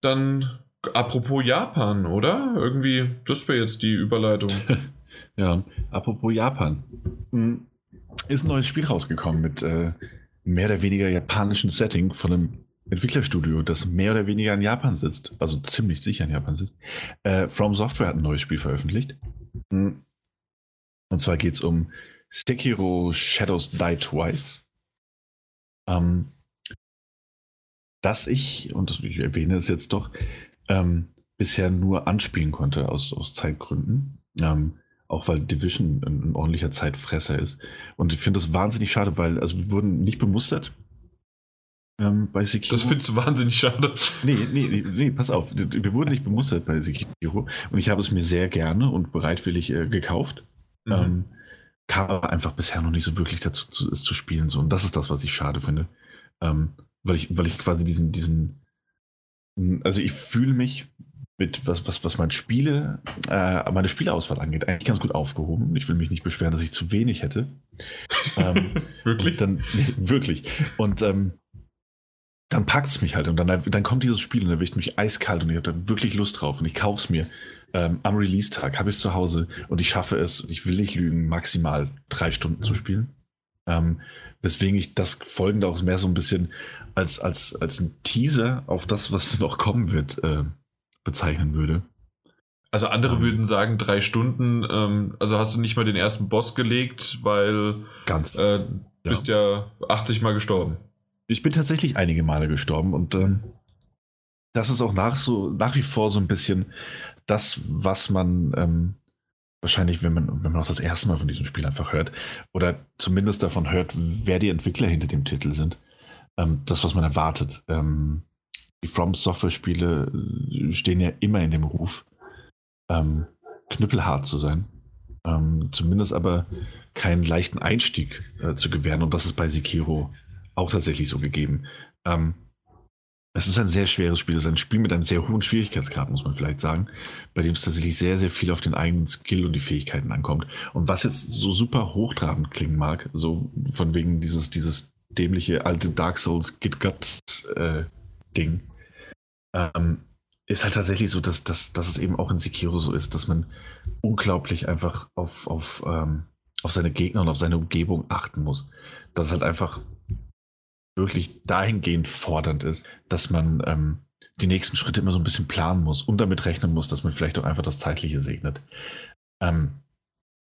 Dann Apropos Japan, oder? Irgendwie, das wäre jetzt die Überleitung. ja, apropos Japan. Hm, ist ein neues Spiel rausgekommen mit äh, mehr oder weniger japanischen Setting von einem Entwicklerstudio, das mehr oder weniger in Japan sitzt, also ziemlich sicher in Japan sitzt. Äh, From Software hat ein neues Spiel veröffentlicht. Hm. Und zwar geht es um Sekiro Shadows Die Twice. Ähm, dass ich, und ich erwähne es jetzt doch, ähm, bisher nur anspielen konnte aus, aus Zeitgründen. Ähm, auch weil Division ein, ein, ordentlicher Zeitfresser ist. Und ich finde das wahnsinnig schade, weil also wir wurden nicht bemustert ähm, bei Sekiro. Das findest du wahnsinnig schade. Nee, nee, nee, nee, pass auf. Wir wurden nicht bemustert bei Sekiro und ich habe es mir sehr gerne und bereitwillig äh, gekauft. Mhm. Ähm, kam aber einfach bisher noch nicht so wirklich dazu, zu, es zu spielen. So. Und das ist das, was ich schade finde. Ähm, weil, ich, weil ich quasi diesen, diesen also ich fühle mich mit was, was, was mein Spiele, äh, meine Spieleauswahl angeht, eigentlich ganz gut aufgehoben. Ich will mich nicht beschweren, dass ich zu wenig hätte. ähm, wirklich? Dann, nee, wirklich. Und ähm, dann packt es mich halt und dann, dann kommt dieses Spiel und dann erwischt mich eiskalt und ich habe da wirklich Lust drauf und ich kaufe es mir. Ähm, am Release-Tag habe ich es zu Hause und ich schaffe es, ich will nicht lügen, maximal drei Stunden zu spielen. Ähm, weswegen ich das folgende auch mehr so ein bisschen als, als, als ein Teaser auf das, was noch kommen wird, äh, bezeichnen würde. Also andere ähm, würden sagen, drei Stunden, ähm, also hast du nicht mal den ersten Boss gelegt, weil ganz, äh, bist ja. ja 80 Mal gestorben. Ich bin tatsächlich einige Male gestorben und ähm, das ist auch nach, so, nach wie vor so ein bisschen das, was man ähm, wahrscheinlich, wenn man, wenn man auch das erste Mal von diesem Spiel einfach hört, oder zumindest davon hört, wer die Entwickler hinter dem Titel sind, ähm, das, was man erwartet. Ähm, die From Software-Spiele äh, stehen ja immer in dem Ruf, ähm, knüppelhart zu sein. Ähm, zumindest aber keinen leichten Einstieg äh, zu gewähren. Und das ist bei Sekiro auch tatsächlich so gegeben. Ähm, es ist ein sehr schweres Spiel. Es ist ein Spiel mit einem sehr hohen Schwierigkeitsgrad, muss man vielleicht sagen, bei dem es tatsächlich sehr, sehr viel auf den eigenen Skill und die Fähigkeiten ankommt. Und was jetzt so super hochtrabend klingen mag, so von wegen dieses, dieses dämliche alte Dark Souls Git Gut äh, Ding, ähm, ist halt tatsächlich so, dass, dass, dass es eben auch in Sekiro so ist, dass man unglaublich einfach auf, auf, ähm, auf seine Gegner und auf seine Umgebung achten muss. Dass es halt einfach wirklich dahingehend fordernd ist, dass man ähm, die nächsten Schritte immer so ein bisschen planen muss und damit rechnen muss, dass man vielleicht auch einfach das Zeitliche segnet. Ähm,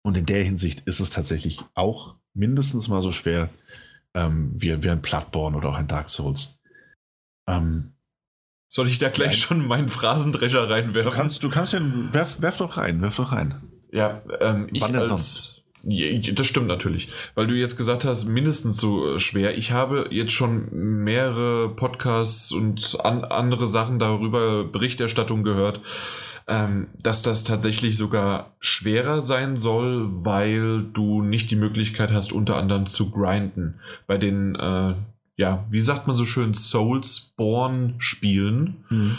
und in der Hinsicht ist es tatsächlich auch mindestens mal so schwer ähm, wie, wie ein Bloodborne oder auch ein Dark Souls. Ähm, Soll ich da gleich nein. schon meinen Phrasendrescher reinwerfen? Du kannst, du kannst ja, werf, werf doch rein, werf doch rein. Ja, ähm, ich als, Das stimmt natürlich, weil du jetzt gesagt hast, mindestens so äh, schwer. Ich habe jetzt schon mehrere Podcasts und an, andere Sachen darüber, Berichterstattung gehört, ähm, dass das tatsächlich sogar schwerer sein soll, weil du nicht die Möglichkeit hast, unter anderem zu grinden. Bei den, äh, ja, wie sagt man so schön, Soulsborne-Spielen. Mhm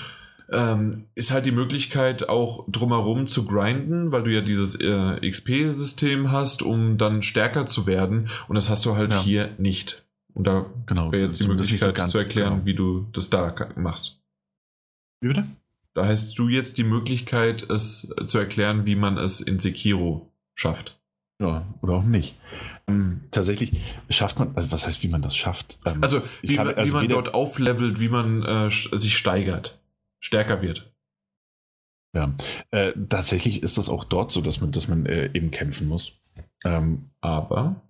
ähm, ist halt die Möglichkeit auch drumherum zu grinden, weil du ja dieses äh, XP-System hast, um dann stärker zu werden. Und das hast du halt ja. hier nicht. Und da genau, wäre jetzt die Möglichkeit so zu erklären, genau. wie du das da machst. Wie bitte? Da hast du jetzt die Möglichkeit, es zu erklären, wie man es in Sekiro schafft. Ja, oder auch nicht. Ähm, tatsächlich schafft man, also was heißt, wie man das schafft? Ähm, also, wie, kann, also, wie man dort auflevelt, wie man äh, sich steigert stärker wird. Ja, äh, tatsächlich ist das auch dort so, dass man, dass man äh, eben kämpfen muss. Ähm, aber.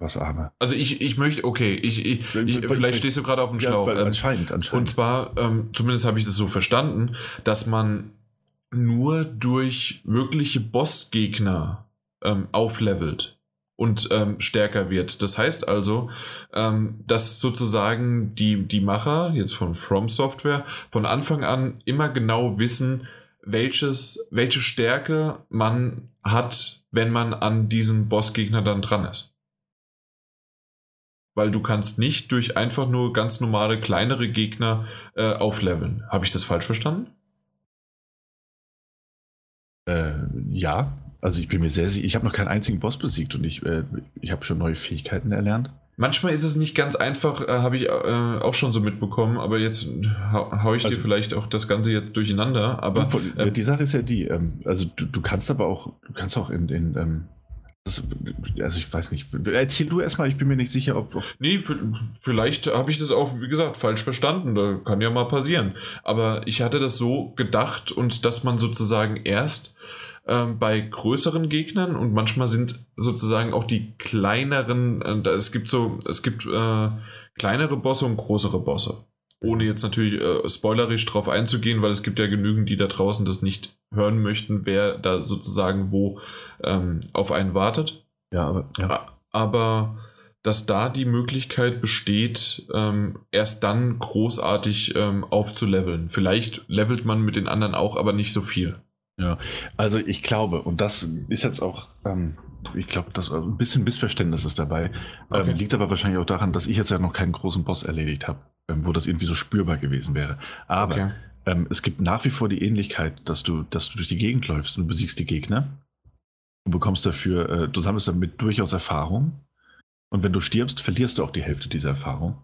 Was aber? Also ich, ich möchte, okay, ich, ich, ich vielleicht stehst du gerade auf dem Schlauch. Ja, ähm, anscheinend, anscheinend. Und zwar, ähm, zumindest habe ich das so verstanden, dass man nur durch wirkliche Bossgegner ähm, auflevelt und ähm, stärker wird. Das heißt also, ähm, dass sozusagen die, die Macher jetzt von From Software von Anfang an immer genau wissen, welches, welche Stärke man hat, wenn man an diesem Bossgegner dann dran ist. Weil du kannst nicht durch einfach nur ganz normale kleinere Gegner äh, aufleveln. Habe ich das falsch verstanden? Äh, ja, also ich bin mir sehr sicher, ich habe noch keinen einzigen Boss besiegt und ich, äh, ich habe schon neue Fähigkeiten erlernt. Manchmal ist es nicht ganz einfach, äh, habe ich äh, auch schon so mitbekommen, aber jetzt hau, hau ich also, dir vielleicht auch das Ganze jetzt durcheinander. Aber äh, die Sache ist ja die, ähm, also du, du, kannst aber auch, du kannst auch in, in ähm, das, also ich weiß nicht. Erzähl du erstmal, ich bin mir nicht sicher, ob. ob nee, vielleicht habe ich das auch, wie gesagt, falsch verstanden. Da kann ja mal passieren. Aber ich hatte das so gedacht und dass man sozusagen erst ähm, bei größeren Gegnern und manchmal sind sozusagen auch die kleineren, äh, es gibt so, es gibt äh, kleinere Bosse und größere Bosse. Ohne jetzt natürlich äh, spoilerisch drauf einzugehen, weil es gibt ja genügend, die da draußen das nicht hören möchten, wer da sozusagen wo ähm, auf einen wartet. Ja, aber, ja. aber dass da die Möglichkeit besteht, ähm, erst dann großartig ähm, aufzuleveln. Vielleicht levelt man mit den anderen auch, aber nicht so viel. Ja, also ich glaube, und das ist jetzt auch, ähm, ich glaube, dass ein bisschen Missverständnis ist dabei. Ähm, okay. Ähm, liegt aber wahrscheinlich auch daran, dass ich jetzt ja noch keinen großen Boss erledigt habe, ähm, wo das irgendwie so spürbar gewesen wäre. Aber okay. Ähm, es gibt nach wie vor die Ähnlichkeit, dass du, dass du durch die Gegend läufst und besiegst die Gegner. Du bekommst dafür, äh, du sammelst damit durchaus Erfahrung. Und wenn du stirbst, verlierst du auch die Hälfte dieser Erfahrung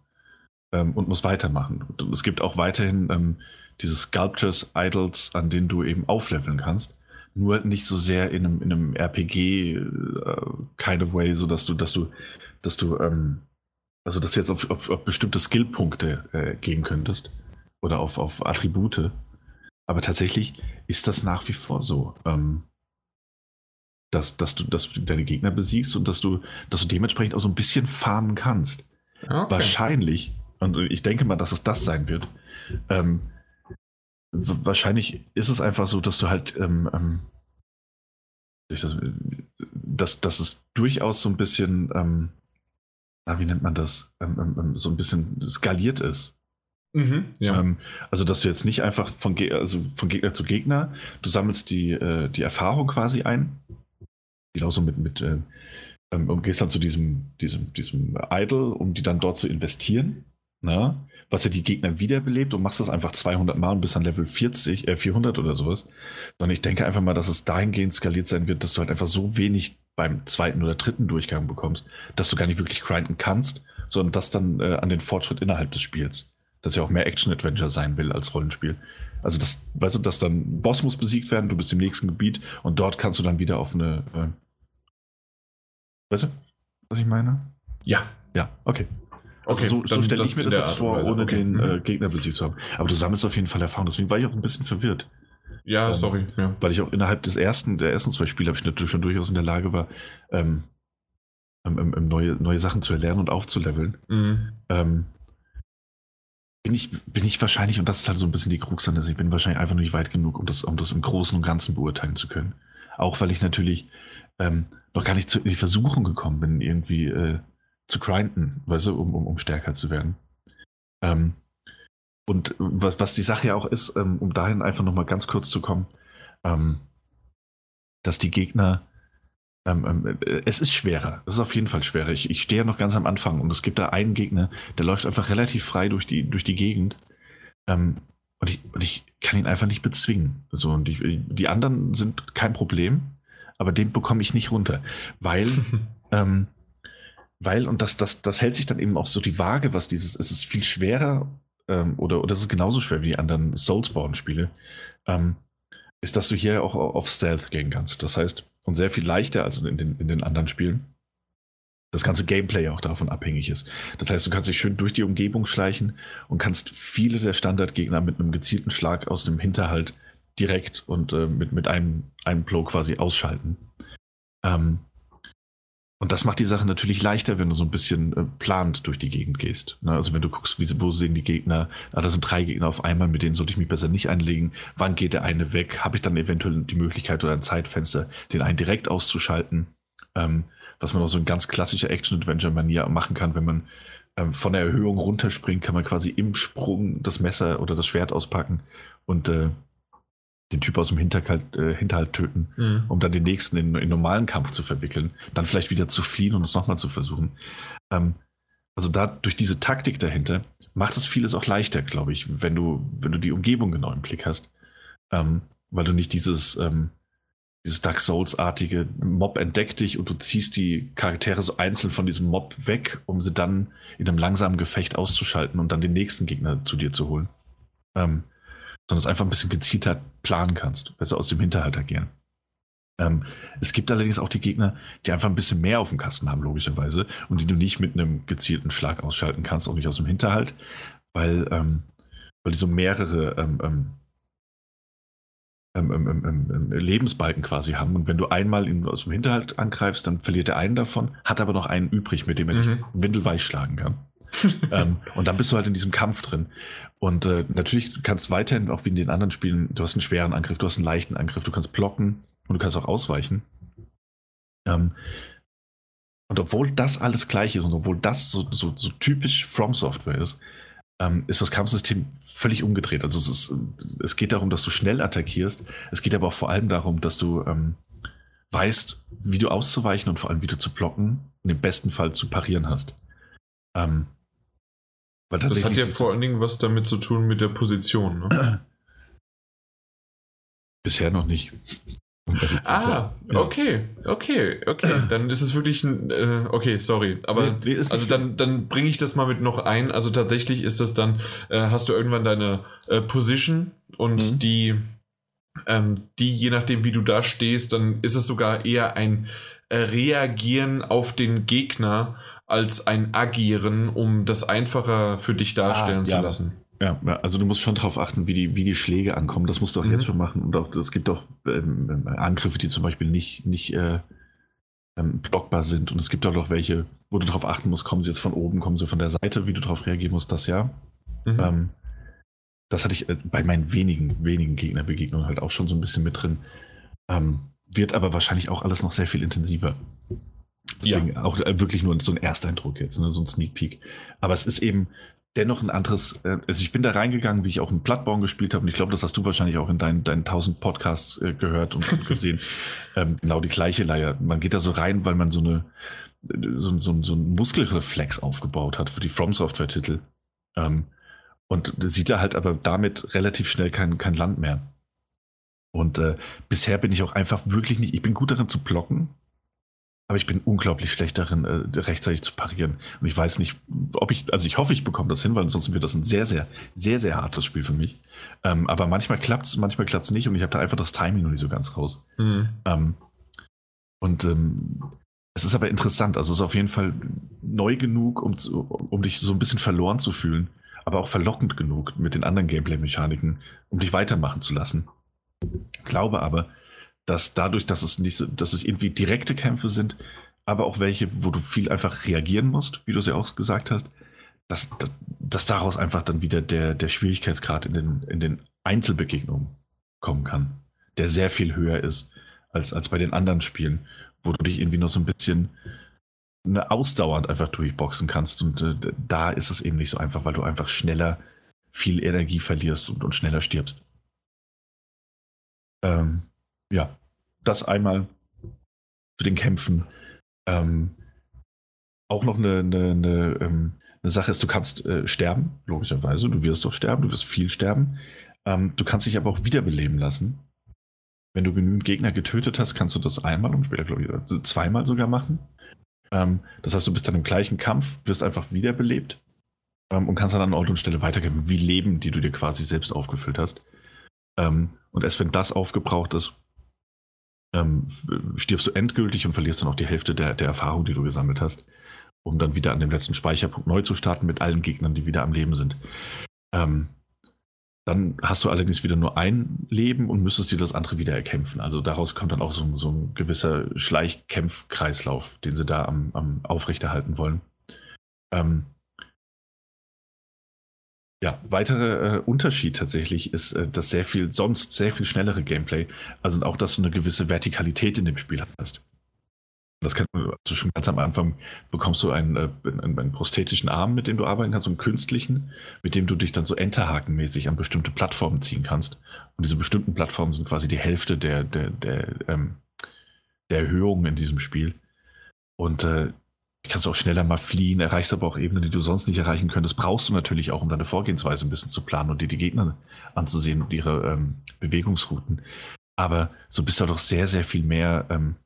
ähm, und musst weitermachen. Und es gibt auch weiterhin diese Sculptures, Idols, an denen du eben aufleveln kannst. Nur nicht so sehr in einem, in einem RPG äh, kind of way, so dass du, dass du, dass du, ähm, also dass du jetzt auf, auf, auf bestimmte Skillpunkte äh, gehen könntest oder auf, auf Attribute. Aber tatsächlich ist das nach wie vor so, ähm, dass, dass, du, dass du deine Gegner besiegst und dass du, dass du dementsprechend auch so ein bisschen farmen kannst. Okay. Wahrscheinlich, und ich denke mal, dass es das sein wird, ähm, wahrscheinlich ist es einfach so, dass du halt, ähm, ähm, das, dass, dass es durchaus so ein bisschen, ähm, na, wie nennt man das, ähm, ähm, ähm, so ein bisschen skaliert ist. Mhm, ja. also, dass du jetzt nicht einfach von, Ge also von Gegner zu Gegner, du sammelst die, äh, die Erfahrung quasi ein, genauso mit, mit äh, und gehst dann zu diesem, diesem, diesem Idol, um die dann dort zu investieren. Na? was ja die Gegner wiederbelebt und machst das einfach 200 Mal und bist dann Level 40, äh 400 oder sowas. Sondern ich denke einfach mal, dass es dahingehend skaliert sein wird, dass du halt einfach so wenig beim zweiten oder dritten Durchgang bekommst, dass du gar nicht wirklich grinden kannst, sondern das dann äh, an den Fortschritt innerhalb des Spiels. Dass ja auch mehr Action-Adventure sein will als Rollenspiel. Also das, weißt du, dass dann Boss muss besiegt werden, du bist im nächsten Gebiet und dort kannst du dann wieder auf eine. Äh, weißt du, was ich meine? Ja. Ja, okay. Also okay, so, so stelle ich mir das jetzt vor, ohne okay. den äh, mhm. Gegner besiegt zu haben. Aber du sammelst auf jeden Fall Erfahrung, deswegen war ich auch ein bisschen verwirrt. Ja, ähm, sorry. Ja. Weil ich auch innerhalb des ersten, der ersten zwei Spiele, habe ich natürlich schon durchaus in der Lage war, ähm, ähm, ähm, neue, neue Sachen zu erlernen und aufzuleveln. Mhm. Ähm, bin ich, bin ich wahrscheinlich, und das ist halt so ein bisschen die Krux an das, ich bin wahrscheinlich einfach nur nicht weit genug, um das, um das im Großen und Ganzen beurteilen zu können. Auch weil ich natürlich ähm, noch gar nicht zu, in die Versuchung gekommen bin, irgendwie äh, zu grinden, weißt du, um, um, um stärker zu werden. Ähm, und was, was die Sache ja auch ist, ähm, um dahin einfach nochmal ganz kurz zu kommen, ähm, dass die Gegner, ähm, ähm, es ist schwerer, es ist auf jeden Fall schwerer. Ich, ich stehe ja noch ganz am Anfang und es gibt da einen Gegner, der läuft einfach relativ frei durch die, durch die Gegend. Ähm, und ich, und ich kann ihn einfach nicht bezwingen. So, und die, die anderen sind kein Problem, aber den bekomme ich nicht runter, weil, ähm, weil, und das, das, das hält sich dann eben auch so die Waage, was dieses, es ist viel schwerer ähm, oder, oder es ist genauso schwer wie die anderen Soulsborne-Spiele, ähm, ist, dass du hier auch auf Stealth gehen kannst. Das heißt, und sehr viel leichter als in den, in den anderen Spielen. Das ganze Gameplay auch davon abhängig ist. Das heißt, du kannst dich schön durch die Umgebung schleichen und kannst viele der Standardgegner mit einem gezielten Schlag aus dem Hinterhalt direkt und äh, mit, mit einem, einem Blow quasi ausschalten. Ähm, und das macht die Sache natürlich leichter, wenn du so ein bisschen äh, plant durch die Gegend gehst. Ne? Also wenn du guckst, wie, wo sehen die Gegner, ah, da sind drei Gegner auf einmal, mit denen sollte ich mich besser nicht einlegen. Wann geht der eine weg? Habe ich dann eventuell die Möglichkeit oder ein Zeitfenster, den einen direkt auszuschalten? Ähm, was man auch so in ganz klassischer Action-Adventure-Manier machen kann, wenn man ähm, von der Erhöhung runterspringt, kann man quasi im Sprung das Messer oder das Schwert auspacken und äh, den Typ aus dem Hinterhalt, äh, Hinterhalt töten, mhm. um dann den nächsten in, in, normalen Kampf zu verwickeln, dann vielleicht wieder zu fliehen und es nochmal zu versuchen. Ähm, also da durch diese Taktik dahinter macht es vieles auch leichter, glaube ich, wenn du, wenn du die Umgebung genau im Blick hast. Ähm, weil du nicht dieses, ähm, dieses Dark Souls-artige Mob entdeckt dich und du ziehst die Charaktere so einzeln von diesem Mob weg, um sie dann in einem langsamen Gefecht auszuschalten und dann den nächsten Gegner zu dir zu holen. Ähm, sondern es einfach ein bisschen gezielter planen kannst, besser aus dem Hinterhalt agieren. Ähm, es gibt allerdings auch die Gegner, die einfach ein bisschen mehr auf dem Kasten haben, logischerweise, und die du nicht mit einem gezielten Schlag ausschalten kannst, auch nicht aus dem Hinterhalt, weil, ähm, weil die so mehrere ähm, ähm, ähm, ähm Lebensbalken quasi haben. Und wenn du einmal ihn aus dem Hinterhalt angreifst, dann verliert er einen davon, hat aber noch einen übrig, mit dem er mhm. dich windelweich schlagen kann. ähm, und dann bist du halt in diesem Kampf drin. Und äh, natürlich kannst du weiterhin, auch wie in den anderen Spielen, du hast einen schweren Angriff, du hast einen leichten Angriff, du kannst blocken und du kannst auch ausweichen. Ähm, und obwohl das alles gleich ist und obwohl das so, so, so typisch From Software ist, ähm, ist das Kampfsystem völlig umgedreht. Also es, ist, es geht darum, dass du schnell attackierst. Es geht aber auch vor allem darum, dass du ähm, weißt, wie du auszuweichen und vor allem wie du zu blocken und im besten Fall zu parieren hast. Ähm, weil das hat ja vor allen Dingen was damit zu tun mit der Position. Ne? Bisher noch nicht. ah, ja. okay, okay, okay. Dann ist es wirklich ein. Äh, okay, sorry. Aber nee, nee, also dann, dann bringe ich das mal mit noch ein. Also tatsächlich ist das dann, äh, hast du irgendwann deine äh, Position und mhm. die, ähm, die, je nachdem, wie du da stehst, dann ist es sogar eher ein äh, Reagieren auf den Gegner als ein Agieren, um das einfacher für dich darstellen ah, ja. zu lassen. Ja, also du musst schon darauf achten, wie die, wie die Schläge ankommen. Das musst du auch mhm. jetzt schon machen. Und auch es gibt auch ähm, Angriffe, die zum Beispiel nicht, nicht äh, ähm, blockbar sind. Und es gibt auch noch welche, wo du darauf achten musst, kommen sie jetzt von oben, kommen sie von der Seite, wie du darauf reagieren musst, das ja. Mhm. Ähm, das hatte ich äh, bei meinen wenigen, wenigen Gegnerbegegnungen halt auch schon so ein bisschen mit drin. Ähm, wird aber wahrscheinlich auch alles noch sehr viel intensiver. Deswegen ja. auch äh, wirklich nur so ein Ersteindruck jetzt, ne? so ein Sneak Peek. Aber es ist eben dennoch ein anderes. Äh, also ich bin da reingegangen, wie ich auch einen Bloodborne gespielt habe. Und ich glaube, das hast du wahrscheinlich auch in deinen, deinen 1000 Podcasts äh, gehört und gesehen. ähm, genau die gleiche Leier. Man geht da so rein, weil man so eine so, so, so einen Muskelreflex aufgebaut hat für die From Software Titel. Ähm, und sieht da halt aber damit relativ schnell kein, kein Land mehr. Und äh, bisher bin ich auch einfach wirklich nicht, ich bin gut darin zu blocken, aber ich bin unglaublich schlecht darin, äh, rechtzeitig zu parieren. Und ich weiß nicht, ob ich, also ich hoffe, ich bekomme das hin, weil ansonsten wird das ein sehr, sehr, sehr, sehr hartes Spiel für mich. Ähm, aber manchmal klappt es, manchmal klappt es nicht und ich habe da einfach das Timing noch nicht so ganz raus. Mhm. Ähm, und ähm, es ist aber interessant, also es ist auf jeden Fall neu genug, um, um dich so ein bisschen verloren zu fühlen, aber auch verlockend genug mit den anderen Gameplay-Mechaniken, um dich weitermachen zu lassen. Glaube aber, dass dadurch, dass es nicht, dass es irgendwie direkte Kämpfe sind, aber auch welche, wo du viel einfach reagieren musst, wie du es ja auch gesagt hast, dass, dass, dass daraus einfach dann wieder der, der Schwierigkeitsgrad in den, in den Einzelbegegnungen kommen kann, der sehr viel höher ist als, als bei den anderen Spielen, wo du dich irgendwie noch so ein bisschen eine ausdauernd einfach durchboxen kannst. Und äh, da ist es eben nicht so einfach, weil du einfach schneller viel Energie verlierst und, und schneller stirbst. Ähm, ja, das einmal zu den Kämpfen. Ähm, auch noch eine, eine, eine, ähm, eine, Sache ist, du kannst äh, sterben, logischerweise. Du wirst doch sterben, du wirst viel sterben. Ähm, du kannst dich aber auch wiederbeleben lassen. Wenn du genügend Gegner getötet hast, kannst du das einmal und später, glaube ich, also zweimal sogar machen. Ähm, das heißt, du bist dann im gleichen Kampf, wirst einfach wiederbelebt ähm, und kannst dann an Ort und Stelle weitergeben, wie Leben, die du dir quasi selbst aufgefüllt hast. Ähm, und erst wenn das aufgebraucht ist, ähm, stirbst du endgültig und verlierst dann auch die Hälfte der, der Erfahrung, die du gesammelt hast, um dann wieder an dem letzten Speicherpunkt neu zu starten mit allen Gegnern, die wieder am Leben sind. Ähm, dann hast du allerdings wieder nur ein Leben und müsstest dir das andere wieder erkämpfen. Also daraus kommt dann auch so, so ein gewisser Schleichkämpfkreislauf, den sie da am, am aufrechterhalten wollen. Ähm, ja, weiterer äh, Unterschied tatsächlich ist, äh, dass sehr viel, sonst sehr viel schnellere Gameplay, also auch, dass du eine gewisse Vertikalität in dem Spiel hast. Das kann also schon ganz am Anfang bekommst du einen, äh, einen, einen, prosthetischen Arm, mit dem du arbeiten kannst, einen künstlichen, mit dem du dich dann so enterhakenmäßig an bestimmte Plattformen ziehen kannst. Und diese bestimmten Plattformen sind quasi die Hälfte der, der, der, ähm, der Erhöhungen in diesem Spiel. Und äh, kannst auch schneller mal fliehen, erreichst aber auch Ebenen, die du sonst nicht erreichen könntest. Brauchst du natürlich auch, um deine Vorgehensweise ein bisschen zu planen und dir die Gegner anzusehen und ihre ähm, Bewegungsrouten. Aber so bist du doch sehr, sehr viel mehr ähm,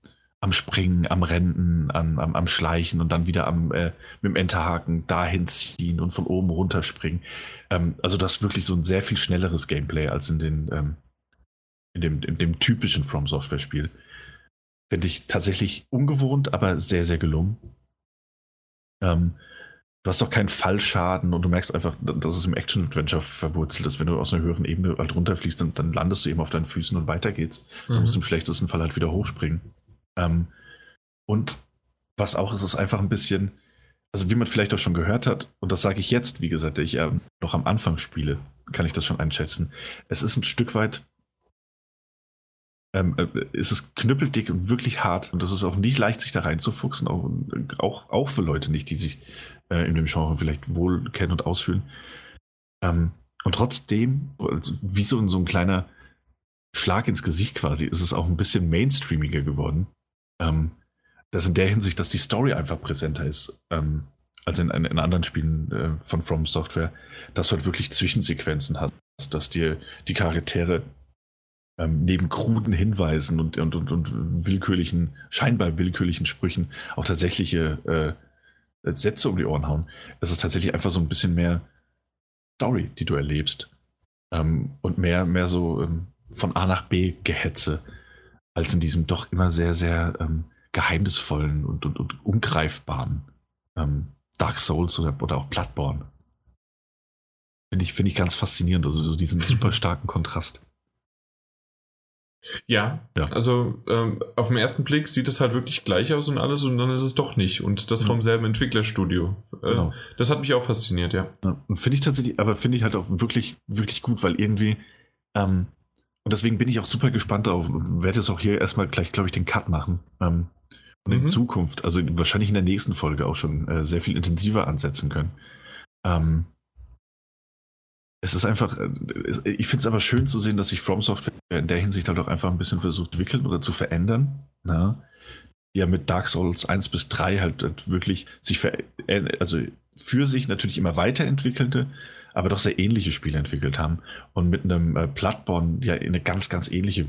am Springen, am Rennen, am, am, am Schleichen und dann wieder am äh, mit dem Enterhaken dahin ziehen und von oben runterspringen. Ähm, also das ist wirklich so ein sehr viel schnelleres Gameplay als in den ähm, in dem, in dem typischen From Software Spiel. Finde ich tatsächlich ungewohnt, aber sehr, sehr gelungen. Ähm, du hast doch keinen Fallschaden und du merkst einfach, dass es im Action-Adventure verwurzelt ist. Wenn du aus einer höheren Ebene halt runterfliegst, dann, dann landest du eben auf deinen Füßen und weiter geht's. Mhm. Du musst im schlechtesten Fall halt wieder hochspringen. Ähm, und was auch ist, ist einfach ein bisschen, also wie man vielleicht auch schon gehört hat, und das sage ich jetzt, wie gesagt, ich äh, noch am Anfang spiele, kann ich das schon einschätzen. Es ist ein Stück weit, ähm, äh, es ist knüppeldick und wirklich hart und das ist auch nicht leicht, sich da reinzufuchsen, auch, auch, auch für Leute nicht, die sich äh, in dem Genre vielleicht wohl kennen und ausfühlen. Ähm, und trotzdem, also wie so, so ein kleiner Schlag ins Gesicht quasi, ist es auch ein bisschen mainstreamiger geworden. Ähm, das in der Hinsicht, dass die Story einfach präsenter ist, ähm, als in, in, in, anderen Spielen äh, von From Software, dass du halt wirklich Zwischensequenzen hast, dass dir die Charaktere ähm, neben kruden Hinweisen und, und, und, und, willkürlichen, scheinbar willkürlichen Sprüchen auch tatsächliche äh, Sätze um die Ohren hauen. Es ist tatsächlich einfach so ein bisschen mehr Story, die du erlebst. Ähm, und mehr, mehr so ähm, von A nach B Gehetze als in diesem doch immer sehr, sehr ähm, geheimnisvollen und, und, und ungreifbaren ähm, Dark Souls oder, oder auch Bloodborne. Finde ich, find ich ganz faszinierend, also so diesen super starken Kontrast. Ja, ja, also ähm, auf den ersten Blick sieht es halt wirklich gleich aus und alles und dann ist es doch nicht. Und das vom selben Entwicklerstudio. Äh, genau. Das hat mich auch fasziniert, ja. ja finde ich tatsächlich, aber finde ich halt auch wirklich, wirklich gut, weil irgendwie ähm, und deswegen bin ich auch super gespannt darauf und werde es auch hier erstmal gleich, glaube ich, den Cut machen. Ähm, und mhm. in Zukunft, also wahrscheinlich in der nächsten Folge auch schon äh, sehr viel intensiver ansetzen können. Ähm, es ist einfach, äh, ich finde es aber schön zu sehen, dass sich From Software in der Hinsicht halt auch einfach ein bisschen versucht entwickeln oder zu verändern. Na? Die ja mit Dark Souls 1 bis 3 halt, halt wirklich sich ver also für sich natürlich immer weiterentwickelte, aber doch sehr ähnliche Spiele entwickelt haben und mit einem äh, ja in eine ganz, ganz ähnliche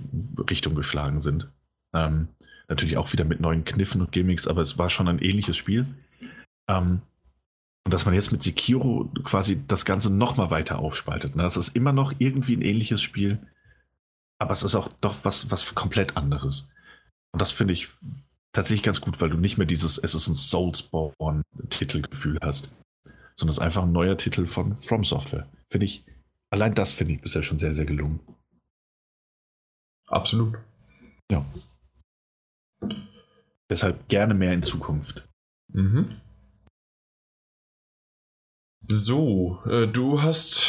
Richtung geschlagen sind. Ähm, natürlich auch wieder mit neuen Kniffen und Gimmicks, aber es war schon ein ähnliches Spiel. Ähm, und dass man jetzt mit Sekiro quasi das Ganze nochmal weiter aufspaltet. Ne? Das ist immer noch irgendwie ein ähnliches Spiel, aber es ist auch doch was, was komplett anderes. Und das finde ich tatsächlich ganz gut, weil du nicht mehr dieses Es ist ein Soulsborne-Titelgefühl hast sondern es ist einfach ein neuer Titel von From Software. Finde ich, allein das finde ich bisher schon sehr, sehr gelungen. Absolut. Ja. Deshalb gerne mehr in Zukunft. Mhm. So, äh, du hast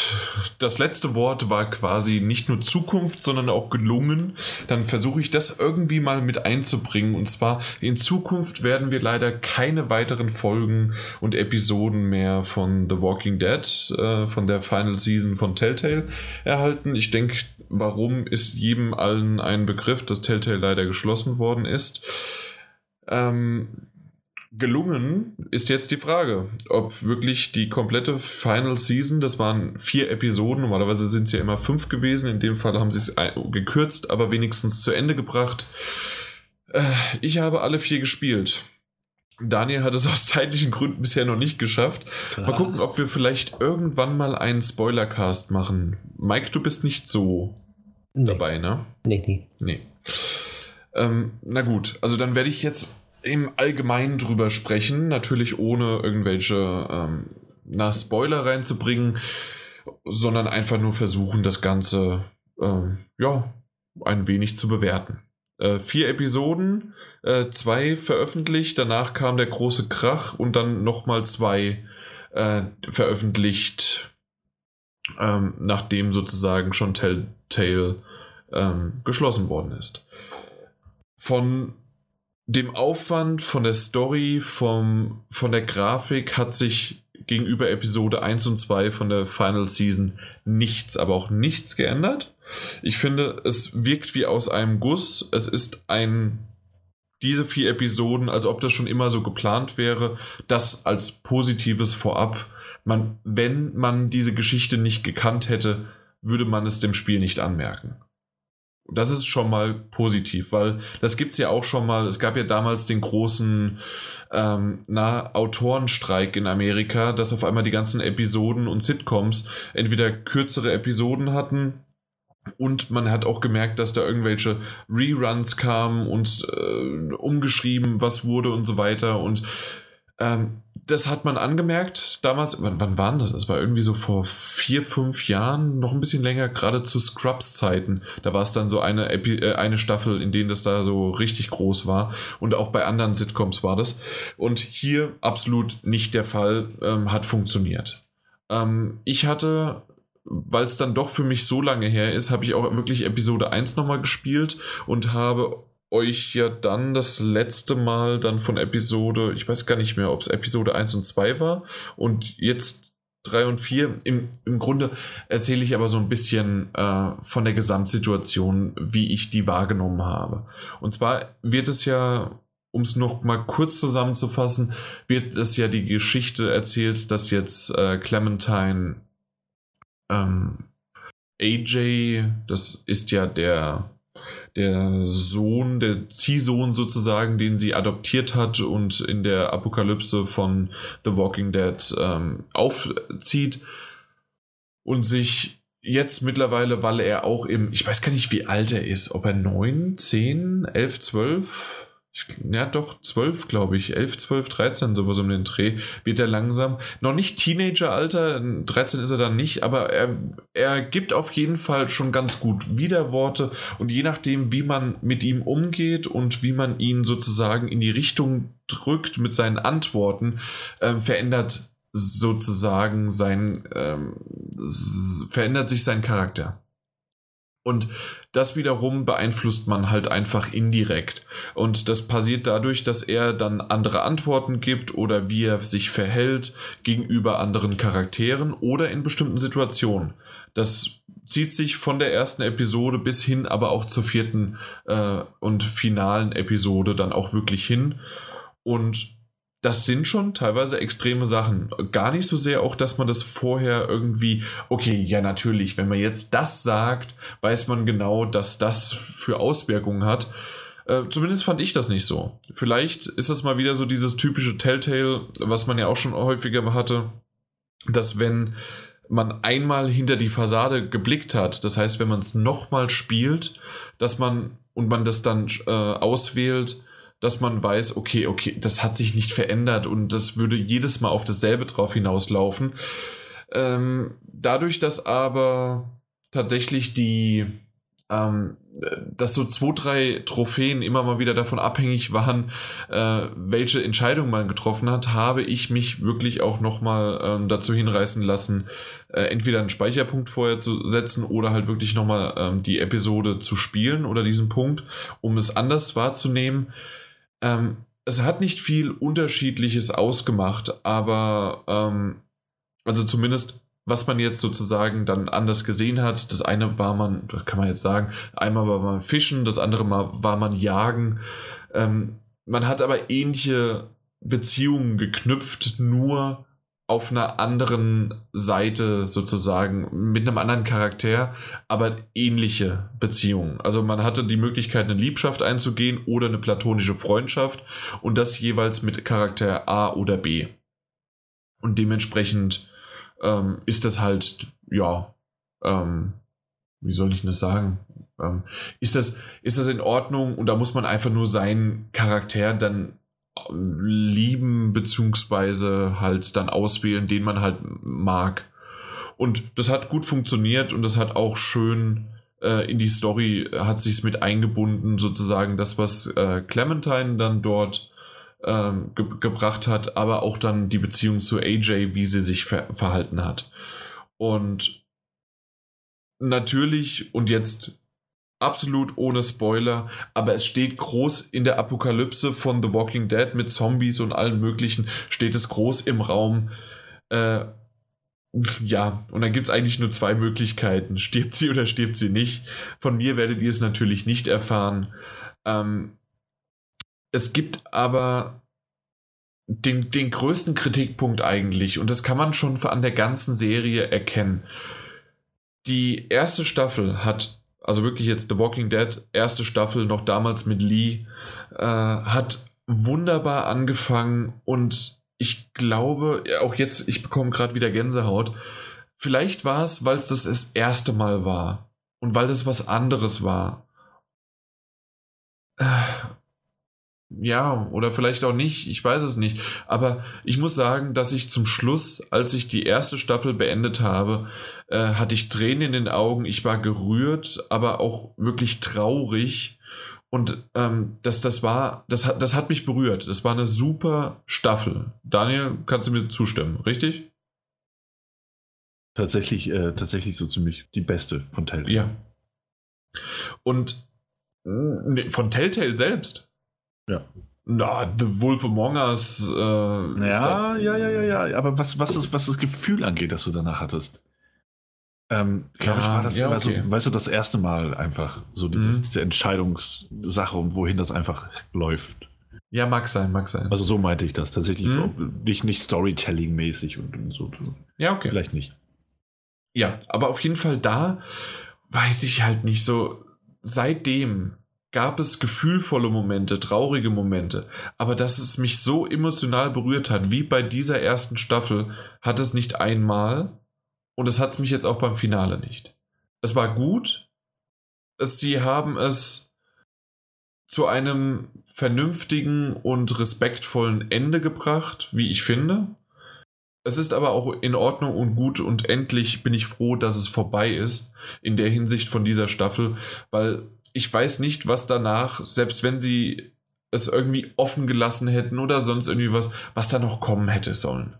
das letzte Wort war quasi nicht nur Zukunft, sondern auch gelungen. Dann versuche ich das irgendwie mal mit einzubringen. Und zwar in Zukunft werden wir leider keine weiteren Folgen und Episoden mehr von The Walking Dead, äh, von der Final Season von Telltale erhalten. Ich denke, warum ist jedem allen ein Begriff, dass Telltale leider geschlossen worden ist. Ähm, gelungen ist jetzt die Frage, ob wirklich die komplette Final Season, das waren vier Episoden, normalerweise sind es ja immer fünf gewesen, in dem Fall haben sie es gekürzt, aber wenigstens zu Ende gebracht. Äh, ich habe alle vier gespielt. Daniel hat es aus zeitlichen Gründen bisher noch nicht geschafft. Klar. Mal gucken, ob wir vielleicht irgendwann mal einen Spoilercast machen. Mike, du bist nicht so nee. dabei, ne? Nee, nee. Nee. Ähm, na gut, also dann werde ich jetzt im Allgemeinen drüber sprechen, natürlich ohne irgendwelche ähm, na, Spoiler reinzubringen, sondern einfach nur versuchen, das Ganze äh, ja, ein wenig zu bewerten. Äh, vier Episoden, äh, zwei veröffentlicht, danach kam der große Krach und dann nochmal zwei äh, veröffentlicht, ähm, nachdem sozusagen schon Telltale ähm, geschlossen worden ist. Von dem Aufwand von der Story, vom, von der Grafik hat sich gegenüber Episode 1 und 2 von der Final Season nichts, aber auch nichts geändert. Ich finde, es wirkt wie aus einem Guss. Es ist ein diese vier Episoden, als ob das schon immer so geplant wäre, das als positives vorab. Man, wenn man diese Geschichte nicht gekannt hätte, würde man es dem Spiel nicht anmerken. Das ist schon mal positiv, weil das gibt es ja auch schon mal. Es gab ja damals den großen ähm, na, Autorenstreik in Amerika, dass auf einmal die ganzen Episoden und Sitcoms entweder kürzere Episoden hatten und man hat auch gemerkt, dass da irgendwelche Reruns kamen und äh, umgeschrieben, was wurde und so weiter. Und ähm, das hat man angemerkt damals. Wann, wann waren das? Es war irgendwie so vor vier, fünf Jahren, noch ein bisschen länger, gerade zu Scrubs-Zeiten. Da war es dann so eine, Epi äh, eine Staffel, in denen das da so richtig groß war. Und auch bei anderen Sitcoms war das. Und hier absolut nicht der Fall, ähm, hat funktioniert. Ähm, ich hatte weil es dann doch für mich so lange her ist, habe ich auch wirklich Episode 1 nochmal gespielt und habe euch ja dann das letzte Mal dann von Episode, ich weiß gar nicht mehr, ob es Episode 1 und 2 war und jetzt 3 und 4. Im, im Grunde erzähle ich aber so ein bisschen äh, von der Gesamtsituation, wie ich die wahrgenommen habe. Und zwar wird es ja, um es noch mal kurz zusammenzufassen, wird es ja die Geschichte erzählt, dass jetzt äh, Clementine ähm, AJ, das ist ja der der Sohn, der Ziehsohn sozusagen, den sie adoptiert hat und in der Apokalypse von The Walking Dead ähm, aufzieht und sich jetzt mittlerweile, weil er auch im, ich weiß gar nicht, wie alt er ist, ob er 9, 10, 11, 12, ja doch, 12 glaube ich, 11, 12, 13, sowas um den Dreh, wird er langsam, noch nicht Teenageralter, 13 ist er dann nicht, aber er, er gibt auf jeden Fall schon ganz gut Widerworte. Und je nachdem, wie man mit ihm umgeht und wie man ihn sozusagen in die Richtung drückt mit seinen Antworten, äh, verändert sozusagen sein, ähm, verändert sich sein Charakter. Und das wiederum beeinflusst man halt einfach indirekt. Und das passiert dadurch, dass er dann andere Antworten gibt oder wie er sich verhält gegenüber anderen Charakteren oder in bestimmten Situationen. Das zieht sich von der ersten Episode bis hin, aber auch zur vierten äh, und finalen Episode dann auch wirklich hin. Und das sind schon teilweise extreme Sachen. Gar nicht so sehr auch, dass man das vorher irgendwie, okay, ja natürlich, wenn man jetzt das sagt, weiß man genau, dass das für Auswirkungen hat. Äh, zumindest fand ich das nicht so. Vielleicht ist das mal wieder so dieses typische Telltale, was man ja auch schon häufiger hatte, dass wenn man einmal hinter die Fassade geblickt hat, das heißt, wenn man es nochmal spielt, dass man und man das dann äh, auswählt, dass man weiß, okay, okay, das hat sich nicht verändert und das würde jedes Mal auf dasselbe drauf hinauslaufen. Ähm, dadurch, dass aber tatsächlich die ähm, dass so zwei, drei Trophäen immer mal wieder davon abhängig waren, äh, welche Entscheidung man getroffen hat, habe ich mich wirklich auch nochmal ähm, dazu hinreißen lassen, äh, entweder einen Speicherpunkt vorher zu setzen oder halt wirklich nochmal ähm, die Episode zu spielen oder diesen Punkt, um es anders wahrzunehmen. Ähm, es hat nicht viel Unterschiedliches ausgemacht, aber ähm, also zumindest was man jetzt sozusagen dann anders gesehen hat. Das eine war man, das kann man jetzt sagen, einmal war man Fischen, das andere Mal war man Jagen. Ähm, man hat aber ähnliche Beziehungen geknüpft, nur auf einer anderen Seite sozusagen, mit einem anderen Charakter, aber ähnliche Beziehungen. Also man hatte die Möglichkeit, eine Liebschaft einzugehen oder eine platonische Freundschaft und das jeweils mit Charakter A oder B. Und dementsprechend ähm, ist das halt, ja, ähm, wie soll ich das sagen? Ähm, ist, das, ist das in Ordnung und da muss man einfach nur seinen Charakter dann lieben, beziehungsweise halt dann auswählen, den man halt mag. Und das hat gut funktioniert und das hat auch schön äh, in die Story, hat sich es mit eingebunden, sozusagen das, was äh, Clementine dann dort ähm, ge gebracht hat, aber auch dann die Beziehung zu AJ, wie sie sich ver verhalten hat. Und natürlich, und jetzt absolut ohne Spoiler, aber es steht groß in der Apokalypse von The Walking Dead mit Zombies und allen möglichen, steht es groß im Raum. Äh, ja, und dann gibt es eigentlich nur zwei Möglichkeiten. Stirbt sie oder stirbt sie nicht? Von mir werdet ihr es natürlich nicht erfahren. Ähm, es gibt aber den, den größten Kritikpunkt eigentlich, und das kann man schon an der ganzen Serie erkennen. Die erste Staffel hat, also wirklich jetzt The Walking Dead, erste Staffel noch damals mit Lee, äh, hat wunderbar angefangen und ich glaube, auch jetzt, ich bekomme gerade wieder Gänsehaut. Vielleicht war es, weil es das das erste Mal war und weil das was anderes war. Äh, ja, oder vielleicht auch nicht, ich weiß es nicht. Aber ich muss sagen, dass ich zum Schluss, als ich die erste Staffel beendet habe, äh, hatte ich Tränen in den Augen, ich war gerührt, aber auch wirklich traurig. Und ähm, das, das war, das hat, das hat mich berührt. Das war eine super Staffel. Daniel, kannst du mir zustimmen, richtig? Tatsächlich, äh, tatsächlich so ziemlich die beste von Telltale. Ja. Und nee, von Telltale selbst. Ja. Na, The Wolf Among Us. Äh, ja, ja, ja, ja, ja. Aber was, was, ist, was das Gefühl angeht, das du danach hattest? Ähm, glaube ja, ich, war das ja, okay. so, weißt du, das erste Mal einfach so dieses, mhm. diese Entscheidungssache und wohin das einfach läuft. Ja, mag sein, mag sein. Also so meinte ich das tatsächlich. Mhm. Nicht, nicht Storytelling-mäßig und, und so. Ja, okay. Vielleicht nicht. Ja, aber auf jeden Fall da weiß ich halt nicht so. Seitdem gab es gefühlvolle Momente, traurige Momente, aber dass es mich so emotional berührt hat, wie bei dieser ersten Staffel, hat es nicht einmal und es hat es mich jetzt auch beim Finale nicht. Es war gut, sie haben es zu einem vernünftigen und respektvollen Ende gebracht, wie ich finde. Es ist aber auch in Ordnung und gut und endlich bin ich froh, dass es vorbei ist in der Hinsicht von dieser Staffel, weil ich weiß nicht, was danach, selbst wenn sie es irgendwie offen gelassen hätten oder sonst irgendwie was, was da noch kommen hätte sollen.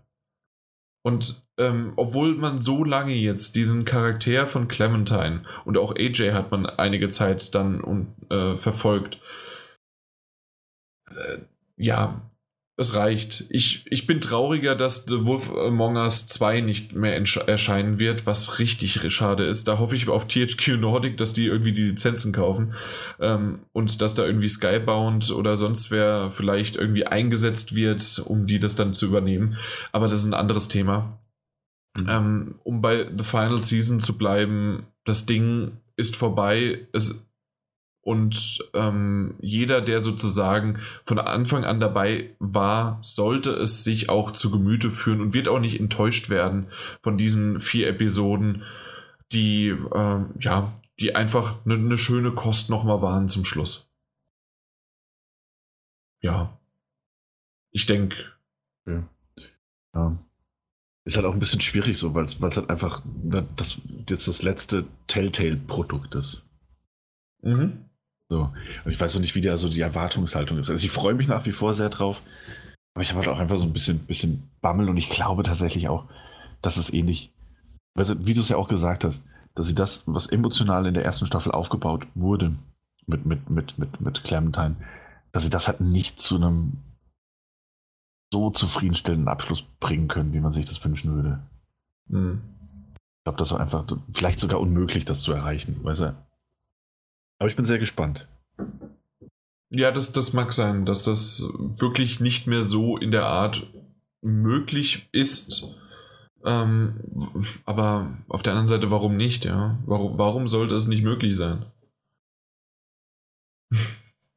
Und ähm, obwohl man so lange jetzt diesen Charakter von Clementine und auch AJ hat man einige Zeit dann äh, verfolgt, äh, ja, es reicht. Ich, ich bin trauriger, dass The Wolf Among Us 2 nicht mehr erscheinen wird, was richtig schade ist. Da hoffe ich auf THQ Nordic, dass die irgendwie die Lizenzen kaufen ähm, und dass da irgendwie Skybound oder sonst wer vielleicht irgendwie eingesetzt wird, um die das dann zu übernehmen. Aber das ist ein anderes Thema. Mhm. Ähm, um bei The Final Season zu bleiben, das Ding ist vorbei. Es und ähm, jeder, der sozusagen von Anfang an dabei war, sollte es sich auch zu Gemüte führen und wird auch nicht enttäuscht werden von diesen vier Episoden, die äh, ja, die einfach eine ne schöne Kost nochmal waren zum Schluss. Ja. Ich denke. Ja. ja. Ist halt auch ein bisschen schwierig so, weil es halt einfach ne, das jetzt das letzte Telltale-Produkt ist. Mhm. So. Und ich weiß noch nicht, wie da so die Erwartungshaltung ist. Also ich freue mich nach wie vor sehr drauf. Aber ich habe halt auch einfach so ein bisschen, bisschen Bammel und ich glaube tatsächlich auch, dass es ähnlich, also wie du es ja auch gesagt hast, dass sie das, was emotional in der ersten Staffel aufgebaut wurde, mit, mit, mit, mit, mit Clementine, dass sie das halt nicht zu einem so zufriedenstellenden Abschluss bringen können, wie man sich das wünschen würde. Mhm. Ich glaube, das war einfach vielleicht sogar unmöglich, das zu erreichen, weißt du? Aber ich bin sehr gespannt. Ja, das, das mag sein, dass das wirklich nicht mehr so in der Art möglich ist. Ähm, aber auf der anderen Seite, warum nicht? Ja? Warum, warum sollte es nicht möglich sein?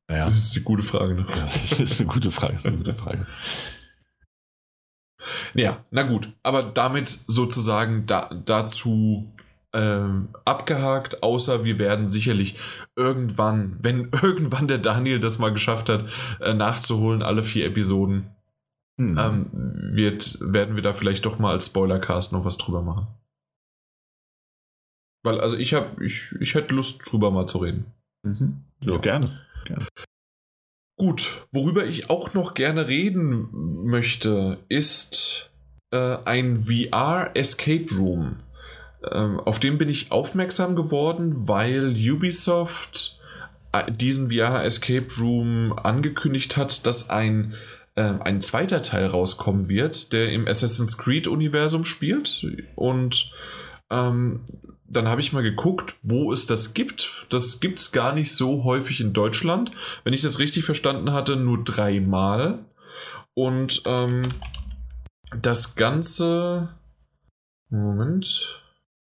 Ja. Das ist eine gute Frage. Ne? Ja, das ist eine gute Frage. Ist eine gute Frage. Ja, na gut, aber damit sozusagen da, dazu ähm, abgehakt, außer wir werden sicherlich irgendwann, wenn irgendwann der Daniel das mal geschafft hat, äh, nachzuholen, alle vier Episoden, hm. ähm, wird, werden wir da vielleicht doch mal als Spoilercast noch was drüber machen. Weil, also ich habe, ich, ich hätte Lust drüber mal zu reden. Mhm. Ja, ja, gerne. gerne. Gut, worüber ich auch noch gerne reden möchte, ist äh, ein VR Escape Room. Ähm, auf den bin ich aufmerksam geworden, weil Ubisoft äh, diesen VR Escape Room angekündigt hat, dass ein, äh, ein zweiter Teil rauskommen wird, der im Assassin's Creed Universum spielt. Und ähm, dann habe ich mal geguckt, wo es das gibt. Das gibt es gar nicht so häufig in Deutschland. Wenn ich das richtig verstanden hatte, nur dreimal. Und ähm, das Ganze. Moment.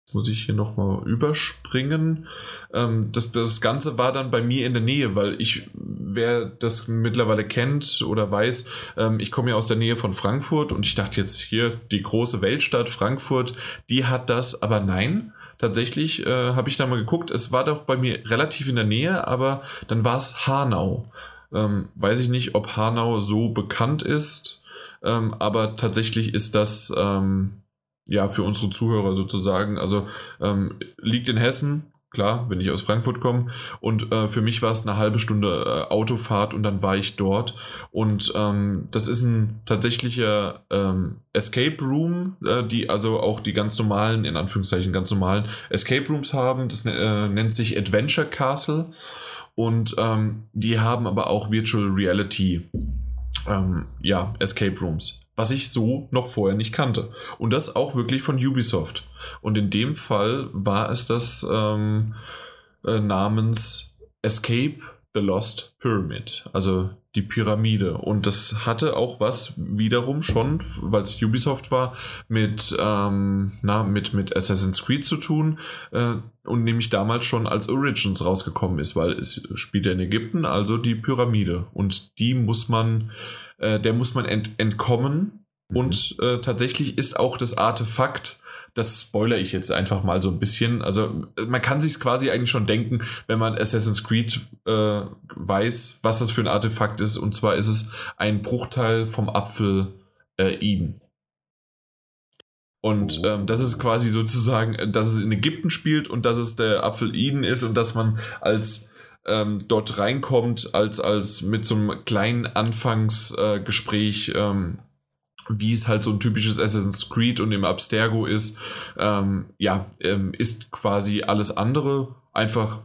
Jetzt muss ich hier nochmal überspringen. Ähm, das, das Ganze war dann bei mir in der Nähe, weil ich, wer das mittlerweile kennt oder weiß, ähm, ich komme ja aus der Nähe von Frankfurt und ich dachte jetzt hier, die große Weltstadt Frankfurt, die hat das, aber nein. Tatsächlich äh, habe ich da mal geguckt, es war doch bei mir relativ in der Nähe, aber dann war es Hanau. Ähm, weiß ich nicht, ob Hanau so bekannt ist, ähm, aber tatsächlich ist das ähm, ja, für unsere Zuhörer sozusagen. Also ähm, liegt in Hessen, klar, wenn ich aus Frankfurt komme. Und äh, für mich war es eine halbe Stunde äh, Autofahrt und dann war ich dort. Und ähm, das ist ein tatsächlicher ähm, Escape Room, äh, die also auch die ganz normalen, in Anführungszeichen ganz normalen Escape Rooms haben. Das äh, nennt sich Adventure Castle. Und ähm, die haben aber auch Virtual Reality ähm, ja, Escape Rooms was ich so noch vorher nicht kannte. Und das auch wirklich von Ubisoft. Und in dem Fall war es das ähm, äh, namens Escape the Lost Pyramid, also die Pyramide. Und das hatte auch was wiederum schon, weil es Ubisoft war, mit, ähm, na, mit, mit Assassin's Creed zu tun äh, und nämlich damals schon als Origins rausgekommen ist, weil es spielt ja in Ägypten, also die Pyramide. Und die muss man äh, der muss man ent entkommen. Mhm. Und äh, tatsächlich ist auch das Artefakt, das spoiler ich jetzt einfach mal so ein bisschen. Also man kann sich quasi eigentlich schon denken, wenn man Assassin's Creed äh, weiß, was das für ein Artefakt ist. Und zwar ist es ein Bruchteil vom Apfel äh, Eden. Und oh. ähm, das ist quasi sozusagen, dass es in Ägypten spielt und dass es der Apfel Eden ist und dass man als ähm, dort reinkommt, als, als mit so einem kleinen Anfangsgespräch, äh, ähm, wie es halt so ein typisches Assassin's Creed und im Abstergo ist, ähm, ja, ähm, ist quasi alles andere einfach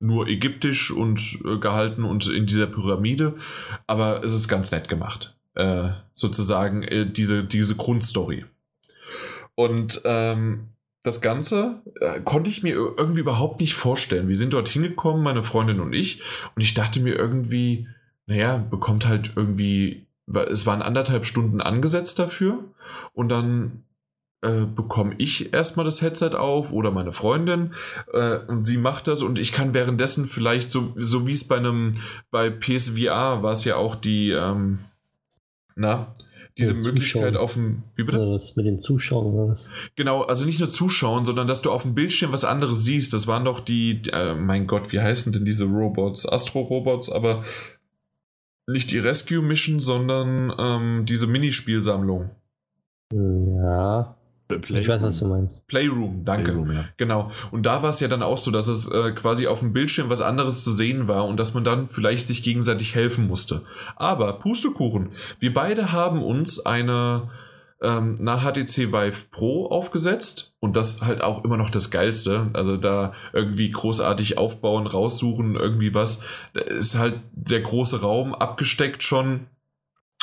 nur ägyptisch und äh, gehalten und in dieser Pyramide, aber es ist ganz nett gemacht. Äh, sozusagen äh, diese, diese Grundstory. Und ähm, das Ganze äh, konnte ich mir irgendwie überhaupt nicht vorstellen. Wir sind dort hingekommen, meine Freundin und ich, und ich dachte mir irgendwie, naja, bekommt halt irgendwie, es waren anderthalb Stunden angesetzt dafür und dann äh, bekomme ich erstmal das Headset auf oder meine Freundin äh, und sie macht das und ich kann währenddessen vielleicht so, so wie es bei einem, bei PSVR war es ja auch die, ähm, na, diese Möglichkeit auf dem. Wie bitte? was mit den Zuschauern oder was? Genau, also nicht nur zuschauen, sondern dass du auf dem Bildschirm was anderes siehst. Das waren doch die, äh, mein Gott, wie heißen denn diese Robots? Astro-Robots, aber nicht die Rescue Mission, sondern ähm, diese Minispielsammlung. Ja. Playroom. Ich weiß, was du meinst. Playroom, danke. Playroom, ja. Genau. Und da war es ja dann auch so, dass es äh, quasi auf dem Bildschirm was anderes zu sehen war und dass man dann vielleicht sich gegenseitig helfen musste. Aber Pustekuchen, wir beide haben uns eine ähm, nach HTC Vive Pro aufgesetzt und das halt auch immer noch das Geilste. Also da irgendwie großartig aufbauen, raussuchen, irgendwie was. Da ist halt der große Raum abgesteckt schon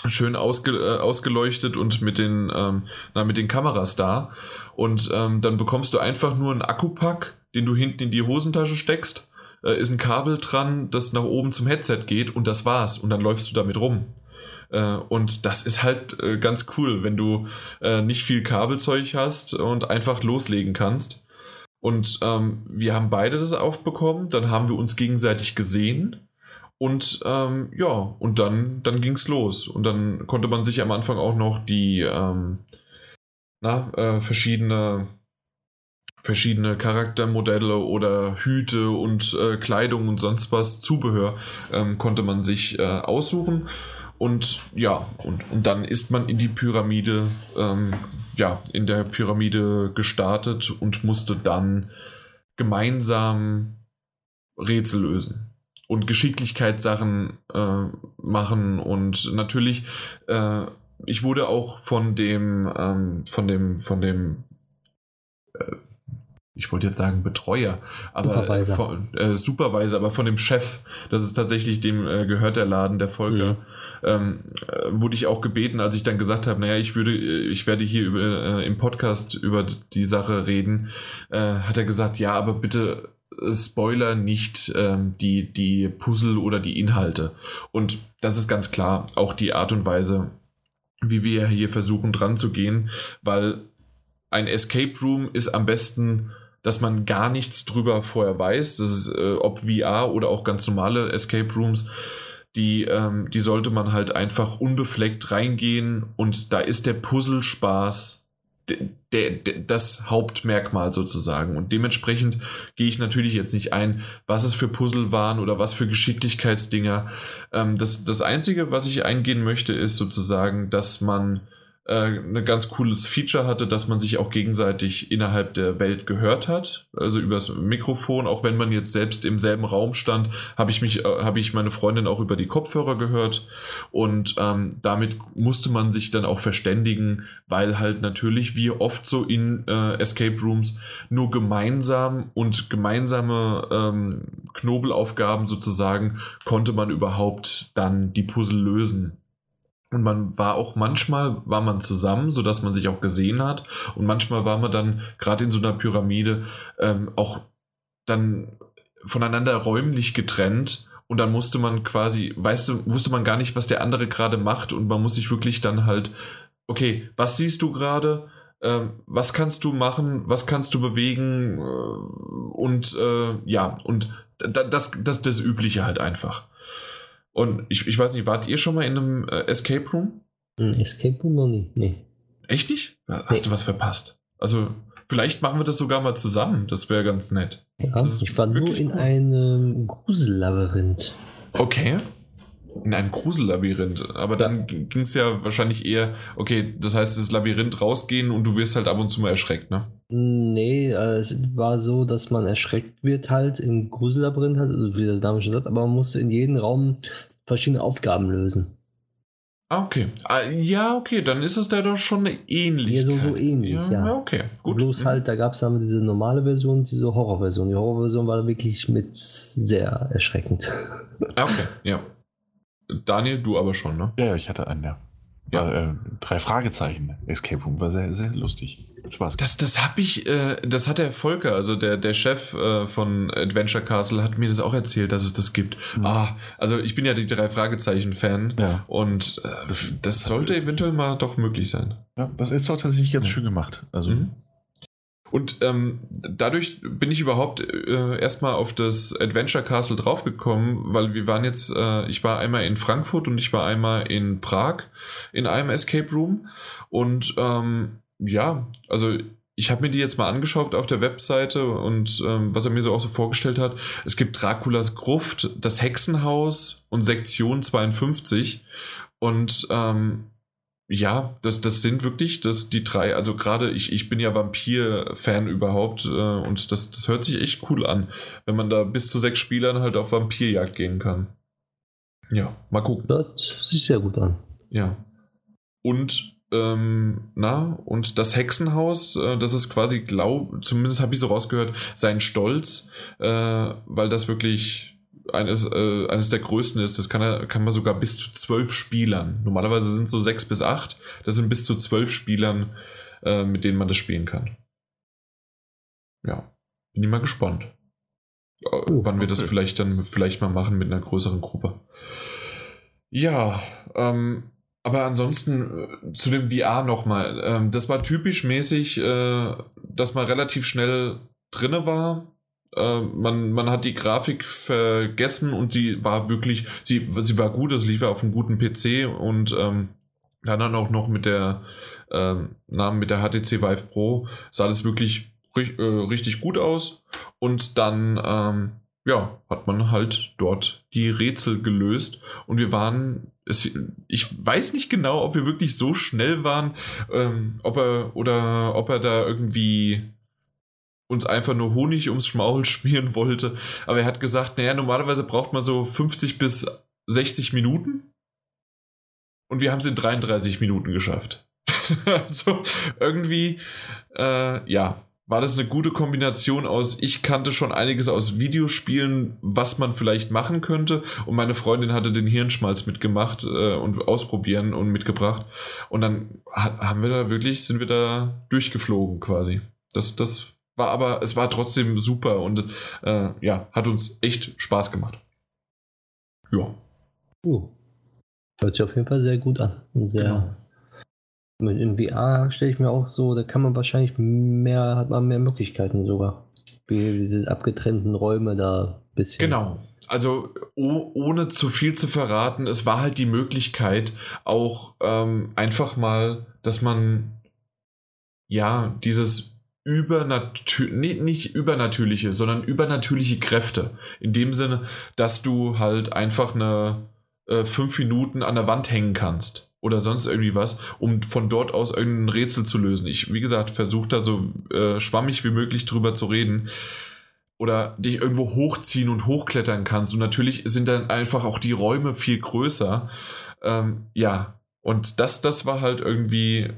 schön ausge, äh, ausgeleuchtet und mit den, ähm, na, mit den Kameras da. Und ähm, dann bekommst du einfach nur einen Akkupack, den du hinten in die Hosentasche steckst. Äh, ist ein Kabel dran, das nach oben zum Headset geht und das war's. Und dann läufst du damit rum. Äh, und das ist halt äh, ganz cool, wenn du äh, nicht viel Kabelzeug hast und einfach loslegen kannst. Und ähm, wir haben beide das aufbekommen, dann haben wir uns gegenseitig gesehen. Und ähm, ja, und dann, dann ging es los. Und dann konnte man sich am Anfang auch noch die ähm, na, äh, verschiedene, verschiedene Charaktermodelle oder Hüte und äh, Kleidung und sonst was, Zubehör, ähm, konnte man sich äh, aussuchen. Und ja, und, und dann ist man in die Pyramide, ähm, ja, in der Pyramide gestartet und musste dann gemeinsam Rätsel lösen und Geschicklichkeitssachen äh, machen und natürlich äh, ich wurde auch von dem ähm, von dem von dem äh, ich wollte jetzt sagen Betreuer, aber Supervisor. Von, äh, Supervisor, aber von dem Chef, das ist tatsächlich dem äh, gehört der Laden, der Folge, mhm. ähm, äh, wurde ich auch gebeten, als ich dann gesagt habe, naja, ich würde, ich werde hier über, äh, im Podcast über die Sache reden, äh, hat er gesagt, ja, aber bitte Spoiler nicht ähm, die, die Puzzle oder die Inhalte. Und das ist ganz klar auch die Art und Weise, wie wir hier versuchen dran zu gehen, weil ein Escape Room ist am besten dass man gar nichts drüber vorher weiß. Das ist, äh, ob VR oder auch ganz normale Escape Rooms, die, ähm, die sollte man halt einfach unbefleckt reingehen und da ist der Puzzlespaß der, der, das Hauptmerkmal sozusagen. Und dementsprechend gehe ich natürlich jetzt nicht ein, was es für Puzzle waren oder was für Geschicklichkeitsdinger. Ähm, das, das Einzige, was ich eingehen möchte, ist sozusagen, dass man ein ganz cooles Feature hatte, dass man sich auch gegenseitig innerhalb der Welt gehört hat, also übers Mikrofon, auch wenn man jetzt selbst im selben Raum stand, habe ich mich, äh, habe ich meine Freundin auch über die Kopfhörer gehört und ähm, damit musste man sich dann auch verständigen, weil halt natürlich wie oft so in äh, Escape Rooms nur gemeinsam und gemeinsame ähm, Knobelaufgaben sozusagen konnte man überhaupt dann die Puzzle lösen. Und man war auch manchmal war man zusammen, so dass man sich auch gesehen hat. Und manchmal war man dann gerade in so einer Pyramide ähm, auch dann voneinander räumlich getrennt. Und dann musste man quasi, weißt du, wusste man gar nicht, was der andere gerade macht. Und man muss sich wirklich dann halt, okay, was siehst du gerade? Ähm, was kannst du machen? Was kannst du bewegen? Äh, und äh, ja, und das, das, das Übliche halt einfach. Und ich, ich weiß nicht, wart ihr schon mal in einem äh, Escape Room? Ein Escape Room noch nie, nee. Echt nicht? Hast nee. du was verpasst? Also, vielleicht machen wir das sogar mal zusammen. Das wäre ganz nett. Ja, ich war nur in cool. einem Grusellabyrinth. Okay in ein Grusellabyrinth. Aber dann ging es ja wahrscheinlich eher, okay, das heißt, das Labyrinth rausgehen und du wirst halt ab und zu mal erschreckt, ne? Nee, äh, es war so, dass man erschreckt wird halt im Grusellabyrinth, halt, also wie der Name schon sagt, aber man musste in jedem Raum verschiedene Aufgaben lösen. Ah, okay. Ah, ja, okay, dann ist es da doch schon ähnlich. Ja, so, so ähnlich, ja. ja. okay, gut. Bloß mhm. halt, da gab es dann diese normale Version, diese Horrorversion. Die Horrorversion war wirklich mit sehr erschreckend. Ah, okay, ja. Daniel, du aber schon, ne? Ja, ich hatte einen, ja. Ja, äh, drei Fragezeichen. Escape Room war sehr, sehr lustig. Spaß. Das, das habe ich, äh, das hat der Volker, also der, der Chef äh, von Adventure Castle, hat mir das auch erzählt, dass es das gibt. Mhm. Ah, also ich bin ja die drei Fragezeichen-Fan ja. und äh, das, das, sollte eventuell mal doch möglich sein. Ja, das ist doch tatsächlich ganz ja. schön gemacht. Also. Mhm. Und ähm, dadurch bin ich überhaupt äh, erstmal auf das Adventure Castle draufgekommen, weil wir waren jetzt, äh, ich war einmal in Frankfurt und ich war einmal in Prag in einem Escape Room. Und ähm, ja, also ich habe mir die jetzt mal angeschaut auf der Webseite und ähm, was er mir so auch so vorgestellt hat. Es gibt Draculas Gruft, das Hexenhaus und Sektion 52. Und ähm, ja, das, das sind wirklich das, die drei, also gerade ich, ich bin ja Vampir-Fan überhaupt äh, und das, das hört sich echt cool an, wenn man da bis zu sechs Spielern halt auf Vampirjagd gehen kann. Ja, mal gucken. Das sieht sehr gut an. Ja. Und ähm, na, und das Hexenhaus, äh, das ist quasi, glaub, zumindest habe ich so rausgehört, sein Stolz, äh, weil das wirklich eines, äh, eines der größten ist. Das kann, kann man sogar bis zu zwölf Spielern. Normalerweise sind es so sechs bis acht. Das sind bis zu zwölf Spielern, äh, mit denen man das spielen kann. Ja, bin ich mal gespannt. Oh, wann wir das vielleicht dann vielleicht mal machen mit einer größeren Gruppe. Ja, ähm, aber ansonsten äh, zu dem VR nochmal. Ähm, das war typisch mäßig, äh, dass man relativ schnell drinne war äh, man, man hat die Grafik vergessen und sie war wirklich, sie, sie war gut, es lief auf einem guten PC und ähm, dann auch noch mit der ähm, Namen mit der HTC Vive Pro sah das wirklich äh, richtig gut aus und dann ähm, ja, hat man halt dort die Rätsel gelöst und wir waren, es, ich weiß nicht genau, ob wir wirklich so schnell waren, ähm, ob er oder ob er da irgendwie uns einfach nur Honig ums Schmaul schmieren wollte. Aber er hat gesagt, naja, normalerweise braucht man so 50 bis 60 Minuten. Und wir haben es in 33 Minuten geschafft. also irgendwie, äh, ja, war das eine gute Kombination aus, ich kannte schon einiges aus Videospielen, was man vielleicht machen könnte. Und meine Freundin hatte den Hirnschmalz mitgemacht äh, und ausprobieren und mitgebracht. Und dann haben wir da wirklich, sind wir da durchgeflogen quasi. Das, das war aber, es war trotzdem super und äh, ja, hat uns echt Spaß gemacht. Ja. Uh, hört sich auf jeden Fall sehr gut an. Sehr. Genau. In VR stelle ich mir auch so, da kann man wahrscheinlich mehr, hat man mehr Möglichkeiten sogar. Wie diese abgetrennten Räume da ein bisschen. Genau. Also oh, ohne zu viel zu verraten, es war halt die Möglichkeit, auch ähm, einfach mal, dass man ja dieses übernatür nee, nicht übernatürliche, sondern übernatürliche Kräfte. In dem Sinne, dass du halt einfach eine äh, fünf Minuten an der Wand hängen kannst oder sonst irgendwie was, um von dort aus irgendein Rätsel zu lösen. Ich, wie gesagt, versuche da so äh, schwammig wie möglich drüber zu reden. Oder dich irgendwo hochziehen und hochklettern kannst. Und natürlich sind dann einfach auch die Räume viel größer. Ähm, ja, und das, das war halt irgendwie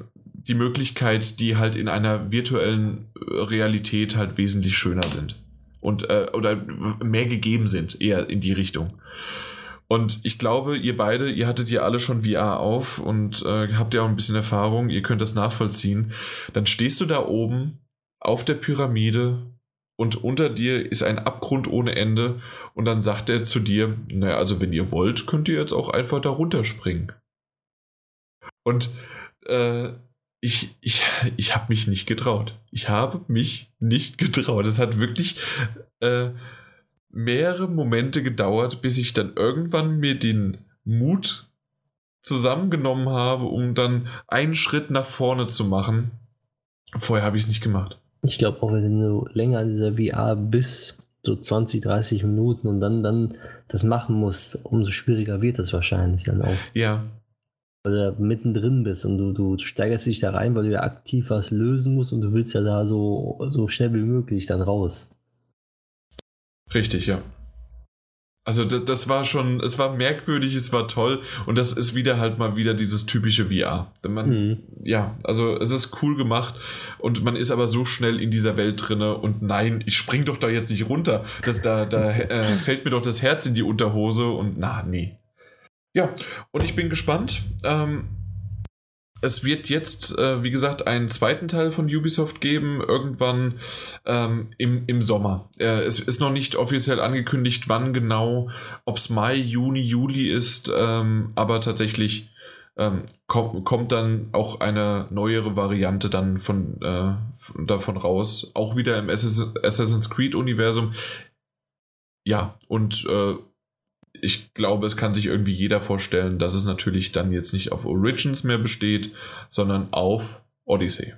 die Möglichkeit, die halt in einer virtuellen äh, Realität halt wesentlich schöner sind. Und, äh, oder mehr gegeben sind, eher in die Richtung. Und ich glaube, ihr beide, ihr hattet ja alle schon VR auf und äh, habt ja auch ein bisschen Erfahrung, ihr könnt das nachvollziehen. Dann stehst du da oben auf der Pyramide und unter dir ist ein Abgrund ohne Ende und dann sagt er zu dir, naja, also wenn ihr wollt, könnt ihr jetzt auch einfach da runterspringen. Und äh, ich, ich, ich habe mich nicht getraut. Ich habe mich nicht getraut. Es hat wirklich äh, mehrere Momente gedauert, bis ich dann irgendwann mir den Mut zusammengenommen habe, um dann einen Schritt nach vorne zu machen. Vorher habe ich es nicht gemacht. Ich glaube auch, wenn du länger an dieser VR bist, so 20, 30 Minuten und dann, dann das machen musst, umso schwieriger wird das wahrscheinlich dann auch. Ja, weil du mittendrin bist und du, du steigerst dich da rein, weil du ja aktiv was lösen musst und du willst ja da so, so schnell wie möglich dann raus. Richtig, ja. Also das, das, war schon, es war merkwürdig, es war toll und das ist wieder halt mal wieder dieses typische VR. Man, mhm. Ja, also es ist cool gemacht und man ist aber so schnell in dieser Welt drinne und nein, ich spring doch da jetzt nicht runter. Das, da da äh, fällt mir doch das Herz in die Unterhose und na, nee. Ja, und ich bin gespannt. Ähm, es wird jetzt, äh, wie gesagt, einen zweiten Teil von Ubisoft geben, irgendwann ähm, im, im Sommer. Äh, es ist noch nicht offiziell angekündigt, wann genau, ob es Mai, Juni, Juli ist, ähm, aber tatsächlich ähm, kommt, kommt dann auch eine neuere Variante dann von, äh, davon raus. Auch wieder im Assassin's Creed-Universum. Ja, und äh, ich glaube, es kann sich irgendwie jeder vorstellen, dass es natürlich dann jetzt nicht auf Origins mehr besteht, sondern auf Odyssey.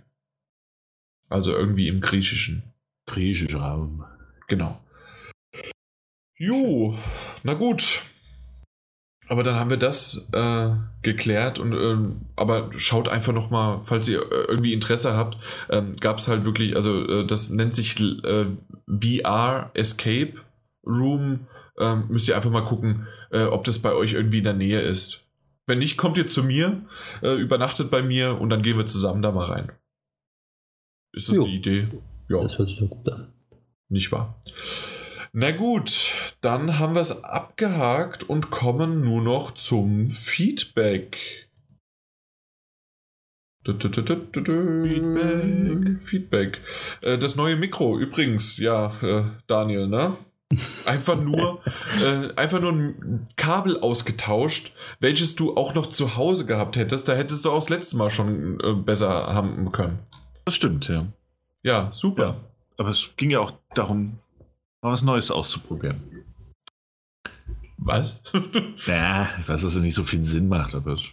Also irgendwie im griechischen. Griechischen Raum. Genau. Jo, na gut. aber dann haben wir das äh, geklärt und ähm, aber schaut einfach noch mal, falls ihr äh, irgendwie Interesse habt, ähm, gab es halt wirklich, also äh, das nennt sich äh, VR Escape Room. Ähm, müsst ihr einfach mal gucken, äh, ob das bei euch irgendwie in der Nähe ist. Wenn nicht, kommt ihr zu mir, äh, übernachtet bei mir und dann gehen wir zusammen da mal rein. Ist das jo. eine Idee? Ja. Das hört sich so gut an. Nicht wahr? Na gut, dann haben wir es abgehakt und kommen nur noch zum Feedback. Feedback. Feedback. Äh, das neue Mikro, übrigens, ja, äh, Daniel, ne? Einfach nur, äh, einfach nur ein Kabel ausgetauscht, welches du auch noch zu Hause gehabt hättest. Da hättest du auch das letzte Mal schon äh, besser haben können. Das stimmt, ja. Ja, super. Ja, aber es ging ja auch darum, mal was Neues auszuprobieren. Was? ja, ich weiß, dass es nicht so viel Sinn macht, aber es.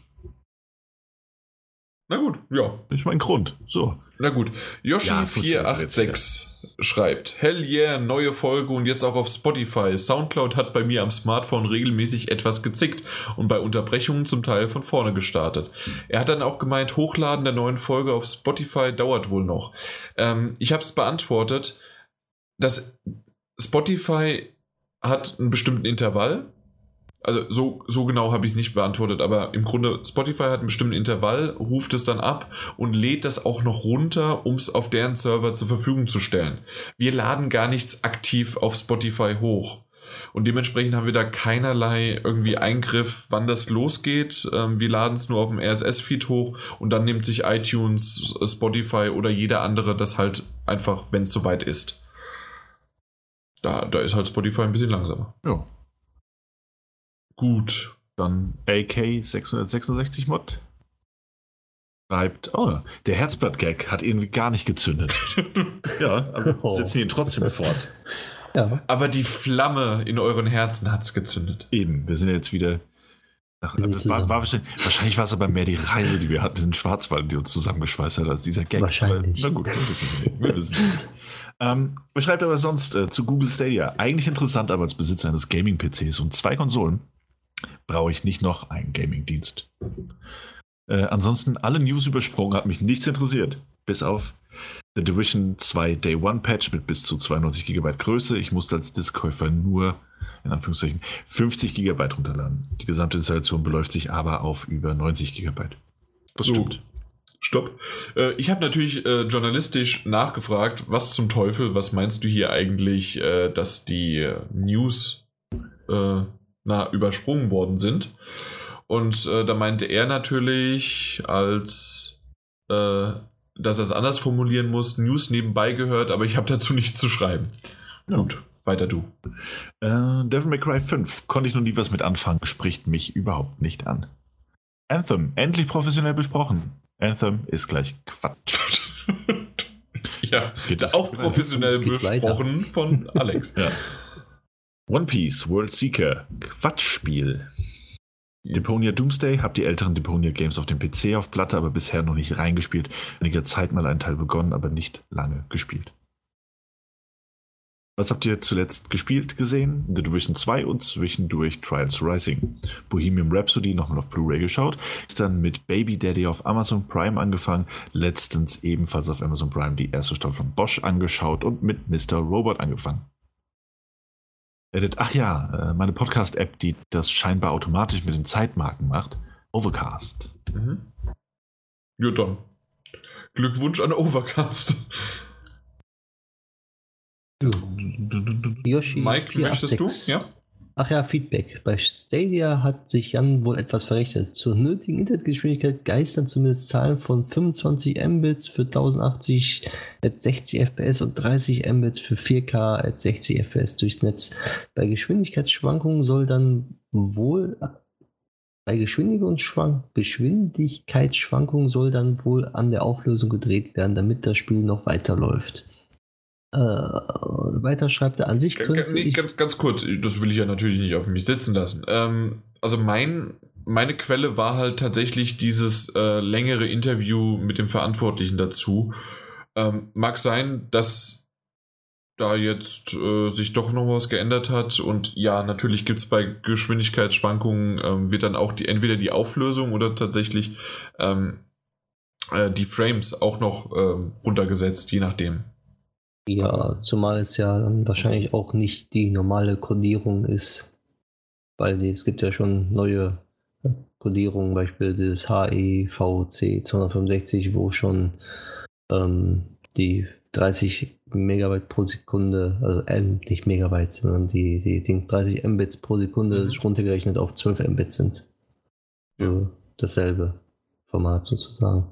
Na gut, ja. Ist mein Grund. So. Na gut. Yoshi486 ja, schreibt: Hell yeah, neue Folge und jetzt auch auf Spotify. Soundcloud hat bei mir am Smartphone regelmäßig etwas gezickt und bei Unterbrechungen zum Teil von vorne gestartet. Er hat dann auch gemeint, Hochladen der neuen Folge auf Spotify dauert wohl noch. Ähm, ich habe es beantwortet. dass Spotify hat einen bestimmten Intervall. Also so, so genau habe ich es nicht beantwortet, aber im Grunde Spotify hat einen bestimmten Intervall, ruft es dann ab und lädt das auch noch runter, um es auf deren Server zur Verfügung zu stellen. Wir laden gar nichts aktiv auf Spotify hoch. Und dementsprechend haben wir da keinerlei irgendwie Eingriff, wann das losgeht. Ähm, wir laden es nur auf dem RSS-Feed hoch und dann nimmt sich iTunes, Spotify oder jeder andere das halt einfach, wenn es soweit ist. Da, da ist halt Spotify ein bisschen langsamer. Ja. Gut. Dann AK 666 Mod schreibt, oh, der Herzblatt-Gag hat irgendwie gar nicht gezündet. ja, aber oh. setzen ihn trotzdem fort. Ja. Aber die Flamme in euren Herzen hat es gezündet. Eben, wir sind jetzt wieder. Ach, also war, war wahrscheinlich, wahrscheinlich, war es aber mehr die Reise, die wir hatten in den Schwarzwald, die uns zusammengeschweißt hat, als dieser Gag. Wahrscheinlich. Aber, na gut, wir wissen nicht. Wir wissen nicht. Ähm, beschreibt aber sonst äh, zu Google Stadia. Eigentlich interessant, aber als Besitzer eines Gaming-PCs und zwei Konsolen brauche ich nicht noch einen Gaming-Dienst. Äh, ansonsten alle News übersprungen, hat mich nichts interessiert. Bis auf The Division 2 Day One Patch mit bis zu 92 GB Größe. Ich musste als Diskkäufer nur, in Anführungszeichen, 50 GB runterladen. Die gesamte Installation beläuft sich aber auf über 90 GB. Das so. stimmt. Stopp. Äh, ich habe natürlich äh, journalistisch nachgefragt, was zum Teufel, was meinst du hier eigentlich, äh, dass die News äh, na, übersprungen worden sind? Und äh, da meinte er natürlich, als dass er es anders formulieren muss, News nebenbei gehört, aber ich habe dazu nichts zu schreiben. Ja. Gut, weiter du. Devil May Cry 5 konnte ich noch nie was mit anfangen, spricht mich überhaupt nicht an. Anthem, endlich professionell besprochen. Anthem ist gleich Quatsch. ja, es geht auch professionell besprochen weiter. von Alex. ja. One Piece World Seeker Quatschspiel. Deponia Doomsday habt die älteren Deponia Games auf dem PC auf Platte, aber bisher noch nicht reingespielt. Einiger Zeit mal einen Teil begonnen, aber nicht lange gespielt. Was habt ihr zuletzt gespielt gesehen? The Division 2 und zwischendurch Trials Rising. Bohemian Rhapsody nochmal auf Blu-ray geschaut. Ist dann mit Baby Daddy auf Amazon Prime angefangen. Letztens ebenfalls auf Amazon Prime die erste Staffel von Bosch angeschaut und mit Mr. Robot angefangen. Ach ja, äh, meine Podcast-App, die das scheinbar automatisch mit den Zeitmarken macht. Overcast. Mhm. Ja, dann. Glückwunsch an Overcast. Yoshi Mike, möchtest du? Ja? Ach ja, Feedback. Bei Stadia hat sich Jan wohl etwas verrechnet. Zur nötigen Internetgeschwindigkeit geistern zumindest Zahlen von 25 Mbits für 1080 at 60 FPS und 30 Mbits für 4K at 60 FPS durchs Netz. Bei Geschwindigkeitsschwankungen soll dann wohl bei Geschwindigkeitsschwankungen soll dann wohl an der Auflösung gedreht werden, damit das Spiel noch weiterläuft. Äh, weiter schreibt er an sich könnte nee, ganz, ganz kurz, das will ich ja natürlich nicht auf mich sitzen lassen. Ähm, also mein, meine Quelle war halt tatsächlich dieses äh, längere Interview mit dem Verantwortlichen dazu. Ähm, mag sein, dass da jetzt äh, sich doch noch was geändert hat. Und ja, natürlich gibt es bei Geschwindigkeitsschwankungen, ähm, wird dann auch die entweder die Auflösung oder tatsächlich ähm, äh, die Frames auch noch ähm, runtergesetzt, je nachdem. Ja, zumal es ja dann wahrscheinlich auch nicht die normale Codierung ist, weil die, es gibt ja schon neue Codierungen, Beispiel das HEVC 265, wo schon ähm, die 30 Megabyte pro Sekunde, also M, nicht Megabyte, sondern die, die Dings 30 Mbits pro Sekunde mhm. runtergerechnet auf 12 Mbits sind. Ja. dasselbe Format sozusagen.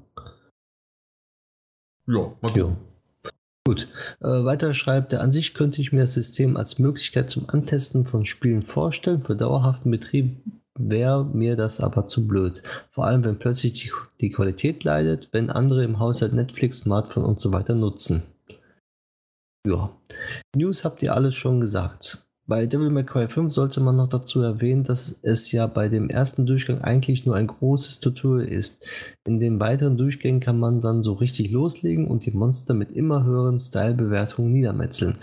Ja, mal ja. Gut. Äh, weiter schreibt er, an sich könnte ich mir das System als Möglichkeit zum Antesten von Spielen vorstellen. Für dauerhaften Betrieb wäre mir das aber zu blöd. Vor allem, wenn plötzlich die, die Qualität leidet, wenn andere im Haushalt Netflix, Smartphone und so weiter nutzen. Ja. News habt ihr alles schon gesagt. Bei Devil May Cry 5 sollte man noch dazu erwähnen, dass es ja bei dem ersten Durchgang eigentlich nur ein großes Tutorial ist. In den weiteren Durchgängen kann man dann so richtig loslegen und die Monster mit immer höheren Style-Bewertungen niedermetzeln.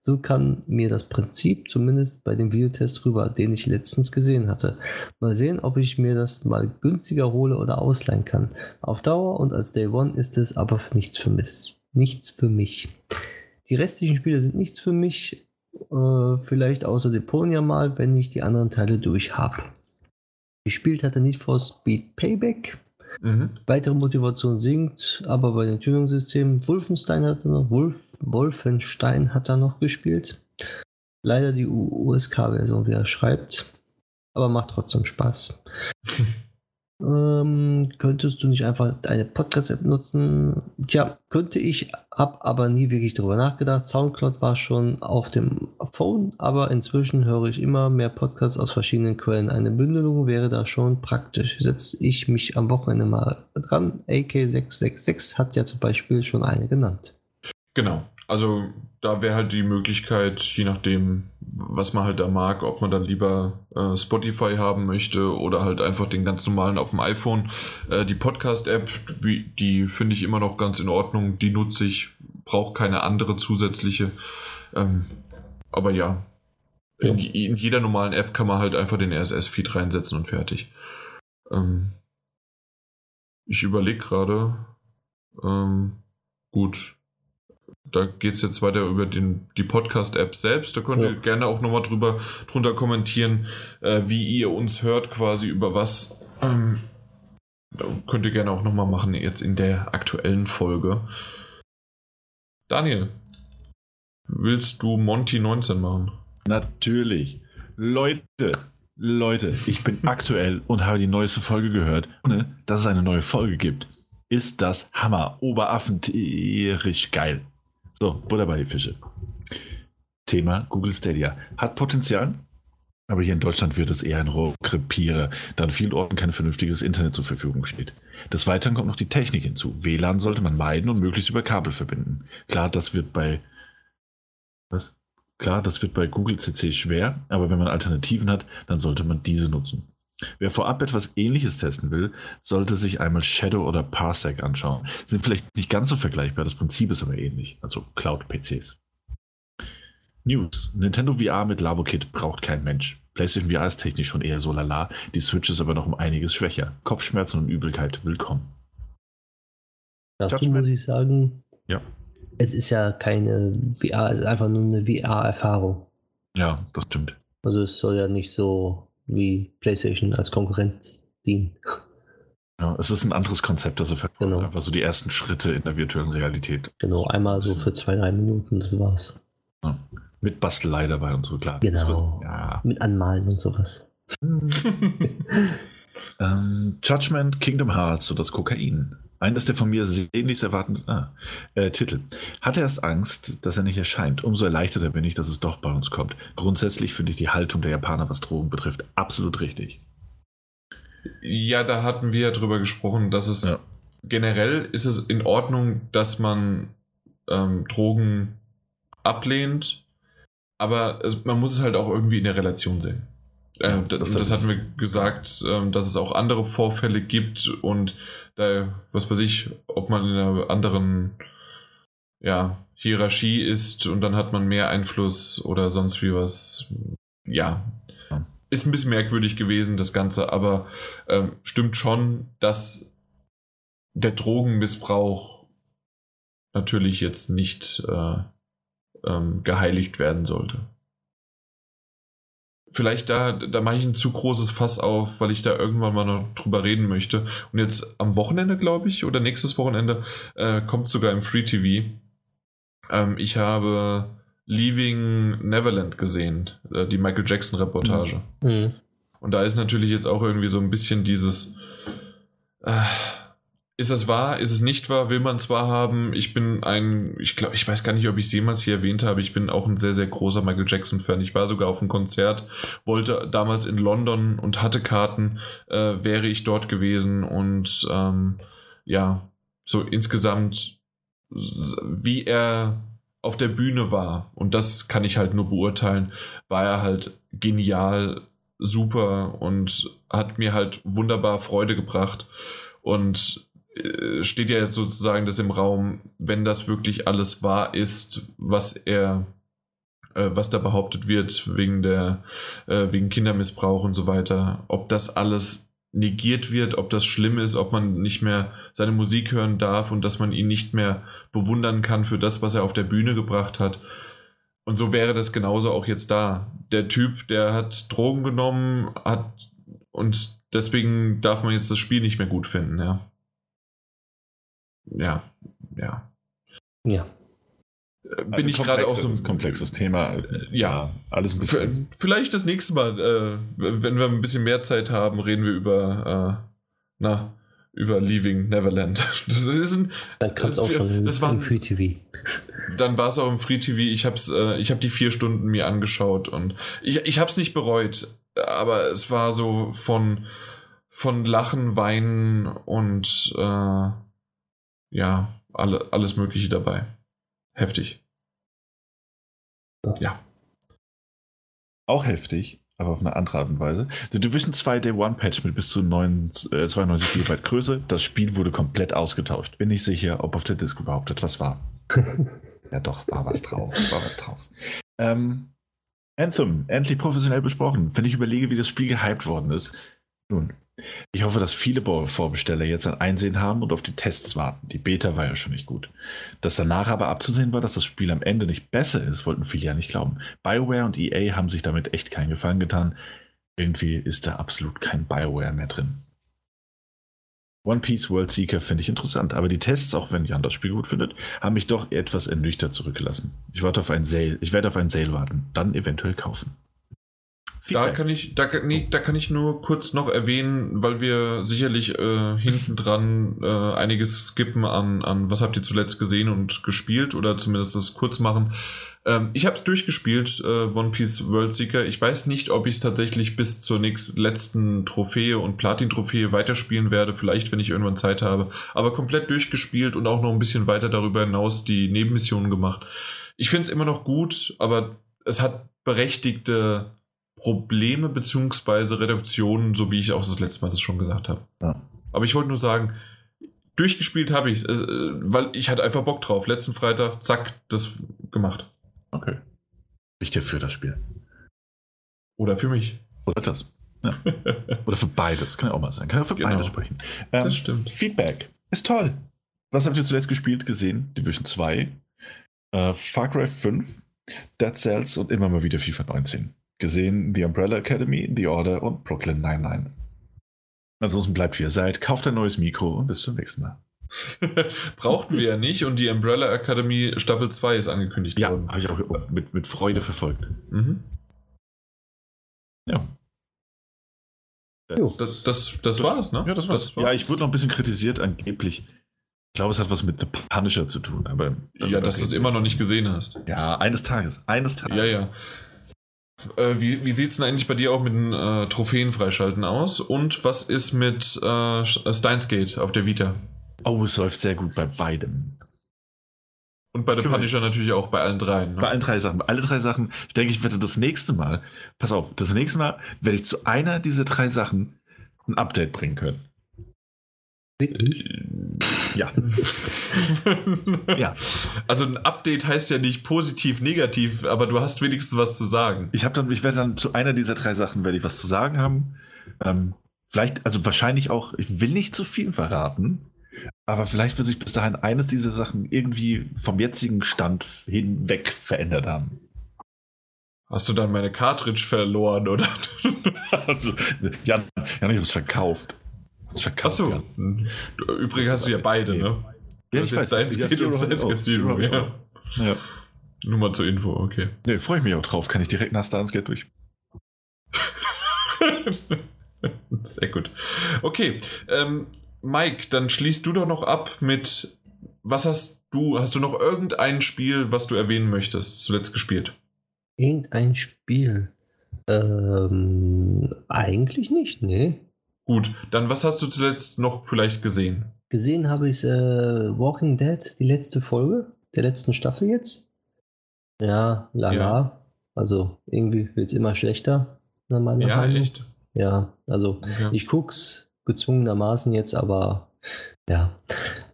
So kann mir das Prinzip zumindest bei dem Videotest rüber, den ich letztens gesehen hatte. Mal sehen, ob ich mir das mal günstiger hole oder ausleihen kann. Auf Dauer und als Day One ist es aber nichts für mich. Nichts für mich. Die restlichen Spiele sind nichts für mich. Äh, vielleicht außer Deponia mal, wenn ich die anderen Teile durch habe. Gespielt hat er nicht for Speed Payback. Mhm. Weitere Motivation sinkt, aber bei den Tuning-Systemen Wolfenstein hat er noch, Wolf, Wolfenstein hat er noch gespielt. Leider die USK-Version, wie er schreibt. Aber macht trotzdem Spaß. Ähm, könntest du nicht einfach eine Podcast-App nutzen? Tja, könnte ich, hab aber nie wirklich darüber nachgedacht. Soundcloud war schon auf dem Phone, aber inzwischen höre ich immer mehr Podcasts aus verschiedenen Quellen. Eine Bündelung wäre da schon praktisch. Setze ich mich am Wochenende mal dran. AK666 hat ja zum Beispiel schon eine genannt. Genau. Also da wäre halt die Möglichkeit, je nachdem, was man halt da mag, ob man dann lieber äh, Spotify haben möchte oder halt einfach den ganz normalen auf dem iPhone. Äh, die Podcast-App, die finde ich immer noch ganz in Ordnung. Die nutze ich, brauche keine andere zusätzliche. Ähm, aber ja, ja. In, in, jeder normalen App kann man halt einfach den RSS-Feed reinsetzen und fertig. Ähm, ich überlege gerade. Ähm, gut da geht es jetzt weiter über den, die Podcast-App selbst. Da könnt ja. ihr gerne auch nochmal drüber drunter kommentieren, äh, wie ihr uns hört, quasi über was. Ähm, könnt ihr gerne auch nochmal machen, jetzt in der aktuellen Folge. Daniel, willst du Monty 19 machen? Natürlich. Leute, Leute, ich bin aktuell und habe die neueste Folge gehört, ohne dass es eine neue Folge gibt. Ist das Hammer, oberaffentierisch geil. So, Butter bei die Fische. Thema Google Stadia. Hat Potenzial, aber hier in Deutschland wird es eher ein Rohrkrepierer, da an vielen Orten kein vernünftiges Internet zur Verfügung steht. Des Weiteren kommt noch die Technik hinzu. WLAN sollte man meiden und möglichst über Kabel verbinden. Klar, das wird bei was? Klar, das wird bei Google CC schwer, aber wenn man Alternativen hat, dann sollte man diese nutzen. Wer vorab etwas ähnliches testen will, sollte sich einmal Shadow oder Parsec anschauen. Sind vielleicht nicht ganz so vergleichbar, das Prinzip ist aber ähnlich, also Cloud-PCs. News. Nintendo VR mit LavoKit braucht kein Mensch. PlayStation VR ist technisch schon eher so lala, die Switch ist aber noch um einiges schwächer. Kopfschmerzen und Übelkeit willkommen. Dazu muss ich sagen, ja. es ist ja keine VR, es ist einfach nur eine VR-Erfahrung. Ja, das stimmt. Also es soll ja nicht so wie PlayStation als Konkurrenz dienen. Ja, es ist ein anderes Konzept, also genau. einfach so die ersten Schritte in der virtuellen Realität. Genau, einmal so für zwei, drei Minuten, das war's. Ja. Mit Bastelei dabei und so, klar. Genau. Wird, ja. Mit Anmalen und sowas. ähm, Judgment Kingdom Hearts, so das Kokain. Eines der von mir sehnlichst erwarteten ah, äh, Titel. Hatte erst Angst, dass er nicht erscheint. Umso erleichterter bin ich, dass es doch bei uns kommt. Grundsätzlich finde ich die Haltung der Japaner, was Drogen betrifft, absolut richtig. Ja, da hatten wir ja drüber gesprochen, dass es ja. generell ist es in Ordnung, dass man ähm, Drogen ablehnt, aber es, man muss es halt auch irgendwie in der Relation sehen. Äh, das, das, hatten wir gesagt, äh, dass es auch andere Vorfälle gibt und da, was weiß ich, ob man in einer anderen, ja, Hierarchie ist und dann hat man mehr Einfluss oder sonst wie was. Ja. Ist ein bisschen merkwürdig gewesen, das Ganze, aber ähm, stimmt schon, dass der Drogenmissbrauch natürlich jetzt nicht äh, ähm, geheiligt werden sollte. Vielleicht da, da mache ich ein zu großes Fass auf, weil ich da irgendwann mal noch drüber reden möchte. Und jetzt am Wochenende, glaube ich, oder nächstes Wochenende, äh, kommt sogar im Free TV. Ähm, ich habe Leaving Neverland gesehen, äh, die Michael Jackson-Reportage. Mhm. Und da ist natürlich jetzt auch irgendwie so ein bisschen dieses. Äh, ist es wahr? Ist es nicht wahr? Will man zwar haben. Ich bin ein, ich glaube, ich weiß gar nicht, ob ich es jemals hier erwähnt habe. Ich bin auch ein sehr, sehr großer Michael Jackson-Fan. Ich war sogar auf einem Konzert, wollte damals in London und hatte Karten, äh, wäre ich dort gewesen. Und ähm, ja, so insgesamt, wie er auf der Bühne war, und das kann ich halt nur beurteilen, war er halt genial, super und hat mir halt wunderbar Freude gebracht. Und steht ja jetzt sozusagen das im Raum, wenn das wirklich alles wahr ist, was er, äh, was da behauptet wird wegen der, äh, wegen Kindermissbrauch und so weiter, ob das alles negiert wird, ob das schlimm ist, ob man nicht mehr seine Musik hören darf und dass man ihn nicht mehr bewundern kann für das, was er auf der Bühne gebracht hat. Und so wäre das genauso auch jetzt da. Der Typ, der hat Drogen genommen, hat und deswegen darf man jetzt das Spiel nicht mehr gut finden, ja ja, ja. Ja. Äh, bin ich gerade auch so ein komplexes Thema. Äh, ja, alles ein bisschen. Vielleicht das nächste Mal, äh, wenn wir ein bisschen mehr Zeit haben, reden wir über, äh, na, über Leaving Neverland. Das ist ein, dann kann es auch schon im, im Free TV. Dann war es auch im Free TV. Ich habe äh, ich hab die vier Stunden mir angeschaut und ich, ich habe es nicht bereut, aber es war so von, von Lachen, Weinen und äh, ja, alle, alles Mögliche dabei. Heftig. Ja. Auch heftig, aber auf eine andere Art und Weise. The Division 2 Day One Patch mit bis zu 9, äh, 92 GB Größe. Das Spiel wurde komplett ausgetauscht. Bin nicht sicher, ob auf der Disc überhaupt etwas war. ja, doch, war was drauf. War was drauf. Ähm, Anthem, endlich professionell besprochen. Wenn ich überlege, wie das Spiel gehypt worden ist. Nun, ich hoffe, dass viele Vorbesteller jetzt ein Einsehen haben und auf die Tests warten. Die Beta war ja schon nicht gut. Dass danach aber abzusehen war, dass das Spiel am Ende nicht besser ist, wollten viele ja nicht glauben. BioWare und EA haben sich damit echt keinen Gefallen getan. Irgendwie ist da absolut kein BioWare mehr drin. One Piece World Seeker finde ich interessant, aber die Tests, auch wenn Jan das Spiel gut findet, haben mich doch etwas ernüchtert zurückgelassen. Ich warte auf einen Sale, ich werde auf einen Sale warten, dann eventuell kaufen. Feedback. Da kann ich, da, nee, da kann ich nur kurz noch erwähnen, weil wir sicherlich äh, hinten dran äh, einiges skippen an, an was habt ihr zuletzt gesehen und gespielt oder zumindest das kurz machen. Ähm, ich habe es durchgespielt, äh, One Piece World Seeker. Ich weiß nicht, ob ich es tatsächlich bis zur nächsten letzten Trophäe und Platin-Trophäe weiterspielen werde. Vielleicht, wenn ich irgendwann Zeit habe. Aber komplett durchgespielt und auch noch ein bisschen weiter darüber hinaus die Nebenmissionen gemacht. Ich finde es immer noch gut, aber es hat berechtigte Probleme beziehungsweise Reduktionen, so wie ich auch das letzte Mal das schon gesagt habe. Ja. Aber ich wollte nur sagen, durchgespielt habe ich es, äh, weil ich hatte einfach Bock drauf. Letzten Freitag, zack, das gemacht. Okay. Ich dir für das Spiel. Oder für mich. Oder das. Ja. Oder für beides. Kann ja auch mal sein. Kann ja für genau. beides sprechen. Ähm, das stimmt. Feedback ist toll. Was habt ihr zuletzt gespielt, gesehen? Division 2, äh, Far Cry 5, Dead Cells und immer mal wieder FIFA 19 gesehen The Umbrella Academy, The Order und Brooklyn 99. Ansonsten bleibt wie ihr seid, kauft ein neues Mikro und bis zum nächsten Mal. Brauchten wir ja nicht und die Umbrella Academy Staffel 2 ist angekündigt ja, worden. Ja, habe ich auch mit, mit Freude verfolgt. Mhm. Ja. Das, das, das, das war's, ne? Ja, das war's. Ja, ich wurde noch ein bisschen kritisiert, angeblich. Ich glaube, es hat was mit The Punisher zu tun, aber. Ja, dass du es immer noch nicht gesehen hast. Ja, eines Tages. Eines Tages. Ja, ja. Äh, wie wie sieht es denn eigentlich bei dir auch mit den äh, Trophäen freischalten aus? Und was ist mit äh, Steins Gate auf der Vita? Oh, es läuft sehr gut bei beidem. Und bei The Punisher natürlich auch bei allen dreien. Ne? Bei allen drei Sachen. Bei alle drei Sachen. Ich denke, ich werde das nächste Mal, pass auf, das nächste Mal werde ich zu einer dieser drei Sachen ein Update bringen können. Ja. ja. Also ein Update heißt ja nicht positiv, negativ, aber du hast wenigstens was zu sagen. Ich habe dann, ich werde dann zu einer dieser drei Sachen werde ich was zu sagen haben. Ähm, vielleicht, also wahrscheinlich auch, ich will nicht zu viel verraten, aber vielleicht wird sich bis dahin eines dieser Sachen irgendwie vom jetzigen Stand hinweg verändert haben. Hast du dann meine Cartridge verloren, oder? also, ja, ja, ich habe es verkauft. Verkauft Achso. Ja. Übrigens hast du ja beide, ne? Ja, ich weiß. Deins geht und deins Zero. Ja. ja. Nur mal zur Info, okay. Ne, freue ich mich auch drauf. Kann ich direkt nach Stars Gate durch. Sehr gut. Okay, ähm, Mike, dann schließt du doch noch ab mit, was hast du, hast du noch irgendein Spiel, was du erwähnen möchtest, zuletzt gespielt? Irgendein Spiel? Ähm, eigentlich nicht, ne? Gut, dann was hast du zuletzt noch vielleicht gesehen? Gesehen habe ich äh, Walking Dead, die letzte Folge der letzten Staffel jetzt. Ja, lala. Ja. Also irgendwie wird es immer schlechter. ja, Meinung. echt? Ja, also okay. ich guck's gezwungenermaßen jetzt, aber ja.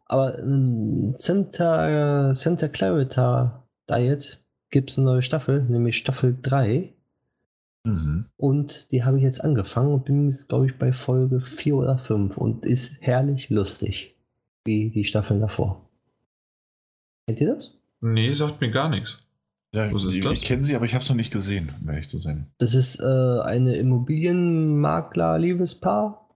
Aber äh, Santa, Santa Clarita Diet gibt es eine neue Staffel, nämlich Staffel 3. Mhm. Und die habe ich jetzt angefangen und bin jetzt, glaube ich, bei Folge 4 oder 5 und ist herrlich lustig, wie die Staffeln davor. Kennt ihr das? Nee, sagt mir gar nichts. Ja, Was ist ich, das? ich kenne sie, aber ich habe es noch nicht gesehen, um ehrlich zu sein. Das ist äh, eine Immobilienmakler-Liebespaar,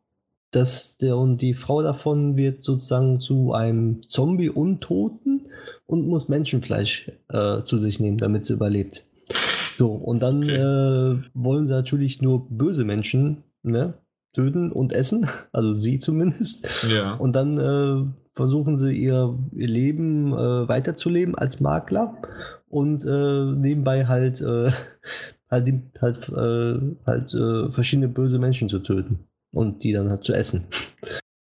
dass der und die Frau davon wird sozusagen zu einem Zombie-Untoten und muss Menschenfleisch äh, zu sich nehmen, damit sie überlebt. So, und dann okay. äh, wollen sie natürlich nur böse Menschen ne, töten und essen, also sie zumindest. Ja. Und dann äh, versuchen sie ihr, ihr Leben äh, weiterzuleben als Makler und äh, nebenbei halt, äh, halt, halt, halt verschiedene böse Menschen zu töten und die dann halt zu essen.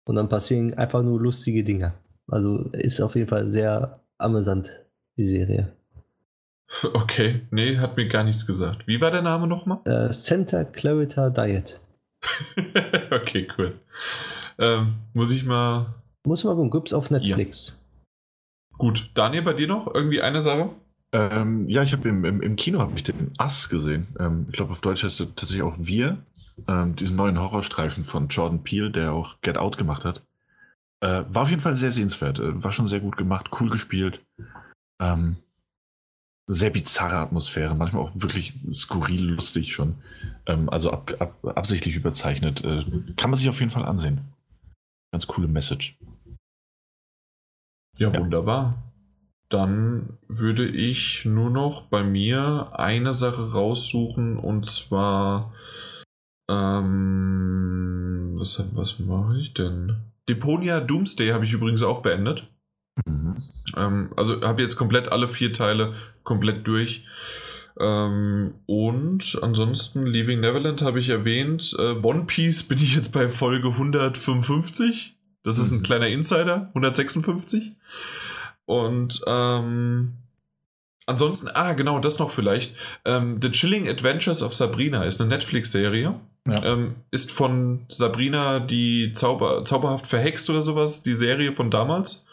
Und dann passieren einfach nur lustige Dinge. Also ist auf jeden Fall sehr amüsant, die Serie. Okay, nee, hat mir gar nichts gesagt. Wie war der Name nochmal? Äh, Santa Clarita Diet. okay, cool. Ähm, muss ich mal. Muss mal gucken, gibt's auf Netflix. Ja. Gut, Daniel, bei dir noch irgendwie eine Sache? Ähm, ja, ich habe im, im, im, Kino habe ich den Ass gesehen. Ähm, ich glaube, auf Deutsch heißt es tatsächlich auch Wir ähm, diesen neuen Horrorstreifen von Jordan Peele, der auch Get Out gemacht hat. Äh, war auf jeden Fall sehr sehenswert. Äh, war schon sehr gut gemacht, cool gespielt. Ähm, sehr bizarre Atmosphäre, manchmal auch wirklich skurril lustig schon. Ähm, also ab, ab, absichtlich überzeichnet. Äh, kann man sich auf jeden Fall ansehen. Ganz coole Message. Ja, ja, wunderbar. Dann würde ich nur noch bei mir eine Sache raussuchen und zwar ähm, was, was mache ich denn? Deponia Doomsday habe ich übrigens auch beendet. Mhm. Ähm, also habe jetzt komplett alle vier Teile komplett durch. Ähm, und ansonsten Leaving Neverland habe ich erwähnt. Äh, One Piece bin ich jetzt bei Folge 155. Das ist ein mhm. kleiner Insider, 156. Und ähm, ansonsten, ah, genau, das noch vielleicht. Ähm, The Chilling Adventures of Sabrina ist eine Netflix-Serie. Ja. Ähm, ist von Sabrina die Zauber, Zauberhaft verhext oder sowas, die Serie von damals.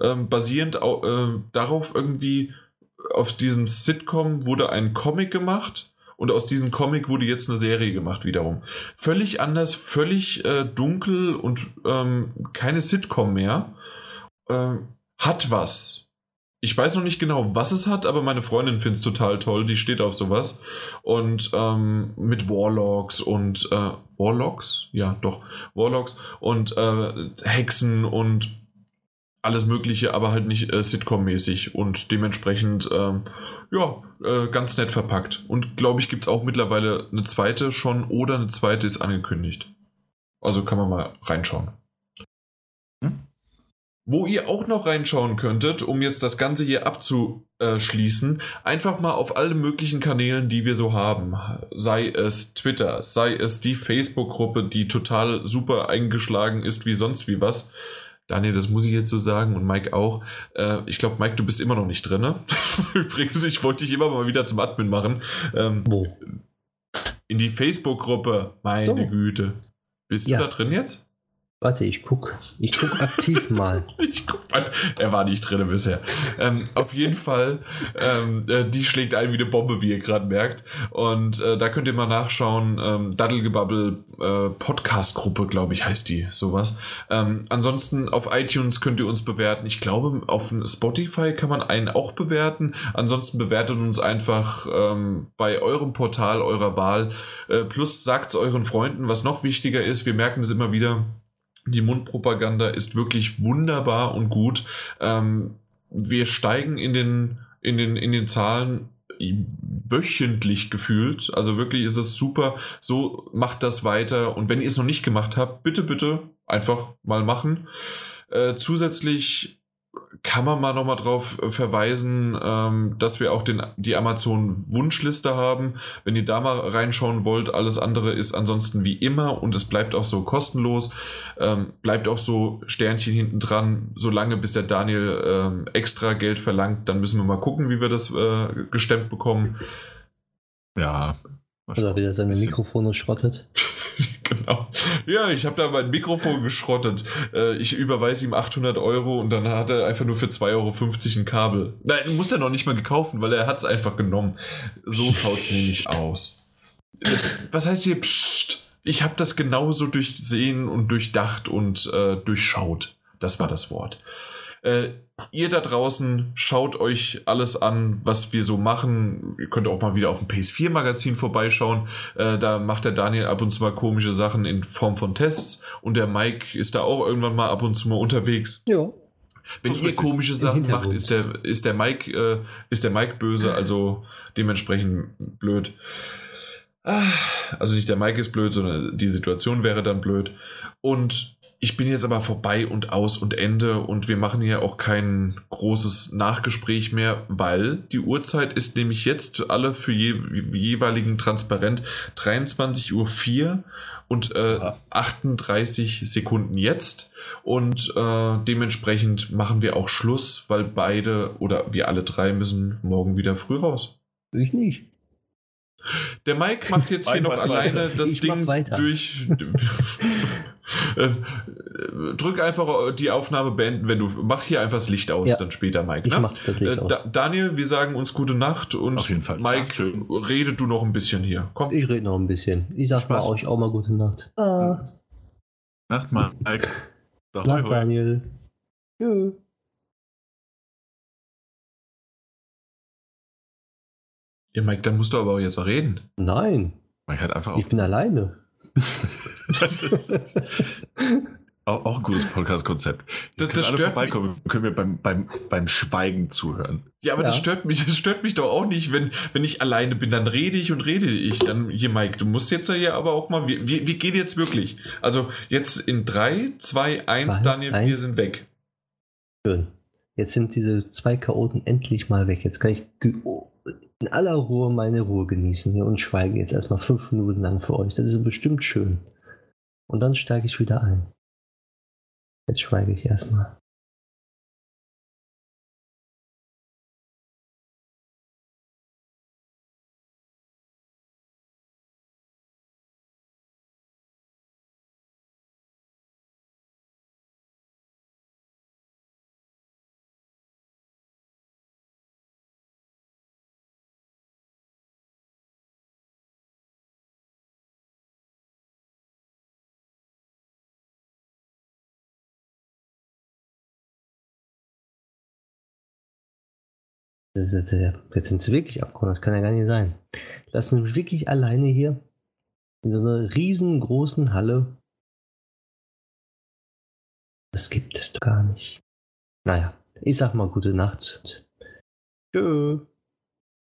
Ähm, basierend au, äh, darauf irgendwie, auf diesem Sitcom wurde ein Comic gemacht und aus diesem Comic wurde jetzt eine Serie gemacht wiederum. Völlig anders, völlig äh, dunkel und ähm, keine Sitcom mehr. Ähm, hat was ich weiß noch nicht genau, was es hat, aber meine Freundin findet es total toll. Die steht auf sowas. Und ähm, mit Warlocks und äh, Warlocks? Ja, doch. Warlocks und äh, Hexen und alles Mögliche, aber halt nicht äh, Sitcom-mäßig und dementsprechend, ähm, ja, äh, ganz nett verpackt. Und glaube ich, gibt es auch mittlerweile eine zweite schon oder eine zweite ist angekündigt. Also kann man mal reinschauen. Wo ihr auch noch reinschauen könntet, um jetzt das Ganze hier abzuschließen, einfach mal auf alle möglichen Kanälen, die wir so haben. Sei es Twitter, sei es die Facebook-Gruppe, die total super eingeschlagen ist wie sonst wie was. Daniel, das muss ich jetzt so sagen und Mike auch. Äh, ich glaube, Mike, du bist immer noch nicht drin. Ne? Übrigens, ich wollte dich immer mal wieder zum Admin machen. Ähm, Wo? In die Facebook-Gruppe. Meine so. Güte. Bist ja. du da drin jetzt? Warte, ich guck. Ich guck aktiv mal. ich guck mal. Er war nicht drin bisher. Ähm, auf jeden Fall, ähm, äh, die schlägt ein wie eine Bombe, wie ihr gerade merkt. Und äh, da könnt ihr mal nachschauen. Ähm, Daddelgebabbel äh, Podcast-Gruppe, glaube ich, heißt die. Sowas. Ähm, ansonsten auf iTunes könnt ihr uns bewerten. Ich glaube, auf Spotify kann man einen auch bewerten. Ansonsten bewertet uns einfach ähm, bei eurem Portal eurer Wahl. Äh, plus sagt es euren Freunden, was noch wichtiger ist. Wir merken es immer wieder die Mundpropaganda ist wirklich wunderbar und gut. Ähm, wir steigen in den, in den, in den Zahlen wöchentlich gefühlt. Also wirklich ist es super. So macht das weiter. Und wenn ihr es noch nicht gemacht habt, bitte, bitte einfach mal machen. Äh, zusätzlich kann man mal nochmal drauf äh, verweisen, ähm, dass wir auch den, die Amazon-Wunschliste haben. Wenn ihr da mal reinschauen wollt, alles andere ist ansonsten wie immer und es bleibt auch so kostenlos. Ähm, bleibt auch so Sternchen hinten dran, solange bis der Daniel ähm, extra Geld verlangt. Dann müssen wir mal gucken, wie wir das äh, gestemmt bekommen. Ja. Oder wieder seine Mikrofone schrottet. genau. Ja, ich habe da mein Mikrofon geschrottet. Äh, ich überweise ihm 800 Euro und dann hat er einfach nur für 2,50 Euro ein Kabel. Nein, muss er noch nicht mal gekauft, weil er hat es einfach genommen. So schaut es nämlich aus. Was heißt hier Psst? Ich habe das genauso durchsehen und durchdacht und äh, durchschaut. Das war das Wort. Äh, ihr da draußen schaut euch alles an, was wir so machen. Ihr könnt auch mal wieder auf dem PS4-Magazin vorbeischauen. Äh, da macht der Daniel ab und zu mal komische Sachen in Form von Tests und der Mike ist da auch irgendwann mal ab und zu mal unterwegs. Ja. Wenn ihr komische Sachen macht, ist der, ist der Mike, äh, ist der Mike böse, also dementsprechend blöd. Ah, also nicht der Mike ist blöd, sondern die Situation wäre dann blöd. Und ich bin jetzt aber vorbei und aus und Ende und wir machen hier auch kein großes Nachgespräch mehr, weil die Uhrzeit ist nämlich jetzt alle für je, jeweiligen transparent 23.04 Uhr und äh, 38 Sekunden jetzt und äh, dementsprechend machen wir auch Schluss, weil beide oder wir alle drei müssen morgen wieder früh raus. Ich nicht. Der Mike macht jetzt hier noch alleine das ich Ding durch. Äh, drück einfach die Aufnahme beenden, wenn du. Mach hier einfach das Licht aus, ja. dann später, Mike. Ne? Äh, da, Daniel, wir sagen uns gute Nacht und Auf jeden Fall. Mike, rede du noch ein bisschen hier. Komm. Ich rede noch ein bisschen. Ich sag Spaß. mal euch auch mal gute Nacht. Nacht. Nacht, Mike. Nacht, Daniel. Tschüss. Ja, Mike, dann musst du aber auch jetzt reden. Nein. Mike hat einfach ich bin alleine. Auch, auch, ein gutes Podcast-Konzept. Das, das stört vorbeikommen, können wir beim, beim, beim Schweigen zuhören. Ja, aber ja. das stört mich, das stört mich doch auch nicht, wenn, wenn ich alleine bin, dann rede ich und rede ich. Dann hier, Mike, du musst jetzt ja aber auch mal. Wir, wir, wir gehen jetzt wirklich. Also jetzt in 3, 2, 1, Daniel, ein. wir sind weg. Schön. Jetzt sind diese zwei Chaoten endlich mal weg. Jetzt kann ich in aller Ruhe meine Ruhe genießen hier und schweige jetzt erstmal fünf Minuten lang für euch. Das ist bestimmt schön. Und dann steige ich wieder ein. Jetzt schweige ich erstmal. Jetzt sind sie wirklich abgehauen, das kann ja gar nicht sein. Lassen mich wirklich alleine hier in so einer riesengroßen Halle. Das gibt es doch gar nicht. Naja, ich sag mal gute Nacht. Tschö.